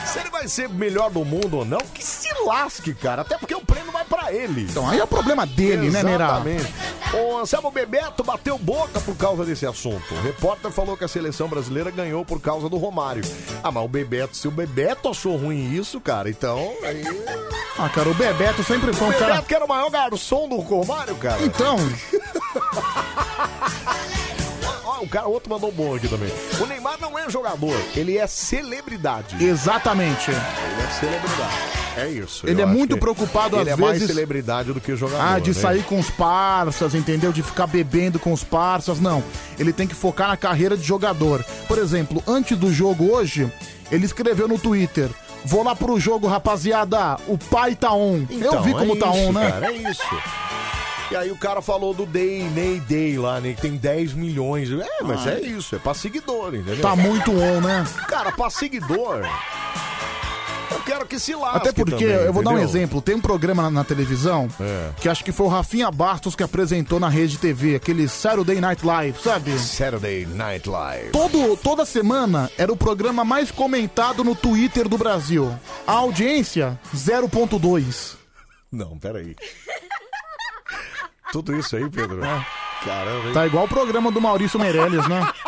Se ele vai ser melhor do mundo ou não, que se lasque, cara. Até porque o prêmio vai pra ele.
Então aí é o problema dele, né?
Exatamente. O Anselmo Bebeto bateu boca por causa desse assunto. O repórter falou que a seleção brasileira ganhou por causa do Romário. Ah, mas o Bebeto, se o Bebeto achou ruim isso, cara, então. Aí...
Ah, cara, o Bebeto sempre foi
O
um
Bebeto
cara.
que era o maior garçom do Romário, cara.
Então,
Ó, o cara, outro mandou um bom aqui também. O Neymar não é jogador, ele é celebridade.
exatamente.
Ele é celebridade. É isso.
Ele
eu
é muito preocupado,
Ele
às
é mais
vezes-
celebridade do que jogador.
Ah, de
né?
sair com os parças, entendeu? De ficar bebendo com os parças. Não. Ele tem que focar na carreira de jogador. Por exemplo, antes do jogo hoje, ele escreveu no Twitter. Vou lá pro jogo, rapaziada. O pai tá on. Eu
Então,
vi como
é
tá
isso,
on, né?
Cara, é isso. E aí o cara falou do Day, Ney Day lá, né? Que tem 10 milhões. É, mas
Ah.
é isso, é pra seguidor, entendeu?
Tá muito on, né?
Cara, pra seguidor. Eu quero que se lasque
Até porque,
também,
eu vou dar um
entendeu?
exemplo. Tem um programa na, na televisão
É.
que acho que foi o Rafinha Bastos que apresentou na rede TV, aquele Saturday Night Live, sabe?
Saturday Night Live.
Todo, toda semana era o programa mais comentado no Twitter do Brasil. A audiência, 0.2.
Não, peraí. Tudo isso aí, Pedro? Caramba, hein?
Tá igual o programa do Maurício Meirelles, né?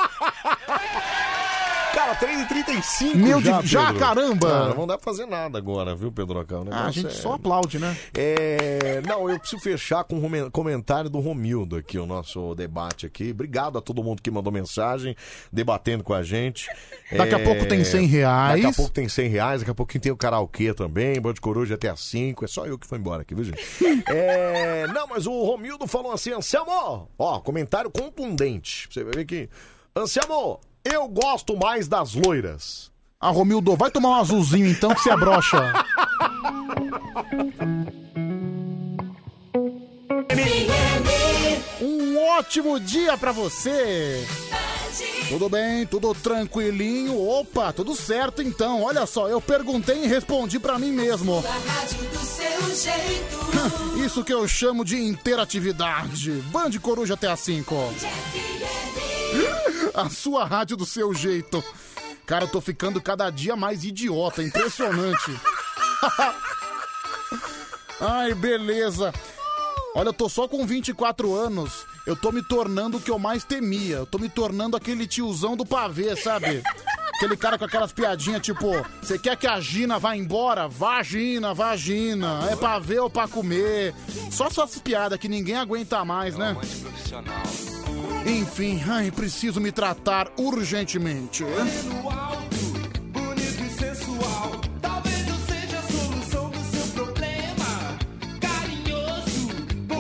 Cara, 3h35
Meu
já,
de- já,
Pedro.
caramba!
Cara, não dá pra fazer nada agora, viu, Pedro Acão?
Ah, a gente só aplaude, né?
É, não, eu preciso fechar com um comentário do Romildo aqui, o nosso debate aqui. Obrigado a todo mundo que mandou mensagem, debatendo com a gente.
Daqui a pouco tem 100 reais.
Daqui a pouco tem 100 reais, daqui a pouquinho tem o karaokê também, Band Coruja até às 5. É só eu que foi embora aqui, viu, gente? É, não, mas o Romildo falou assim, Anselmo, ó, comentário contundente. Você vai ver que... Anselmo, eu gosto mais das loiras.
Ah, Romildo, vai tomar um azulzinho então que você abrocha. Um ótimo dia pra você! Tudo bem, tudo tranquilinho? Opa, tudo certo então. Olha só, eu perguntei e respondi pra mim mesmo. Isso que eu chamo de interatividade. Band Coruja até às 5. A sua rádio do seu jeito. Cara, eu tô ficando cada dia mais idiota, impressionante. Ai, beleza. Olha, eu tô só com 24 anos. Eu tô me tornando o que eu mais temia. Eu tô me tornando aquele tiozão do pavê, sabe? Aquele cara com aquelas piadinhas tipo: Você quer que a Gina vá embora? Vagina, vagina. É pra ver ou pra comer? Só essas piadas que ninguém aguenta mais, né?
profissional.
Enfim, ai, preciso me tratar urgentemente.
Bonito e sensual. Talvez eu seja a solução do seu problema. Carinhoso,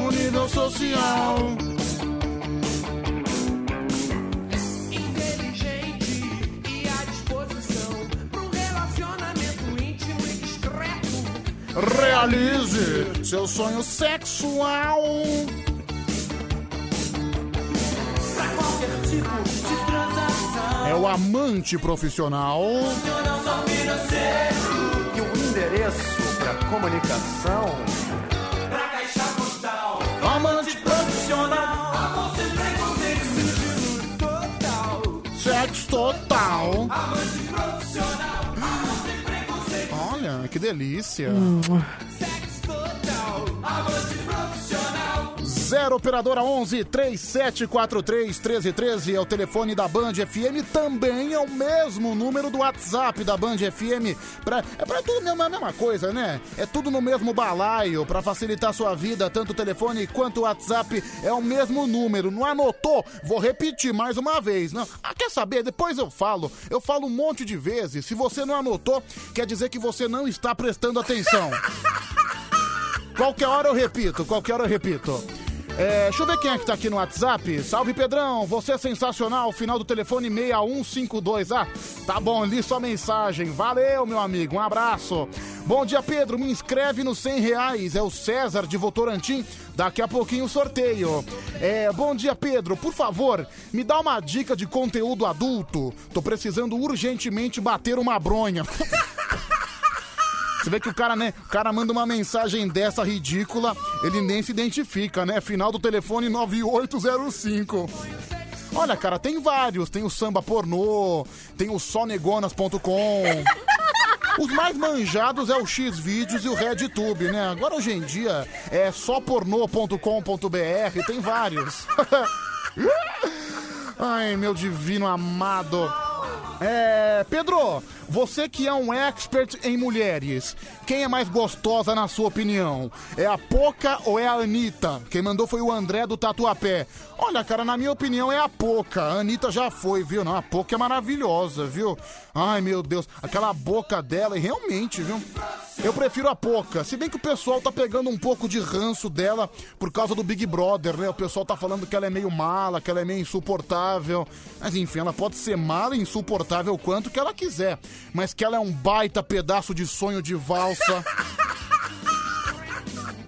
O nível social.
inteligente e à disposição para um relacionamento íntimo e discreto.
Realize seu sonho sexual.
Qualquer tipo de transação.
É o amante profissional.
Só financeiro.
E o endereço para comunicação
Pra caixa postal.
Amante
profissional. Amor sem preconceito. Total.
Sexo total.
Amante profissional. Amor sem preconceito.
Olha, que delícia.
Sexo total. Amante profissional.
0 operadora 11 3743 1313 é o telefone da Band FM, também é o mesmo número do WhatsApp da Band FM. Pra, é pra tudo mesmo, a mesma coisa, né? É tudo no mesmo balaio, pra facilitar a sua vida, tanto o telefone quanto o WhatsApp é o mesmo número. Não anotou? Vou repetir mais uma vez. Não. Ah, quer saber? Depois eu falo. Eu falo um monte de vezes. Se você não anotou, quer dizer que você não está prestando atenção. Qualquer hora eu repito, qualquer hora eu repito. É, deixa eu ver quem é que tá aqui no WhatsApp. Salve Pedrão, você é sensacional. Final do telefone 6152. Ah, tá bom, li sua mensagem. Valeu, meu amigo, um abraço. Bom dia, Pedro. Me inscreve nos 100 reais. É o César de Votorantim. Daqui a pouquinho o sorteio. É, bom dia, Pedro. Por favor, me dá uma dica de conteúdo adulto. Tô precisando urgentemente bater uma bronha. Você vê que o cara, né? O cara manda uma mensagem dessa ridícula, ele nem se identifica, né? Final do telefone 9805. Olha, cara, tem vários. Tem o samba pornô, tem o sonegonas.com. Os mais manjados é o Xvideos e o RedTube, né? Agora hoje em dia é só pornô.com.br, tem vários. Ai, meu divino amado. É, Pedro, você que é um expert em mulheres, quem é mais gostosa na sua opinião? É a Poca ou é a Anitta? Quem mandou foi o André do Tatuapé. Olha, cara, na minha opinião é a Poca. A Anitta já foi, viu? Não, a Poca é maravilhosa, viu? Ai, meu Deus, aquela boca dela, e realmente, viu? Eu prefiro a Poca. Se bem que o pessoal tá pegando um pouco de ranço dela por causa do Big Brother, né? O pessoal tá falando que ela é meio mala, que ela é meio insuportável. Mas enfim, ela pode ser mala e insuportável quanto que ela quiser. Mas que ela é um baita pedaço de sonho de valsa.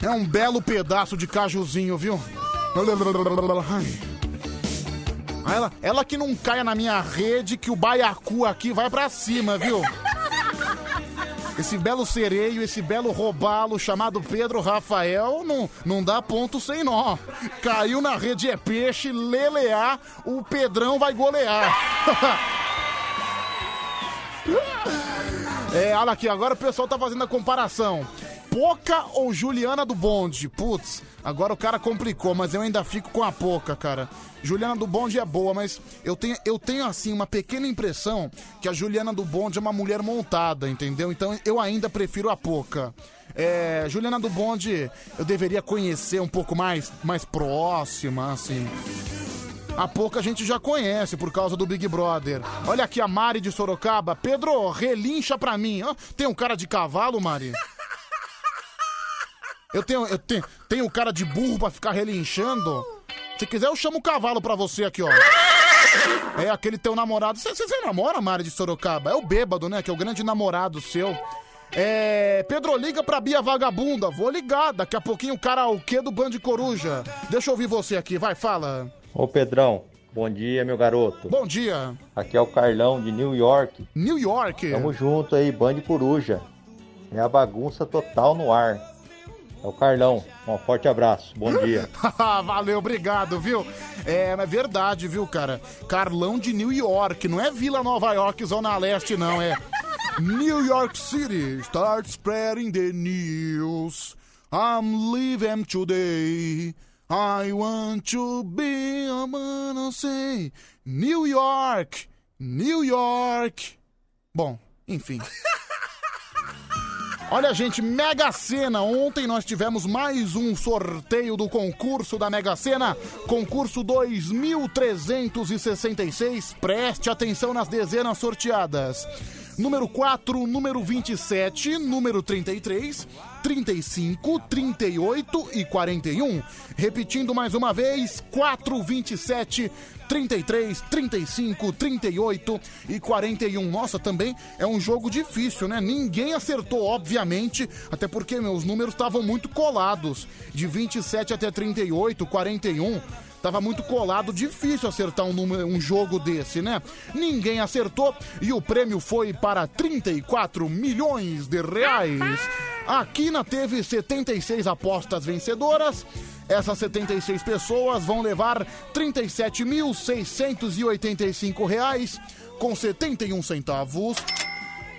É um belo pedaço de cajuzinho, viu? Ela, ela que não caia na minha rede, que o baiacu aqui vai pra cima, viu? Esse belo sereio, esse belo robalo chamado Pedro Rafael, não, não dá ponto sem nó. Caiu na rede é peixe, lelear, o Pedrão vai golear. É, olha aqui, agora o pessoal tá fazendo a comparação. Poca ou Juliana do Bonde? Putz, agora o cara complicou, mas eu ainda fico com a Poca, cara. Juliana do Bonde é boa, mas eu tenho, eu tenho assim uma pequena impressão que a Juliana do Bonde é uma mulher montada, entendeu? Então eu ainda prefiro a Poca. É, Juliana do Bonde eu deveria conhecer um pouco mais, mais próxima, assim. A pouco a gente já conhece por causa do Big Brother. Olha aqui a Mari de Sorocaba. Pedro, relincha pra mim. Ó, tem um cara de cavalo, Mari? Eu tenho, eu tenho, tenho um cara de burro pra ficar relinchando. Se quiser, eu chamo o cavalo pra você aqui, ó. É aquele teu namorado. Você, você namora, Mari de Sorocaba? É o bêbado, né? Que é o grande namorado seu. É. Pedro, liga pra Bia Vagabunda. Vou ligar. Daqui a pouquinho o karaokê do Band Coruja. Deixa eu ouvir você aqui. Vai, fala.
Ô Pedrão, bom dia, meu garoto.
Bom dia.
Aqui é o Carlão de New York.
New York.
Tamo junto aí, Band Coruja. É a bagunça total no ar. É o Carlão. Um forte abraço. Bom dia.
Valeu, obrigado, viu? É, é verdade, viu, cara? Carlão de New York, não é Vila Nova York, Zona Leste, não, é New York City. Start spreading the news. I'm living today. I want to be a man I say. New York, New York. Bom, enfim. Olha, gente, Mega Sena. Ontem nós tivemos mais um sorteio do concurso da Mega Sena. Concurso 2366. Preste atenção nas dezenas sorteadas. Número 4, número 27, número 33, 35, 38 e 41. Repetindo mais uma vez: 4, 27, 33, 35, 38 e 41. Nossa, também é um jogo difícil, né? Ninguém acertou, obviamente, até porque meus números estavam muito colados. De 27 até 38, 41. Tava muito colado, difícil acertar um, número, um jogo desse, né? Ninguém acertou e o prêmio foi para 34 milhões de reais. A Quina teve 76 apostas vencedoras. Essas 76 pessoas vão levar 37.685 reais com 71 centavos.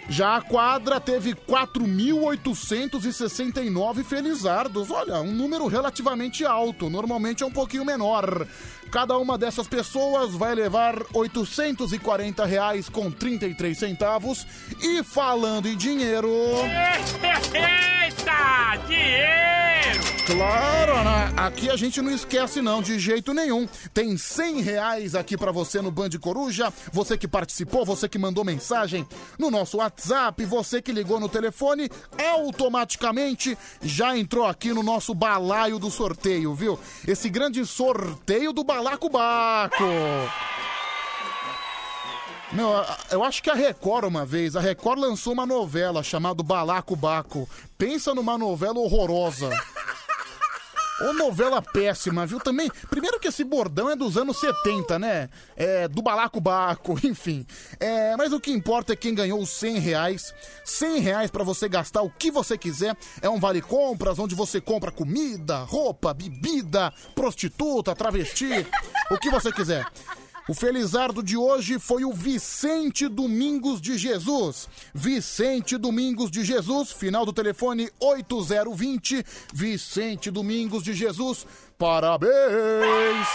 Já a quadra teve 4.869 felizardos. Olha, um número relativamente alto. Normalmente é um pouquinho menor. Cada uma dessas pessoas vai levar 840 reais com 33 centavos. E falando em dinheiro...
Eita, dinheiro!
Claro, né? Aqui a gente não esquece não, de jeito nenhum. Tem 100 reais aqui pra você no Band Coruja. Você que participou, você que mandou mensagem no nosso WhatsApp, você que ligou no telefone, automaticamente já entrou aqui no nosso balaio do sorteio, viu? Esse grande sorteio do Balacobaco. Meu, eu acho que a Record uma vez, a Record lançou uma novela chamada Balacobaco. Pensa numa novela horrorosa. Ô novela péssima, viu? Também, primeiro que esse bordão é dos anos 70, né? É, do balacobaco, enfim. É, mas o que importa é quem ganhou os 100 reais. 100 reais pra você gastar o que você quiser. É um vale compras onde você compra comida, roupa, bebida, prostituta, travesti, o que você quiser. O Felizardo de hoje foi o Vicente Domingos de Jesus. Vicente Domingos de Jesus, final do telefone 8020. Vicente Domingos de Jesus, parabéns!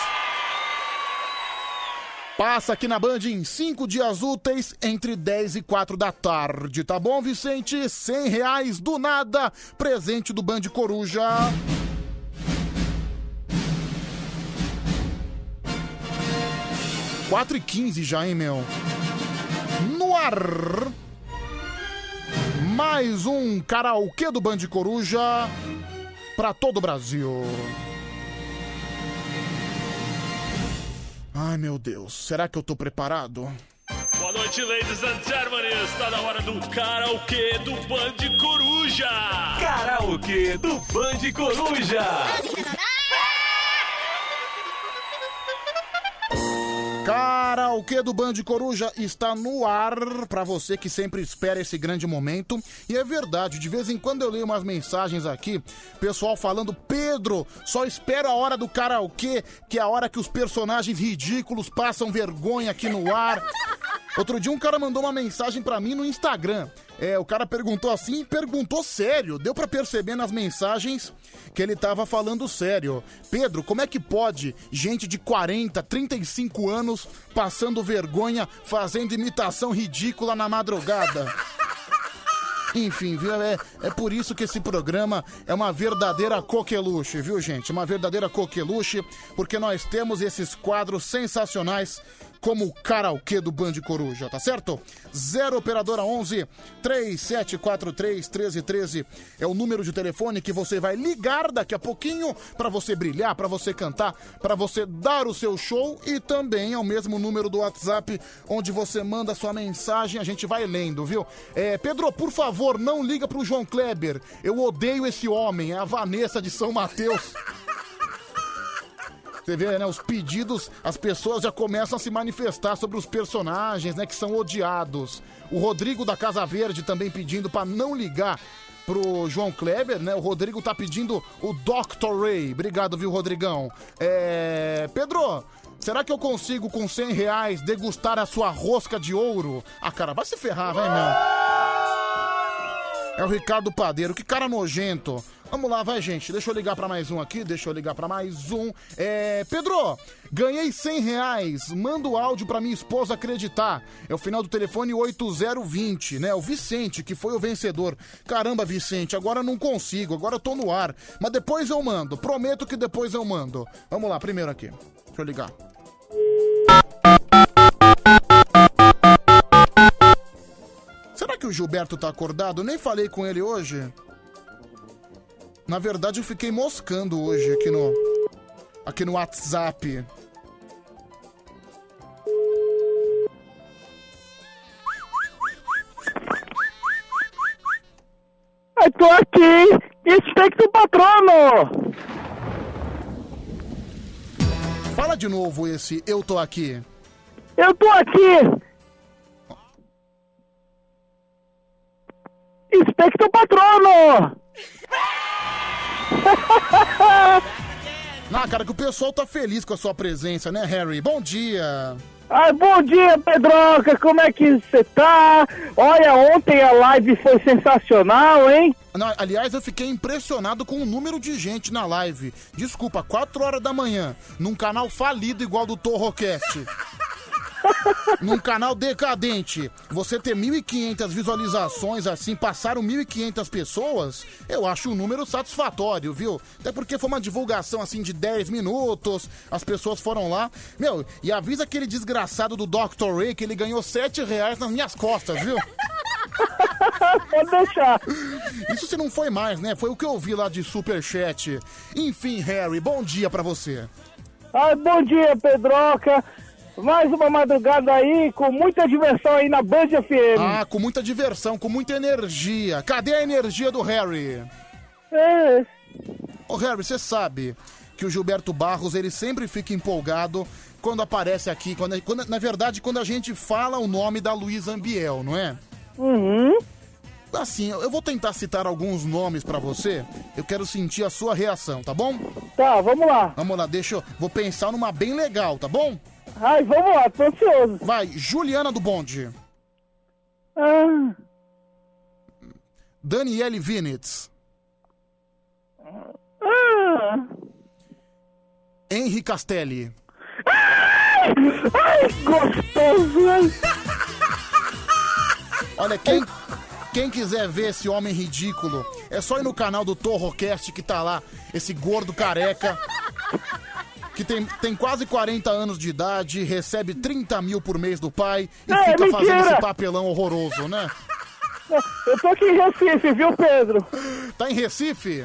Passa aqui na Band em cinco dias úteis, entre 10 e 4 da tarde. Tá bom, Vicente? 100 reais do nada. Presente do Band Coruja. Quatro e 15 já, hein, meu? No ar. Mais um karaokê do Band Coruja pra todo o Brasil. Ai, meu Deus. Será que eu tô preparado?
Boa noite, ladies and gentlemen. Está na hora do karaokê do Band Coruja.
Karaokê do Band Coruja.
Karaokê do Band Coruja está no ar pra você que sempre espera esse grande momento. E é verdade, de vez em quando eu leio umas mensagens aqui, pessoal falando: Pedro, só espero a hora do karaokê, que é a hora que os personagens ridículos passam vergonha aqui no ar. Outro dia um cara mandou uma mensagem pra mim no Instagram. É, o cara perguntou assim, perguntou sério. Deu pra perceber nas mensagens que ele tava falando sério. Pedro, como é que pode gente de 40, 35 anos passando vergonha, fazendo imitação ridícula na madrugada? Enfim, viu? É, é por isso que esse programa é uma verdadeira coqueluche, viu, gente? Uma verdadeira coqueluche, porque nós temos esses quadros sensacionais como o karaokê do Band Coruja, tá certo? 0 operadora 11 3743 1313 é o número de telefone que você vai ligar daqui a pouquinho pra você brilhar, pra você cantar, pra você dar o seu show e também é o mesmo número do WhatsApp onde você manda sua mensagem, a gente vai lendo, viu? É, Pedro, por favor, não liga pro João Kleber. Eu odeio esse homem, é a Vanessa de São Mateus. Você vê, né? Os pedidos, as pessoas já começam a se manifestar sobre os personagens, né? Que são odiados. O Rodrigo da Casa Verde também pedindo pra não ligar pro João Kleber, né? O Rodrigo tá pedindo o Dr. Ray. Obrigado, viu, Rodrigão? É... Pedro, será que eu consigo com 100 reais degustar a sua rosca de ouro? Ah, cara, vai se ferrar, vai, meu. É o Ricardo Padeiro, que cara nojento. Vamos lá, vai, gente. Deixa eu ligar pra mais um aqui. Deixa eu ligar pra mais um. É. Pedro, ganhei 100 reais. Manda o áudio pra minha esposa acreditar. É o final do telefone 8020, né? O Vicente, que foi o vencedor. Caramba, Vicente, agora eu não consigo. Agora eu tô no ar. Mas depois eu mando. Prometo que depois eu mando. Vamos lá, primeiro aqui. Deixa eu ligar. Será que o Gilberto tá acordado? Nem falei com ele hoje. Na verdade, eu fiquei moscando hoje aqui no aqui no WhatsApp.
Eu tô aqui! Inspecto patrono!
Fala de novo esse eu tô aqui.
Eu tô aqui! Inspecto patrono!
Ah, cara, que o pessoal tá feliz com a sua presença, né, Harry? Bom dia.
Ai, bom dia, Pedroca! Como é que você tá? Olha, ontem a live foi sensacional, hein?
Não, aliás, eu fiquei impressionado com o número de gente na live. Desculpa, 4 horas da manhã, num canal falido igual do Torrocast. num canal decadente, você ter 1.500 visualizações assim, passaram 1.500 pessoas, eu acho um número satisfatório, viu? Até porque foi uma divulgação assim de 10 minutos, as pessoas foram lá. Meu, e avisa aquele desgraçado do Dr. Ray que ele ganhou 7 reais nas minhas costas, viu?
Pode deixar.
Isso se não foi mais, né? Foi o que eu vi lá de superchat. Enfim, Harry, bom dia pra você.
Ai, bom dia, Pedroca! Mais uma madrugada aí, com muita diversão aí na Band FM.
Ah, com muita diversão, com muita energia. Cadê a energia do Harry?
É.
Ô, Harry, você sabe que o Gilberto Barros, ele sempre fica empolgado quando aparece aqui, quando, quando- na verdade, quando a gente fala o nome da Luísa Ambiel, não é?
Uhum.
Assim, eu eu vou tentar citar alguns nomes pra você. Eu quero sentir a sua reação, tá bom?
Tá, vamos lá.
Vamos lá, deixa eu. Vou pensar numa bem legal, tá bom?
Ai, vamos lá, tô ansioso.
Vai, Juliana do Bonde.
Ah,
Daniele Vinitz.
ah.
Henri Castelli.
Ai, Ai, gostoso, hein?
Olha, quem, quem quiser ver esse homem ridículo, é só ir no canal do Torrocast que tá lá, esse gordo careca, que tem, tem quase 40 anos de idade, recebe 30 mil por mês do pai e
É,
fica fazendo
mentira!
esse papelão horroroso, né?
Eu tô aqui em Recife, viu, Pedro?
Tá em Recife?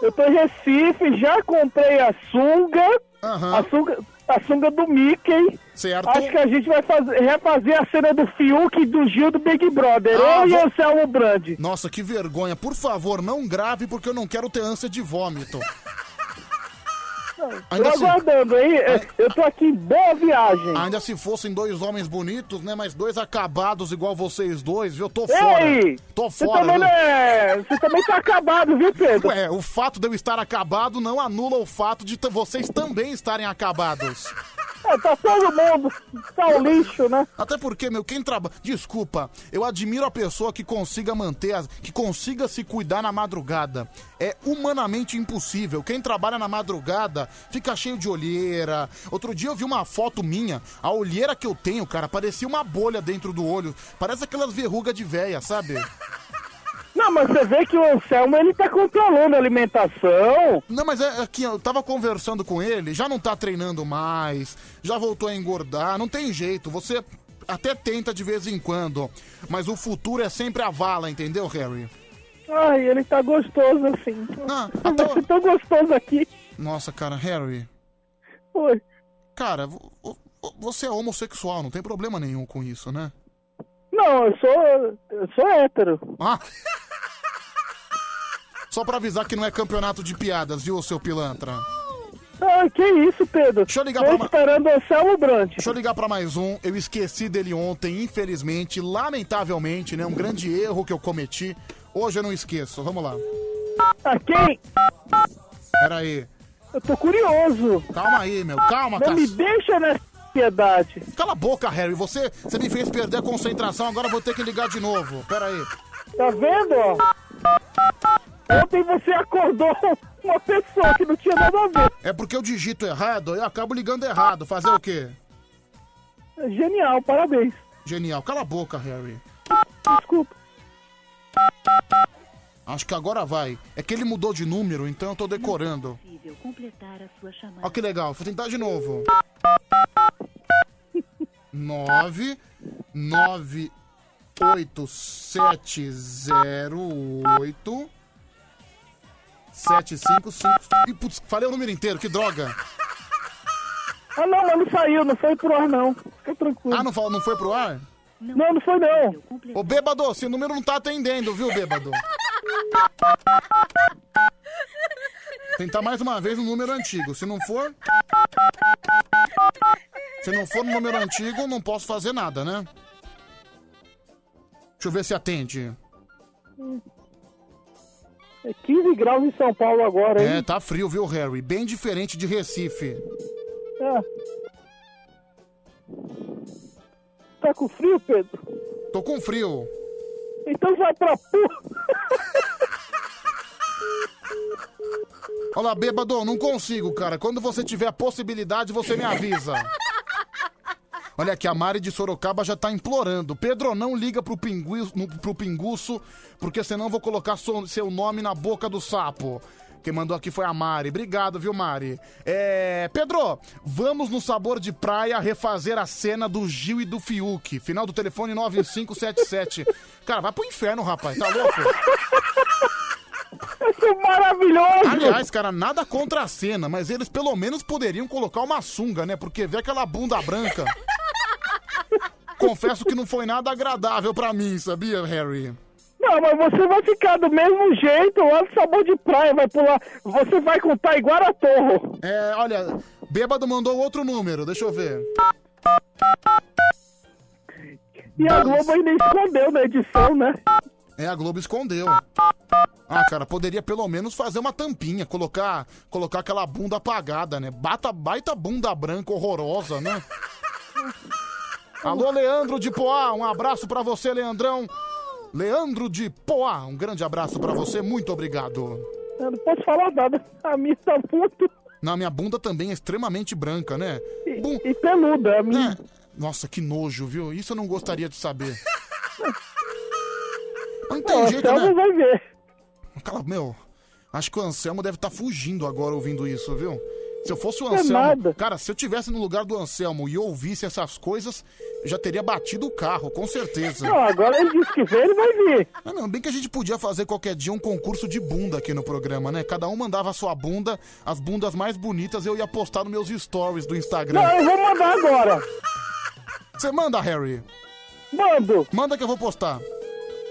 Eu tô em Recife, já comprei a sunga, a sunga, a sunga do Mickey.
Certo.
Acho que a gente vai fazer, refazer a cena do Fiuk e do Gil do Big Brother.
Ah,
eu e
vou-
Anselmo Brandi.
Nossa, que vergonha. Por favor, não grave porque eu não quero ter ânsia de vômito.
Tô aguardando, hein? Eu tô aqui em boa viagem.
Ainda se fossem dois homens bonitos, né? Mas dois acabados igual vocês dois, viu? Tô fora.
Ei!
Tô
Você
fora.
também,
viu?
não é... Você também tá acabado, viu, Pedro?
Ué, o fato de eu estar acabado não anula o fato de vocês também estarem acabados.
É, tá todo mundo. Tá um lixo, né?
Até porque, meu, quem trabalha. Desculpa, eu admiro a pessoa que consiga manter, que consiga se cuidar na madrugada. É humanamente impossível. Quem trabalha na madrugada fica cheio de olheira. Outro dia eu vi uma foto minha. A olheira que eu tenho, cara, parecia uma bolha dentro do olho. Parece aquelas verrugas de véia, sabe?
Não, mas você vê que o Anselmo, ele tá controlando a alimentação.
Não, mas é, é que eu tava conversando com ele, já não tá treinando mais, já voltou a engordar, não tem jeito, você até tenta de vez em quando, mas o futuro é sempre a vala, entendeu, Harry?
Ai, ele tá gostoso assim.
Ah,
Você tão gostoso aqui.
Nossa, cara, Harry.
Oi.
Cara, vo- vo- você é homossexual, não tem problema nenhum com isso, né?
Não, eu sou. Eu sou hétero.
Ah! Só pra avisar que não é campeonato de piadas, viu, seu pilantra?
Ah, que isso, Pedro?
Deixa eu ligar
Tô
pra
esperando o Anselmo Brant.
Deixa eu ligar pra mais um. Eu esqueci dele ontem, infelizmente, lamentavelmente, né? Um grande erro que eu cometi. Hoje eu não esqueço. Vamos lá.
Ah, quem?
Pera aí.
Eu tô curioso.
Calma aí, meu. Calma,
Não
cara.
me deixa nessa piedade.
Cala a boca, Harry. Você, você me fez perder a concentração, agora eu vou ter que ligar de novo. Pera aí.
Tá vendo, ó? Ontem você acordou uma pessoa que não tinha nada a ver.
É porque eu digito errado, eu acabo ligando errado. Fazer o quê?
Genial, parabéns.
Genial. Cala a boca, Harry.
Desculpa.
Acho que agora vai. É que ele mudou de número, então eu tô decorando.
possível completar a sua chamada.
Ó que legal, vou tentar de novo. 9 9 8 7 0 8 7 5 5 Ih, putz, falei o número inteiro, que droga.
Ah, não, mas não saiu, não foi pro ar, não. Fica tranquilo.
Ah, não, fa- não foi pro ar?
Não, não foi, não.
Ô, bêbado, esse número não tá atendendo, viu, bêbado? Tentar mais uma vez no número antigo. Se não for. Se não for no número antigo, não posso fazer nada, né? Deixa eu ver se atende.
É 15 graus em São Paulo agora,
É,
hein?
tá frio, viu, Harry? Bem diferente de Recife.
É. Tá com frio, Pedro?
Tô com frio.
Então vai pra porra.
Olha lá, bêbado, não consigo, cara. Quando você tiver a possibilidade, você me avisa. Olha aqui, a Mari de Sorocaba já tá implorando. Pedro, não liga pro, pinguiço, no- pro pinguço, porque senão eu vou colocar so- seu nome na boca do sapo. Quem mandou aqui foi a Mari. Obrigado, viu, Mari? É. Pedro, vamos no sabor de praia refazer a cena do Gil e do Fiuk. Final do telefone 9577. Cara, vai pro inferno, rapaz. Tá louco?
Isso é maravilhoso!
Aliás, cara, nada contra a cena, mas eles pelo menos poderiam colocar uma sunga, né? Porque ver aquela bunda branca. Confesso que não foi nada agradável pra mim, sabia, Harry?
Não, mas você vai ficar do mesmo jeito lá no sabor de praia, vai pular. Você vai contar igual a torro.
É, olha, Bêbado mandou outro número, deixa eu ver.
E a Globo ainda escondeu na edição, né?
É, a Globo escondeu. Ah, cara, poderia pelo menos fazer uma tampinha, colocar, colocar aquela bunda apagada, né? Bata, baita bunda branca horrorosa, né? Alô, Leandro de Poá, um abraço pra você, Leandrão. Leandro de Poá, um grande abraço pra você, muito obrigado.
Eu não posso falar nada. A minha tá muito.
Na minha bunda também é extremamente branca, né?
E, e peluda. A minha...
Nossa, que nojo, viu? Isso eu não gostaria de saber. Não tem
o
jeito, né?
vai ver.
Cala, meu, acho que o Anselmo deve estar fugindo agora ouvindo isso, viu? Se eu fosse o
É
Anselmo. Cara, se eu tivesse no lugar do Anselmo e ouvisse essas coisas, eu já teria batido o carro, com certeza.
Não, agora ele disse que vem, ele vai vir.
Ah, não, bem que a gente podia fazer qualquer dia um concurso de bunda aqui no programa, né? Cada um mandava a sua bunda, as bundas mais bonitas eu ia postar nos meus stories do Instagram.
Não, eu vou mandar agora.
Você manda, Harry?
Mando.
Manda que eu vou postar.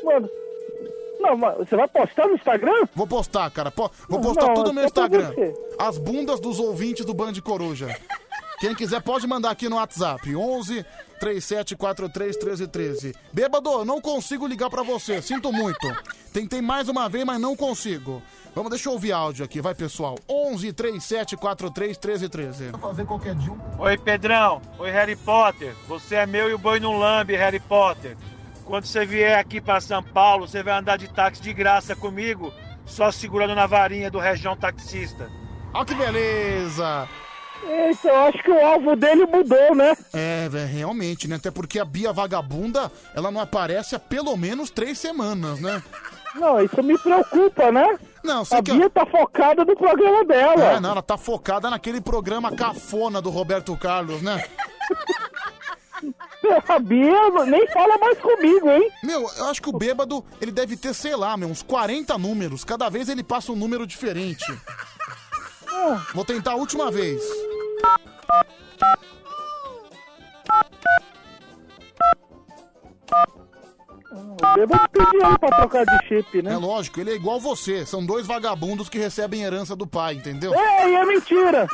Mano. Não, mas você vai postar no Instagram?
Vou postar, cara. Po- vou postar
Não,
tudo no meu
só pra
Instagram.
você.
As bundas dos ouvintes do Band Coruja. Quem quiser pode mandar aqui no WhatsApp. 11 3743 1313. Bêbado, eu não consigo ligar pra você. Sinto muito. Tentei mais uma vez, mas não consigo. Vamos, deixa eu ouvir áudio aqui. Vai, pessoal. 11 3743 1313. Fazer qualquer dia.
Oi, Pedrão. Oi, Harry Potter. Você é meu e o boi não lambe, Harry Potter. Quando você vier aqui para São Paulo, você vai andar de táxi de graça comigo, só segurando na varinha do região taxista.
Ó que beleza!
Eita, eu acho que o alvo dele mudou, né?
É, velho, realmente, né? Até porque a Bia Vagabunda, ela não aparece há pelo menos três semanas, né?
Não, isso me preocupa, né?
Não,
A
que...
Bia tá focada no programa dela.
É, não, ela tá focada naquele programa cafona do Roberto Carlos, né?
A Bia nem fala mais comigo, hein?
Meu, eu acho que o bêbado, ele deve ter, sei lá, meu, uns 40 números. Cada vez ele passa um número diferente. Vou tentar a última vez.
O bêbado tem dinheiro pra trocar de chip, né?
É lógico, ele é igual você. São dois vagabundos que recebem herança do pai, entendeu?
É, e é mentira.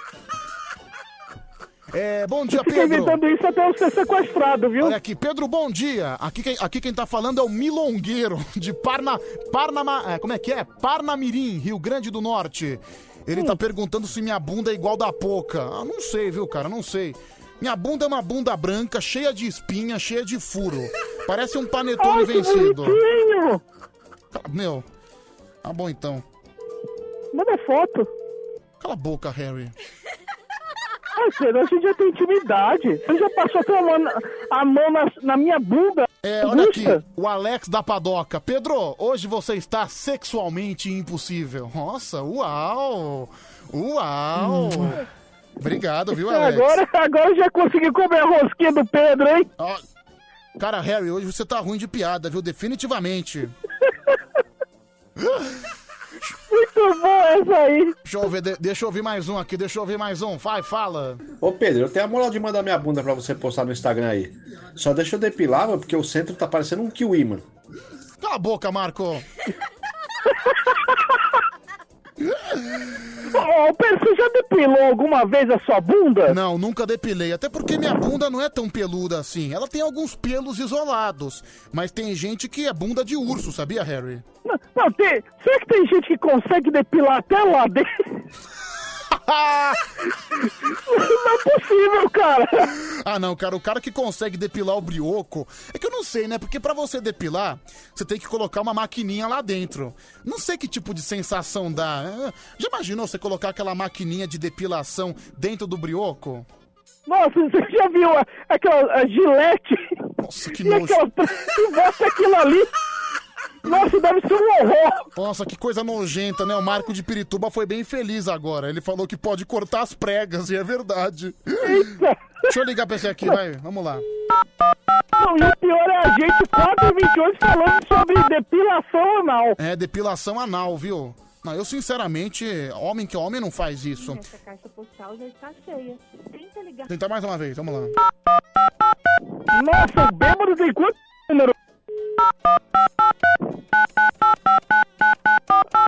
É, bom dia,
fica
Pedro.
inventando isso até eu ser sequestrado, viu?
Olha aqui, Pedro, bom dia. Aqui quem, aqui quem tá falando é o Milongueiro, de Parna, Parnama, é, como é que é? Parnamirim, Rio Grande do Norte. Ele tá perguntando se minha bunda é igual da Poca. Ah, não sei, viu, cara, não sei. Minha bunda é uma bunda branca, cheia de espinha, cheia de furo. Parece um panetone
Ai, que
vencido.
bonitinho.
Tá, Meu, tá bom então.
Manda foto.
Cala a boca, Harry.
Ai, Pedro, a gente já tem intimidade. Você já passou a mão, na, a mão na, na minha bunda?
É, olha aqui,
Augusta?
o Alex da Padoca. Pedro, hoje você está sexualmente impossível. Nossa, uau! Uau! Obrigado, viu, Alex?
Agora, agora eu já consegui comer a rosquinha do Pedro, hein?
Ó, Cara, Harry, hoje você tá ruim de piada, viu? Definitivamente.
Muito bom essa aí.
Deixa eu, ver, de- deixa eu ouvir mais um aqui, deixa eu ouvir mais um. Vai, fala.
Ô Pedro, eu tenho a moral de mandar minha bunda pra você postar no Instagram aí. Só deixa eu depilar, mano, porque o centro tá parecendo um kiwi, mano.
Cala a boca, Marco.
Ô, Pedro, você já depilou alguma vez a sua bunda?
Não, nunca depilei. Até porque minha bunda não é tão peluda assim. Ela tem alguns pelos isolados. Mas tem gente que é bunda de urso, sabia, Harry?
Não, não, tem, será que tem gente que consegue depilar até lá dentro? não é possível, cara.
Ah, não, cara, o cara que consegue depilar o brioco. É que eu não sei, né? Porque pra você depilar, você tem que colocar uma maquininha lá dentro. Não sei que tipo de sensação dá. É, Já imaginou você colocar aquela maquininha de depilação dentro do brioco?
Nossa, você já viu a- aquela a gilete?
Nossa, que
e
nojo.
aquela, e bota aquilo ali. Nossa, deve ser um horror.
Nossa, que coisa nojenta, né? O Marco de Pirituba foi bem feliz agora. Ele falou que pode cortar as pregas, e é verdade. Deixa eu ligar pra esse aqui, vai. Vamos lá.
Não, e o pior é a gente 4 e 28 falando sobre depilação anal.
É, depilação anal, viu? Não, eu sinceramente, homem que é homem não faz isso.
Essa caixa postal já está cheia. Tenta ligar.
Tentar mais uma vez, vamos lá.
Nossa, o bêbado tem quanto número?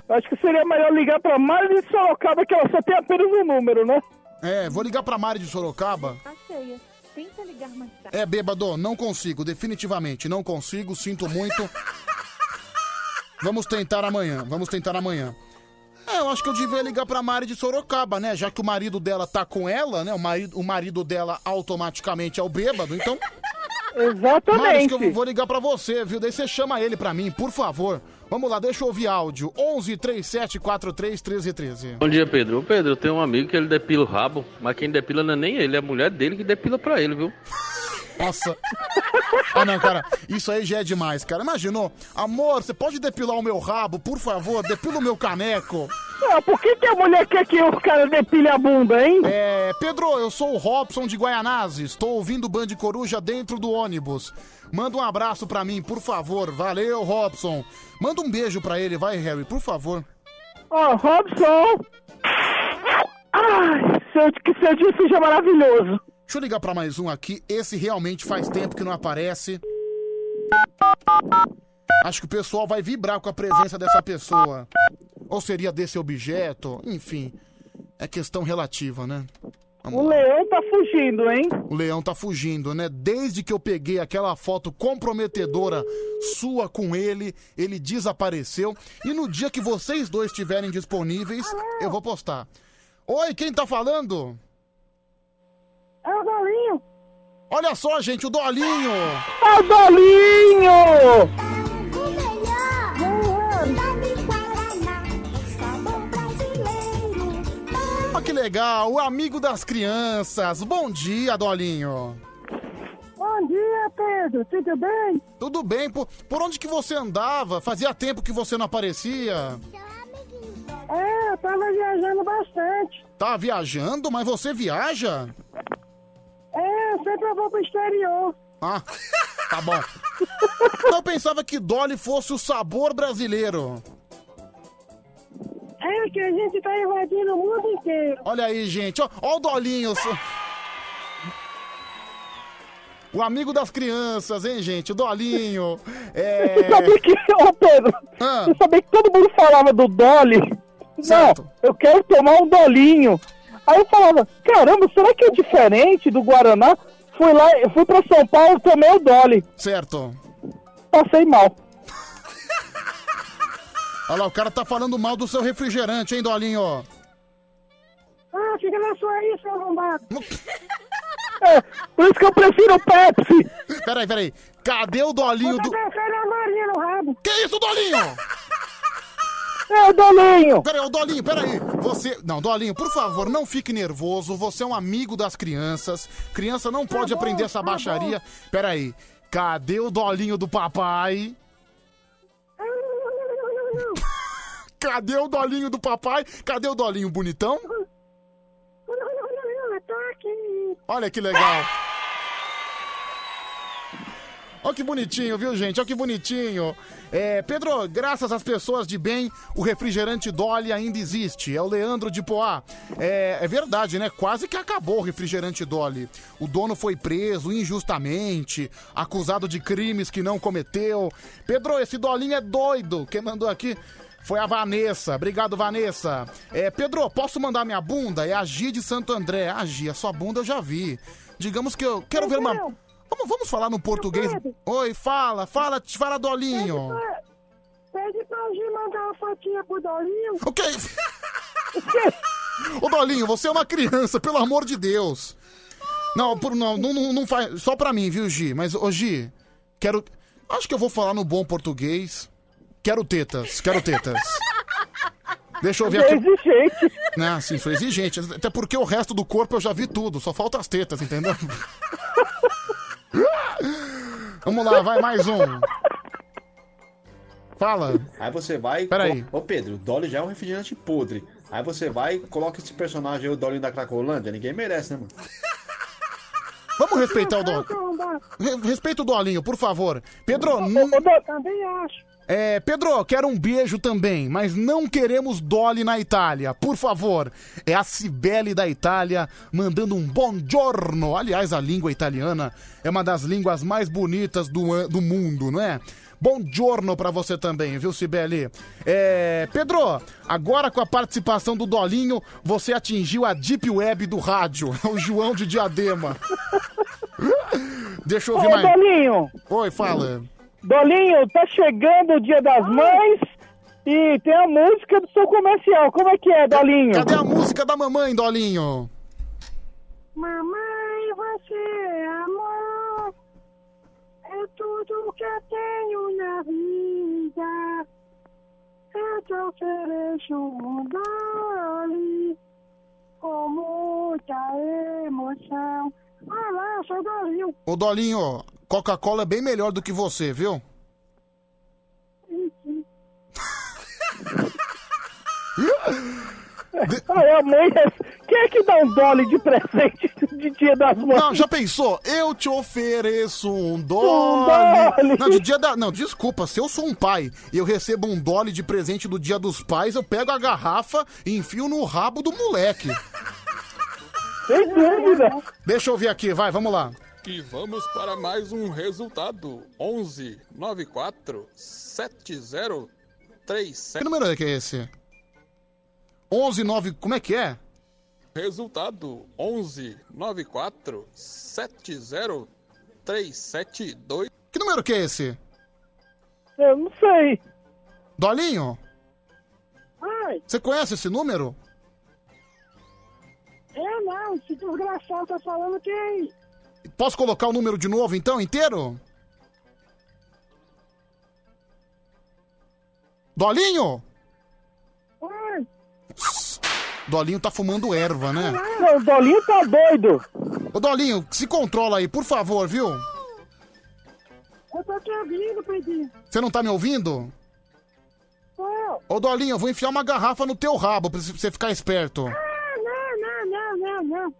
Acho que seria melhor ligar pra Mari de Sorocaba, que ela só tem apenas um número, né?
É, vou ligar pra Mari de Sorocaba.
Está cheia. Tenta ligar mais tarde.
É, bêbado, não consigo, definitivamente, não consigo, sinto muito. Vamos tentar amanhã, vamos tentar amanhã. É, eu acho que eu devia ligar pra Mari de Sorocaba, né? Já que o marido dela tá com ela, né? O marido, o marido dela automaticamente é o bêbado, então.
Exatamente.
Mari, acho que eu vou ligar pra você, viu? Daí você chama ele pra mim, por favor. Vamos lá, deixa eu ouvir áudio. 11 37 43 13 13.
Bom dia, Pedro. Ô, Pedro, eu tenho um amigo que ele depila o rabo, mas quem depila não é nem ele, é a mulher dele que depila pra ele, viu?
Nossa. Ah, não, cara, isso aí já é demais, cara. Imaginou? Amor, você pode depilar o meu rabo, por favor? Depila o meu caneco.
Ah, por que, que a mulher quer que os caras depilem a bunda, hein?
É, Pedro, eu sou o Robson de Guaianazes. Estou ouvindo o Band Coruja dentro do ônibus. Manda um abraço pra mim, por favor. Valeu, Robson. Manda um beijo pra ele, vai, Harry, por favor.
Ó, Robson! Ai, seu, que seu dia seja maravilhoso.
Deixa eu ligar pra mais um aqui. Esse realmente faz tempo que não aparece. Acho que o pessoal vai vibrar com a presença dessa pessoa. Ou seria desse objeto? Enfim, é questão relativa, né? Vamos
O
lá.
leão tá fugindo, hein?
O leão tá fugindo, né? Desde que eu peguei aquela foto comprometedora sua com ele, ele desapareceu. E no dia que vocês dois estiverem disponíveis, eu vou postar. Oi, quem tá falando?
É o Dolinho.
Olha só, gente, o Dolinho!
É o Dolinho!
Olha que legal, o amigo das crianças. Bom dia, Dolinho.
Bom dia, Pedro. Tudo bem?
Tudo bem? Por, por onde que você andava? Fazia tempo que você não aparecia.
É, eu tava viajando bastante.
Tá viajando? Mas você viaja?
É, sempre eu vou pro exterior.
Ah, tá bom. Eu pensava que Dolly fosse o sabor brasileiro.
É que a gente tá invadindo o mundo inteiro.
Olha aí, gente. Ó, ó o Dolinho. O amigo das crianças, hein, gente? O Dolinho. É...
Você sabia que, ô Pedro, você sabia que todo mundo falava do Dolly? Não, eu quero tomar um Dolinho. Aí eu falava, caramba, será que é diferente do Guaraná? Fui lá, eu fui pra São Paulo, tomei o Dolly.
Certo.
Passei mal.
Olha lá, o cara tá falando mal do seu refrigerante, hein, Dolinho?
Ah, fica na sua aí, seu arrombado. É, por isso que eu prefiro o Pepsi.
Peraí, peraí. Cadê o Dolinho do.
a Maria no rabo.
Que isso, Dolinho?
É o Dolinho.
Peraí, ô Dolinho, peraí. Você. Não, Dolinho, por favor, não fique nervoso. Você é um amigo das crianças. Criança não pode
bom,
aprender essa
tá
baixaria. Peraí. Cadê o Dolinho do papai? Cadê o Dolinho do papai? Cadê o Dolinho bonitão?
Tá.
Olha que legal. Olha que bonitinho, viu, gente? Olha que bonitinho. É, Pedro, graças às pessoas de bem, o refrigerante Dolly ainda existe. É o Leandro de Poá. É, é verdade, né? Quase que acabou o refrigerante Dolly. O dono foi preso injustamente, acusado de crimes que não cometeu. Pedro, esse Dolinho é doido. Quem mandou aqui foi a Vanessa. Obrigado, Vanessa. É, Pedro, posso mandar minha bunda? É a Gi de Santo André. A Gi, a sua bunda eu já vi. Digamos que eu quero ver uma. Vamos, vamos falar no português. Oi, fala, fala, fala, Dolinho.
Pede pra Gi mandar uma fotinha pro Dolinho.
O quê? Ô, Dolinho, você é uma criança, pelo amor de Deus. Não, por, não, não, não, não faz. Só pra mim, viu, Gi? Mas, ô, Gi, quero. Acho que eu vou falar no bom português. Quero tetas, quero tetas. Deixa eu ver aqui.
exigente.
Ah, sim, sou exigente. Até porque o resto do corpo eu já vi tudo, só falta as tetas, entendeu? Vamos lá, vai mais um. Fala.
Aí você vai.
Peraí.
Ô Pedro, o Dolly já é um refrigerante podre. Aí você vai e coloca esse personagem aí, o Dolly da Cracolândia. Ninguém merece, né, mano?
Vamos respeitar o Dolinho. Respeita o Dolinho, por favor. Pedro, não.
Também acho.
É, Pedro, quero um beijo também, mas não queremos Dolly na Itália, por favor. É a Cibele da Itália mandando um buongiorno. Aliás, a língua italiana é uma das línguas mais bonitas do, do mundo, não é? Buongiorno pra você também, viu, Cibele? É, Pedro, agora com a participação do Dolinho, você atingiu a deep web do rádio, o João de Diadema. Deixa eu ouvir
Ô,
mais.
Dolinho.
Oi, fala.
Dolinho, tá chegando o dia das mães e tem a música do seu comercial. Como é que é, Dolinho?
Cadê a música da mamãe, Dolinho?
Mamãe, você é amor. É tudo que eu tenho na vida.
te ofereço um dole com muita emoção. Ah lá, eu sou o Dolinho.
Ô, Dolinho, Coca-Cola é bem melhor do que você, viu?
Ai, amei essa. Quem é que dá um dole de presente de dia das mães?
Não, já pensou? Eu te ofereço um
Um
dole.
dole.
Não, de dia da... Não, desculpa, se eu sou um pai e eu recebo um dole de presente do dia dos pais, eu pego a garrafa e enfio no rabo do moleque.
Sem dúvida.
Deixa eu ver aqui, vai, vamos lá.
E vamos para mais um resultado. 11 94 70 37.
Que número é que é esse? 11, 9, como é que é?
Resultado 11 94 70 372.
Que número que é esse?
Eu não sei.
Dolinho,
Ai,
você conhece esse número?
eu não, esse desgraçado tá falando que
Posso colocar o número de novo então, inteiro? Dolinho?
Oi.
Dolinho tá fumando erva, né?
Não, o Dolinho tá doido.
Ô Dolinho, se controla aí, por favor, viu?
eu tô te ouvindo, Pedrinho.
Você não tá me ouvindo?
Pô,
Ô Dolinho, eu vou enfiar uma garrafa no teu rabo pra você ficar esperto.
ah, não, não, não, não, não.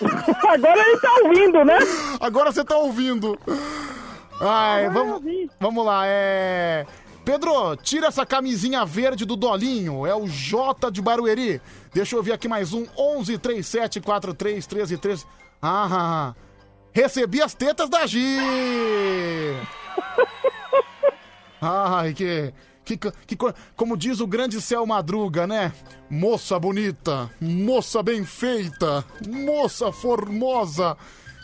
Agora ele tá ouvindo, né?
Agora você tá ouvindo. Ai, vamos, vamos lá, é. Pedro, tira essa camisinha verde do Dolinho. É o J de Barueri. Deixa eu ver aqui mais um. 11 37 43 13 13. Ah. Recebi as tetas da Gi. Ai, que. Que, que, co- como diz o grande céu madruga, né? Moça bonita, moça bem feita, moça formosa.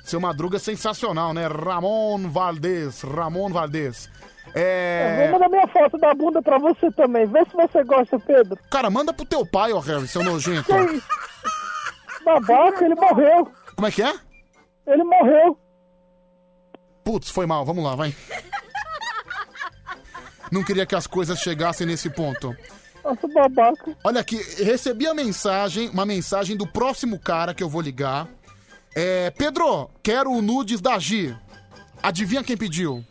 Seu Madruga é sensacional, né? Ramon Valdez, Ramon Valdez.
Eu
É.
vou mandar minha foto da bunda pra você também. Vê se você gosta, Pedro.
Cara, manda pro teu pai, ó, Harry, seu nojento.
Isso? Babaca, ele morreu.
Como é que é?
Ele morreu.
Putz, foi mal, vamos lá, vai. Não queria que as coisas chegassem nesse ponto.
Nossa, babaca.
Olha aqui, recebi a mensagem, uma mensagem do próximo cara que eu vou ligar. É, Pedro, quero o nudes da Gi. Adivinha quem pediu?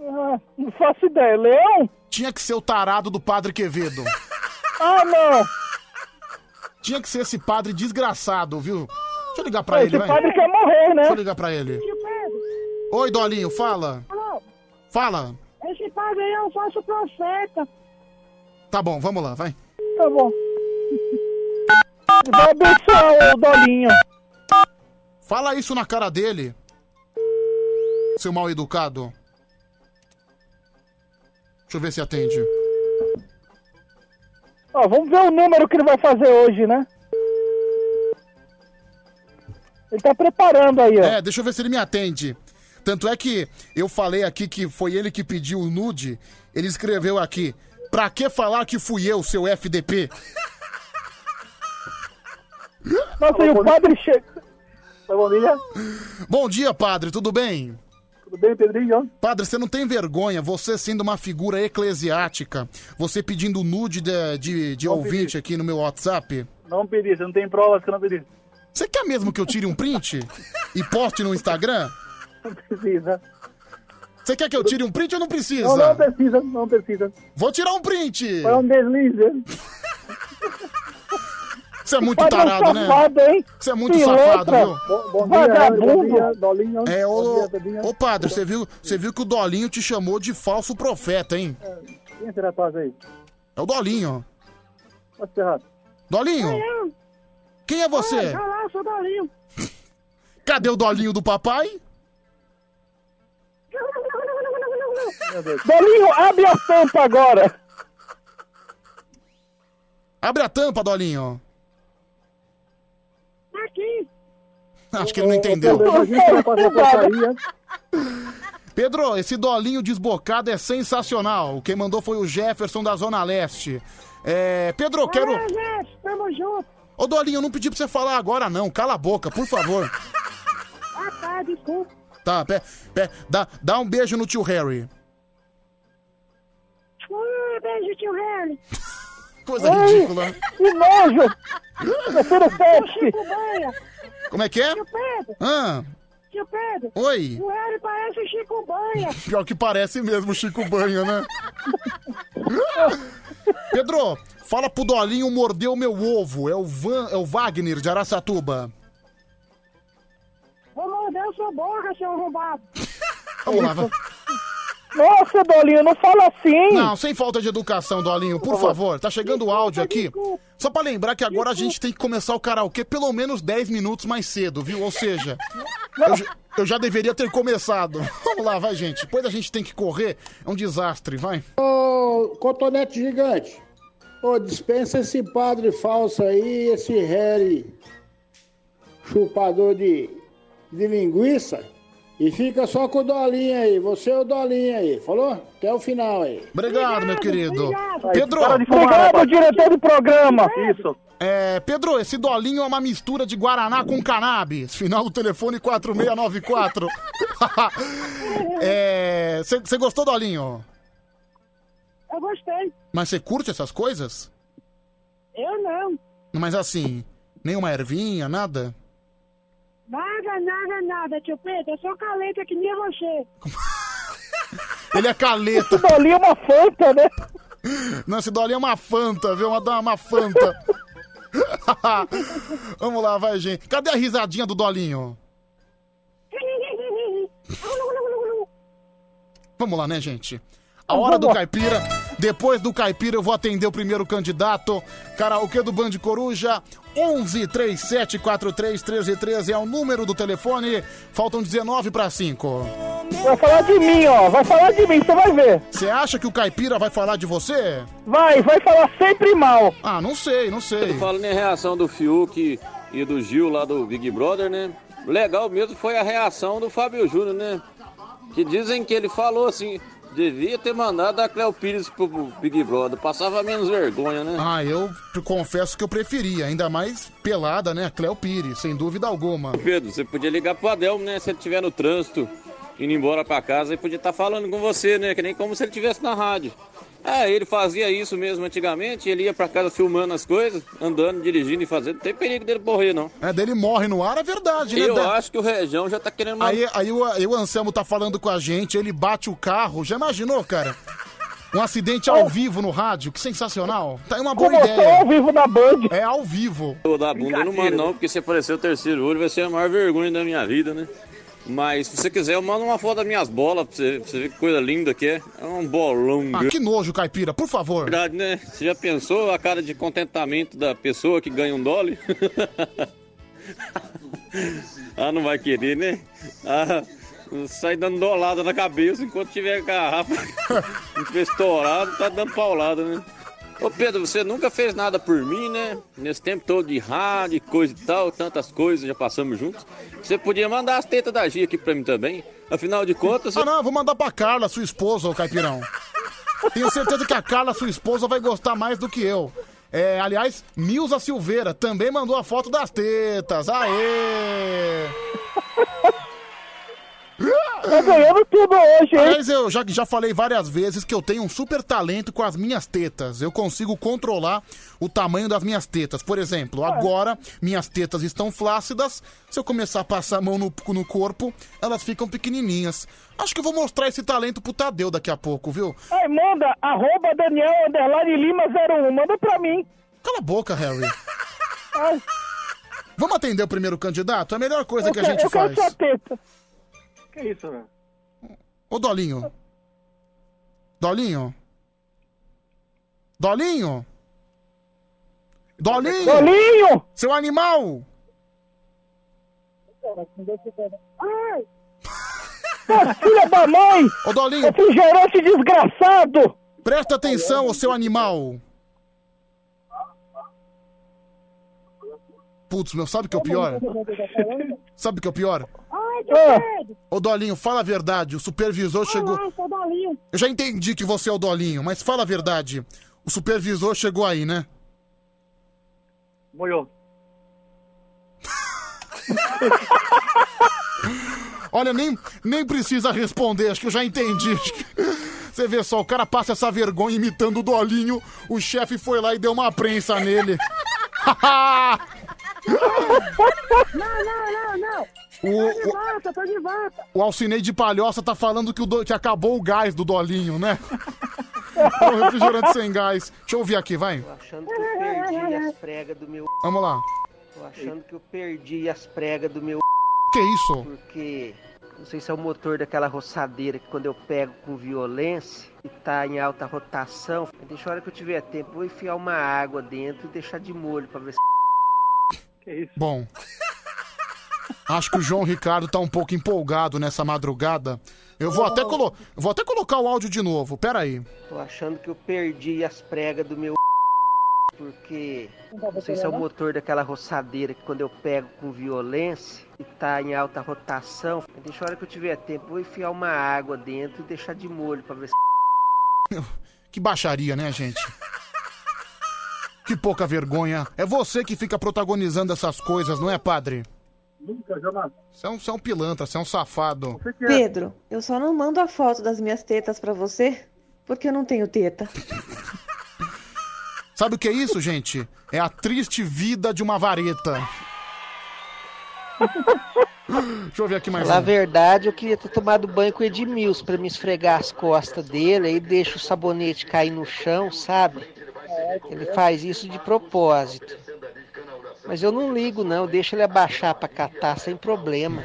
Ah, não faço ideia. Leão?
Tinha que ser o tarado do Padre Quevedo.
Ah, não.
Tinha que ser esse padre desgraçado, viu? Deixa eu ligar pra
Esse
ele, vai.
padre quer morrer, né?
Deixa eu ligar pra ele. Oi, Dolinho, fala.
Alô,
Fala.
É um falso profeta.
Tá bom, vamos lá, vai.
Tá bom. Vai abençoar o Dolinho.
Fala isso na cara dele. Seu mal educado. Deixa eu ver se atende.
Ó, vamos ver o número que ele vai fazer hoje, né? Ele tá preparando aí, ó.
É, deixa eu ver se ele me atende. Tanto é que eu falei aqui que foi ele que pediu o nude. Ele escreveu aqui. Pra que falar que fui eu, seu FDP?
Nossa, e o padre chega.
Bom dia. Bom dia, padre, tudo bem?
Tudo bem, Pedrinho?
Padre, você não tem vergonha, você sendo uma figura eclesiástica, você pedindo nude de, de, de
Não
ouvinte aqui no meu WhatsApp?
Não pedi, você não tem provas que eu não pedi.
Você quer mesmo que eu tire um print e poste no Instagram?
Não precisa.
Você quer que eu tire um print ou não precisa?
Não, não precisa, não precisa.
Vou tirar um print!
Foi um deslize.
Você é muito tarado, né?
safado, hein?
Você é muito
Pilantra.
safado, viu?
Bom- bom dia, Vagabundo. bom dia,
Dolinho. É,
Bom
ô,
dia,
ô padre, você viu, você viu que o Dolinho te chamou de falso profeta, hein?
Quem será paz aí?
É o Dolinho.
Pode ser errado.
Dolinho, quem é você?
Lá, eu sou o Dolinho.
Cadê o Dolinho do papai?
Dolinho, abre a tampa agora.
Abre a tampa, Dolinho.
Aqui.
Acho que ele não entendeu.
Pedro,
esse dolinho desbocado é sensacional. Quem mandou foi o Jefferson da Zona Leste. É, Pedro, quero.
Ah, gente, tamo junto.
Ô Dolinho, eu não pedi pra você falar agora, não. Cala a boca, por favor.
Ah, tá, desculpa.
Tá, pé, pé, dá, dá um beijo no tio Harry.
Beijo, tio Harry.
Coisa
Ai,
ridícula.
Que nojo! Prefiro
Banha.
Como é que é?
Tio Pedro.
Ah,
Tio Pedro.
Oi.
O Harry parece o Chico Banha.
pior que parece mesmo o Chico Banha, né? Pedro, fala pro Dolinho morder o meu ovo. É o, Van, é o Wagner de Araçatuba.
Vou morder sua boca, seu arrombado.
Vamos lá, vai.
Nossa, Dolinho, não fala assim.
Não, sem falta de educação, Dolinho, por favor. Tá chegando o áudio aqui. Só pra lembrar que agora a gente tem que começar o karaokê pelo menos 10 minutos mais cedo, viu? Ou seja, eu, já- eu já deveria ter começado. Vamos lá, vai, gente. Depois a gente tem que correr. É um desastre, vai.
Ô, cotonete gigante. Ô, dispensa esse padre falso aí, esse Harry chupador de, de linguiça. E fica só com o Dolinho aí. Você é o Dolinho aí. Falou? Até o final aí.
Obrigado, meu querido. Pedro.
Obrigado, diretor do programa.
Isso.
É, Pedro, esse dolinho é uma mistura de Guaraná com cannabis. Final do telefone 4694. é, Você gostou, Dolinho?
Eu gostei.
Mas você curte essas coisas?
Eu não.
Mas assim, nenhuma ervinha, nada?
Nada, nada, tio Pedro. Eu sou caleta que nem você.
Ele é caleta.
Esse dolinho é uma fanta, né?
Não, esse dolinho é uma fanta, viu? Uma, uma fanta. Vamos lá, vai, gente. Cadê a risadinha do dolinho? Vamos lá, né, gente? A hora do caipira. Depois do caipira, eu vou atender o primeiro candidato. Karaokê do Band Coruja. 11 37 43 13 13 é o número do telefone. Faltam 19 para 5.
Vai falar de mim, ó. Vai falar de mim, você vai ver.
Você acha que o caipira vai falar de você?
Vai, vai falar sempre mal.
Ah, não sei, não sei.
Falando em reação do Fiuk e do Gil lá do Big Brother, né? Legal mesmo foi a reação do Fábio Júnior, né? Que dizem que ele falou assim, devia ter mandado a Cleo Pires pro Big Brother, passava menos vergonha, né?
Ah, eu confesso que eu preferia, ainda mais pelada, né? Cleo Pires, sem dúvida alguma.
Pedro, você podia ligar pro Adelmo, né? Se ele estiver no trânsito, indo embora pra casa, ele podia estar falando com você, né? Que nem como se ele estivesse na rádio. É, ele fazia isso mesmo antigamente, ele ia pra casa filmando as coisas, andando, dirigindo e fazendo. Não tem perigo dele morrer, não.
É, dele morre no ar, é verdade, né?
Eu
Da-
acho que o Região já tá querendo...
Aí, aí, o, aí o Anselmo tá falando com a gente, ele bate o carro. Já imaginou, cara? Um acidente ao vivo no rádio, que sensacional. Tá aí uma boa
Com você
ideia.
ao vivo na Band.
É ao vivo.
Eu da bunda eu não mando não, porque se aparecer o terceiro olho vai ser a maior vergonha da minha vida, né? Mas se você quiser, eu mando uma foto das minhas bolas pra você, pra você ver que coisa linda que é. É um bolão.
Ah, que nojo, caipira, por favor.
Verdade, né? Você já pensou a cara de contentamento da pessoa que ganha um dólar? ah, não vai querer, né? Ah, sai dando dolada na cabeça enquanto tiver garrafa estourado, tá dando paulada, né? Ô Pedro, você nunca fez nada por mim, né? Nesse tempo todo de rádio, e coisa e tal, tantas coisas, já passamos juntos. Você podia mandar as tetas da Gia aqui pra mim também. Afinal de contas.
Ah, não, vou mandar pra Carla, sua esposa, ô caipirão. Tenho certeza que a Carla, sua esposa, vai gostar mais do que eu. É, aliás, Milza Silveira também mandou a foto das tetas. Aê!
Tá ganhando tudo hoje, hein?
Aliás, eu já, já falei várias vezes que eu tenho um super talento com as minhas tetas. Eu consigo controlar o tamanho das minhas tetas. Por exemplo, agora minhas tetas estão flácidas. Se eu começar a passar a mão no, no corpo, elas ficam pequenininhas. Acho que eu vou mostrar esse talento pro Tadeu daqui a pouco, viu?
Ai, manda, arroba Daniel Underline Lima 01. Manda pra mim.
Cala a boca, Harry.
Ai,
Vamos atender o primeiro candidato? É a melhor coisa
eu
que a
quero-
gente
eu quero
faz.
sua teta.
Que isso, velho?
Ô, Dolinho. Dolinho. Dolinho. Dolinho.
Dolinho!
Seu animal.
Ai,
filha da mãe!
Ô, Dolinho.
Refrigerante desgraçado!
Presta atenção, ô seu animal. Putz, meu, sabe o que é o pior? Sabe o que é o pior?
Tio Pedro.
Ô, Dolinho, fala a verdade. O supervisor chegou.
Olá, sou Dolinho.
Eu já entendi que você é o Dolinho, mas fala a verdade. O supervisor chegou aí, né?
Moiou.
Olha, nem, nem precisa responder, acho que eu já entendi. Você vê só, o cara passa essa vergonha imitando o Dolinho, o chefe foi lá e deu uma prensa nele.
Não, não, não, não.
O-
Tô de volta, tô de volta.
O Alcinei de Palhoça tá falando que, o do- que acabou o gás do Dolinho, né? o refrigerante sem gás. Deixa eu ouvir aqui, vai.
Tô achando que eu perdi as pregas do meu.
Vamos lá.
Tô achando que eu perdi as pregas do meu.
Que isso?
Porque. Não sei se é o motor daquela roçadeira que quando eu pego com violência e tá em alta rotação, deixa a hora que eu tiver tempo, eu vou enfiar uma água dentro e deixar de molho pra ver se. Que isso?
Bom. Acho que o João Ricardo tá um pouco empolgado nessa madrugada. Eu vou até, colo vou até colocar o áudio de novo. Pera aí.
Tô achando que eu perdi as pregas do meu. Porque. Não sei se é o motor daquela roçadeira que quando eu pego com violência e tá em alta rotação, deixa a hora que eu tiver tempo, vou enfiar uma água dentro e deixar de molho pra ver se.
Que baixaria, né, gente? Que pouca vergonha. É você que fica protagonizando essas coisas, não é, padre?
Nunca, jamais.
Você é um, você é um pilantra, você é um safado.
Pedro, eu só não mando a foto das minhas tetas pra você porque eu não tenho teta.
Sabe o que é isso, gente? É a triste vida de uma vareta. Deixa eu ver aqui mais
Falar a
um.
verdade, eu queria ter tomado banho com o Edmilson pra me esfregar as costas dele, aí deixa o sabonete cair no chão, sabe? Ele faz isso de propósito. Mas eu não ligo não, deixa ele abaixar pra catar sem problema.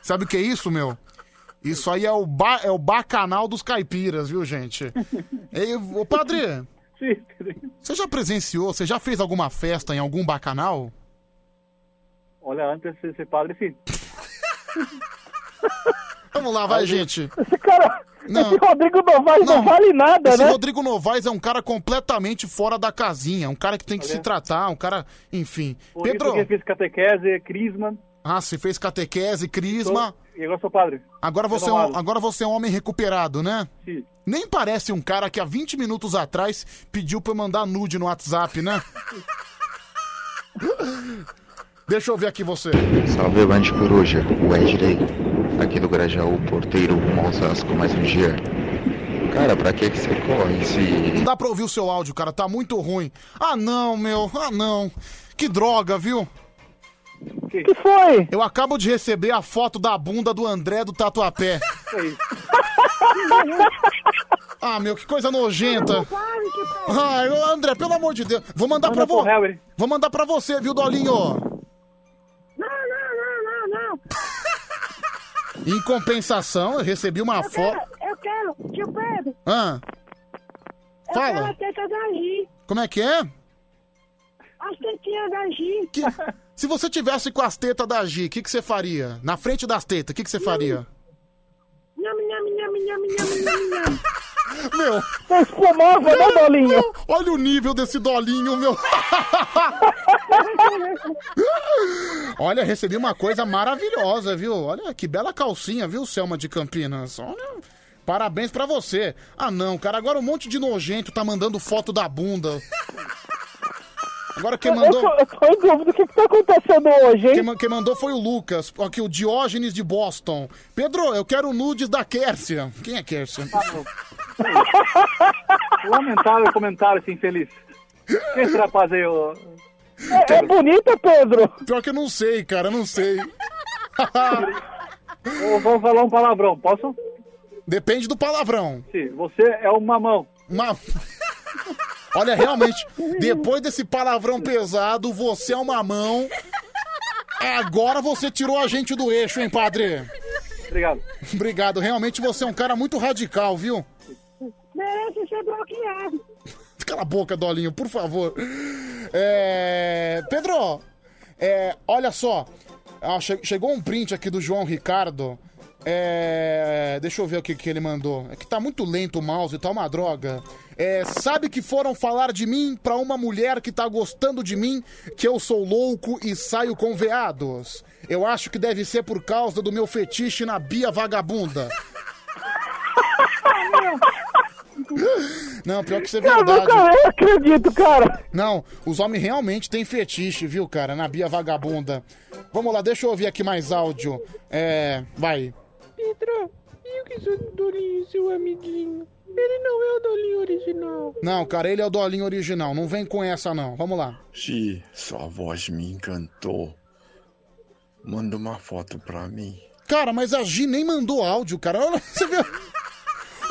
Sabe o que é isso, meu? Isso aí é o, ba é o bacanal dos caipiras, viu, gente? Ei, ô, padre, você já presenciou, você já fez alguma festa em algum bacanal?
Olha, antes de ser padre, sim.
Vamos lá, vai, gente.
Esse cara,
Não.
esse Rodrigo Novaes não, vale nada,
Esse
né?
Rodrigo Novaes é um cara completamente fora da casinha, um cara que tem que se tratar, um cara, enfim.
Por
Pedro,
isso que eu fiz catequese, crisma.
ah, você fez catequese, crisma.
E agora sou padre.
Agora você, é um, agora você é um homem recuperado, né?
Sim.
Nem parece um cara que há 20 minutos atrás pediu pra eu mandar nude no WhatsApp, né? Deixa eu ver aqui você.
Salve Band Coruja, o Wesley, aqui do Grajaú, porteiro Osasco, mais um dia. Cara, pra que que você corre se...
Não dá pra ouvir o seu áudio, cara, tá muito ruim. Ah não, meu, ah não. Que droga, viu?
Que foi?
Eu acabo de receber a foto da bunda do André do Tatuapé. Ah, meu, que coisa nojenta. Ai, ô, André, pelo amor de Deus. Vou mandar pra você. Vou mandar pra você, viu, Dolinho?
Não, não, não, não, não.
Em compensação, eu recebi uma foto.
eu quero, tio Pedro.
Ah,
Eu
Fala.
quero a teta da Gi.
como é que é?
As tetinhas da Gi.
Que- Se você tivesse com as tetas da Gi, o que, que você faria? Na frente das tetas, o que, que você faria?
Nham, nham, nham, nham, nham, nham, nham.
Meu.
Você espumava, né, Dolinho?
Olha o nível desse dolinho, meu. Olha, recebi uma coisa maravilhosa, viu? Olha que bela calcinha, viu, Selma de Campinas? Olha, parabéns pra você. Ah, não, cara, agora um monte de nojento tá mandando foto da bunda. Agora quem mandou.
Eu, tô, eu tô em dúvida o que, que tá acontecendo hoje, hein?
Quem, ma- quem mandou foi o Lucas, aqui o Diógenes de Boston. Pedro, eu quero nudes da Kércia. Quem é Kércia?
Lamentável comentário esse infeliz. Quem esse rapaz aí, ô?
É, é bonita, Pedro?
Pior que eu não sei, cara, eu não sei.
Ô, Vamos falar um palavrão, posso?
Depende do palavrão.
Sim, você é um mamão.
Olha, realmente, depois desse palavrão pesado, você é uma mão. Agora você tirou a gente do eixo, hein, padre?
Obrigado.
Obrigado, realmente você é um cara muito radical, viu?
Merece ser bloqueado.
Cala a boca, Dolinho, por favor. É... Pedro, é, olha só. Ah, che- chegou um print aqui do João Ricardo. É... Deixa eu ver o que, que ele mandou. É que tá muito lento o mouse, tá uma droga. É, sabe que foram falar de mim pra uma mulher que tá gostando de mim, que eu sou louco e saio com veados. Eu acho que deve ser por causa do meu fetiche na Bia Vagabunda. Não, pior que isso é
Eu
verdade.
nunca eu acredito, cara.
Não, os homens realmente têm fetiche, viu, cara, na Bia Vagabunda. Vamos lá, deixa eu ouvir aqui mais áudio. É. Vai.
Pedro,
fingiu que sou o Dolinho, seu amiguinho. Ele não é o Dolinho original.
Não, cara, ele é o Dolinho original. Não vem com essa, não. Vamos lá.
Gi, sua voz me encantou. Manda uma foto pra mim.
Cara, mas a Gi nem mandou áudio, cara. Olha, você viu?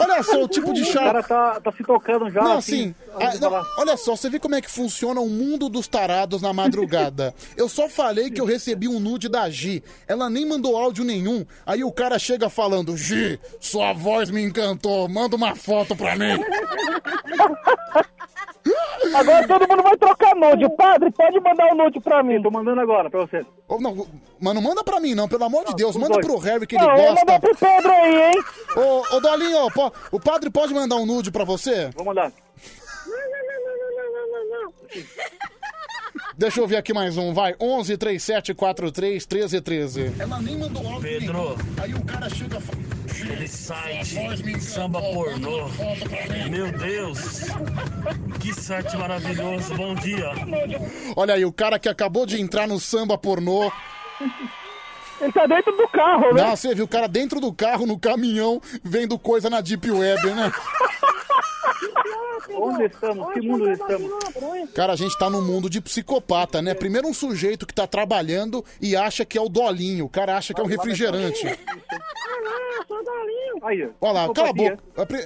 Olha só o tipo de
O
chá.
cara tá, tá se tocando já.
Não,
assim,
assim,
de
ah, não, olha só, você vê como é que funciona o mundo dos tarados na madrugada. Eu só falei que eu recebi um nude da Gi. Ela nem mandou áudio nenhum. Aí o cara chega falando: Gi, sua voz me encantou, manda uma foto pra mim.
Agora todo mundo vai trocar nude. Padre, pode mandar o nude pra mim.
Tô mandando agora pra você.
Ô, não, mas não manda pra mim, não, pelo amor de Deus. Manda
dois.
pro Harry que ele
Não,
gosta.
mandar pro Pedro aí, hein?
Ô, ô Dolinho, o padre pode mandar um nude pra você?
Vou mandar.
Deixa eu ver aqui mais um, vai. 11 37 43 13 13.
Ela nem mandou áudio
Pedro.
Aí o cara chega e fala.
Aquele site samba pornô. Meu Deus. Que site maravilhoso. Bom dia.
Olha aí, o cara que acabou de entrar no samba pornô.
Ele tá dentro do carro, né?
Não, você viu o cara dentro do carro, no caminhão, vendo coisa na Deep Web, né?
Onde estamos? Que mundo estamos?
Cara, a gente tá num mundo de psicopata, né? Primeiro um sujeito que tá trabalhando e acha que é o dolinho. O cara acha que é um refrigerante. Olha lá, cala a boca.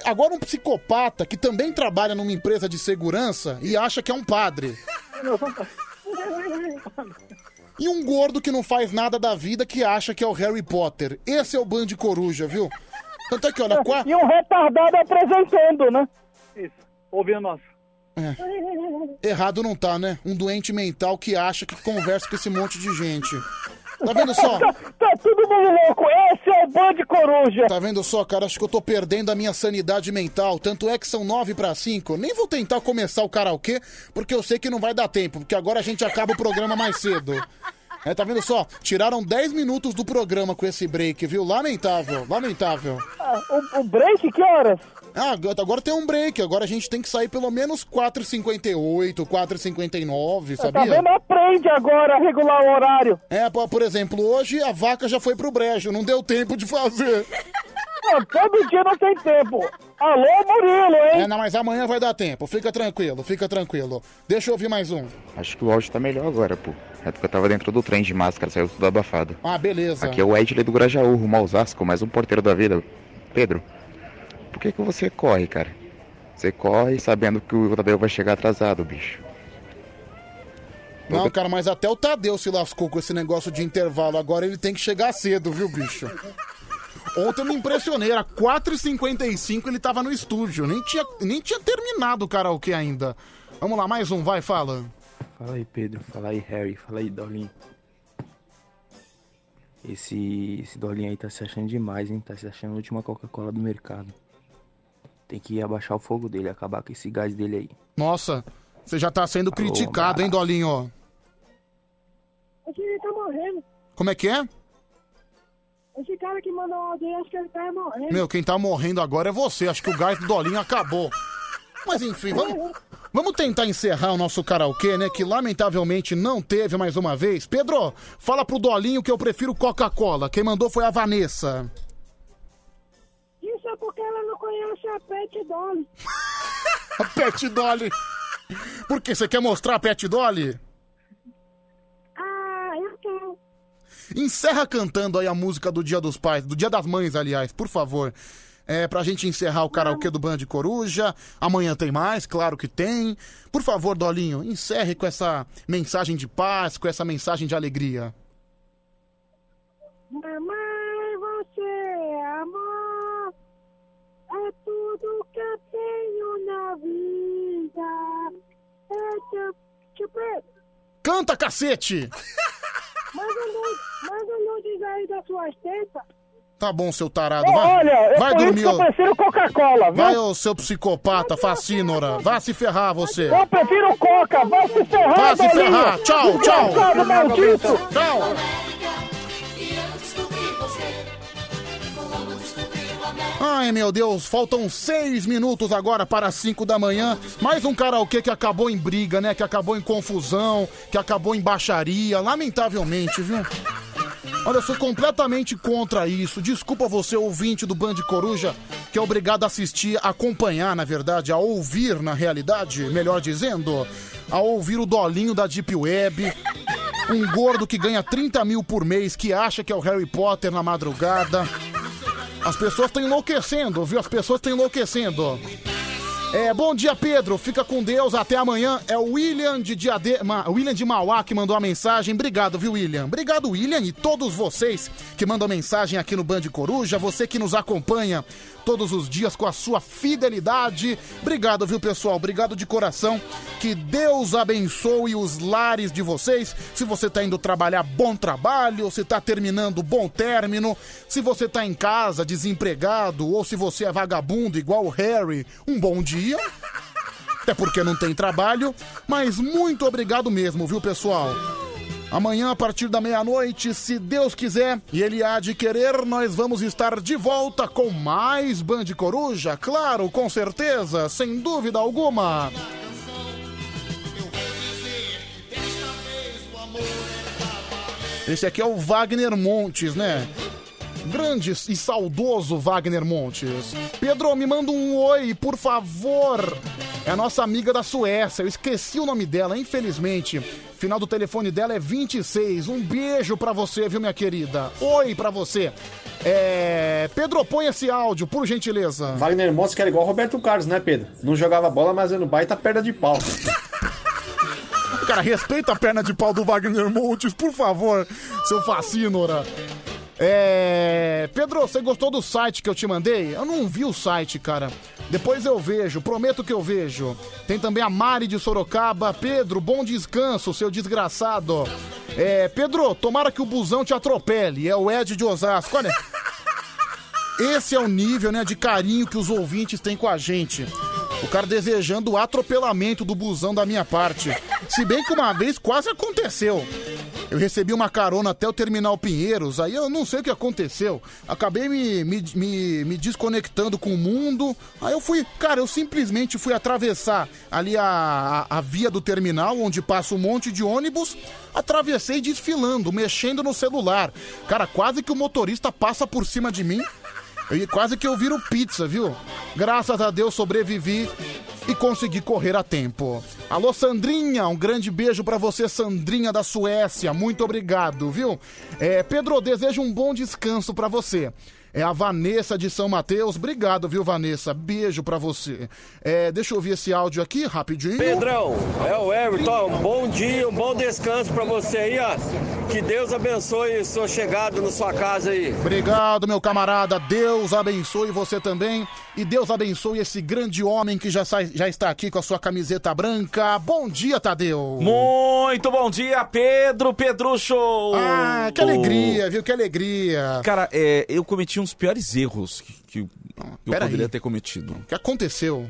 Agora um psicopata que também trabalha numa empresa de segurança e acha que é um padre. E um gordo que não faz nada da vida que acha que é o Harry Potter. Esse é o Band Coruja, viu? Tanto é que, olha, qua...
E um retardado apresentando, né?
Isso. Ouvindo nós.
errado não tá, né? Um doente mental que acha que conversa com esse monte de gente. Tá vendo só?
Tá todo mundo louco. Esse é o Band Coruja.
Tá vendo só, cara? Acho que eu tô perdendo a minha sanidade mental. Tanto é que são nove para cinco. Nem vou tentar começar o karaokê, porque eu sei que não vai dar tempo, porque agora a gente acaba o programa mais cedo. É, tá vendo só? Tiraram 10 minutos do programa com esse break, viu? Lamentável, lamentável.
Ah, o, o break, que horas?
Ah, agora- tem um break. Agora a gente tem que sair pelo menos 4h58, 4h59,
Tá
sabia?
vendo? Aprende agora a regular o horário.
É, po- por exemplo, hoje a vaca já foi pro brejo, não deu tempo de fazer.
Não, todo dia não tem tempo. Alô, Murilo, hein?
É, não, mas amanhã vai dar tempo. Fica tranquilo, fica tranquilo. Deixa eu ouvir mais um.
Acho que o áudio tá melhor agora, pô. É porque eu tava dentro do trem de máscara, saiu tudo abafado.
Ah, beleza.
Aqui é o Edley do Grajaú, rumo a Osasco, mais um porteiro da vida. Pedro, por que que você corre, cara? Você corre sabendo que o Tadeu vai chegar atrasado, bicho.
Não, cara, mas até o Tadeu se lascou com esse negócio de intervalo. Agora ele tem que chegar cedo, viu, bicho? Ontem eu me impressionei, era 4h55 ele tava no estúdio. Nem tinha, nem tinha terminado o karaokê ainda. Vamos lá, mais um, vai, fala.
Fala aí, Pedro. Fala aí, Harry. Fala aí, Dolinho. Esse, esse Dolinho aí tá se achando demais, hein? Tá se achando a última Coca-Cola do mercado. Tem que abaixar o fogo dele, acabar com esse gás dele aí.
Nossa, você já tá sendo criticado, hein, Dolinho?
Esse tá morrendo.
Como é que é?
Esse cara que mandou o áudio aí, acho que ele tá morrendo.
Meu, quem tá morrendo agora é você. Acho que o gás do Dolinho acabou. Mas enfim, vamos, vamos tentar encerrar o nosso karaokê, né? Que lamentavelmente não teve mais uma vez. Pedro, fala pro Dolinho que eu prefiro Coca-Cola. Quem mandou foi a Vanessa.
Conhece a Pet Dolly.
A Pet Dolly. Por quê? Você quer mostrar a Pet Dolly?
Ah, eu quero.
Encerra cantando aí a música do Dia dos Pais, do Dia das Mães, aliás, por favor. É, pra gente encerrar o karaokê do Band Coruja. Amanhã tem mais, claro que tem. Por favor, Dolinho, encerre com essa mensagem de paz, com essa mensagem de alegria.
Mamãe, você é amor. É tudo que eu tenho na vida. É tio Pedro.
Canta, cacete!
Manda um nude, manda um nudes aí das suas tetas.
Tá bom, seu tarado. Vai,
olha, é
vai dormir.
eu prefiro Coca-Cola, viu?
Vai, ô seu psicopata, facínora. Vá se ferrar, você.
Eu prefiro Coca. Vai se ferrar,
Vai se ferrar. Tchau, tchau. Tchau. Ai, meu Deus, faltam seis minutos agora para cinco da manhã. Mais um karaokê que acabou em briga, né? Que acabou em confusão, que acabou em baixaria, lamentavelmente, viu? Olha, eu sou completamente contra isso. Desculpa você, ouvinte do Band Coruja, que é obrigado a assistir, a acompanhar, na verdade, a ouvir, na realidade, melhor dizendo, a ouvir o dolinho da Deep Web. Um gordo que ganha 30 mil por mês, que acha que é o Harry Potter na madrugada. As pessoas estão enlouquecendo, viu? As pessoas estão enlouquecendo. É, bom dia, Pedro. Fica com Deus. Até amanhã. É o William de Diadema, William de Mauá que mandou a mensagem. Obrigado, viu, William? Obrigado, William, e todos vocês que mandam mensagem aqui no Band Coruja. Você que nos acompanha todos os dias com a sua fidelidade. Obrigado, viu, pessoal? Obrigado de coração. Que Deus abençoe os lares de vocês. Se você tá indo trabalhar, bom trabalho. Se tá terminando, bom término. Se você tá em casa, desempregado, ou se você é vagabundo igual o Harry, um bom dia. Até porque não tem trabalho. Mas muito obrigado mesmo, viu, pessoal? Amanhã, a partir da meia-noite, se Deus quiser e Ele há de querer, nós vamos estar de volta com mais Band Coruja, claro, com certeza, sem dúvida alguma. Esse aqui é o Wagner Montes, né? Grande e saudoso Wagner Montes. Pedro, me manda um oi, por favor. É a nossa amiga da Suécia. Eu esqueci o nome dela, infelizmente. Final do telefone dela é 26. Um beijo pra você, viu, minha querida? Oi pra você. É... Pedro, põe esse áudio, por gentileza.
Wagner Montes que era igual Roberto Carlos, né, Pedro? Não jogava bola, mas no baita perna de pau.
Cara, respeita a perna de pau do Wagner Montes, por favor, seu fascínora. É. Pedro, você gostou do site que eu te mandei? Eu não vi o site, cara. Depois eu vejo, prometo que eu vejo. Tem também a Mari de Sorocaba. Pedro, bom descanso, seu desgraçado. É, Pedro, tomara que o busão te atropele. É o Ed de Osasco. Olha. Esse é o nível, né, de carinho que os ouvintes têm com a gente. O cara desejando o atropelamento do busão da minha parte. Se bem que uma vez quase aconteceu. Eu recebi uma carona até o terminal Pinheiros, aí eu não sei o que aconteceu. Acabei me, me, me, me desconectando com o mundo. Aí eu fui, cara, eu simplesmente fui atravessar ali a, a, a via do terminal, onde passa um monte de ônibus. Atravessei desfilando, mexendo no celular. Cara, quase que o motorista passa por cima de mim. Quase que eu viro pizza, viu? Graças a Deus sobrevivi e consegui correr a tempo. Alô, Sandrinha, um grande beijo pra você, Sandrinha da Suécia. Muito obrigado, viu? É, Pedro, desejo um bom descanso pra você. É a Vanessa de São Mateus. Obrigado, viu, Vanessa? Beijo pra você. É, deixa eu ouvir esse áudio aqui, rapidinho.
Pedrão, é o Everton. Um bom dia, um bom descanso pra você aí, ó. Que Deus abençoe sua chegada na sua casa aí.
Obrigado, meu camarada. Deus abençoe você também. E Deus abençoe esse grande homem que já, sai- já está aqui com a sua camiseta branca. Bom dia, Tadeu.
Muito bom dia, Pedro Pedrucho!
Ah, que alegria, viu? Que alegria.
Cara, é, eu cometi um dos piores erros que, que eu
pera
poderia
aí.
ter cometido.
O que aconteceu?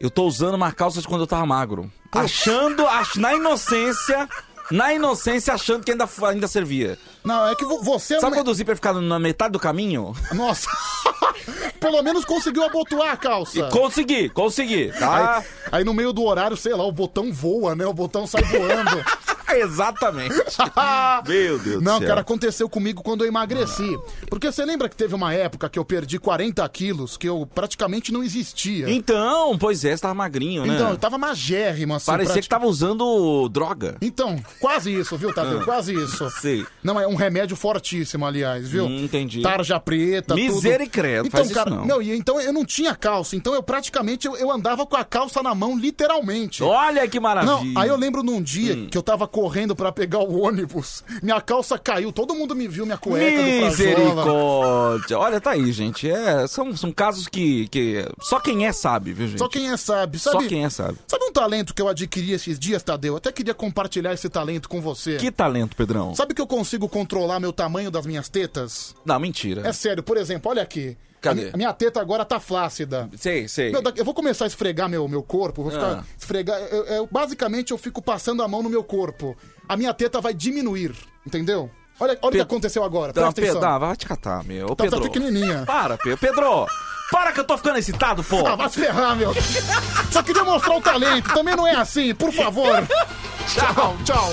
Eu tô usando uma calça de quando eu tava magro. Achando, ach, na inocência, na inocência, achando que ainda, ainda servia.
Não, é que vo- você... é
Sabe quando o zíper fica na metade do caminho?
Nossa! Pelo menos conseguiu abotoar a calça.
E consegui, consegui, tá?
Aí, aí no meio do horário, sei lá, o botão voa, né? O botão sai voando.
Exatamente. Meu Deus
Não,
do céu.
cara, aconteceu comigo quando eu emagreci. Porque você lembra que teve uma época que eu perdi 40 quilos, que eu praticamente não existia.
Então, pois é, você tava magrinho, né?
Então, eu tava magérrimo, assim.
Parecia que tava usando droga.
Então, quase isso, viu, Tadeu?
Ah.
Quase isso.
Sei.
Não, é um remédio fortíssimo, aliás, viu?
Hum, entendi.
Tarja preta, tudo.
Misericredo,
Então,
faz isso
cara,
não.
e então eu não tinha calça, então eu praticamente eu, eu andava com a calça na mão, literalmente.
Olha que maravilha. Hum.
Não, aí eu lembro num dia que eu tava correndo pra pegar o ônibus, minha calça caiu, todo mundo me viu minha cueca.
Misericórdia. Olha, tá aí, gente. É, são, são casos que, que só quem é sabe, viu, gente?
Só quem é sabe, sabe?
Só quem é sabe.
Sabe um talento que eu adquiri esses dias, Tadeu? Até queria compartilhar esse talento com você.
Que talento, Pedrão?
Sabe que eu consigo controlar meu tamanho das minhas tetas?
Não, mentira.
É sério, por exemplo, olha aqui.
Cadê?
A mi- A minha teta agora tá flácida.
Sei, sei.
Meu, eu vou começar a esfregar meu, meu corpo, vou ficar
Ah.
esfregar. eu- eu- basicamente, eu fico passando a mão no meu corpo. A minha teta vai diminuir, entendeu? Olha, olha o que aconteceu agora.
Não,
Presta
Pedro,
atenção.
não, vai te catar, meu.
Tá- tá
Pedro.
pequenininha.
Para, Pedro. Pedro, para que eu tô ficando excitado, pô.
Ah, vai se ferrar, meu. Só queria mostrar o talento. Também não é assim, por favor. tchau, tchau.